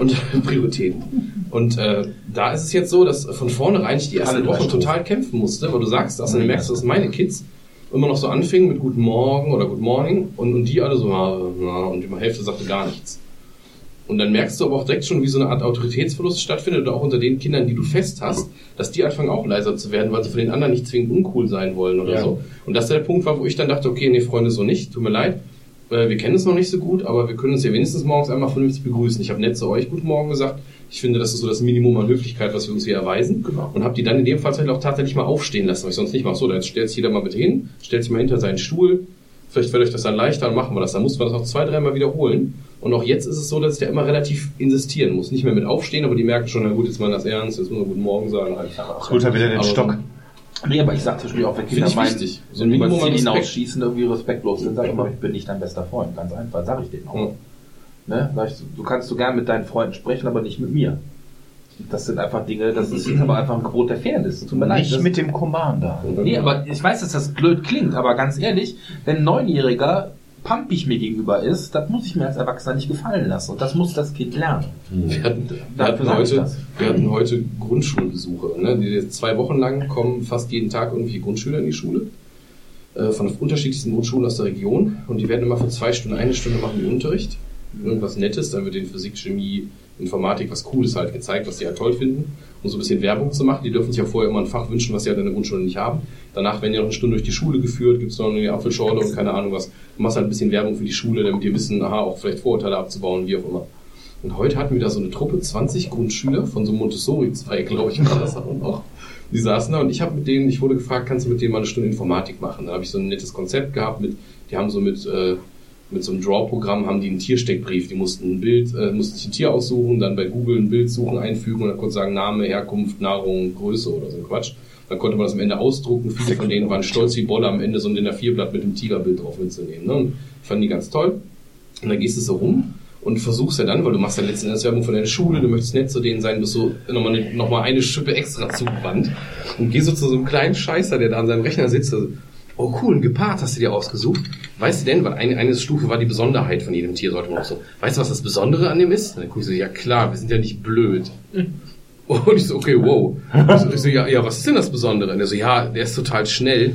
Und Prioritäten. Und äh, da ist es jetzt so, dass von vornherein ich die ersten Wochen Stufen. total kämpfen musste, weil du sagst das und du merkst, dass meine Kids immer noch so anfingen mit Guten Morgen oder Good Morning und, und die alle so, ja, und die Hälfte sagte gar nichts. Und dann merkst du aber auch direkt schon, wie so eine Art Autoritätsverlust stattfindet, oder auch unter den Kindern, die du fest hast, dass die anfangen auch leiser zu werden, weil sie von den anderen nicht zwingend uncool sein wollen oder Ja. so. Und das der Punkt war, wo ich dann dachte, okay, nee, Freunde, so nicht, tut mir leid. Äh, Wir kennen es noch nicht so gut, aber wir können uns ja wenigstens morgens einmal vernünftig begrüßen. Ich habe nett zu euch Guten Morgen gesagt. Ich finde, das ist so das Minimum an Höflichkeit, was wir uns hier erweisen. Genau. Und habe die dann in dem Fall halt auch tatsächlich mal aufstehen lassen, was ich sonst nicht mache. So, da jetzt stellt sich jeder mal bitte hin, stellt sich mal hinter seinen Stuhl. Vielleicht wird euch das dann leichter, dann machen wir das. Dann muss man das noch zwei, dreimal wiederholen. Und auch jetzt ist es so, dass ich da immer relativ insistieren muss. Nicht mehr mit aufstehen, aber die merken schon, na gut, jetzt mal das ernst, jetzt muss man Guten Morgen sagen. Halt. Holt er wieder den Aber so- Stock. Nee, aber ich sag zum Beispiel auch, wenn Kinder ich meinen, wichtig. So ein Minimum an hinausschießen, irgendwie respektlos sind, sag ich immer, ich bin nicht dein bester Freund. Ganz einfach, sag ich denen auch. Ja. Ne? Sag ich, du kannst du gern mit deinen Freunden sprechen, aber nicht mit mir. Das sind einfach Dinge, das ist aber einfach ein Gebot der Fairness. Tut mir leid. Nicht mit dem Commander. Nee, aber ich weiß, dass das blöd klingt, aber ganz ehrlich, wenn ein Neunjähriger pampig mir gegenüber ist, das muss ich mir als Erwachsener nicht gefallen lassen. Und das muss das Kind lernen. Wir hatten, wir hatten, heute, wir hatten heute Grundschulbesuche. Ne? Die zwei Wochen lang kommen fast jeden Tag irgendwelche Grundschüler in die Schule. Äh, von unterschiedlichsten Grundschulen aus der Region. Und die werden immer für zwei Stunden, eine Stunde machen die Unterricht. Irgendwas Nettes, dann wird in Physik, Chemie, Informatik was Cooles halt gezeigt, was die halt toll finden. Um so ein bisschen Werbung zu machen. Die dürfen sich ja vorher immer ein Fach wünschen, was sie halt in der Grundschule nicht haben. Danach werden ja noch eine Stunde durch die Schule geführt, gibt's noch eine Apfelschorle und keine Ahnung was. Du machst halt ein bisschen Werbung für die Schule, damit die wissen, aha, auch vielleicht Vorurteile abzubauen, wie auch immer. Und heute hatten wir da so eine Truppe, 20 Grundschüler von so einem Montessori-Zweig, glaube ich, war das auch noch. Die saßen da und ich habe mit denen, ich wurde gefragt, kannst du mit denen mal eine Stunde Informatik machen? Da habe ich so ein nettes Konzept gehabt mit, die haben so mit, äh, mit so einem Draw-Programm haben die einen Tiersteckbrief. Die mussten ein Bild, äh, mussten sich ein Tier aussuchen, dann bei Google ein Bild suchen, einfügen und dann kurz sagen Name, Herkunft, Nahrung, Größe oder so ein Quatsch. Dann konnte man das am Ende ausdrucken. Viele von denen waren stolz wie Bolle, am Ende so ein DIN A4-Blatt mit dem Tigerbild drauf mitzunehmen. Ne? Und fanden die ganz toll. Und dann gehst du so rum und versuchst ja dann, weil du machst ja letzten Endes Werbung von deiner Schule, du möchtest nett zu denen sein, bist so nochmal eine, noch mal eine Schippe extra zugewandt und gehst so zu so einem kleinen Scheißer, der da an seinem Rechner sitzt. So, oh cool, ein Gepard hast du dir ausgesucht. Weißt du denn, weil eine, eine Stufe war die Besonderheit von jedem Tier, sollte man auch so. Weißt du, was das Besondere an dem ist? Und dann guck ich so, ja klar, wir sind ja nicht blöd. Und ich so, okay, wow. Ich so, ich so ja, ja, was ist denn das Besondere? Und er so, ja, der ist total schnell.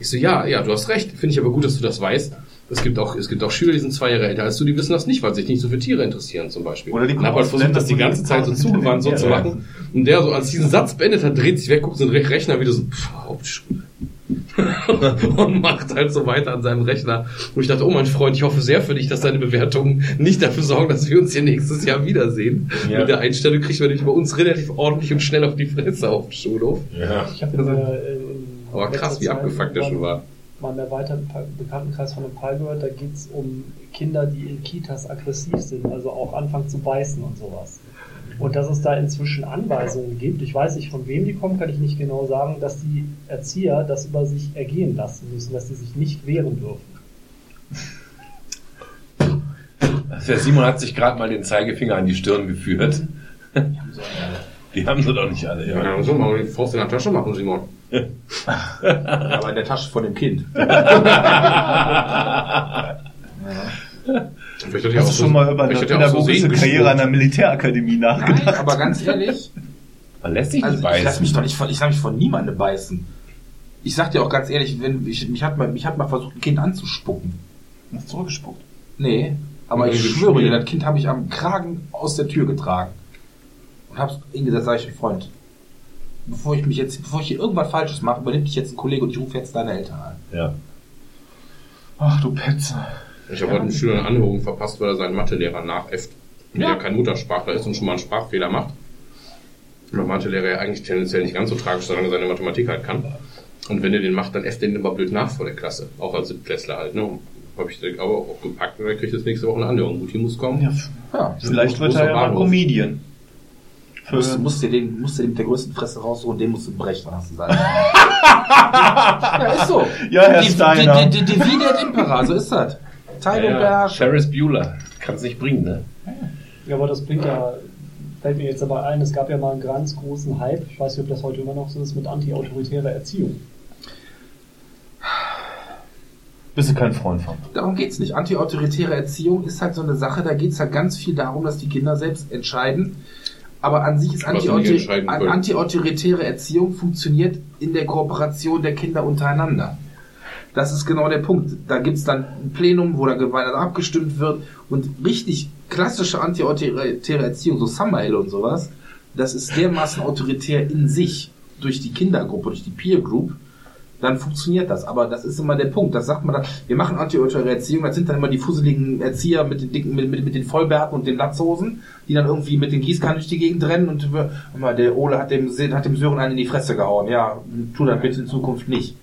Ich so, ja, ja, du hast recht. Finde ich aber gut, dass du das weißt. Es gibt auch, es gibt auch Schüler, die sind zwei Jahre älter als du, die wissen das nicht, weil sich nicht so für Tiere interessieren, zum Beispiel. Oder die und hab halt versucht, das die ganze Zeit so zugewandt so zu machen. Und der so, als diesen Satz beendet hat, dreht sich weg, guckt so ein Rechner wieder so, pff, Hauptschule. und macht halt so weiter an seinem Rechner. Und ich dachte, oh mein Freund, ich hoffe sehr für dich, dass deine Bewertungen nicht dafür sorgen, dass wir uns hier nächstes Jahr wiedersehen. Ja. Mit der Einstellung kriegt man nämlich bei uns relativ ordentlich und schnell auf die Fresse auf dem Schulhof. Ja. Ich habe in, äh, in Aber krass, wie abgefuckt der schon war. mal im erweiterten Bekanntenkreis von einem Fall gehört, da geht es um Kinder, die in Kitas aggressiv sind, also auch anfangen zu beißen und sowas. Und dass es da inzwischen Anweisungen gibt, ich weiß nicht von wem die kommen, kann ich nicht genau sagen, dass die Erzieher das über sich ergehen lassen müssen, dass sie sich nicht wehren dürfen. Der Simon hat sich gerade mal den Zeigefinger an die Stirn geführt. Die haben sie doch nicht alle, ja. Ja, so mal die Faust in der Tasche machen, Simon. Aber in der Tasche von dem Kind. Vielleicht hat Hast auch du so- schon mal über eine so pädagogische Segen Karriere an der Militärakademie Nein, nachgedacht? aber ganz ehrlich, Man lässt sich also nicht ich lass mich beißen. doch nicht von, ich lass mich von niemandem beißen. Ich sag dir auch ganz ehrlich, wenn, ich, mich, hat mal, mich hat mal versucht, ein Kind anzuspucken. Hast zurückgespuckt. Nee, aber ich schwöre dir, das Kind habe ich am Kragen aus der Tür getragen. und hab's hingesetzt, sag ich, Freund, bevor ich mich jetzt, bevor ich hier irgendwas Falsches mache, übernimmt dich jetzt ein Kollege und ich rufe jetzt deine Eltern an. Ja. Ach du Petze. Ich habe heute einen Schüler eine Anhörung verpasst, weil er seinen Mathelehrer nachäfft. Der ja kein Muttersprachler ist und schon mal einen Sprachfehler macht. Der Mathelehrer ja eigentlich tendenziell nicht ganz so tragisch, solange er seine Mathematik halt kann. Und wenn er den macht, dann äfft er den immer blöd nach vor der Klasse. Auch als Siebtklässler halt, ne? Habe ich den aber auch gepackt und er kriegt jetzt nächste Woche eine Anhörung. Gut, die muss kommen. Ja, Ja, vielleicht wird er ja mal. Comedian. Für, musst, musst dir den, musst dir den mit der größten Fresse raussuchen, den musst du brechen, hast du gesagt. ja, ist so. Ja, Herr die, Steiner. Divide et Impera, so ist das. Und Ja. Ferris Bueller. Kann es nicht bringen, ne? Ja, aber das bringt ja, fällt mir jetzt dabei ein, es gab ja mal einen ganz großen Hype, ich weiß nicht, ob das heute immer noch so ist, mit anti-autoritärer Erziehung. Bist du kein Freund von. Darum geht's nicht. Antiautoritäre Erziehung ist halt so eine Sache, da geht's halt ganz viel darum, dass die Kinder selbst entscheiden. Aber an sich ist antiautoritäre Erziehung funktioniert in der Kooperation der Kinder untereinander. Das ist genau der Punkt. Da gibt's dann ein Plenum, wo dann gemeinsam abgestimmt wird und richtig klassische antiautoritäre Erziehung, so Summerhill und sowas, das ist dermaßen autoritär in sich durch die Kindergruppe, durch die Peer Group, dann funktioniert das. Aber das ist immer der Punkt. Das sagt man dann, wir machen antiautoritäre Erziehung, das sind dann immer die fusseligen Erzieher mit den dicken, mit, mit, mit den Vollbärten und den Latzhosen, die dann irgendwie mit den Gießkannen durch die Gegend rennen und immer, der Ole hat dem, hat dem Sören einen in die Fresse gehauen. Ja, tu das bitte in Zukunft nicht.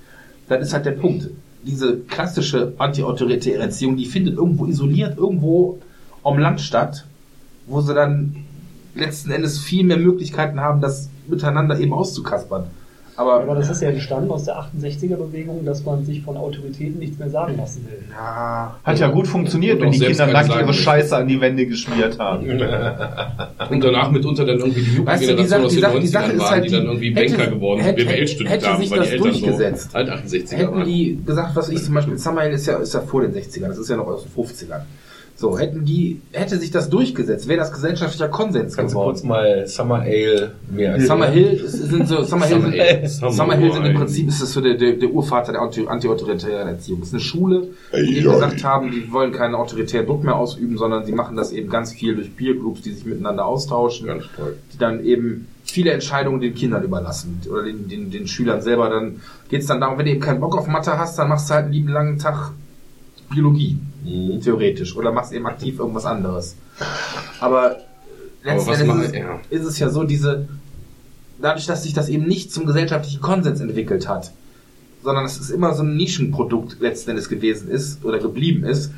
Das ist halt der Punkt. Diese klassische antiautoritäre Erziehung, die findet irgendwo isoliert, irgendwo am Land statt, wo sie dann letzten Endes viel mehr Möglichkeiten haben, das miteinander eben auszukaspern. Aber, Aber das ist ja entstanden aus der 68er-Bewegung, dass man sich von Autoritäten nichts mehr sagen lassen will. ja, Hat ja gut funktioniert, wenn die Kinder nackt ihre. Scheiße an die Wände geschmiert haben. Und danach mitunter dann irgendwie die Weißt du, die Jugendgeneration Sache, aus die den Sache, die 90ern Sache ist waren, halt, die dann irgendwie hätte- Banker geworden sind, hätte- BWL studiert hätte haben, sich weil die das Eltern durchgesetzt. so alt 68er hätten waren. die gesagt, was ich zum Beispiel, Summerhill ist ja, ist ja vor den 60ern, das ist ja noch aus den 50ern. So, hätten die, hätte sich das durchgesetzt, wäre das gesellschaftlicher Konsens Kannst du geworden. kurz mal Summer Ale mehr als Summerhill ist- sind so, Summerhill, Summer sind, Ale. Summerhill sind im Summer Prinzip ist das so der, der, der Urvater der anti- anti-autoritären Erziehung. Das ist eine Schule, die eben gesagt haben, die wollen keinen autoritären Druck mehr ausüben, sondern sie machen das eben ganz viel durch Peer Groups, die sich miteinander austauschen Ganz toll. die dann eben viele Entscheidungen den Kindern überlassen oder den, den, den Schülern selber. Dann geht es dann darum, wenn du eben keinen Bock auf Mathe hast, dann machst du halt einen lieben langen Tag Biologie, Mhm. theoretisch. Oder machst eben aktiv irgendwas anderes. Aber letzten was Endes machen- ist, es- ja. ist es ja so, diese, dadurch, dass sich das eben nicht zum gesellschaftlichen Konsens entwickelt hat, sondern dass es immer so ein Nischenprodukt letzten Endes gewesen ist oder geblieben ist,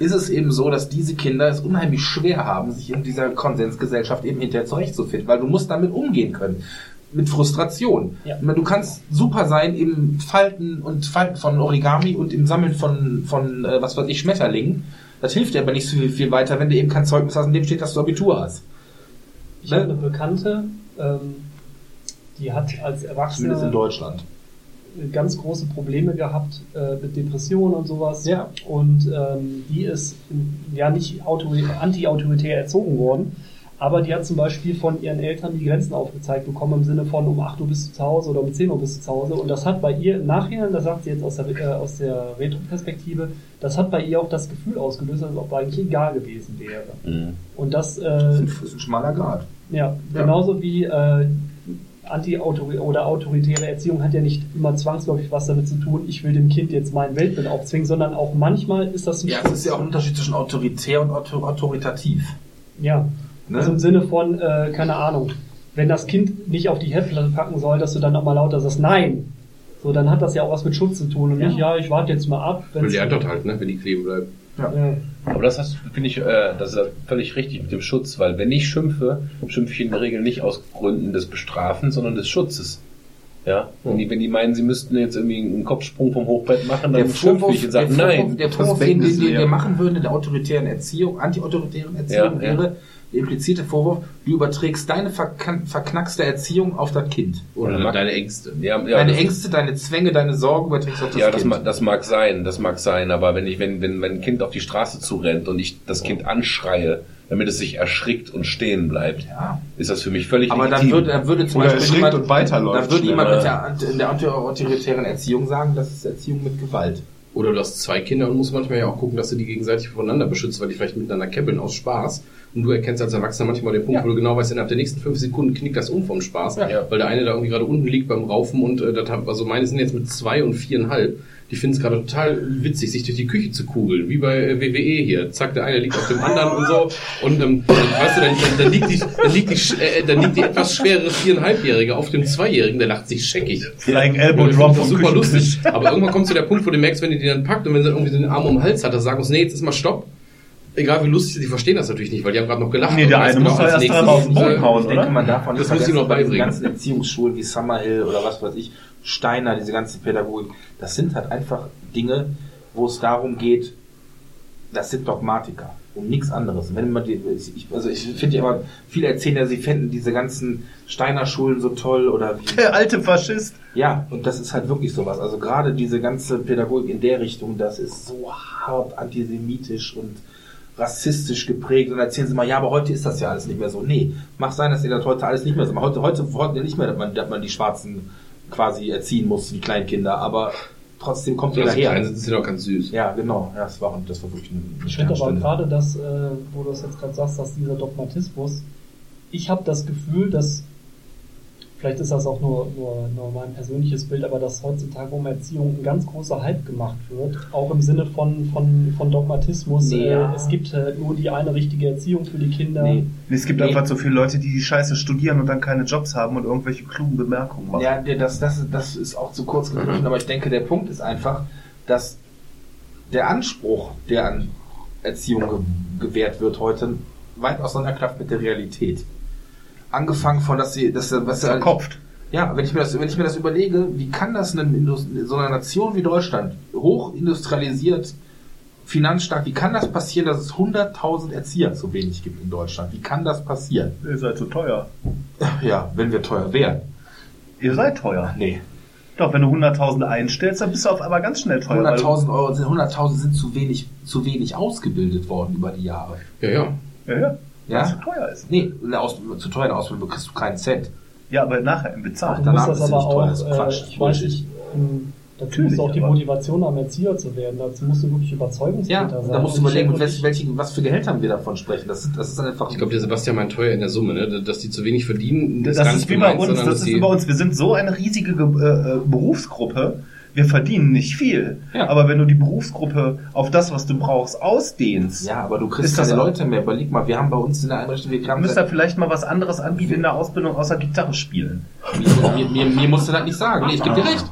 ist es eben so, dass diese Kinder es unheimlich schwer haben, sich in dieser Konsensgesellschaft eben hinterher zurechtzufinden, weil du musst damit umgehen können. Mit Frustration. Ja. Du kannst super sein im Falten und Falten von Origami und im Sammeln von, von äh, was weiß ich, Schmetterlingen. Das hilft dir aber nicht so viel, viel weiter, wenn du eben kein Zeugnis hast, in dem steht, dass du Abitur hast. Ich habe eine Bekannte, ähm, die hat als Zumindest in Erwachsene Deutschland. ganz große Probleme gehabt äh, mit Depressionen und sowas. Ja. Und ähm, die ist ja nicht autori- anti-autoritär erzogen worden, aber die hat zum Beispiel von ihren Eltern die Grenzen aufgezeigt bekommen im Sinne von um 8 Uhr bist du zu Hause oder um 10 Uhr bist du zu Hause. Und das hat bei ihr im Nachhinein, das sagt sie jetzt aus der, äh, aus der Retro-Perspektive, das hat bei ihr auch das Gefühl ausgelöst, als ob eigentlich egal gewesen wäre. Mhm. Und das, Das äh, ist ein, das ist ein schmaler Grad. ja, Ja. genauso wie äh, anti-autori oder autoritäre Erziehung hat ja nicht immer zwangsläufig was damit zu tun, ich will dem Kind jetzt mein Weltbild aufzwingen, sondern auch manchmal ist das ein Ja, es ist ja auch ein Unterschied zwischen autoritär und auto autoritativ. Ja. Ne? Also im Sinne von, äh, keine Ahnung, wenn das Kind nicht auf die Herdplatte packen soll, dass du dann nochmal lauter sagst, nein. So, dann hat das ja auch was mit Schutz zu tun und Ja. nicht, ja, ich warte jetzt mal ab. Und wenn's- lernt dort halt, ne, wenn die kleben bleibt. ja. Aber das hast, finde ich, äh, das ist ja völlig richtig mit dem Schutz, weil wenn ich schimpfe, schimpfe ich in der Regel nicht aus Gründen des Bestrafens, sondern des Schutzes. Ja, wenn die, wenn die meinen, sie müssten jetzt irgendwie einen Kopfsprung vom Hochbett machen, dann schimpfe ich und sage, nein. der Vorwurf den, den, den wir machen würden in der autoritären Erziehung, anti-autoritären Erziehung, Ja, ja. Der implizierte Vorwurf, du überträgst deine verkan- verknackste Erziehung auf das Kind. Oder mag- deine Ängste. Ja, ja, deine das- Ängste, deine Zwänge, deine Sorgen überträgst du auf das Ja, das, Kind. ma- das mag sein, das mag sein, aber wenn ich, wenn, wenn, wenn ein Kind auf die Straße zurennt und ich das Kind anschreie, damit es sich erschrickt und stehen bleibt, ja. ist das für mich völlig Aber dann legitim. würde, dann würde zum Oder Beispiel jemand, und weiterläuft dann würde jemand mit der, in der anti-autoritären Erziehung sagen, das ist Erziehung mit Gewalt. Oder du hast zwei Kinder und musst manchmal ja auch gucken, dass du die gegenseitig voneinander beschützt, weil die vielleicht miteinander käppeln aus Spaß. Und du erkennst als Erwachsener manchmal den Punkt, Ja. wo du genau weißt, innerhalb der nächsten fünf Sekunden knickt das um vom Spaß, Ja. weil der eine da irgendwie gerade unten liegt beim Raufen und äh, das hab, also meine sind jetzt mit zwei und viereinhalb. Die finden es gerade total witzig, sich durch die Küche zu kugeln, wie bei äh, WWE hier. Zack, der eine liegt auf dem anderen und so. Und ähm, dann, weißt du, dann, dann, dann liegt die, dann liegt die, sch- äh, dann liegt die etwas schwerere viereinhalbjährige auf dem Zweijährigen, der lacht sich scheckig. Flying Und Elbow Drop das vom super lustig. Aber irgendwann kommst du zu der Punkt, wo du merkst, wenn die den dann packt und wenn sie irgendwie den Arm um den Hals hat, dann sagen muss, nee, jetzt ist mal Stopp. Egal wie lustig, sie verstehen das natürlich nicht, weil die haben gerade noch gelacht. Nee, der eine weißt muss genau, erst nächstes dreimal auf den Boden hauen, Ich denke, oder? man darf nicht Das muss ich noch beibringen. ganzen Erziehungsschulen wie Summerhill oder was weiß ich, Steiner, diese ganze Pädagogik, das sind halt einfach Dinge, wo es darum geht, das sind Dogmatiker und nichts anderes. Wenn man die, ich, also ich finde ja immer, viele erzählen ja, sie fänden diese ganzen Steiner Schulen so toll oder wie, Der alte Faschist. ja, und das ist halt wirklich sowas. Also gerade diese ganze Pädagogik in der Richtung, das ist so hart antisemitisch und rassistisch geprägt. Und erzählen sie mal, ja, aber heute ist das ja alles nicht mehr so. Nee, mag sein, dass ihr das heute alles nicht mehr so macht. Heute, heute wollen wir nicht mehr, dass man, dass man die Schwarzen quasi erziehen muss wie Kleinkinder, aber trotzdem kommt ihr Also klein daher. sind sie doch ganz süß. Ja, genau. Ja, das war, das war wirklich eine, eine Ich finde aber gerade das, äh, wo du es jetzt gerade sagst, dass dieser Dogmatismus, ich habe das Gefühl, dass, vielleicht ist das auch nur, nur, nur mein persönliches Bild, aber dass heutzutage um Erziehung ein ganz großer Hype gemacht wird, auch im Sinne von, von, von Dogmatismus. Nee, äh, ja. Es gibt äh, nur die eine richtige Erziehung für die Kinder. Nee. Es gibt Nee. einfach so viele Leute, die die Scheiße studieren und dann keine Jobs haben und irgendwelche klugen Bemerkungen machen. Ja, das, das, das ist auch zu kurz gegriffen, aber ich denke, der Punkt ist einfach, dass der Anspruch, der an Erziehung ge gewährt wird heute, weit auseinanderklafft mit der Realität. Angefangen von, dass sie, dass, was Verkopft. ja, wenn ich mir das, wenn ich mir das überlege, wie kann das einem Indus so einer Nation wie Deutschland, hoch industrialisiert, finanzstark, wie kann das passieren, dass es 100.000 Erzieher zu wenig gibt in Deutschland? Wie kann das passieren? Ihr seid zu teuer. Ja, wenn wir teuer wären. Ihr seid teuer. Nee. Doch, wenn du 100.000 einstellst, dann bist du auf einmal ganz schnell teuer. weil du- 100.000 Euro, sind- 100.000 sind zu wenig, zu wenig ausgebildet worden über die Jahre. Ja, ja. Ja, ja. Ja? Weil es zu teuer ist. Nee, eine Aus zu teuer eine Ausbildung kriegst du keinen Cent. Ja, aber nachher im Bezahlen. Du musst danach das ist sie aber nicht teuer, auch, das ist äh, Quatsch, ich weiß nicht, ähm, dazu Natürlich, muss auch die aber- Motivation haben, Erzieher zu werden. Dazu musst du wirklich Überzeugungstäter Ja, sein. da musst du Und überlegen, mit welchen, welchen, was für Gehältern wir davon sprechen. Das, ist- das ist einfach. Ich glaube, der Sebastian meint teuer in der Summe, ne? dass die zu wenig verdienen. Das, gar ist wie bei uns. Das ist bei uns. Wir sind so eine riesige Ge- äh, äh, Berufsgruppe. Wir verdienen nicht viel. Ja. Aber wenn du die Berufsgruppe auf das, was du brauchst, ausdehnst, ja, aber du kriegst Ist das keine Leute mehr. Überleg mal, wir haben bei uns in der Einrichtung, wir haben müsst ihr vielleicht mal was anderes anbieten in der Ausbildung außer Gitarre spielen. mir, mir, mir musst du das nicht sagen. Nee, ich gebe dir recht.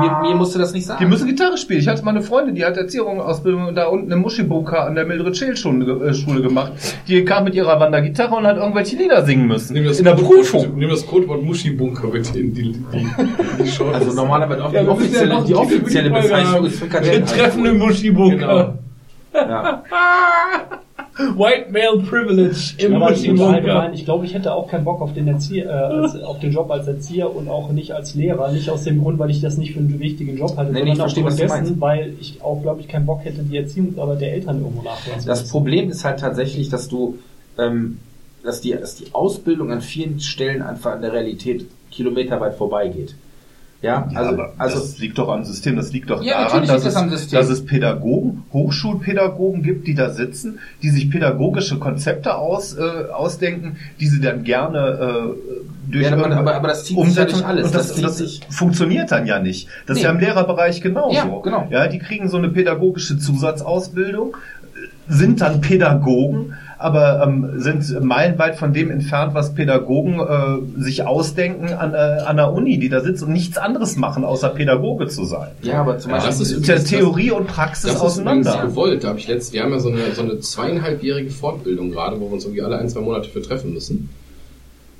Mir, mir musst du das nicht sagen. Die müssen Gitarre spielen. Ich hatte mal eine Freundin, die hat Erziehung, Ausbildung da unten im Muschibunker an der Mildred Scheel Schule, äh, Schule gemacht. Die kam mit ihrer Wandergitarre und hat irgendwelche Lieder singen müssen. Nimm das In der Codewort- Prüfung. Nimm das Codewort Muschibunker bitte in die, die, die Shorts. also normalerweise auch Ja, die offizielle, die offizielle Bezeichnung ist Wir Frikadellen. treffen im Muschibunker. Ja. White Male Privilege im Aber ich, Muschibunker. allgemein, ich glaube, ich hätte auch keinen Bock auf den Erzieher, äh, als, auf den Job als Erzieher und auch nicht als Lehrer. Nicht aus dem Grund, weil ich das nicht für einen wichtigen Job halte, Nee, sondern ich verstehe, was aufgrund du dessen, meinst. weil ich auch, glaube ich, keinen Bock hätte, die Erziehungsarbeit der Eltern irgendwo nachholen zu Das. Problem ist halt tatsächlich, dass du, ähm, dass die, dass die Ausbildung an vielen Stellen einfach an der Realität kilometerweit vorbeigeht. Ja, Ja, also, aber also das liegt doch am System, das liegt doch Ja, daran, dass, liegt das es, dass es Pädagogen, Hochschulpädagogen gibt, die da sitzen, die sich pädagogische Konzepte aus, äh, ausdenken, die sie dann gerne äh, durch Ja, aber- aber- aber das zieht sich ja alles. Und das, Das das funktioniert dann ja nicht. Das ist Nee. ja im Lehrerbereich genauso. Ja, genau. Ja, die kriegen so eine pädagogische Zusatzausbildung, sind dann Pädagogen, aber ähm, sind meilenweit von dem entfernt, was Pädagogen äh, sich ausdenken an, äh, an der Uni, die da sitzen und nichts anderes machen, außer Pädagoge zu sein. ja, aber zum Ja, Beispiel das ist Ja, übrigens Theorie und Praxis Das ist übrigens auseinander. gewollt. Da habe ich letzt, wir haben ja so eine, so eine zweieinhalbjährige Fortbildung gerade, wo wir uns irgendwie alle ein, zwei Monate für treffen müssen.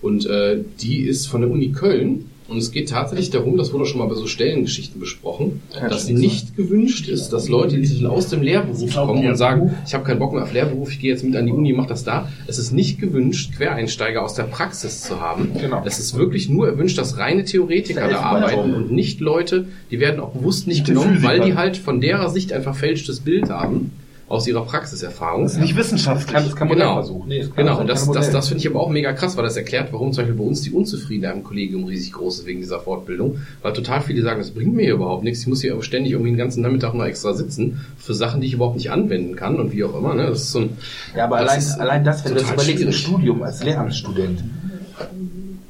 Und äh, die ist von der Uni Köln. Und es geht tatsächlich darum, das wurde schon mal bei so Stellengeschichten besprochen, dass nicht gewünscht ist, dass Leute, die aus dem Lehrberuf kommen und sagen, ich habe keinen Bock mehr auf Lehrberuf, ich gehe jetzt mit an die Uni, mach das da. Es ist nicht gewünscht, Quereinsteiger aus der Praxis zu haben. Genau. Es ist wirklich nur erwünscht, dass reine Theoretiker Ja, da arbeiten und nicht Leute, die werden auch bewusst nicht genommen, weil die halt von derer Sicht einfach fälschtes Bild haben. Aus ihrer Praxiserfahrung. Das ist nicht wissenschaftlich. Kann, das kann man Genau. versuchen. Nee, das kann Genau, das und das, das, das finde ich aber auch mega krass, weil das erklärt, warum zum Beispiel bei uns die Unzufriedenheit im Kollegium riesig groß ist wegen dieser Fortbildung. Weil total viele sagen, das bringt mir hier überhaupt nichts. Ich muss hier aber ständig irgendwie den ganzen Nachmittag noch extra sitzen für Sachen, die ich überhaupt nicht anwenden kann und wie auch immer. Ne? Das ist so ein, Ja, aber Das allein, ist allein das, wenn du das überlegst im. Studium als Lehramtsstudent,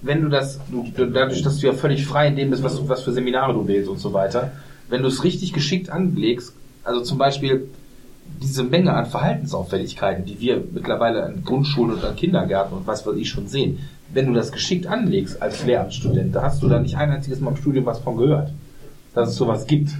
wenn du das, du, du- dadurch, dass du ja völlig frei in dem bist, was, du- was für Seminare du wählst und so weiter, wenn du es richtig geschickt anlegst, also zum Beispiel diese Menge an Verhaltensauffälligkeiten, die wir mittlerweile an Grundschulen und an Kindergärten und was weiß ich schon sehen, wenn du das geschickt anlegst als Lehramtsstudent, da hast du da nicht ein einziges Mal im Studium was von gehört, dass es sowas gibt.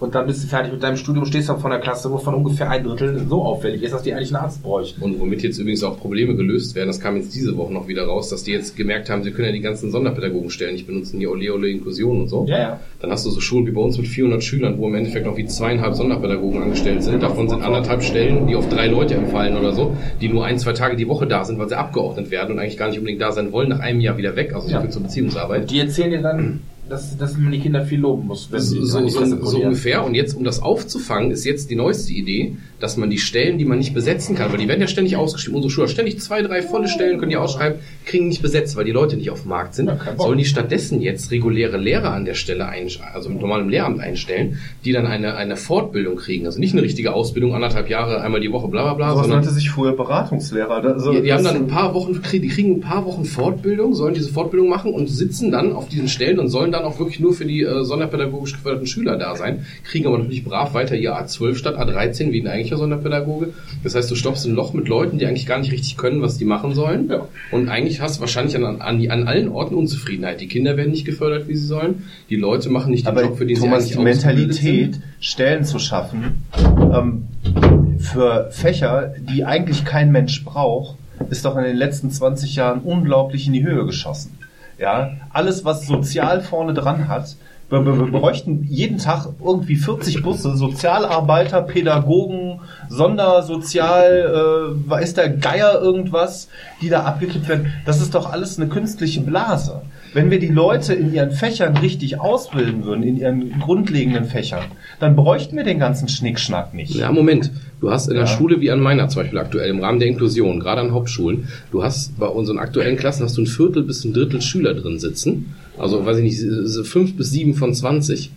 Und dann bist du fertig mit deinem Studium, stehst dann vor der Klasse, wovon ungefähr ein Drittel so auffällig ist, dass die eigentlich einen Arzt bräuchten. Und womit jetzt übrigens auch Probleme gelöst werden, das kam jetzt diese Woche noch wieder raus, dass die jetzt gemerkt haben, sie können ja die ganzen Sonderpädagogenstellen nicht benutzen, die Ole Ole Inklusion und so. Ja, ja. Dann hast du so Schulen wie bei uns mit 400 Schülern, wo im Endeffekt noch wie zweieinhalb Sonderpädagogen angestellt sind. Davon sind anderthalb Stellen, die auf drei Leute entfallen oder so, die nur ein, zwei Tage die Woche da sind, weil sie abgeordnet werden und eigentlich gar nicht unbedingt da sein wollen, nach einem Jahr wieder weg, also so Ja. viel zur Beziehungsarbeit. Die erzählen dir dann, dass, dass man die Kinder viel loben muss, So, so, so ungefähr. Und jetzt, um das aufzufangen, ist jetzt die neueste Idee, dass man die Stellen, die man nicht besetzen kann, weil die werden ja ständig ausgeschrieben, unsere Schüler ständig zwei, drei volle Stellen können die ausschreiben, kriegen nicht besetzt, weil die Leute nicht auf dem Markt sind. Ja. Sollen die stattdessen jetzt reguläre Lehrer an der Stelle einstellen, also mit normalem Lehramt einstellen, die dann eine, eine Fortbildung kriegen. Also nicht eine richtige Ausbildung, anderthalb Jahre, einmal die Woche, bla bla bla, Sowas sondern nannte sich früher Beratungslehrer. Also die, die haben dann ein paar Wochen, die kriegen ein paar Wochen Fortbildung, sollen diese Fortbildung machen und sitzen dann auf diesen Stellen und sollen dann auch wirklich nur für die äh, sonderpädagogisch geförderten Schüler da sein, kriegen aber natürlich brav weiter ihr A12 statt A13 wie ein eigentlicher Sonderpädagoge. Das heißt, du stopfst ein Loch mit Leuten, die eigentlich gar nicht richtig können, was die machen sollen. Ja. Und eigentlich hast du wahrscheinlich an, an, die, an allen Orten Unzufriedenheit. Die Kinder werden nicht gefördert, wie sie sollen. Die Leute machen nicht den Aber Job, für den Thomas, sie die eigentlich ausgebildet Mentalität, sind. Stellen zu schaffen ähm, für Fächer, die eigentlich kein Mensch braucht, ist doch in den letzten 20 Jahren unglaublich in die Höhe geschossen. Ja, alles, was sozial vorne dran hat, wir, wir, wir bräuchten jeden Tag irgendwie 40 Busse, Sozialarbeiter, Pädagogen, Sondersozial, äh, weiß der Geier irgendwas, die da abgekippt werden. Das ist doch alles eine künstliche Blase. Wenn wir die Leute in ihren Fächern richtig ausbilden würden, in ihren grundlegenden Fächern, dann bräuchten wir den ganzen Schnickschnack nicht. Ja, Moment. Du hast in der Ja. Schule wie an meiner zum Beispiel aktuell im Rahmen der Inklusion, gerade an Hauptschulen, du hast bei unseren aktuellen Klassen hast du ein Viertel bis ein Drittel Schüler drin sitzen. Also, weiß ich nicht, fünf bis sieben von 20,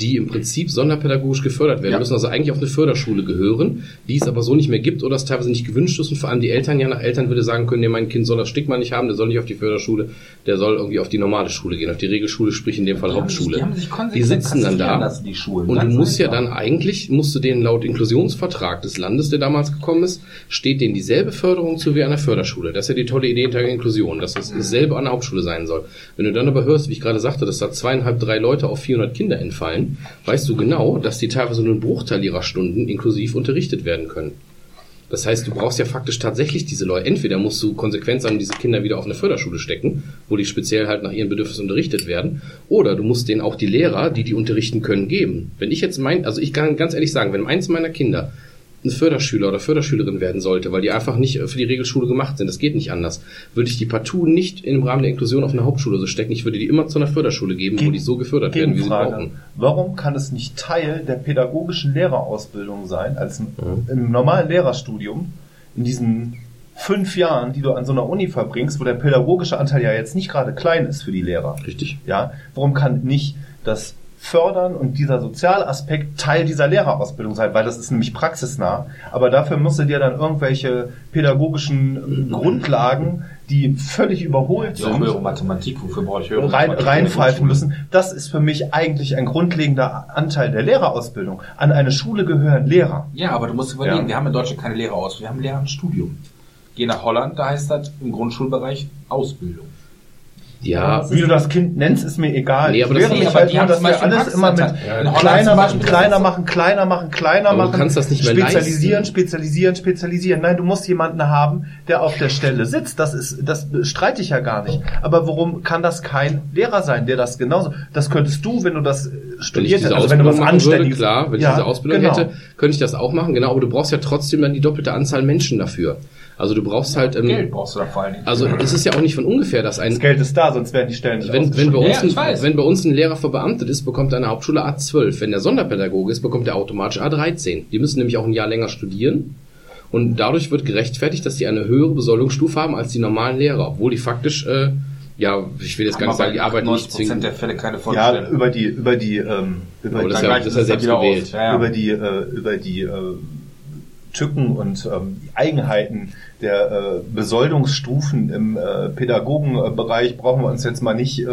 die im Prinzip sonderpädagogisch gefördert werden Ja. müssen, also eigentlich auf eine Förderschule gehören, die es aber so nicht mehr gibt oder es teilweise nicht gewünscht ist und vor allem die Eltern ja nach Elternwille sagen können, nee, mein Kind soll das Stigma nicht haben, der soll nicht auf die Förderschule, der soll irgendwie auf die normale Schule gehen, auf die Regelschule, sprich in dem Fall Die haben sich- Hauptschule. die haben sich Die sitzen dann da lassen, die Schulen. und du musst ja dann eigentlich, musst du denen laut Inklusionsvertrag des Landes, der damals gekommen ist, steht denen dieselbe Förderung zu wie an der Förderschule. Das ist ja die tolle Idee hinter der Inklusion, dass es dasselbe an der Hauptschule sein soll. Wenn du dann aber hörst, wie ich gerade sagte, dass da zweieinhalb, drei Leute auf 400 Kinder entfallen, weißt du genau, dass die teilweise nur einen Bruchteil ihrer Stunden inklusiv unterrichtet werden können. Das heißt, du brauchst ja faktisch tatsächlich diese Leute. Entweder musst du konsequent sein, diese Kinder wieder auf eine Förderschule stecken, wo die speziell halt nach ihren Bedürfnissen unterrichtet werden, oder du musst denen auch die Lehrer, die die unterrichten können, geben. Wenn ich jetzt mein, also ich kann ganz ehrlich sagen, wenn eins meiner Kinder ein Förderschüler oder Förderschülerin werden sollte, weil die einfach nicht für die Regelschule gemacht sind, das geht nicht anders, würde ich die partout nicht im Rahmen der Inklusion auf eine Hauptschule so stecken. Ich würde die immer zu einer Förderschule geben, wo die so gefördert werden, wie sie brauchen. Warum kann es nicht Teil der pädagogischen Lehrerausbildung sein, als im, Mhm. im normalen Lehrerstudium, in diesen fünf Jahren, die du an so einer Uni verbringst, wo der pädagogische Anteil ja jetzt nicht gerade klein ist für die Lehrer. Richtig? Ja, warum kann nicht das Fördern und dieser Sozialaspekt Teil dieser Lehrerausbildung sein, weil das ist nämlich praxisnah. Aber dafür musst du dir dann irgendwelche pädagogischen Grundlagen, die völlig überholt Ja, sind, höhere Mathematik, wofür brauche ich höhere rein, reinpfeifen müssen. Das ist für mich eigentlich ein grundlegender Anteil der Lehrerausbildung. An eine Schule gehören Lehrer. Ja, aber du musst überlegen, Ja. wir haben in Deutschland keine Lehrerausbildung, wir haben Lehramtsstudium. Geh nach Holland, da heißt das im Grundschulbereich Ausbildung. Ja, Wie du das Kind nennst, ist mir egal. Nee, aber ich das- mich aber halt nur, dass wir alles immer mit Ja, Holland kleiner machen, kleiner machen, kleiner machen, kleiner Aber du machen. kannst das nicht mehr Spezialisieren, leisten. spezialisieren, spezialisieren. Nein, du musst jemanden haben, der auf der Stelle sitzt. Das ist, das streite ich ja gar nicht. Aber warum kann das kein Lehrer sein, der das genauso, das könntest du, wenn du das äh, studiert hättest, also wenn du was machen würde, Anständiges. klar, wenn Ja, ich diese Ausbildung genau. hätte, könnte ich das auch machen, genau, aber du brauchst ja trotzdem dann die doppelte Anzahl Menschen dafür. Also du brauchst halt, ähm, Geld brauchst du da vor allen Dingen. also es ist ja auch nicht von ungefähr, dass ein Das Geld ist da, sonst werden die Stellen nicht wenn, wenn, bei uns Ja, ein, wenn bei uns ein Lehrer verbeamtet ist, bekommt er eine Hauptschule A12. Wenn der Sonderpädagoge ist, bekommt er automatisch A13. Die müssen nämlich auch ein Jahr länger studieren. Und dadurch wird gerechtfertigt, dass die eine höhere Besoldungsstufe haben als die normalen Lehrer, obwohl die faktisch, äh, ja, ich will jetzt gar nicht sagen, die arbeiten nicht 90% zwingend. der Fälle keine Ja, über die, über die, ähm, über die, ist ja, gleicht das ist es ja dann selbst wieder aus. gewählt. Ja, ja. über die, äh, über die äh, Tücken und ähm, die Eigenheiten der äh, Besoldungsstufen im äh, Pädagogenbereich brauchen wir uns jetzt mal nicht, äh,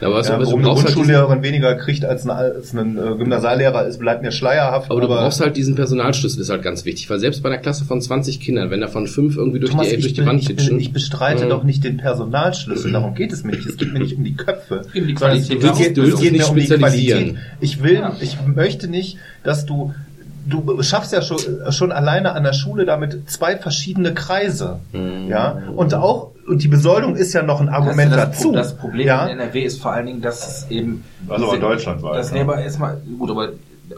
aber was- ja, was du warum eine halt Grundschullehrerin weniger kriegt als, eine, als ein äh, Gymnasiallehrer ist, bleibt mir schleierhaft. Aber du brauchst halt diesen Personalschlüssel, ist halt ganz wichtig, weil selbst bei einer Klasse von 20 Kindern, wenn davon fünf irgendwie durch Thomas, die, durch die be- Wand ich, hitschen, ich bestreite Mhm. doch nicht den Personalschlüssel, darum geht es mir nicht. Es geht mir nicht um die Köpfe, Um die sondern es Qualität geht, es geht mir Nicht um die. Qualität. Ich will, Ja. ich möchte nicht, dass du du schaffst ja schon, schon alleine an der Schule damit zwei verschiedene Kreise. Mhm. Ja, und auch, und die Besoldung ist ja noch ein Argument das, dazu. Das Problem ja? in NRW ist vor allen Dingen, dass es eben. Also diese- deutschlandweit, Das ja. Lehrer erstmal, gut, aber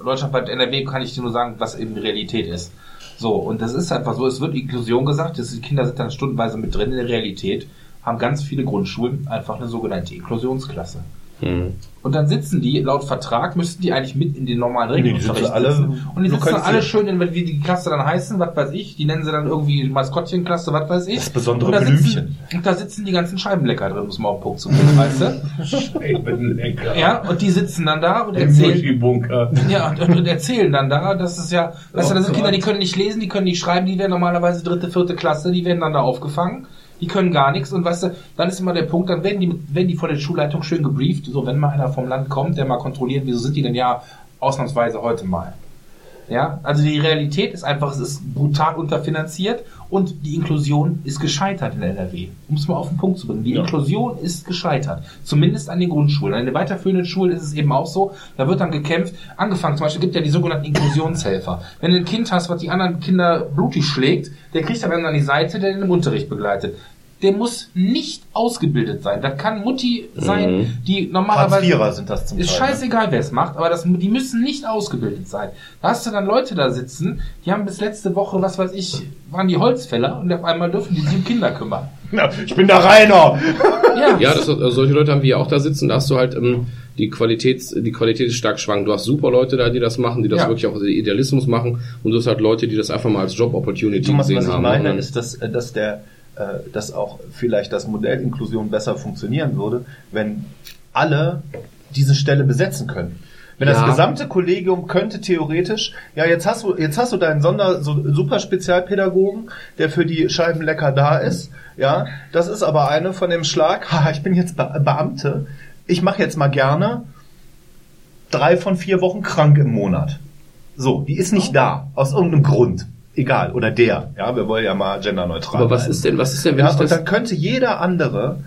deutschlandweit NRW kann ich dir nur sagen, was eben Realität ist. So, und das ist einfach so, es wird Inklusion gesagt, das, die Kinder sind dann stundenweise mit drin in der Realität, haben ganz viele Grundschulen einfach eine sogenannte Inklusionsklasse. Mhm. Und dann sitzen die, laut Vertrag müssten die eigentlich mit in den normalen Regelunterricht die sitzen alle- sitzen. Und die sitzen dann alle schön in, wie die Klasse dann heißen, was weiß ich, die nennen sie dann irgendwie Maskottchenklasse, was weiß ich. Das besondere und da Blümchen. sitzen, und da sitzen die ganzen Scheibenlecker drin, muss man den Punkt zu bringen, weißt du? Scheibenlecker. Ja, und die sitzen dann da und erzählen, ja, und, und erzählen dann da, das ist ja, weißt du, das sind Kinder, die können nicht lesen, die können nicht schreiben, die werden normalerweise dritte, vierte Klasse, die werden dann da aufgefangen, die können gar nichts und weißt du, dann ist immer der Punkt, dann werden die, werden die von der Schulleitung schön gebrieft, so wenn mal einer vom Land kommt, der mal kontrolliert, wieso sind die denn ja ausnahmsweise heute mal. Ja, also die Realität ist einfach, es ist brutal unterfinanziert und die Inklusion ist gescheitert in NRW. Um es mal auf den Punkt zu bringen. Die Inklusion ist gescheitert. Zumindest an den Grundschulen. An den weiterführenden Schulen ist es eben auch so, da wird dann gekämpft. Angefangen, zum Beispiel gibt ja die sogenannten Inklusionshelfer. Wenn du ein Kind hast, was die anderen Kinder blutig schlägt, der kriegt dann an die Seite, der den im Unterricht begleitet. Der muss nicht ausgebildet sein. Das kann Mutti sein, die normalerweise... Hartz-Vierer sind das zum Ist Teil. ne? scheißegal, wer es macht, aber das, die müssen nicht ausgebildet sein. Da hast du dann Leute da sitzen, die haben bis letzte Woche, was weiß ich, waren die Holzfäller und auf einmal dürfen die sich um Kinder kümmern. Ja, ich bin der Rainer! Ja, Ja, das, also solche Leute haben wir ja auch da sitzen. Da hast du halt ähm, die Qualität, die Qualität ist stark schwankend. Du hast super Leute da, die das machen, die das Ja. wirklich auch aus Idealismus machen, und du hast halt Leute, die das einfach mal als Job Opportunity Thomas, gesehen was ich haben. meine, Und- ist, dass, äh, dass der, äh, dass auch vielleicht das Modell Inklusion besser funktionieren würde, wenn alle diese Stelle besetzen können. Wenn das Ja. gesamte Kollegium könnte theoretisch, ja, jetzt hast du, jetzt hast du deinen Sonder, so, super Spezialpädagogen, der für die Scheibenlecker da ist, ja, das ist aber eine von dem Schlag, haha, ich bin jetzt Be Beamte, ich mache jetzt mal gerne drei von vier Wochen krank im Monat. So, die ist nicht da, aus irgendeinem Grund. Egal, oder der. Ja, wir wollen ja mal genderneutral aber was bleiben. ist denn, was ist denn, wenn Ja, ich und das, dann könnte jeder andere,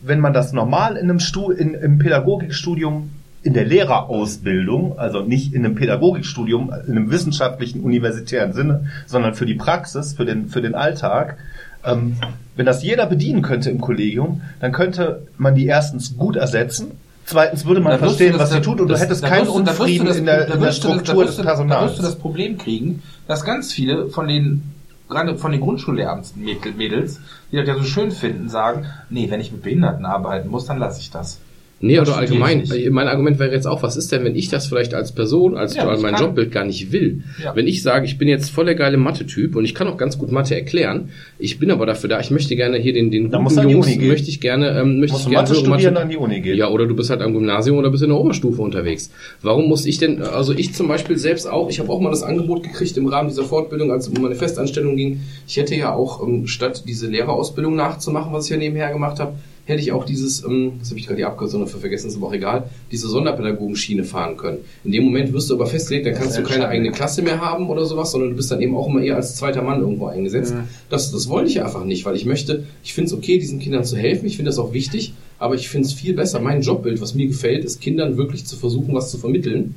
wenn man das normal in einem Stu in, im Pädagogikstudium in der Lehrerausbildung, also nicht in einem Pädagogikstudium, in einem wissenschaftlichen, universitären Sinne, sondern für die Praxis, für den, für den Alltag, ähm, wenn das jeder bedienen könnte im Kollegium, dann könnte man die erstens gut ersetzen, zweitens würde man verstehen, du was das- sie tut und das- du hättest keinen Unfrieden das- in der, in der das- Struktur des du- Da wirst Personals. du das Problem kriegen, dass ganz viele von den, gerade von den Grundschullehramtsmädels, die das ja so schön finden, sagen, nee, wenn ich mit Behinderten arbeiten muss, dann lasse ich das. Nee, oder allgemein, nicht. mein Argument wäre jetzt auch, was ist denn, wenn ich das vielleicht als Person, als Ja, mein kann- Jobbild gar nicht will? Ja. Wenn ich sage, ich bin jetzt voll der geile Mathe-Typ und ich kann auch ganz gut Mathe erklären, ich bin aber dafür da, ich möchte gerne hier den, den an die Jungs, möchte ich gerne, ähm, möchte ich gerne Mathe studieren, an die Uni gehen. Ja, oder du bist halt am Gymnasium oder bist in der Oberstufe unterwegs. Warum muss ich denn, also ich zum Beispiel selbst auch, ich habe auch mal das Angebot gekriegt im Rahmen dieser Fortbildung, als es um meine Festanstellung ging. Ich hätte ja auch, ähm, statt diese Lehrerausbildung nachzumachen, was ich ja nebenher gemacht habe, hätte ich auch dieses, ähm, das habe ich gerade die Abkürzung dafür vergessen, ist aber auch egal, diese Sonderpädagogenschiene fahren können. In dem Moment wirst du aber festgelegt, dann kannst du keine eigene Klasse mehr haben oder sowas, sondern du bist dann eben auch immer eher als zweiter Mann irgendwo eingesetzt. Das, das wollte ich einfach nicht, weil ich möchte, ich finde es okay, diesen Kindern zu helfen, ich finde das auch wichtig, aber ich finde es viel besser. Mein Jobbild, was mir gefällt, ist Kindern wirklich zu versuchen, was zu vermitteln,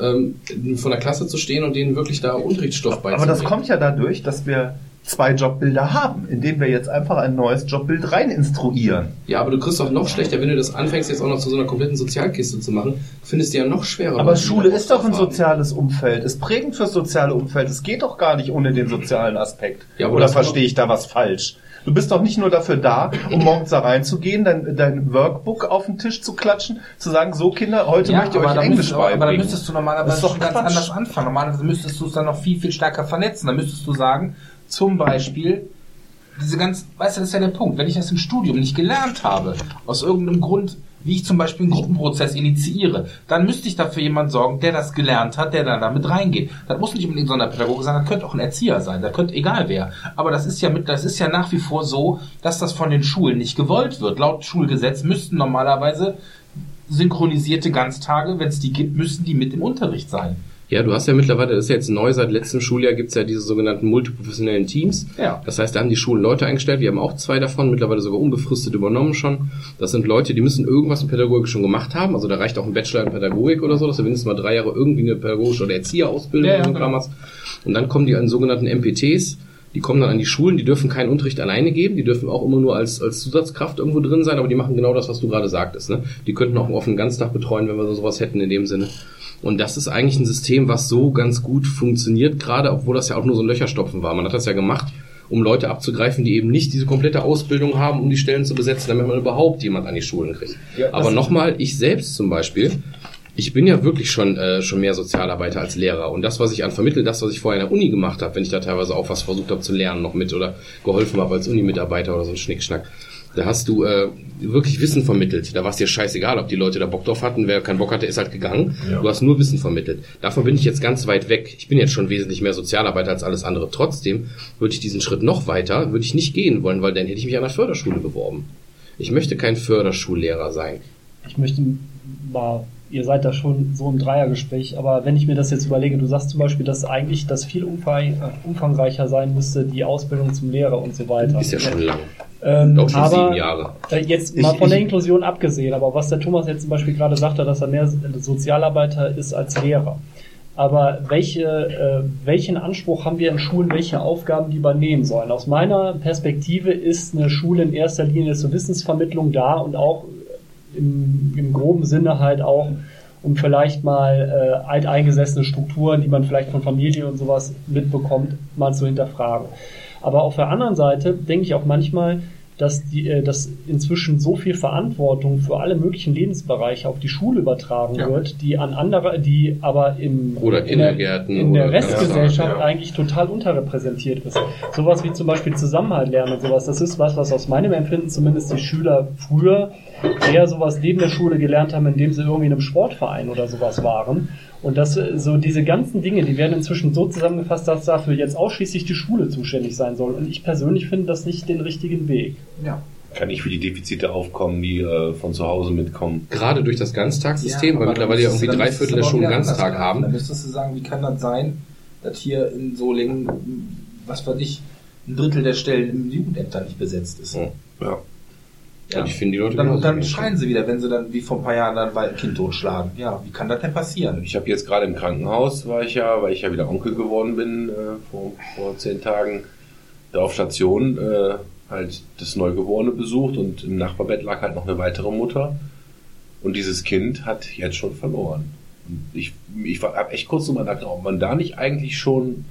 ähm, von der Klasse zu stehen und denen wirklich da Unterrichtsstoff beizubringen. Aber das kommt ja dadurch, dass wir zwei Jobbilder haben, indem wir jetzt einfach ein neues Jobbild rein instruieren. Ja, aber du kriegst doch noch schlechter, wenn du das anfängst, jetzt auch noch zu so einer kompletten Sozialkiste zu machen, findest du ja noch schwerer. Aber Schule ist doch ein soziales Umfeld, ist prägend fürs soziale Umfeld. Es geht doch gar nicht ohne den sozialen Aspekt. Ja, aber Oder verstehe ich da was falsch? Du bist doch nicht nur dafür da, um morgens da reinzugehen, dein, dein Workbook auf den Tisch zu klatschen, zu sagen, so Kinder, heute Ja, möchte ich euch Englisch müsstest, aber, aber da beibringen. müsstest du normalerweise doch schon ganz Quatsch. anders anfangen. Normalerweise müsstest du es dann noch viel, viel stärker vernetzen. Da müsstest du sagen, zum Beispiel, diese ganz, weißt du, das ist ja der Punkt, wenn ich das im Studium nicht gelernt habe, aus irgendeinem Grund, wie ich zum Beispiel einen Gruppenprozess initiiere, dann müsste ich dafür jemand sorgen, der das gelernt hat, der dann damit reingeht. Das muss nicht unbedingt ein Sonderpädagoge sein, das könnte auch ein Erzieher sein, das könnte egal wer. Aber das ist ja mit, das ist ja nach wie vor so, dass das von den Schulen nicht gewollt wird. Laut Schulgesetz müssten normalerweise synchronisierte Ganztage, wenn es die gibt, müssen die mit im Unterricht sein. Ja, du hast ja mittlerweile, das ist ja jetzt neu, seit letztem Schuljahr gibt's ja diese sogenannten multiprofessionellen Teams. Ja. Das heißt, da haben die Schulen Leute eingestellt, wir haben auch zwei davon, mittlerweile sogar unbefristet übernommen schon. Das sind Leute, die müssen irgendwas in Pädagogik schon gemacht haben. Also da reicht auch ein Bachelor in Pädagogik oder so, dass du mindestens mal drei Jahre irgendwie eine pädagogische oder Erzieherausbildung Ja, ja, genau. Hast. Und dann kommen die an sogenannten MPTs, die kommen dann an die Schulen, die dürfen keinen Unterricht alleine geben, die dürfen auch immer nur als, als Zusatzkraft irgendwo drin sein, aber die machen genau das, was du gerade sagtest. Ne? Die könnten auch einen offenen Ganztag betreuen, wenn wir sowas hätten in dem Sinne. Und das ist eigentlich ein System, was so ganz gut funktioniert, gerade obwohl das ja auch nur so ein Löcherstopfen war. Man hat das ja gemacht, um Leute abzugreifen, die eben nicht diese komplette Ausbildung haben, um die Stellen zu besetzen, damit man überhaupt jemand an die Schulen kriegt. Ja, Aber nochmal, ich selbst zum Beispiel, ich bin ja wirklich schon, äh, schon mehr Sozialarbeiter als Lehrer. Und das, was ich an vermittel, das, was ich vorher in der Uni gemacht habe, wenn ich da teilweise auch was versucht habe zu lernen noch mit oder geholfen habe als Uni-Mitarbeiter oder so ein Schnickschnack, da hast du äh, wirklich Wissen vermittelt. Da war es dir scheißegal, ob die Leute da Bock drauf hatten. Wer keinen Bock hatte, ist halt gegangen. Du hast nur Wissen vermittelt. Davon bin ich jetzt ganz weit weg. Ich bin jetzt schon wesentlich mehr Sozialarbeiter als alles andere. Trotzdem würde ich diesen Schritt noch weiter, würde ich nicht gehen wollen, weil dann hätte ich mich an der Förderschule beworben. Ich möchte kein Förschullehrer sein. Ich möchte mal, ihr seid da schon so im Dreiergespräch, aber wenn ich mir das jetzt überlege, du sagst zum Beispiel, dass eigentlich das viel äh, umfangreicher sein müsste, die Ausbildung zum Lehrer und so weiter. Ist ja schon lang. Ähm, Doch schon aber sieben Jahre. Äh, jetzt Ich- mal von der ich- Inklusion abgesehen, aber was der Thomas jetzt zum Beispiel gerade sagte, dass er mehr Sozialarbeiter ist als Lehrer. Aber welche, äh, welchen Anspruch haben wir in Schulen, welche Aufgaben die übernehmen sollen? Aus meiner Perspektive ist eine Schule in erster Linie zur Wissensvermittlung da und auch im, im groben Sinne halt auch, um vielleicht mal äh, alteingesessene Strukturen, die man vielleicht von Familie und sowas mitbekommt, mal zu hinterfragen. Aber auf der anderen Seite denke ich auch manchmal, dass, die, äh, dass inzwischen so viel Verantwortung für alle möglichen Lebensbereiche auf die Schule übertragen Ja. wird, die an andere, die aber im Oder in der, Kindergärten in der oder- Restgesellschaft Ja. eigentlich total unterrepräsentiert ist. Sowas wie zum Beispiel Zusammenhalt lernen und sowas, das ist was, was aus meinem Empfinden zumindest die Schüler früher eher sowas neben der Schule gelernt haben, indem sie irgendwie in einem Sportverein oder sowas waren. Und das, äh, so diese ganzen Dinge, die werden inzwischen so zusammengefasst, dass dafür jetzt ausschließlich die Schule zuständig sein soll. Und ich persönlich finde das nicht den richtigen Weg. Ja. Kann nicht für die Defizite aufkommen, die äh, von zu Hause mitkommen. Gerade durch das Ganztagssystem, weil aber mittlerweile ja irgendwie drei Viertel der Schulen Ganztag anders haben. Dann müsstest du sagen, wie kann das sein, dass hier in Solingen, was weiß ich, ein Drittel der Stellen im Jugendämter nicht besetzt ist. Ja. Ja. Und ich finde die Leute Dann, dann schreien sie wieder, wenn sie dann wie vor ein paar Jahren dann ein Kind totschlagen. Ja, wie kann das denn passieren? Ich habe jetzt gerade im Krankenhaus, war ich ja, weil ich ja wieder Onkel geworden bin äh, vor, vor zehn Tagen, da auf Station äh, halt das Neugeborene besucht und im Nachbarbett lag halt noch eine weitere Mutter und dieses Kind hat jetzt schon verloren. Und ich ich habe echt kurz drüber nachgedacht, ob man da nicht eigentlich schon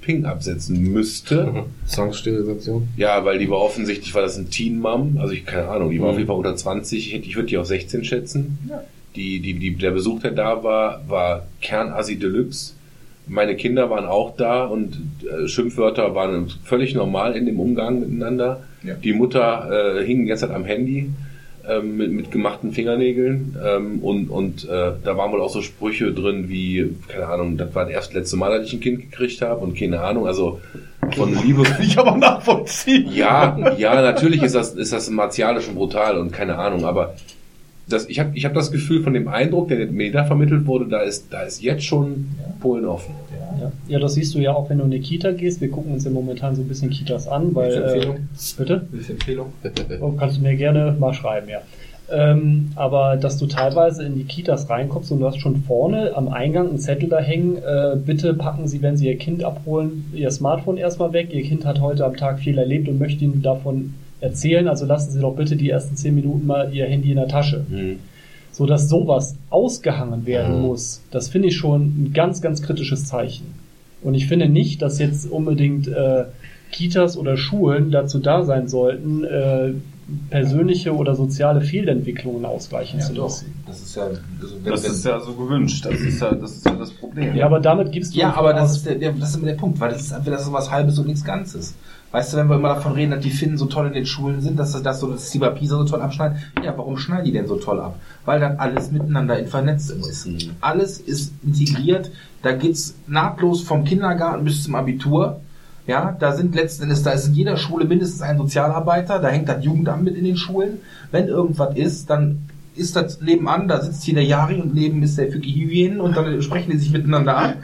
Ping absetzen müsste. Zwangssterilisation. Ja, weil die war offensichtlich, war das ein Teen Mom, also ich keine Ahnung, die war Mhm. auf jeden Fall unter 20, ich, ich würde die auf 16 schätzen. Ja. Die, die, die, der Besuch, der da war, war Kernassi Deluxe. Meine Kinder waren auch da und äh, Schimpfwörter waren völlig normal in dem Umgang miteinander. Ja. Die Mutter äh, hing die ganze Zeit am Handy ähm, mit, mit gemachten Fingernägeln ähm, und, und äh, da waren wohl auch so Sprüche drin wie, keine Ahnung, das war das erste letzte Mal, dass ich ein Kind gekriegt habe und keine Ahnung, also von Liebe Kann ich aber nachvollziehen. ja, ja, natürlich ist das, ist das martialisch und brutal und keine Ahnung, aber das, ich habe ich hab das Gefühl von dem Eindruck, der mir da vermittelt wurde, da ist, da ist jetzt schon Polen offen. Ja. ja, das siehst du ja auch, wenn du in eine Kita gehst. Wir gucken uns ja momentan so ein bisschen Kitas an, weil. Welche Äh, Empfehlung? bitte? Welche Empfehlung? Oh, kannst du mir gerne mal schreiben, ja. Ähm, aber dass du teilweise in die Kitas reinkommst und du hast schon vorne am Eingang einen Zettel da hängen, äh, bitte packen Sie, wenn Sie Ihr Kind abholen, Ihr Smartphone erstmal weg. Ihr Kind hat heute am Tag viel erlebt und möchte Ihnen davon erzählen, also lassen Sie doch bitte die ersten zehn Minuten mal Ihr Handy in der Tasche. So dass sowas ausgehangen werden muss, das finde ich schon ein ganz, ganz kritisches Zeichen. Und ich finde nicht, dass jetzt unbedingt äh, Kitas oder Schulen dazu da sein sollten, äh, persönliche oder soziale Fehlentwicklungen ausgleichen zu doch. lassen. Das ist ja, also wenn, Das wenn, ist ja so gewünscht. Das ist ja das, ist ja das Problem. Ja, aber damit gibst du Ja, aber das ist, der, der, das ist immer der Punkt, weil das ist entweder so was Halbes und nichts Ganzes. Weißt du, wenn wir immer davon reden, dass die Finnen so toll in den Schulen sind, dass das, das so, dass die bei Pisa so toll abschneiden, ja, warum schneiden die denn so toll ab? Weil dann alles miteinander in vernetzt ist. Alles ist integriert, da geht's nahtlos vom Kindergarten bis zum Abitur. Ja, da sind letzten Endes, da ist in jeder Schule mindestens ein Sozialarbeiter, da hängt das Jugendamt mit in den Schulen. Wenn irgendwas ist, dann ist das nebenan, da sitzt hier der Jari und neben ist der für die Hygiene und dann sprechen die sich miteinander ab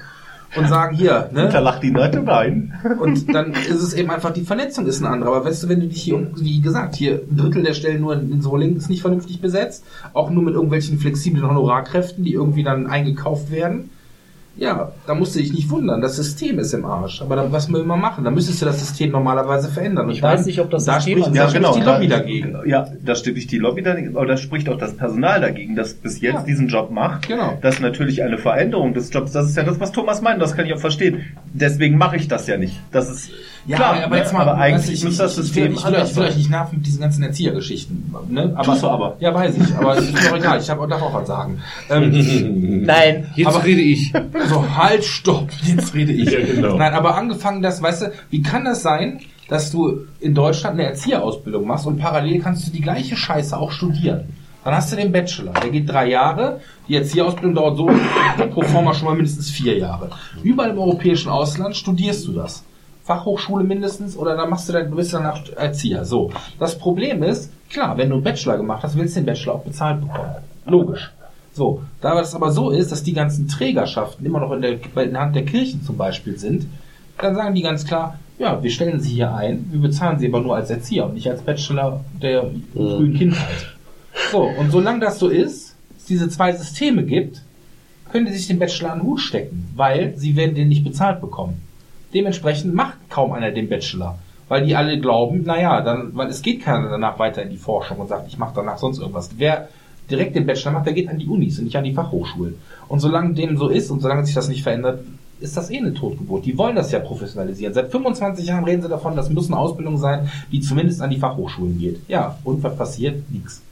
und sagen hier, ne? Da lacht die Leute rein. Und dann ist es eben einfach, die Vernetzung ist eine andere. Aber weißt du, wenn du dich hier, wie gesagt, hier ein Drittel der Stellen nur in Solingen ist nicht vernünftig besetzt, auch nur mit irgendwelchen flexiblen Honorarkräften, die irgendwie dann eingekauft werden. Ja, da musst du dich nicht wundern, das System ist im Arsch. Aber dann, was will man machen? Da müsstest du das System normalerweise verändern. Und Ich dann, weiß nicht, ob das da System spricht, an da spricht die Lobby da- dagegen. Ja, da spricht die Lobby dagegen, aber da spricht auch das Personal dagegen, das bis jetzt Ja. diesen Job macht. Genau. Das ist natürlich eine Veränderung des Jobs. Das ist ja das, was Thomas meint, das kann ich auch verstehen. Deswegen mache ich das ja nicht. Das ist Ja, klar, aber, aber jetzt mal, aber eigentlich du, muss das ich, ich, System will, ich, will, euch- anders ich will euch nicht nerven mit diesen ganzen Erziehergeschichten. Ne? Aber, Tust du aber. Ja, weiß ich, aber ist mir auch egal. Ich hab, darf auch was sagen. Ähm, Nein. Jetzt Aber- rede ich. So, halt, stopp, jetzt rede ich. Ja, genau. Nein, aber angefangen das, weißt du, wie kann das sein, dass du in Deutschland eine Erzieherausbildung machst und parallel kannst du die gleiche Scheiße auch studieren? Dann hast du den Bachelor, der geht drei Jahre, die Erzieherausbildung dauert so pro forma schon mal mindestens vier Jahre. Überall im europäischen Ausland studierst du das. Fachhochschule mindestens oder dann machst du dann, du bist danach Erzieher. So. Das Problem ist, klar, wenn du einen Bachelor gemacht hast, willst du den Bachelor auch bezahlt bekommen. Logisch. So, da es aber so ist, dass die ganzen Trägerschaften immer noch in der, in der Hand der Kirchen zum Beispiel sind, dann sagen die ganz klar, ja, wir stellen sie hier ein, wir bezahlen sie aber nur als Erzieher und nicht als Bachelor der frühen Kindheit. So, und solange das so ist, es diese zwei Systeme gibt, können die sich den Bachelor an den Hut stecken, weil sie werden den nicht bezahlt bekommen. Dementsprechend macht kaum einer den Bachelor, weil die alle glauben, naja, dann, weil es geht keiner danach weiter in die Forschung und sagt, ich mache danach sonst irgendwas. Wer direkt den Bachelor macht, der geht an die Unis und nicht an die Fachhochschulen. Und solange dem so ist und solange sich das nicht verändert, ist das eh eine Totgeburt. Die wollen das ja professionalisieren. Seit 25 Jahren reden sie davon, das muss eine Ausbildung sein, die zumindest an die Fachhochschulen geht. Ja, und was passiert? Nix.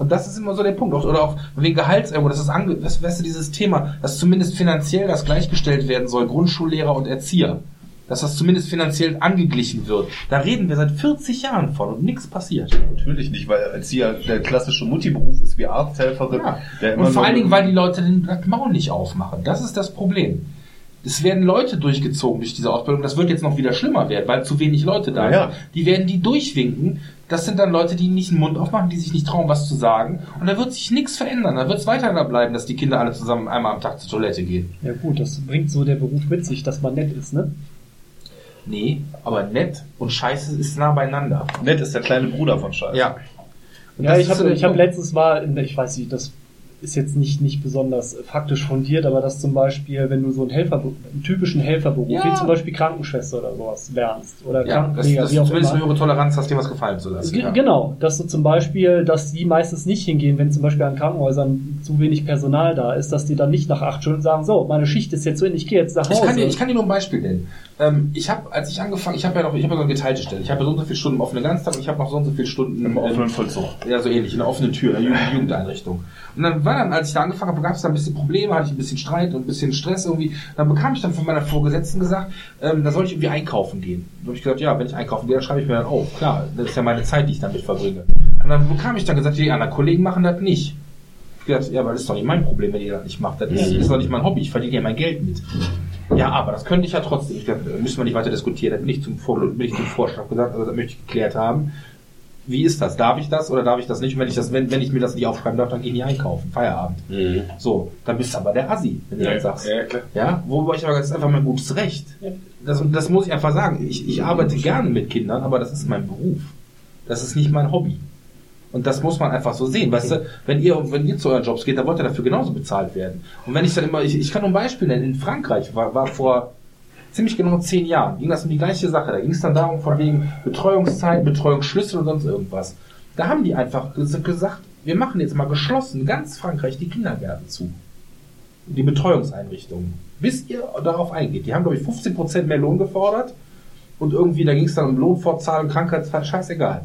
Und das ist immer so der Punkt. Oder auch wegen Gehaltserhöhung, das ist ange das, weißt du, dieses Thema, dass zumindest finanziell das gleichgestellt werden soll, Grundschullehrer und Erzieher. Dass das zumindest finanziell angeglichen wird. Da reden wir seit 40 Jahren von und nichts passiert. Natürlich nicht, weil Erzieher der klassische Mutti-Beruf ist wie Arzthelferin. Ja. Und vor allen Dingen, weil die Leute den Maul nicht aufmachen. Das ist das Problem. Es werden Leute durchgezogen durch diese Ausbildung. Das wird jetzt noch wieder schlimmer werden, weil zu wenig Leute da Ja, ja. sind. Die werden die durchwinken. Das sind dann Leute, die nicht den Mund aufmachen, die sich nicht trauen, was zu sagen. Und da wird sich nichts verändern. Da wird es weiter da bleiben, dass die Kinder alle zusammen einmal am Tag zur Toilette gehen. Ja gut, das bringt so der Beruf mit sich, dass man nett ist, ne? Nee, aber nett und scheiße ist nah beieinander. Nett ist der kleine Bruder von Scheiße. Ja. Und Ja, ich habe hab Punkt. letztens mal, in, ich weiß nicht, das ist jetzt nicht, nicht besonders faktisch fundiert, aber dass zum Beispiel, wenn du so einen Helfer, einen typischen Helferberuf, Ja. wie zum Beispiel Krankenschwester oder sowas lernst, oder Ja, dass, Krankenpfleger, dass wie du auch zumindest eine immer. höhere Toleranz hast, dir was gefallen zu lassen. Ge- Ja. Genau, dass du zum Beispiel, dass die meistens nicht hingehen, wenn zum Beispiel an Krankenhäusern zu wenig Personal da ist, dass die dann nicht nach acht Stunden sagen, so, meine Schicht ist jetzt zu Ende, ich gehe jetzt nach Ich Hause. kann, dir, ich kann dir nur ein Beispiel nennen. Ähm, ich habe, als ich angefangen, ich habe ja noch, ich habe ja so eine geteilte Stelle. Ich habe ja so und so viele Stunden im offenen Ganztag und ich habe noch so und so viele Stunden Im offenen Vollzug. Ja, so ähnlich, in der offenen Tür, in der Jugend Jugendeinrichtung. Und dann war dann, als ich da angefangen habe, gab es da ein bisschen Probleme, hatte ich ein bisschen Streit und ein bisschen Stress irgendwie. Dann bekam ich dann von meiner Vorgesetzten gesagt, ähm, da soll ich irgendwie einkaufen gehen. Da habe ich gesagt, ja, wenn ich einkaufen gehe, dann schreibe ich mir dann auf. Klar, das ist ja meine Zeit, die ich damit verbringe. Und dann bekam ich dann gesagt, die anderen Kollegen machen das nicht. Ich gesagt, ja, aber das ist doch nicht mein Problem, wenn ihr das nicht macht. Das ist, ist doch nicht mein Hobby, ich verdiene ja mein Geld mit. Ja, aber das könnte ich ja trotzdem. Ich gesagt, müssen wir nicht weiter diskutieren. Da bin ich zum, Vor bin ich zum Vorschlag gesagt, also das möchte ich geklärt haben. Wie ist das? Darf ich das oder darf ich das nicht? Und wenn ich das, wenn, wenn ich mir das nicht aufschreiben darf, dann gehe ich nicht einkaufen. Feierabend. So, dann bist du aber der Assi, wenn du Ja, das sagst. ja, klar. Ja, wobei ich aber das ist einfach mein gutes Recht. Das, das muss ich einfach sagen. Ich, ich arbeite gerne mit Kindern, aber das ist mein Beruf. Das ist nicht mein Hobby. Und das muss man einfach so sehen. Weißt du, wenn ihr, wenn ihr zu euren Jobs geht, dann wollt ihr dafür genauso bezahlt werden. Und wenn ich dann immer, ich, ich kann nur ein Beispiel nennen. In Frankreich war, war vor ziemlich genau zehn Jahren, ging das um die gleiche Sache. Da ging es dann darum, von wegen Betreuungszeit, Betreuungsschlüssel und sonst irgendwas. Da haben die einfach ges- gesagt, wir machen jetzt mal geschlossen ganz Frankreich die Kindergärten zu. Die Betreuungseinrichtungen. Bis ihr darauf eingeht. Die haben, glaube ich, 15% mehr Lohn gefordert. Und irgendwie, da ging es dann um Lohnfortzahlung, Krankheitsfall, scheißegal.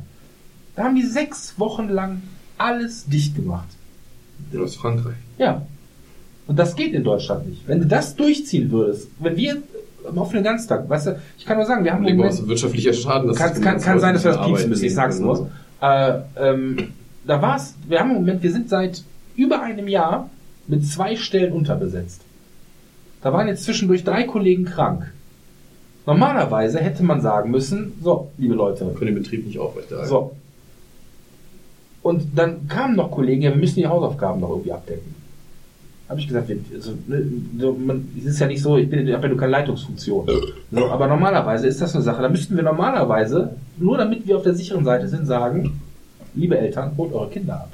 Da haben die sechs Wochen lang alles dicht gemacht. Aus Frankreich. Ja. Und das geht in Deutschland nicht. Wenn du das durchziehen würdest, wenn wir am offenen Ganztag, weißt du, ich kann nur sagen, wir haben Moment, aus wirtschaftlicher Schaden. dass kann, das kann, kann sein, dass wir das piepsen müssen, ich sag's nur. Äh, ähm, da war's, wir haben im Moment, wir sind seit über einem Jahr mit zwei Stellen unterbesetzt. Da waren jetzt zwischendurch drei Kollegen krank. Normalerweise hätte man sagen müssen, so, liebe Leute, Wir können den Betrieb nicht aufrechterhalten. so. Und dann kamen noch Kollegen, ja, wir müssen die Hausaufgaben noch irgendwie abdecken. Habe ich gesagt, also, ne, so, man, es ist ja nicht so, ich bin, ich habe ja nur keine Leitungsfunktion. So, aber normalerweise ist das eine Sache, da müssten wir normalerweise, nur damit wir auf der sicheren Seite sind, sagen, liebe Eltern, holt eure Kinder ab.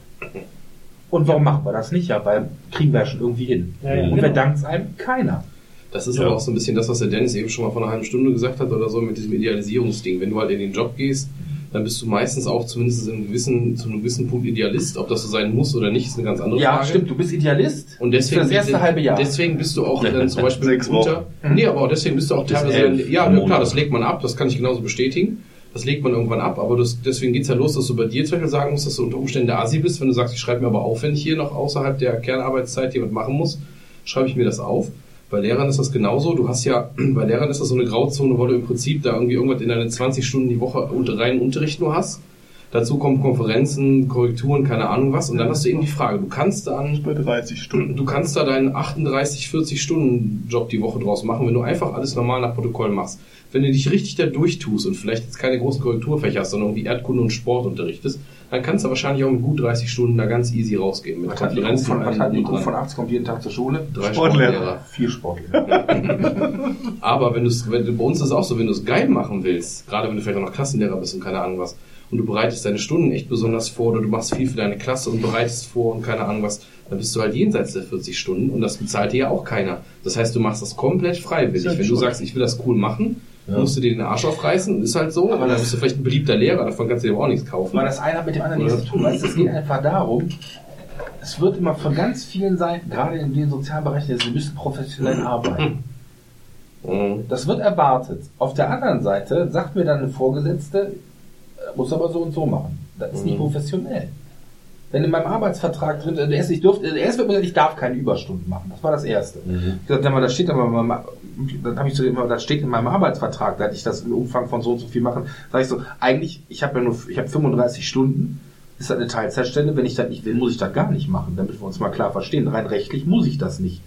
Und warum machen wir das nicht? Ja, weil kriegen wir ja schon irgendwie hin. Ja, ja, Und genau. wer dankt einem? Keiner. Das ist aber auch so ein bisschen das, was der Dennis eben schon mal vor einer halben Stunde gesagt hat oder so mit diesem Idealisierungsding. Wenn du halt in den Job gehst, dann bist du meistens auch zumindest in einem gewissen, zu einem gewissen Punkt Idealist. Ob das so sein muss oder nicht, ist eine ganz andere Ja, Frage. stimmt, du bist Idealist Und deswegen, für das erste halbe Jahr. deswegen bist du auch dann zum Beispiel Sechs unter, nee, aber auch deswegen bist du auch teilweise, elf ja, klar, das legt man ab, das kann ich genauso bestätigen. Das legt man irgendwann ab, aber das, deswegen geht's ja los, dass du bei dir zum Beispiel sagen musst, dass du unter Umständen der Asi bist. Wenn du sagst, ich schreibe mir aber auf, wenn ich hier noch außerhalb der Kernarbeitszeit jemand machen muss, schreibe ich mir das auf. Bei Lehrern ist das genauso. Du hast ja, bei Lehrern ist das so eine Grauzone, weil du im Prinzip da irgendwie irgendwas in deine 20 Stunden die Woche unter reinen Unterricht nur hast. Dazu kommen Konferenzen, Korrekturen, keine Ahnung was. Und dann hast du eben die Frage, du kannst dann Bei 30 Stunden. Du kannst da deinen 38, 40 Stunden Job die Woche draus machen, wenn du einfach alles normal nach Protokoll machst. Wenn du dich richtig da durchtust und vielleicht jetzt keine großen Korrekturfächer hast, sondern irgendwie Erdkunde und Sport unterrichtest, dann kannst du wahrscheinlich auch mit gut 30 Stunden da ganz easy rausgehen. Mit Was hat von, was hat von 80 kommt jeden Tag zur Schule? Drei Sportlehrer. Sportlehrer. Vier Sportlehrer. Aber wenn du es, wenn bei uns ist es auch so, wenn du es geil machen willst, gerade wenn du vielleicht auch noch Klassenlehrer bist und keine Ahnung was, und du bereitest deine Stunden echt besonders vor oder du machst viel für deine Klasse und bereitest vor und keine Ahnung was, dann bist du halt jenseits der 40 Stunden und das bezahlt dir ja auch keiner. Das heißt, du machst das komplett freiwillig. Wenn du sagst, ich will das cool machen, musst du dir den Arsch aufreißen, ist halt so. Aber dann das- bist du vielleicht ein beliebter Lehrer, davon kannst du dir auch nichts kaufen. Weil das eine hat mit dem anderen nichts zu tun. Weißt, es geht einfach darum, es wird immer von ganz vielen Seiten, gerade in den Sozialbereichen, sie müssen professionell arbeiten. Mhm. Das wird erwartet. Auf der anderen Seite sagt mir dann eine Vorgesetzte, äh, muss aber so und so machen. Das ist nicht Mhm. professionell. Wenn in meinem Arbeitsvertrag drin, äh, erst, ich durfte, erst wird mir gesagt, ich darf keine Überstunden machen. Das war das Erste. Mhm. Ich gesagt, aber da steht aber, dann habe ich so immer, das steht in meinem Arbeitsvertrag, dass ich das im Umfang von so und so viel machen. Sag ich so, eigentlich, ich habe ja nur, ich habe 35 Stunden. Ist das eine Teilzeitstelle? Wenn ich das nicht will, muss ich das gar nicht machen, damit wir uns mal klar verstehen. Rein rechtlich muss ich das nicht.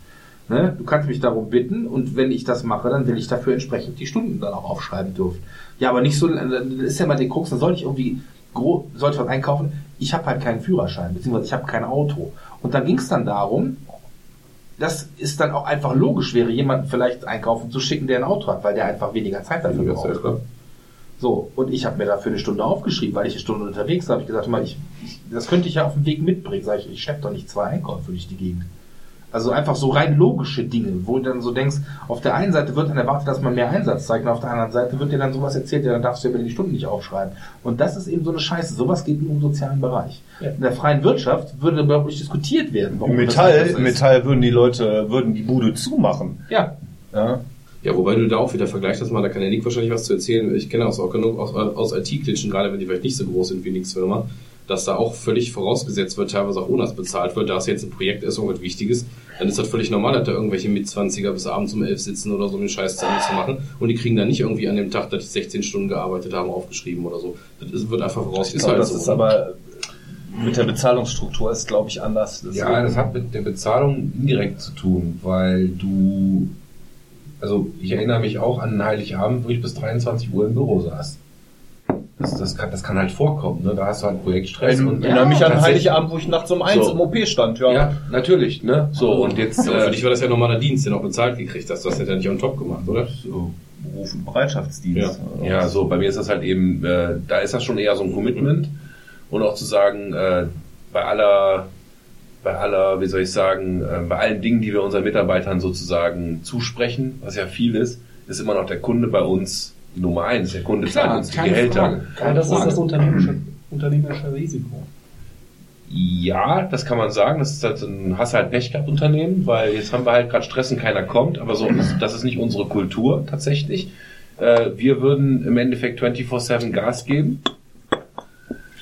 Ne? Du kannst mich darum bitten und wenn ich das mache, dann will ich dafür entsprechend die Stunden dann auch aufschreiben dürfen. Ja, aber nicht so, das ist ja mal der Krux, dann soll ich irgendwie gro sollte was einkaufen. Ich habe halt keinen Führerschein, beziehungsweise ich habe kein Auto. Und dann ging es dann darum, das ist dann auch einfach logisch wäre, jemanden vielleicht einkaufen zu schicken, der ein Auto hat, weil der einfach weniger Zeit dafür ja braucht. klar. So, und ich habe mir dafür eine Stunde aufgeschrieben, weil ich eine Stunde unterwegs war. Hab ich gesagt, mal, ich, ich, das könnte ich ja auf dem Weg mitbringen. Sag ich, ich schleppe doch nicht zwei Einkäufe durch die Gegend. Also einfach so rein logische Dinge, wo du dann so denkst, auf der einen Seite wird dann erwartet, dass man mehr Einsatz zeigt, und auf der anderen Seite wird dir dann sowas erzählt, ja, dann darfst du ja wieder die Stunden nicht aufschreiben. Und das ist eben so eine Scheiße. Sowas geht nur im sozialen Bereich. Ja. In der freien Wirtschaft würde überhaupt nicht diskutiert werden. warum Metall, Metall würden die Leute, würden die Bude zumachen. Ja, Ja. Ja, wobei du da auch wieder vergleichst, das mal, da kann der Nick wahrscheinlich was zu erzählen. Ich kenne das auch genug aus, aus IT-Klitschen, gerade wenn die vielleicht nicht so groß sind wie Nicks Firma, dass da auch völlig vorausgesetzt wird, teilweise auch ohne dass bezahlt wird, da es jetzt ein Projekt ist, irgendwas Wichtiges, dann ist das völlig normal, dass da irgendwelche Mitzwanziger bis abends um elf sitzen oder so, um den Scheiß zu machen. Und die kriegen dann nicht irgendwie an dem Tag, dass die 16 Stunden gearbeitet haben, aufgeschrieben oder so. Das ist, wird einfach voraus. Ich ist glaube, halt das so. ist aber mit der Bezahlungsstruktur ist, glaube ich, anders. Das Ja, das hat mit der Bezahlung indirekt zu tun, weil du, also ich erinnere mich auch an einen Heiligabend, wo ich bis 23 Uhr im Büro saß. Das, das, kann, das kann halt vorkommen, ne? da hast du halt Projektstress. Ich und erinnere mich an Heiligabend, wo ich nachts um eins So. im OP stand. Ja. Ja, natürlich, ne? So, und jetzt, Aber für äh, dich war das ja normaler Dienst, den auch bezahlt gekriegt hast. Du das ja nicht on top gemacht, oder? so, Beruf und Bereitschaftsdienst. Ja, so, bei mir ist das halt eben, äh, da ist das schon eher so ein Commitment. und auch zu sagen, äh, bei aller, bei aller, wie soll ich sagen, äh, bei allen Dingen, die wir unseren Mitarbeitern sozusagen zusprechen, was ja viel ist, ist immer noch der Kunde bei uns Nummer eins. Der Kunde zahlt Klar, uns die Gehälter. Keine das ist Frage. das unternehmerische, unternehmerische Risiko. Ja, das kann man sagen. Das ist halt ein hast halt Pech gehabt Unternehmen, weil jetzt haben wir halt gerade Stress und keiner kommt, aber so ist, das ist nicht unsere Kultur tatsächlich. Äh, wir würden im Endeffekt 24/7 Gas geben.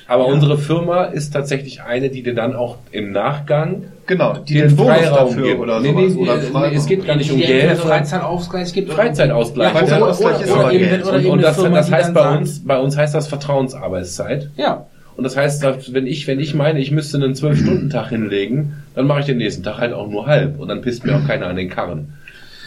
Aber unsere Firma ist tatsächlich eine, die dir dann auch im Nachgang Genau, die den den Bonus Freiraum dafür gibt. oder Nee, sowas. nee, oder nee, es geht gar nicht um Die Geld, Freizeitausgleich gibt. oder- Freizeitausgleich. Ja, Freizeitausgleich ist aber eben- Geld. oder und, und das, Firma, das heißt bei uns, bei uns heißt das Vertrauensarbeitszeit. Ja. Und das heißt, wenn ich, wenn ich meine, ich müsste einen Zwölf-Stunden-Tag hinlegen, dann mache ich den nächsten Tag halt auch nur halb. Und dann pisst mir auch keiner an den Karren.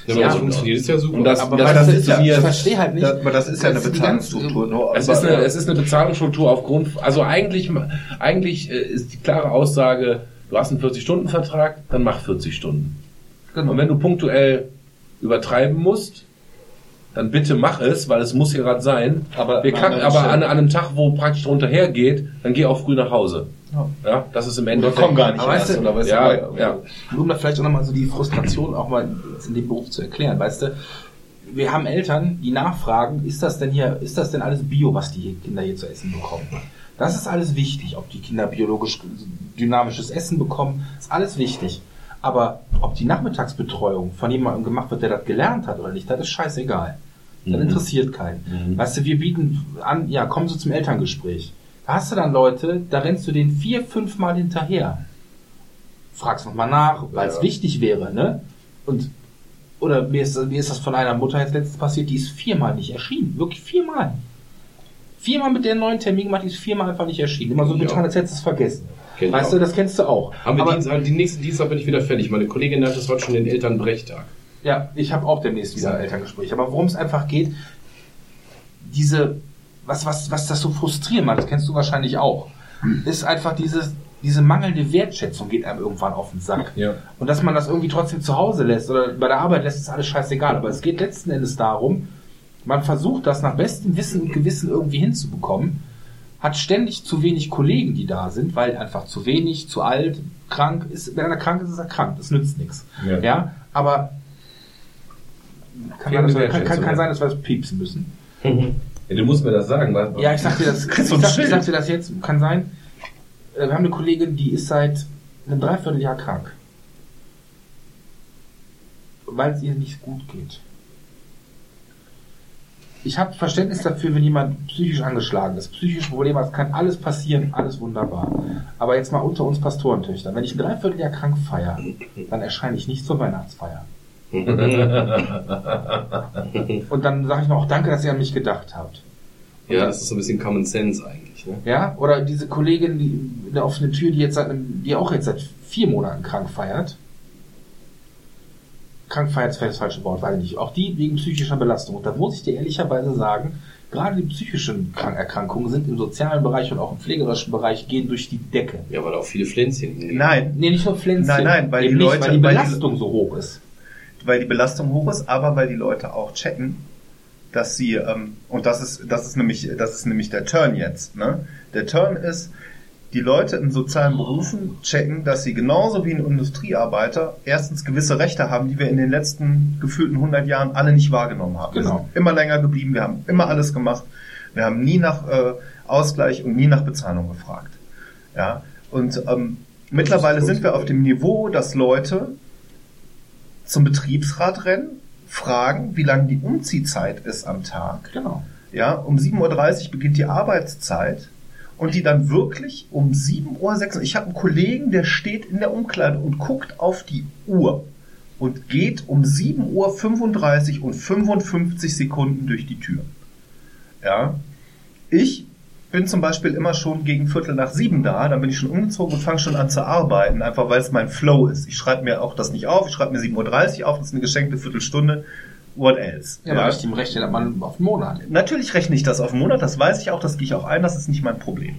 Ja, aber das und- funktioniert ist ja super. Und das, Aber das, das ist ja, ich verstehe halt nicht. Das, aber das ist ja eine Bezahlungsstruktur. nur- es ist eine, es ist eine Bezahlungsstruktur aufgrund, also eigentlich, eigentlich äh, ist die klare Aussage, du hast einen 40-Stunden-Vertrag, dann mach 40 Stunden. Genau. Und wenn du punktuell übertreiben musst, dann bitte mach es, weil es muss ja gerade sein. Aber Wir an kacken aber an, an einem Tag, wo praktisch drunter hergeht, dann geh auch früh nach Hause. Ja. Ja, das ist im Endeffekt. komm gar nicht Aber weißt du- oder was Ja, aber- ja. um da vielleicht auch nochmal so die Frustration auch mal in dem Beruf zu erklären, weißt du, wir haben Eltern, die nachfragen, ist das denn hier, ist das denn alles Bio, was die Kinder hier zu essen bekommen? Das ist alles wichtig, ob die Kinder biologisch dynamisches Essen bekommen, ist alles wichtig. Aber ob die Nachmittagsbetreuung von jemandem gemacht wird, der das gelernt hat oder nicht, das ist scheißegal. Das Mhm. interessiert keinen. Mhm. Weißt du, wir bieten an, ja, kommen Sie zum Elterngespräch. Da hast du dann Leute, da rennst du denen vier, fünf Mal hinterher fragst nochmal nach, weil es Ja. wichtig wäre, ne? Und oder mir ist, mir ist das von einer Mutter jetzt letztens passiert, die ist viermal nicht erschienen. Wirklich viermal. Viermal mit der neuen Termin gemacht, die ist viermal einfach nicht erschienen. Immer so Ja. getan, als hättest du es vergessen. Kenn ich weißt du, das kennst du auch. Haben wir Aber, Dienstag, die nächsten Dienstag bin ich wieder fertig. Meine Kollegin nennt es heute schon den Elternbrechtag. ja, ich habe auch demnächst wieder Elterngespräch. Aber worum es einfach geht, diese, was, was, was das so frustrierend macht, das kennst du wahrscheinlich auch, ist einfach dieses, diese mangelnde Wertschätzung geht einem irgendwann auf den Sack. Ja. Und dass man das irgendwie trotzdem zu Hause lässt oder bei der Arbeit lässt, ist alles scheißegal. Aber es geht letzten Endes darum, man versucht das nach bestem Wissen und Gewissen irgendwie hinzubekommen, hat ständig zu wenig Kollegen, die da sind, weil einfach zu wenig, zu alt, krank ist. Wenn einer krank ist, ist er krank. Das nützt nichts. Ja. Ja, aber kann, Fehlende sein, dass wir, kann, kann, sein, dass wir das piepsen müssen. Ja, du musst mir das sagen. Was, Ja, ich sag dir das, ich sag, ich sag dir das jetzt, kann sein. Äh, Wir haben eine Kollegin, die ist seit einem Dreivierteljahr krank. Weil es ihr nicht gut geht. Ich habe Verständnis dafür, wenn jemand psychisch angeschlagen ist, psychische Probleme hat, kann alles passieren, alles wunderbar. Aber jetzt mal unter uns Pastorentöchtern. Wenn ich ein Dreivierteljahr krank feiere, dann erscheine ich nicht zur Weihnachtsfeier. Und dann sage ich noch, danke, dass ihr an mich gedacht habt. Ja, das ist so ein bisschen Common Sense eigentlich. Ne? Ja, oder diese Kollegin, die in der offenen Tür, die jetzt seit einem, die auch jetzt seit vier Monaten krank feiert. Krank feiert ist vielleicht das falsche Wort, weiß ich nicht. Auch die wegen psychischer Belastung. Und da muss ich dir ehrlicherweise sagen, gerade die psychischen Krank Erkrankungen sind im sozialen Bereich und auch im pflegerischen Bereich gehen durch die Decke. Ja, weil auch viele Pflänzchen. Nein, Nee, nicht nur Pflänzchen. Nein, nein, weil Eben die nicht, Leute- weil die weil die- Belastung so hoch ist. Weil die Belastung hoch ist, aber weil die Leute auch checken, dass sie ähm, und das ist das ist nämlich das ist nämlich der Turn jetzt. Ne? Der Turn ist, die Leute in sozialen Berufen checken, dass sie genauso wie ein Industriearbeiter erstens gewisse Rechte haben, die wir in den letzten gefühlten 100 Jahren alle nicht wahrgenommen haben. Wir Genau. sind immer länger geblieben, wir haben immer alles gemacht, wir haben nie nach äh, Ausgleich und nie nach Bezahlung gefragt. Ja, und ähm, mittlerweile sind wir auf dem Niveau, dass Leute zum Betriebsrat rennen, fragen, wie lang die Umziehzeit ist am Tag. Genau. Ja, um 7.30 Uhr beginnt die Arbeitszeit und die dann wirklich um 7.06 Uhr, ich habe einen Kollegen, der steht in der Umkleide und guckt auf die Uhr und geht um 7.35 Uhr und 55 Sekunden durch die Tür. Ja, ich bin zum Beispiel immer schon gegen Viertel nach sieben da, dann bin ich schon umgezogen und fange schon an zu arbeiten, einfach weil es mein Flow ist. Ich schreibe mir auch das nicht auf, ich schreibe mir 7.30 Uhr auf, das ist eine geschenkte Viertelstunde, what else. Ja, aber richtig im Recht hat man auf einen Monat. Natürlich rechne ich das auf einen Monat, das weiß ich auch, das gehe ich auch ein, das ist nicht mein Problem.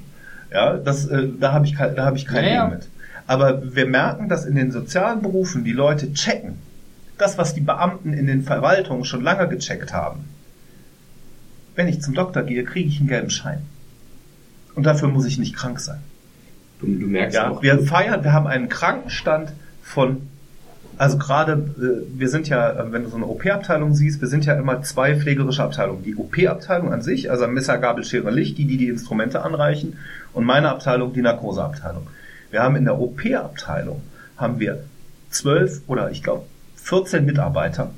Ja, das, äh, da habe ich, kein- da habe ich kein Ja, ja. Mit. Aber wir merken, dass in den sozialen Berufen die Leute checken. Das, was die Beamten in den Verwaltungen schon lange gecheckt haben. Wenn ich zum Doktor gehe, kriege ich einen gelben Schein. Und dafür muss ich nicht krank sein. Du, du merkst Ja, auch. wir feiern, wir haben einen Krankenstand von, also gerade, äh, wir sind ja, äh, wenn du so eine OP-Abteilung siehst, wir sind ja immer zwei pflegerische Abteilungen. Die OP-Abteilung an sich, also Messer, Gabel, Schere, Licht, die, die die Instrumente anreichen, und meine Abteilung, die Narkoseabteilung. Wir haben in der OP-Abteilung, haben wir zwölf oder ich glaube 14 Mitarbeiter,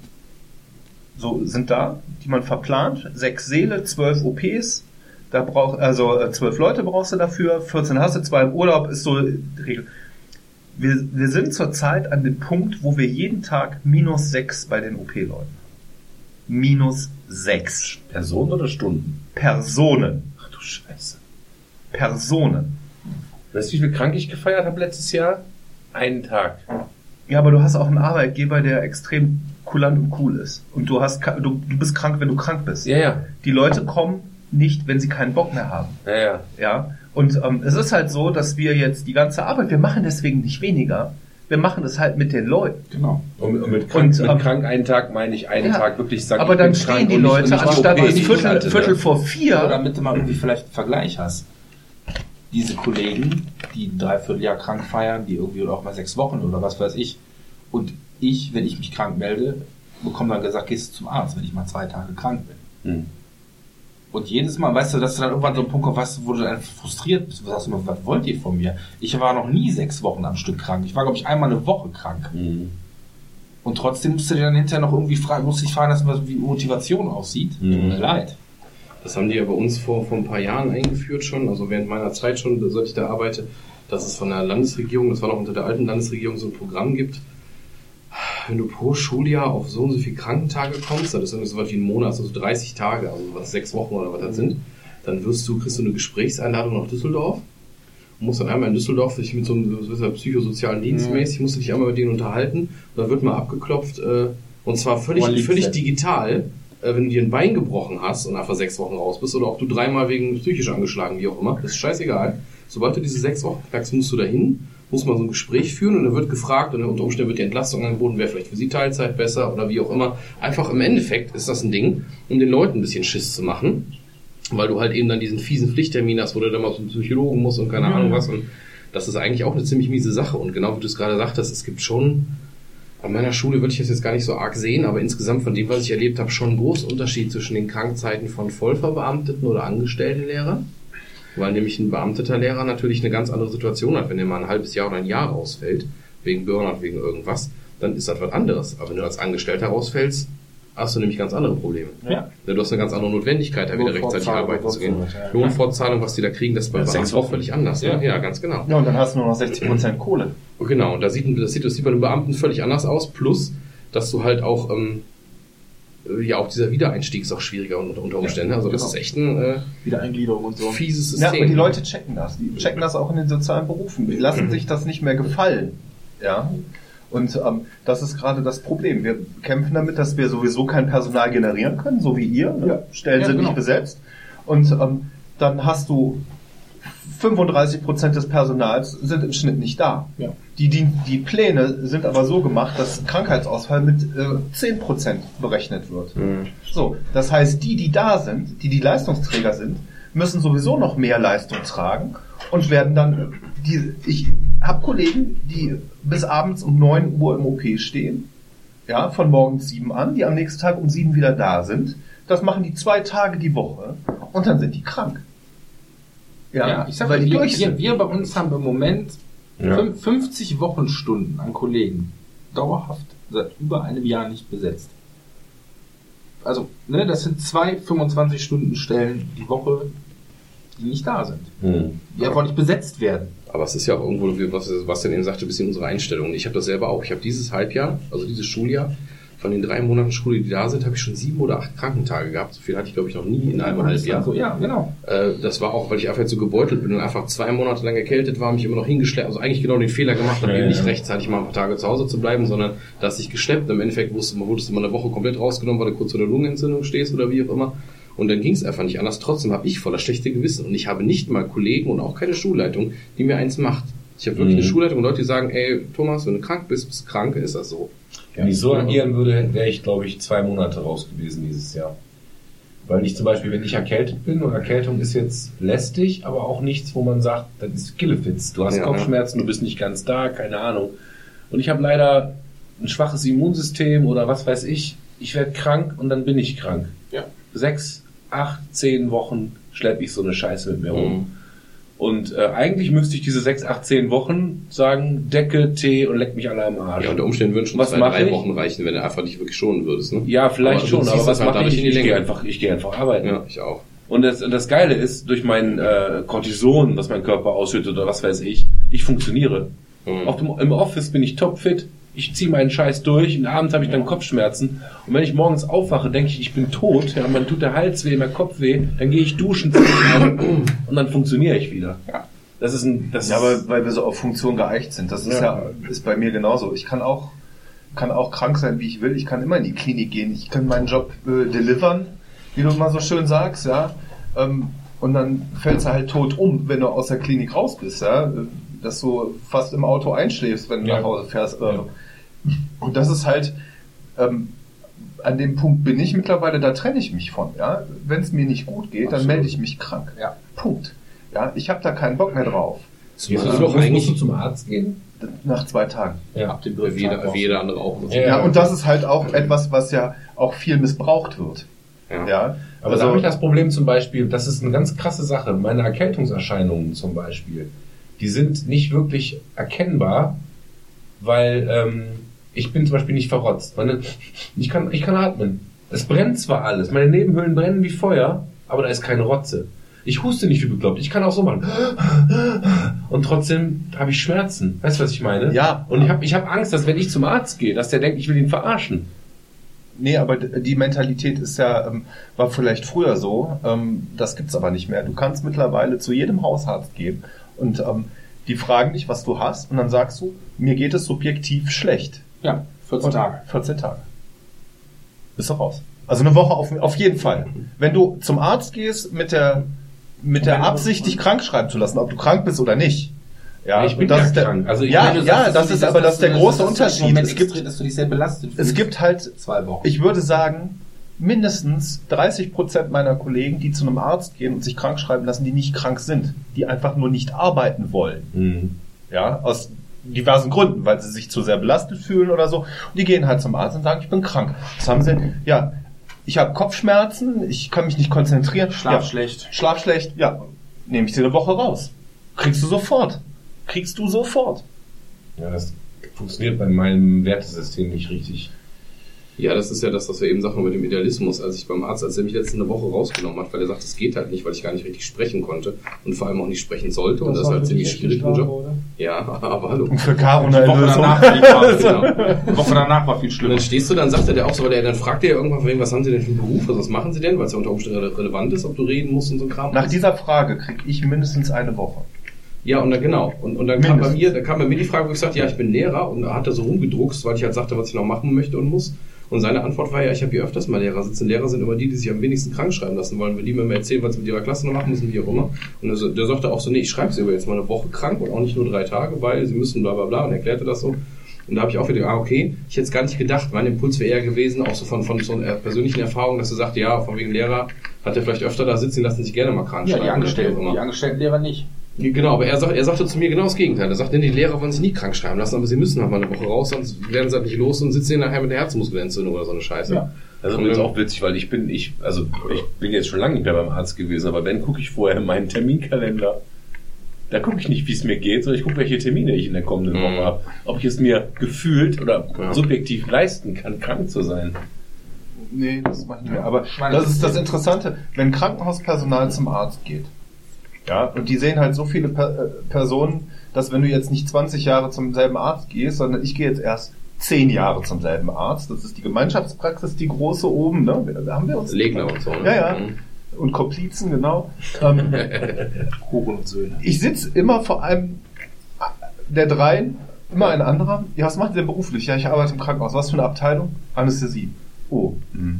so sind da, die man verplant, sechs Seele, zwölf OPs, da braucht, also äh, zwölf Leute brauchst du dafür, 14 hast du, zwei im Urlaub, ist so die Regel. Wir, wir sind zurzeit an dem Punkt, wo wir jeden Tag minus sechs bei den OP-Leuten. Minus sechs Personen oder Stunden? Personen. Ach du Scheiße. Personen. Weißt du, wie viel krank ich gefeiert habe letztes Jahr? Einen Tag. Ja, aber du hast auch einen Arbeitgeber, der extrem kulant und cool ist. Und du hast, du, du bist krank, wenn du krank bist. Ja, ja. Die Leute kommen nicht, wenn sie keinen Bock mehr haben. Ja, ja. Ja. Und ähm, es ist halt so, dass wir jetzt die ganze Arbeit, wir machen deswegen nicht weniger. Wir machen das halt mit den Leuten. Genau. Und, und mit, krank, Und, mit ähm, krank einen Tag meine ich einen Ja. Tag wirklich sagen. aber ich dann bin stehen krank die Leute, anstatt nicht Viertel, Viertel vor Oder vier. damit du mal irgendwie vielleicht einen Vergleich hast. Diese Kollegen, die ein Dreivierteljahr krank feiern, die irgendwie oder auch mal sechs Wochen oder was weiß ich. Und ich, wenn ich mich krank melde, bekomme dann gesagt, gehst du zum Arzt, wenn ich mal zwei Tage krank bin. Hm. Und jedes Mal, weißt du, dass du dann irgendwann so einen Punkt kommst, weißt du, wo du dann frustriert bist. Du sagst immer, was wollt ihr von mir? Ich war noch nie sechs Wochen am Stück krank. Ich war, glaube ich, einmal eine Woche krank. Hm. Und trotzdem musst du dir dann hinterher noch irgendwie fragen, musst dich fragen was, wie Motivation aussieht. Tut Mhm. mir leid. Das haben die ja bei uns vor, vor ein paar Jahren eingeführt schon, also während meiner Zeit schon, seit ich da arbeite, dass es von der Landesregierung, das war noch unter der alten Landesregierung, so ein Programm gibt. Wenn du pro Schuljahr auf so und so viele Krankentage kommst, das ist irgendwie so was wie ein Monat, also 30 Tage, also was sechs Wochen oder was das sind, dann wirst du, kriegst du eine Gesprächseinladung nach Düsseldorf. Und musst dann einmal in Düsseldorf dich mit so einem so ja psychosozialen Dienst mäßig, musst du dich einmal mit denen unterhalten. Und dann wird mal abgeklopft, äh, und zwar völlig, völlig digital, äh, wenn du dir ein Bein gebrochen hast und einfach sechs Wochen raus bist oder ob du dreimal wegen psychisch angeschlagen, wie auch immer, das ist scheißegal. Sobald du diese sechs Wochen knackst, musst du dahin, musst mal so ein Gespräch führen und dann wird gefragt und unter Umständen wird die Entlastung angeboten, wäre vielleicht für sie Teilzeit besser oder wie auch immer. Einfach im Endeffekt ist das ein Ding, um den Leuten ein bisschen Schiss zu machen, weil du halt eben dann diesen fiesen Pflichttermin hast, wo du dann mal zum Psychologen musst und keine Ahnung was und das ist eigentlich auch eine ziemlich miese Sache und genau wie du es gerade sagtest, es gibt schon an meiner Schule würde ich das jetzt gar nicht so arg sehen, aber insgesamt von dem, was ich erlebt habe, schon einen großen Unterschied zwischen den Krankzeiten von Vollverbeamteten oder angestellten Lehrern. Weil nämlich ein beamteter Lehrer natürlich eine ganz andere Situation hat, wenn er mal ein halbes Jahr oder ein Jahr ausfällt, wegen Burnout, wegen irgendwas, dann ist das was anderes. Aber wenn du als Angestellter rausfällst, hast du nämlich ganz andere Probleme. Ja. Du hast eine ganz andere Notwendigkeit, da wieder rechtzeitig arbeiten zu gehen. ja. Lohnfortzahlung, was die da kriegen, das ist bei Ja, Beamten auch völlig anders. Ja. Ne? Ja, ganz genau. Ja, und dann hast du nur noch 60% Kohle. Genau, und da sieht, das sieht, das sieht bei den Beamten völlig anders aus. Plus, dass du halt auch, ähm, äh, ja, auch dieser Wiedereinstieg ist auch schwieriger unter, unter Umständen. also das genau. ist echt ein äh, Wiedereingliederung und so. fieses Ja, System. aber die Leute checken das. Die checken das auch in den sozialen Berufen. Die lassen sich das nicht mehr gefallen. Ja. Und ähm, das ist gerade das Problem. Wir kämpfen damit, dass wir sowieso kein Personal generieren können, so wie ihr. Ne? Ja. Stellen Ja, sind genau. nicht besetzt. Und ähm, dann hast du 35 Prozent des Personals sind im Schnitt nicht da. Ja. Die, die, die Pläne sind aber so gemacht, dass Krankheitsausfall mit äh, 10 Prozent berechnet wird. Mhm. So, das heißt, die, die da sind, die die Leistungsträger sind, müssen sowieso noch mehr Leistung tragen und werden dann, die, ich habe Kollegen, die bis abends um 9 Uhr im OP stehen, ja, von morgens 7 an, die am nächsten Tag um 7 wieder da sind. Das machen die zwei Tage die Woche und dann sind die krank. Ja, ich sag weil mal, die wir, durch wir, sind. wir bei uns haben im Moment Ja. fün- 50 Wochenstunden an Kollegen dauerhaft seit über einem Jahr nicht besetzt. Also, ne, das sind zwei 25 Stunden Stellen die Woche, die nicht da sind. Hm. Die einfach nicht besetzt werden. Aber es ist ja auch irgendwo, was, was denn eben sagte, ein bisschen unsere Einstellung. Ich habe das selber auch. Ich habe dieses Halbjahr, also dieses Schuljahr, von den drei Monaten Schule, die da sind, habe ich schon sieben oder acht Krankentage gehabt. So viel hatte ich, glaube ich, noch nie in einem Halbjahr. Also, ja, genau. Äh, das war auch, weil ich einfach jetzt so gebeutelt bin und einfach zwei Monate lang erkältet war, mich immer noch hingeschleppt, also eigentlich genau den Fehler gemacht habe, Ja, eben nicht ja. rechtzeitig mal ein paar Tage zu Hause zu bleiben, sondern dass ich geschleppt. Im Endeffekt wusste man, wurdest du mal eine Woche komplett rausgenommen, weil du kurz vor der Lungenentzündung stehst oder wie auch immer. Und dann ging es einfach nicht anders. Trotzdem habe ich voller schlechte Gewissen. Und ich habe nicht mal Kollegen und auch keine Schulleitung, die mir eins macht. Ich habe wirklich Mhm. eine Schulleitung und Leute, die sagen, ey, Thomas, wenn du krank bist, bist du krank, ist das so. Wenn ich so agieren würde, wäre ich, glaube ich, zwei Monate raus gewesen dieses Jahr. Weil ich zum Beispiel, wenn ich erkältet bin, und Erkältung ist jetzt lästig, aber auch nichts, wo man sagt, das ist Killefitz. Du hast Ja, Kopfschmerzen, du bist nicht ganz da, keine Ahnung. Und ich habe leider ein schwaches Immunsystem oder was weiß ich. Ich werde krank und dann bin ich krank. Ja. Sechs, acht, zehn Wochen schleppe ich so eine Scheiße mit mir rum. Mhm. Und äh, eigentlich müsste ich diese sechs, acht, zehn Wochen sagen, Decke, Tee und leck mich alle am Arsch. Ja, unter Umständen würden schon Was zwei, drei ich? Wochen reichen, wenn du einfach dich wirklich schonen würdest. Ne? Ja, vielleicht Aber schon, aber was halt mache ich? Ich gehe einfach, ich gehe einfach arbeiten. Ja, ich auch. Und das, das Geile ist, durch mein äh, Cortison, was mein Körper ausschüttet oder was weiß ich, ich funktioniere. Mhm. Dem, Im Office bin ich topfit, ich ziehe meinen Scheiß durch und abends habe ich dann Kopfschmerzen. Und wenn ich morgens aufwache, denke ich, ich bin tot, ja, man tut der Hals weh, der Kopf weh, dann gehe ich duschen und dann funktioniere ich wieder. Das ist ein, das Ja, ist, aber weil wir so auf Funktion geeicht sind. Das ist ja, Ja. ist bei mir genauso. Ich kann auch, kann auch krank sein, wie ich will. Ich kann immer in die Klinik gehen. Ich kann meinen Job äh, delivern, wie du mal so schön sagst, ja. Ähm, und dann fällst du halt tot um, wenn du aus der Klinik raus bist, ja. Dass du fast im Auto einschläfst, wenn du Ja. nach Hause fährst. So. Und das ist halt, ähm, an dem Punkt bin ich mittlerweile, da trenne ich mich von, ja. Wenn es mir nicht gut geht, dann Absolut. melde ich mich krank. Ja. Punkt. Ja, ich habe da keinen Bock mehr drauf. Gehst Ja, noch, musst eigentlich- du zum Arzt gehen? Nach zwei Tagen. Ja. Ab dem Wie jeder, Tag wie jeder andere auch. Ja. Ja, und das ist halt auch etwas, was ja auch viel missbraucht wird. Ja. Ja. Aber also, da habe ich das Problem zum Beispiel, das ist eine ganz krasse Sache. Meine Erkältungserscheinungen zum Beispiel, die sind nicht wirklich erkennbar, weil ähm, ich bin zum Beispiel nicht verrotzt. Meine, ich, kann, ich kann atmen. Es brennt zwar alles, meine Nebenhöhlen brennen wie Feuer, aber da ist keine Rotze. Ich huste nicht wie bekloppt. Ich kann auch so machen. Und trotzdem habe ich Schmerzen. Weißt du, was ich meine? Ja. Und ich habe ich hab Angst, dass wenn ich zum Arzt gehe, dass der denkt, ich will ihn verarschen. nee, aber die Mentalität ist ja, ähm, war vielleicht früher so, ähm, das gibt's aber nicht mehr. Du kannst mittlerweile zu jedem Hausarzt gehen und ähm, die fragen dich, was du hast und dann sagst du, mir geht es subjektiv schlecht. Ja, 14 Und- Tage. 14 Tage. Bist du raus. Also eine Woche auf, auf jeden Fall. Wenn du zum Arzt gehst mit der, mit der Absicht, dich krank schreiben zu lassen, ob du krank bist oder nicht. Ja, Ich bin das ja ist der, krank. Also ja, meine, ja, dass das du ist aber das der große im Unterschied. Es gibt, extrem- dass du dich sehr belastet es gibt halt, zwei Wochen. ich würde sagen, mindestens 30 Prozent meiner Kollegen, die zu einem Arzt gehen und sich krank schreiben lassen, die nicht krank sind, die einfach nur nicht arbeiten wollen. Mhm. Ja, aus diversen Gründen, weil sie sich zu sehr belastet fühlen oder so. Und die gehen halt zum Arzt und sagen, ich bin krank. Was haben sie? Ja, ich habe Kopfschmerzen, ich kann mich nicht konzentrieren. Schlaf ja, schlecht. Schlaf schlecht, ja, nehme ich dir eine Woche raus. Kriegst du sofort. Kriegst du sofort. Ja, das funktioniert bei meinem Wertesystem nicht richtig. Ja, das ist ja das, was wir eben sagten mit dem Idealismus. Als ich beim Arzt, als er mich letzte eine Woche rausgenommen hat, weil er sagt, es geht halt nicht, weil ich gar nicht richtig sprechen konnte und vor allem auch nicht sprechen sollte. Und das, ist halt ziemlich schwierig? Ja, aber hallo. Und für Caro eine Woche danach, war die Phase, die Woche danach war viel Und schlimmer. dann stehst du, dann sagt er dir auch so, weil er, dann fragt er ja irgendwann von wegen, was haben sie denn für einen Beruf, also was machen sie denn, weil es ja unter Umständen rele- relevant ist, ob du reden musst und so ein Kram. Nach dieser Frage krieg ich mindestens eine Woche. Ja, und dann genau. Und, und dann kam bei Mindestens. mir, da kam bei mir die Frage, wo ich sagte, ja, ich bin Lehrer und da hat er so rumgedruckst, weil ich halt sagte, was ich noch machen möchte und muss. Und seine Antwort war ja, ich habe hier öfters mal Lehrer sitzen. Lehrer sind immer die, die sich am wenigsten krank schreiben lassen wollen, weil die mir mal erzählen, was sie mit ihrer Klasse noch machen müssen, wie auch immer. Und der, der sagte auch so, nee, ich schreibe sie aber jetzt mal eine Woche krank und auch nicht nur drei Tage, weil sie müssen bla bla bla und erklärte das so. Und da habe ich auch wieder, ah, okay, ich hätte es gar nicht gedacht. Mein Impuls wäre eher gewesen, auch so von, von so einer persönlichen Erfahrung, dass er sagte, ja, von wegen Lehrer hat er vielleicht öfter da sitzen, lassen sich gerne mal krank Ja, schreiben. die Angestellten, immer. die Angestellten Lehrer nicht. Genau, aber er, sagt, er sagte zu mir genau das Gegenteil. Er sagte, die Lehrer wollen sich nie krank schreiben lassen, aber sie müssen halt mal eine Woche raus, sonst werden sie halt nicht los und sitzen nachher mit der Herzmuskelentzündung oder so eine Scheiße. Ja. Das ist übrigens auch witzig, weil ich bin, ich, also ich bin jetzt schon lange nicht mehr beim Arzt gewesen, aber wenn gucke ich vorher in meinen Terminkalender. Da gucke ich nicht, wie es mir geht, sondern ich gucke, welche Termine ich in der kommenden Mhm. Woche habe. Ob ich es mir gefühlt oder Ja. subjektiv leisten kann, krank zu sein. Nee, das mache ich nicht mehr. Aber meine, das ist das- Interessante, wenn Krankenhauspersonal zum Arzt geht. Ja, und die sehen halt so viele per äh, Personen, dass wenn du jetzt nicht 20 Jahre zum selben Arzt gehst, sondern ich gehe jetzt erst 10 Jahre zum selben Arzt. Das ist die Gemeinschaftspraxis, die große oben, ne? Da haben wir uns. Legner und so. Ne? Ja, ja. Mhm. Und Komplizen, genau. Ähm, Huren und Söhne. ich sitze immer vor einem der dreien, immer ein anderer. Ja, was macht ihr denn beruflich? Ja, ich arbeite im Krankenhaus. Was für eine Abteilung? Anästhesie. Oh. hm.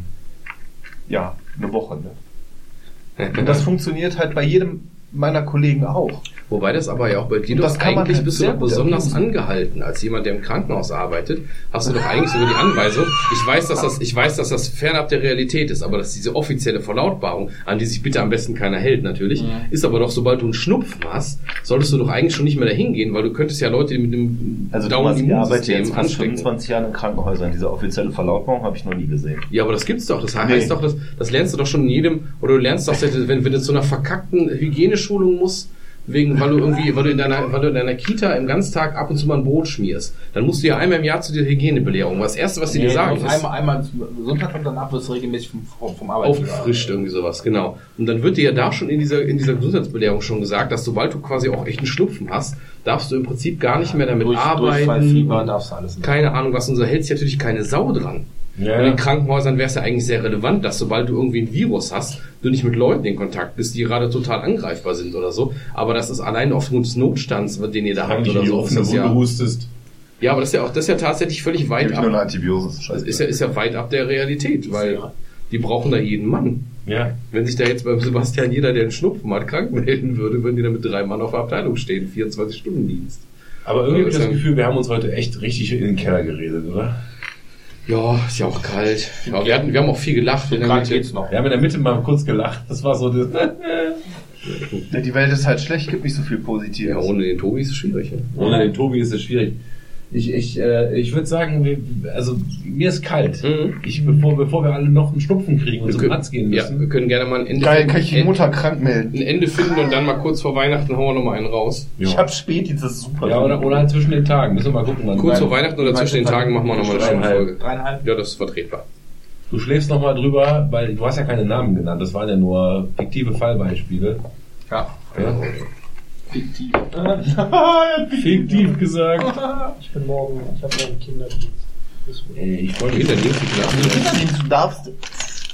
Ja, eine Woche, ne? Und das funktioniert halt bei jedem meiner Kollegen auch. Wobei das aber ja auch bei dir doch eigentlich halt bist du doch besonders angehalten. Als jemand, der im Krankenhaus arbeitet, hast du doch eigentlich sogar die Anweisung, ich weiß, dass das, ich weiß, dass das fernab der Realität ist, aber dass diese offizielle Verlautbarung, an die sich bitte am besten keiner hält natürlich, ist aber doch, sobald du einen Schnupfen hast, solltest du doch eigentlich schon nicht mehr dahin gehen, weil du könntest ja Leute mit dem Also Thomas, jetzt fast anstecken. 25 Jahre in Krankenhäusern. Diese offizielle Verlautbarung habe ich noch nie gesehen. Ja, aber das gibt's doch. Das heißt Nee. doch, das, das lernst du doch schon in jedem, oder du lernst doch, wenn, wenn du zu einer verkackten Hygieneschulung musst, wegen, weil du irgendwie, weil du in deiner, weil du in deiner Kita im Ganztag ab und zu mal ein Brot schmierst, dann musst du ja einmal im Jahr zu dieser Hygienebelehrung. Das erste, was die dir sagen, ist einmal, einmal Sonntag und danach wirst du regelmäßig vom, vom, Arbeitgeber. aufgefrischt, irgendwie sowas, genau. Und dann wird dir ja da schon in dieser, in dieser Gesundheitsbelehrung schon gesagt, dass sobald du quasi auch echt einen Schnupfen hast, darfst du im Prinzip gar nicht mehr damit Durch, arbeiten. Durchfall, Fieber darfst du alles nicht. keine Ahnung was, und da hält sich natürlich keine Sau dran. Ja. In den Krankenhäusern wäre es ja eigentlich sehr relevant, dass sobald du irgendwie ein Virus hast, du nicht mit Leuten in Kontakt bist, die gerade total angreifbar sind oder so. Aber das ist allein aufgrund des Notstands, den ihr da habt oder so. Offene Wunde ja, hustest. ja, aber das ist ja auch, das ist ja tatsächlich völlig weit Gib ich nur eine ab. Scheiße. ist ja, ist ja weit ab der Realität, weil die brauchen da jeden Mann. Ja. Wenn sich da jetzt beim Sebastian jeder, der einen Schnupfen hat, krank melden würde, würden die da mit drei Mann auf der Abteilung stehen, 24 Stunden Dienst. Aber irgendwie habe ich das Ja. Gefühl, wir haben uns heute echt richtig in den Keller geredet, oder? Ja, ist ja auch kalt. Aber wir hatten, wir haben auch viel gelacht. in der Mitte. geht's noch. Wir haben in der Mitte mal kurz gelacht. Das war so das. Ja, die Welt ist halt schlecht, gibt nicht so viel Positives. Ja, ohne den Tobi ist es schwierig. Ne? Ohne den Tobi ist es schwierig. Ich, ich, äh, ich würde sagen, wir, also mir ist kalt. Mhm. Ich, bevor, bevor wir alle noch einen Schnupfen kriegen und Wir zum können- Arzt gehen Ja, müssen. wir können gerne mal ein Ende Geil, finden. kann ich die Mutter krank melden. ein Ende finden und dann mal kurz vor Weihnachten hauen wir noch mal einen raus. Ich hab Späti, das ist super. Ja, oder, oder halt zwischen den Tagen. Müssen wir mal gucken. Wann Kurz vor Weihnachten oder zwischen den Tagen machen wir noch mal eine schöne. Folge. Dreieinhalb. Ja, das ist vertretbar. Du schläfst noch mal drüber, weil du hast ja keine Namen genannt. Das waren ja nur fiktive Fallbeispiele. Ja. Ja? Fiktiv. Fiktiv gesagt. Ich bin morgen, ich habe morgen Kinderdienst. Ey, ich mich. Kinderdienst. Kinderdienst, du darfst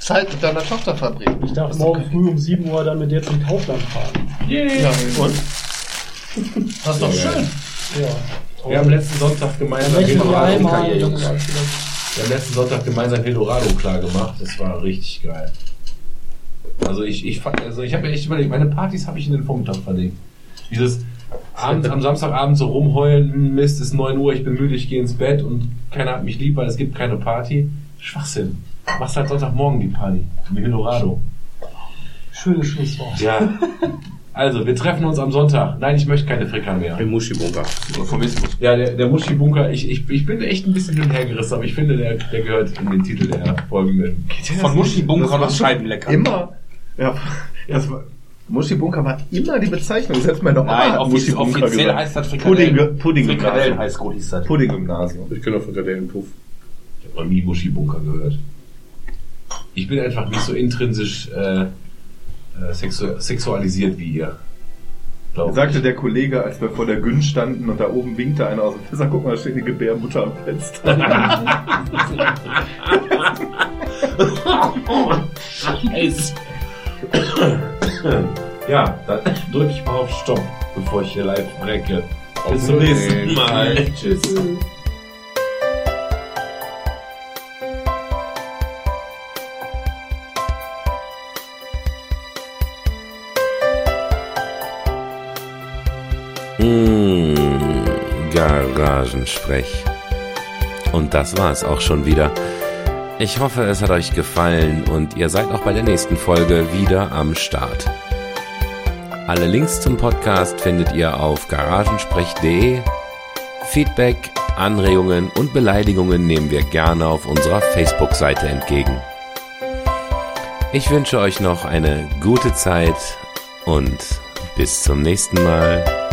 Zeit mit deiner Tochter verbringen. Ich darf morgen früh um 7 Uhr dann mit dir zum Kaufland fahren. Ja, und? Das ist doch schön. Ja. Wir haben letzten Sonntag gemeinsam Eldorado, wieder- wir haben letzten Sonntag gemeinsam Eldorado klar gemacht. Das war richtig geil. Also ich, ich, also ich habe mir echt überlegt, meine Partys habe ich in den Vormittag verlegt. Dieses abends, am Samstagabend so rumheulen, hm, Mist, ist 9 Uhr, ich bin müde, ich gehe ins Bett und keiner hat mich lieb, weil es gibt keine Party. Schwachsinn. Machst halt Sonntagmorgen die Party. Im Eldorado. Schönes Schlusswort. Ja. Also, wir treffen uns am Sonntag. Nein, ich möchte keine Frickern mehr. Im Muschibunker. Ja, der, der Muschi-Bunker, ich, ich, ich bin echt ein bisschen hinhergerissen, aber ich finde, der, der gehört in den Titel der Folge mit. Von Muschi Bunker Das Scheibenlecker. Immer. Ja, das war, Muschi Bunker war immer die Bezeichnung. Selbst meine Oma Nein, hat offiz Muschi Bunker offiziell gesagt. heißt das Pudding, Frikadellen. Pudding Frikadellen heißt gut, hieß das. Pudding Gymnasium. Ich kenne auch Frikadellenpuff. Ich habe noch nie Muschi-Bunker gehört. Ich bin einfach nicht so intrinsisch äh, äh, sexu sexualisiert wie ihr. Glaub Sagte der Kollege, als wir vor der Gün standen und da oben winkte einer aus dem Fenster, guck mal, da steht eine Gebärmutter am Fenster. Scheiß. ja, dann drücke ich mal auf Stopp, bevor ich hier live brecke. Bis zum nächsten Mal. Tschüss. Mmh, Garagensprech. Und das war's auch schon wieder. Ich hoffe, es hat euch gefallen und ihr seid auch bei der nächsten Folge wieder am Start. Alle Links zum Podcast findet ihr auf garagensprech.de. Feedback, Anregungen und Beleidigungen nehmen wir gerne auf unserer Facebook-Seite entgegen. Ich wünsche euch noch eine gute Zeit und bis zum nächsten Mal.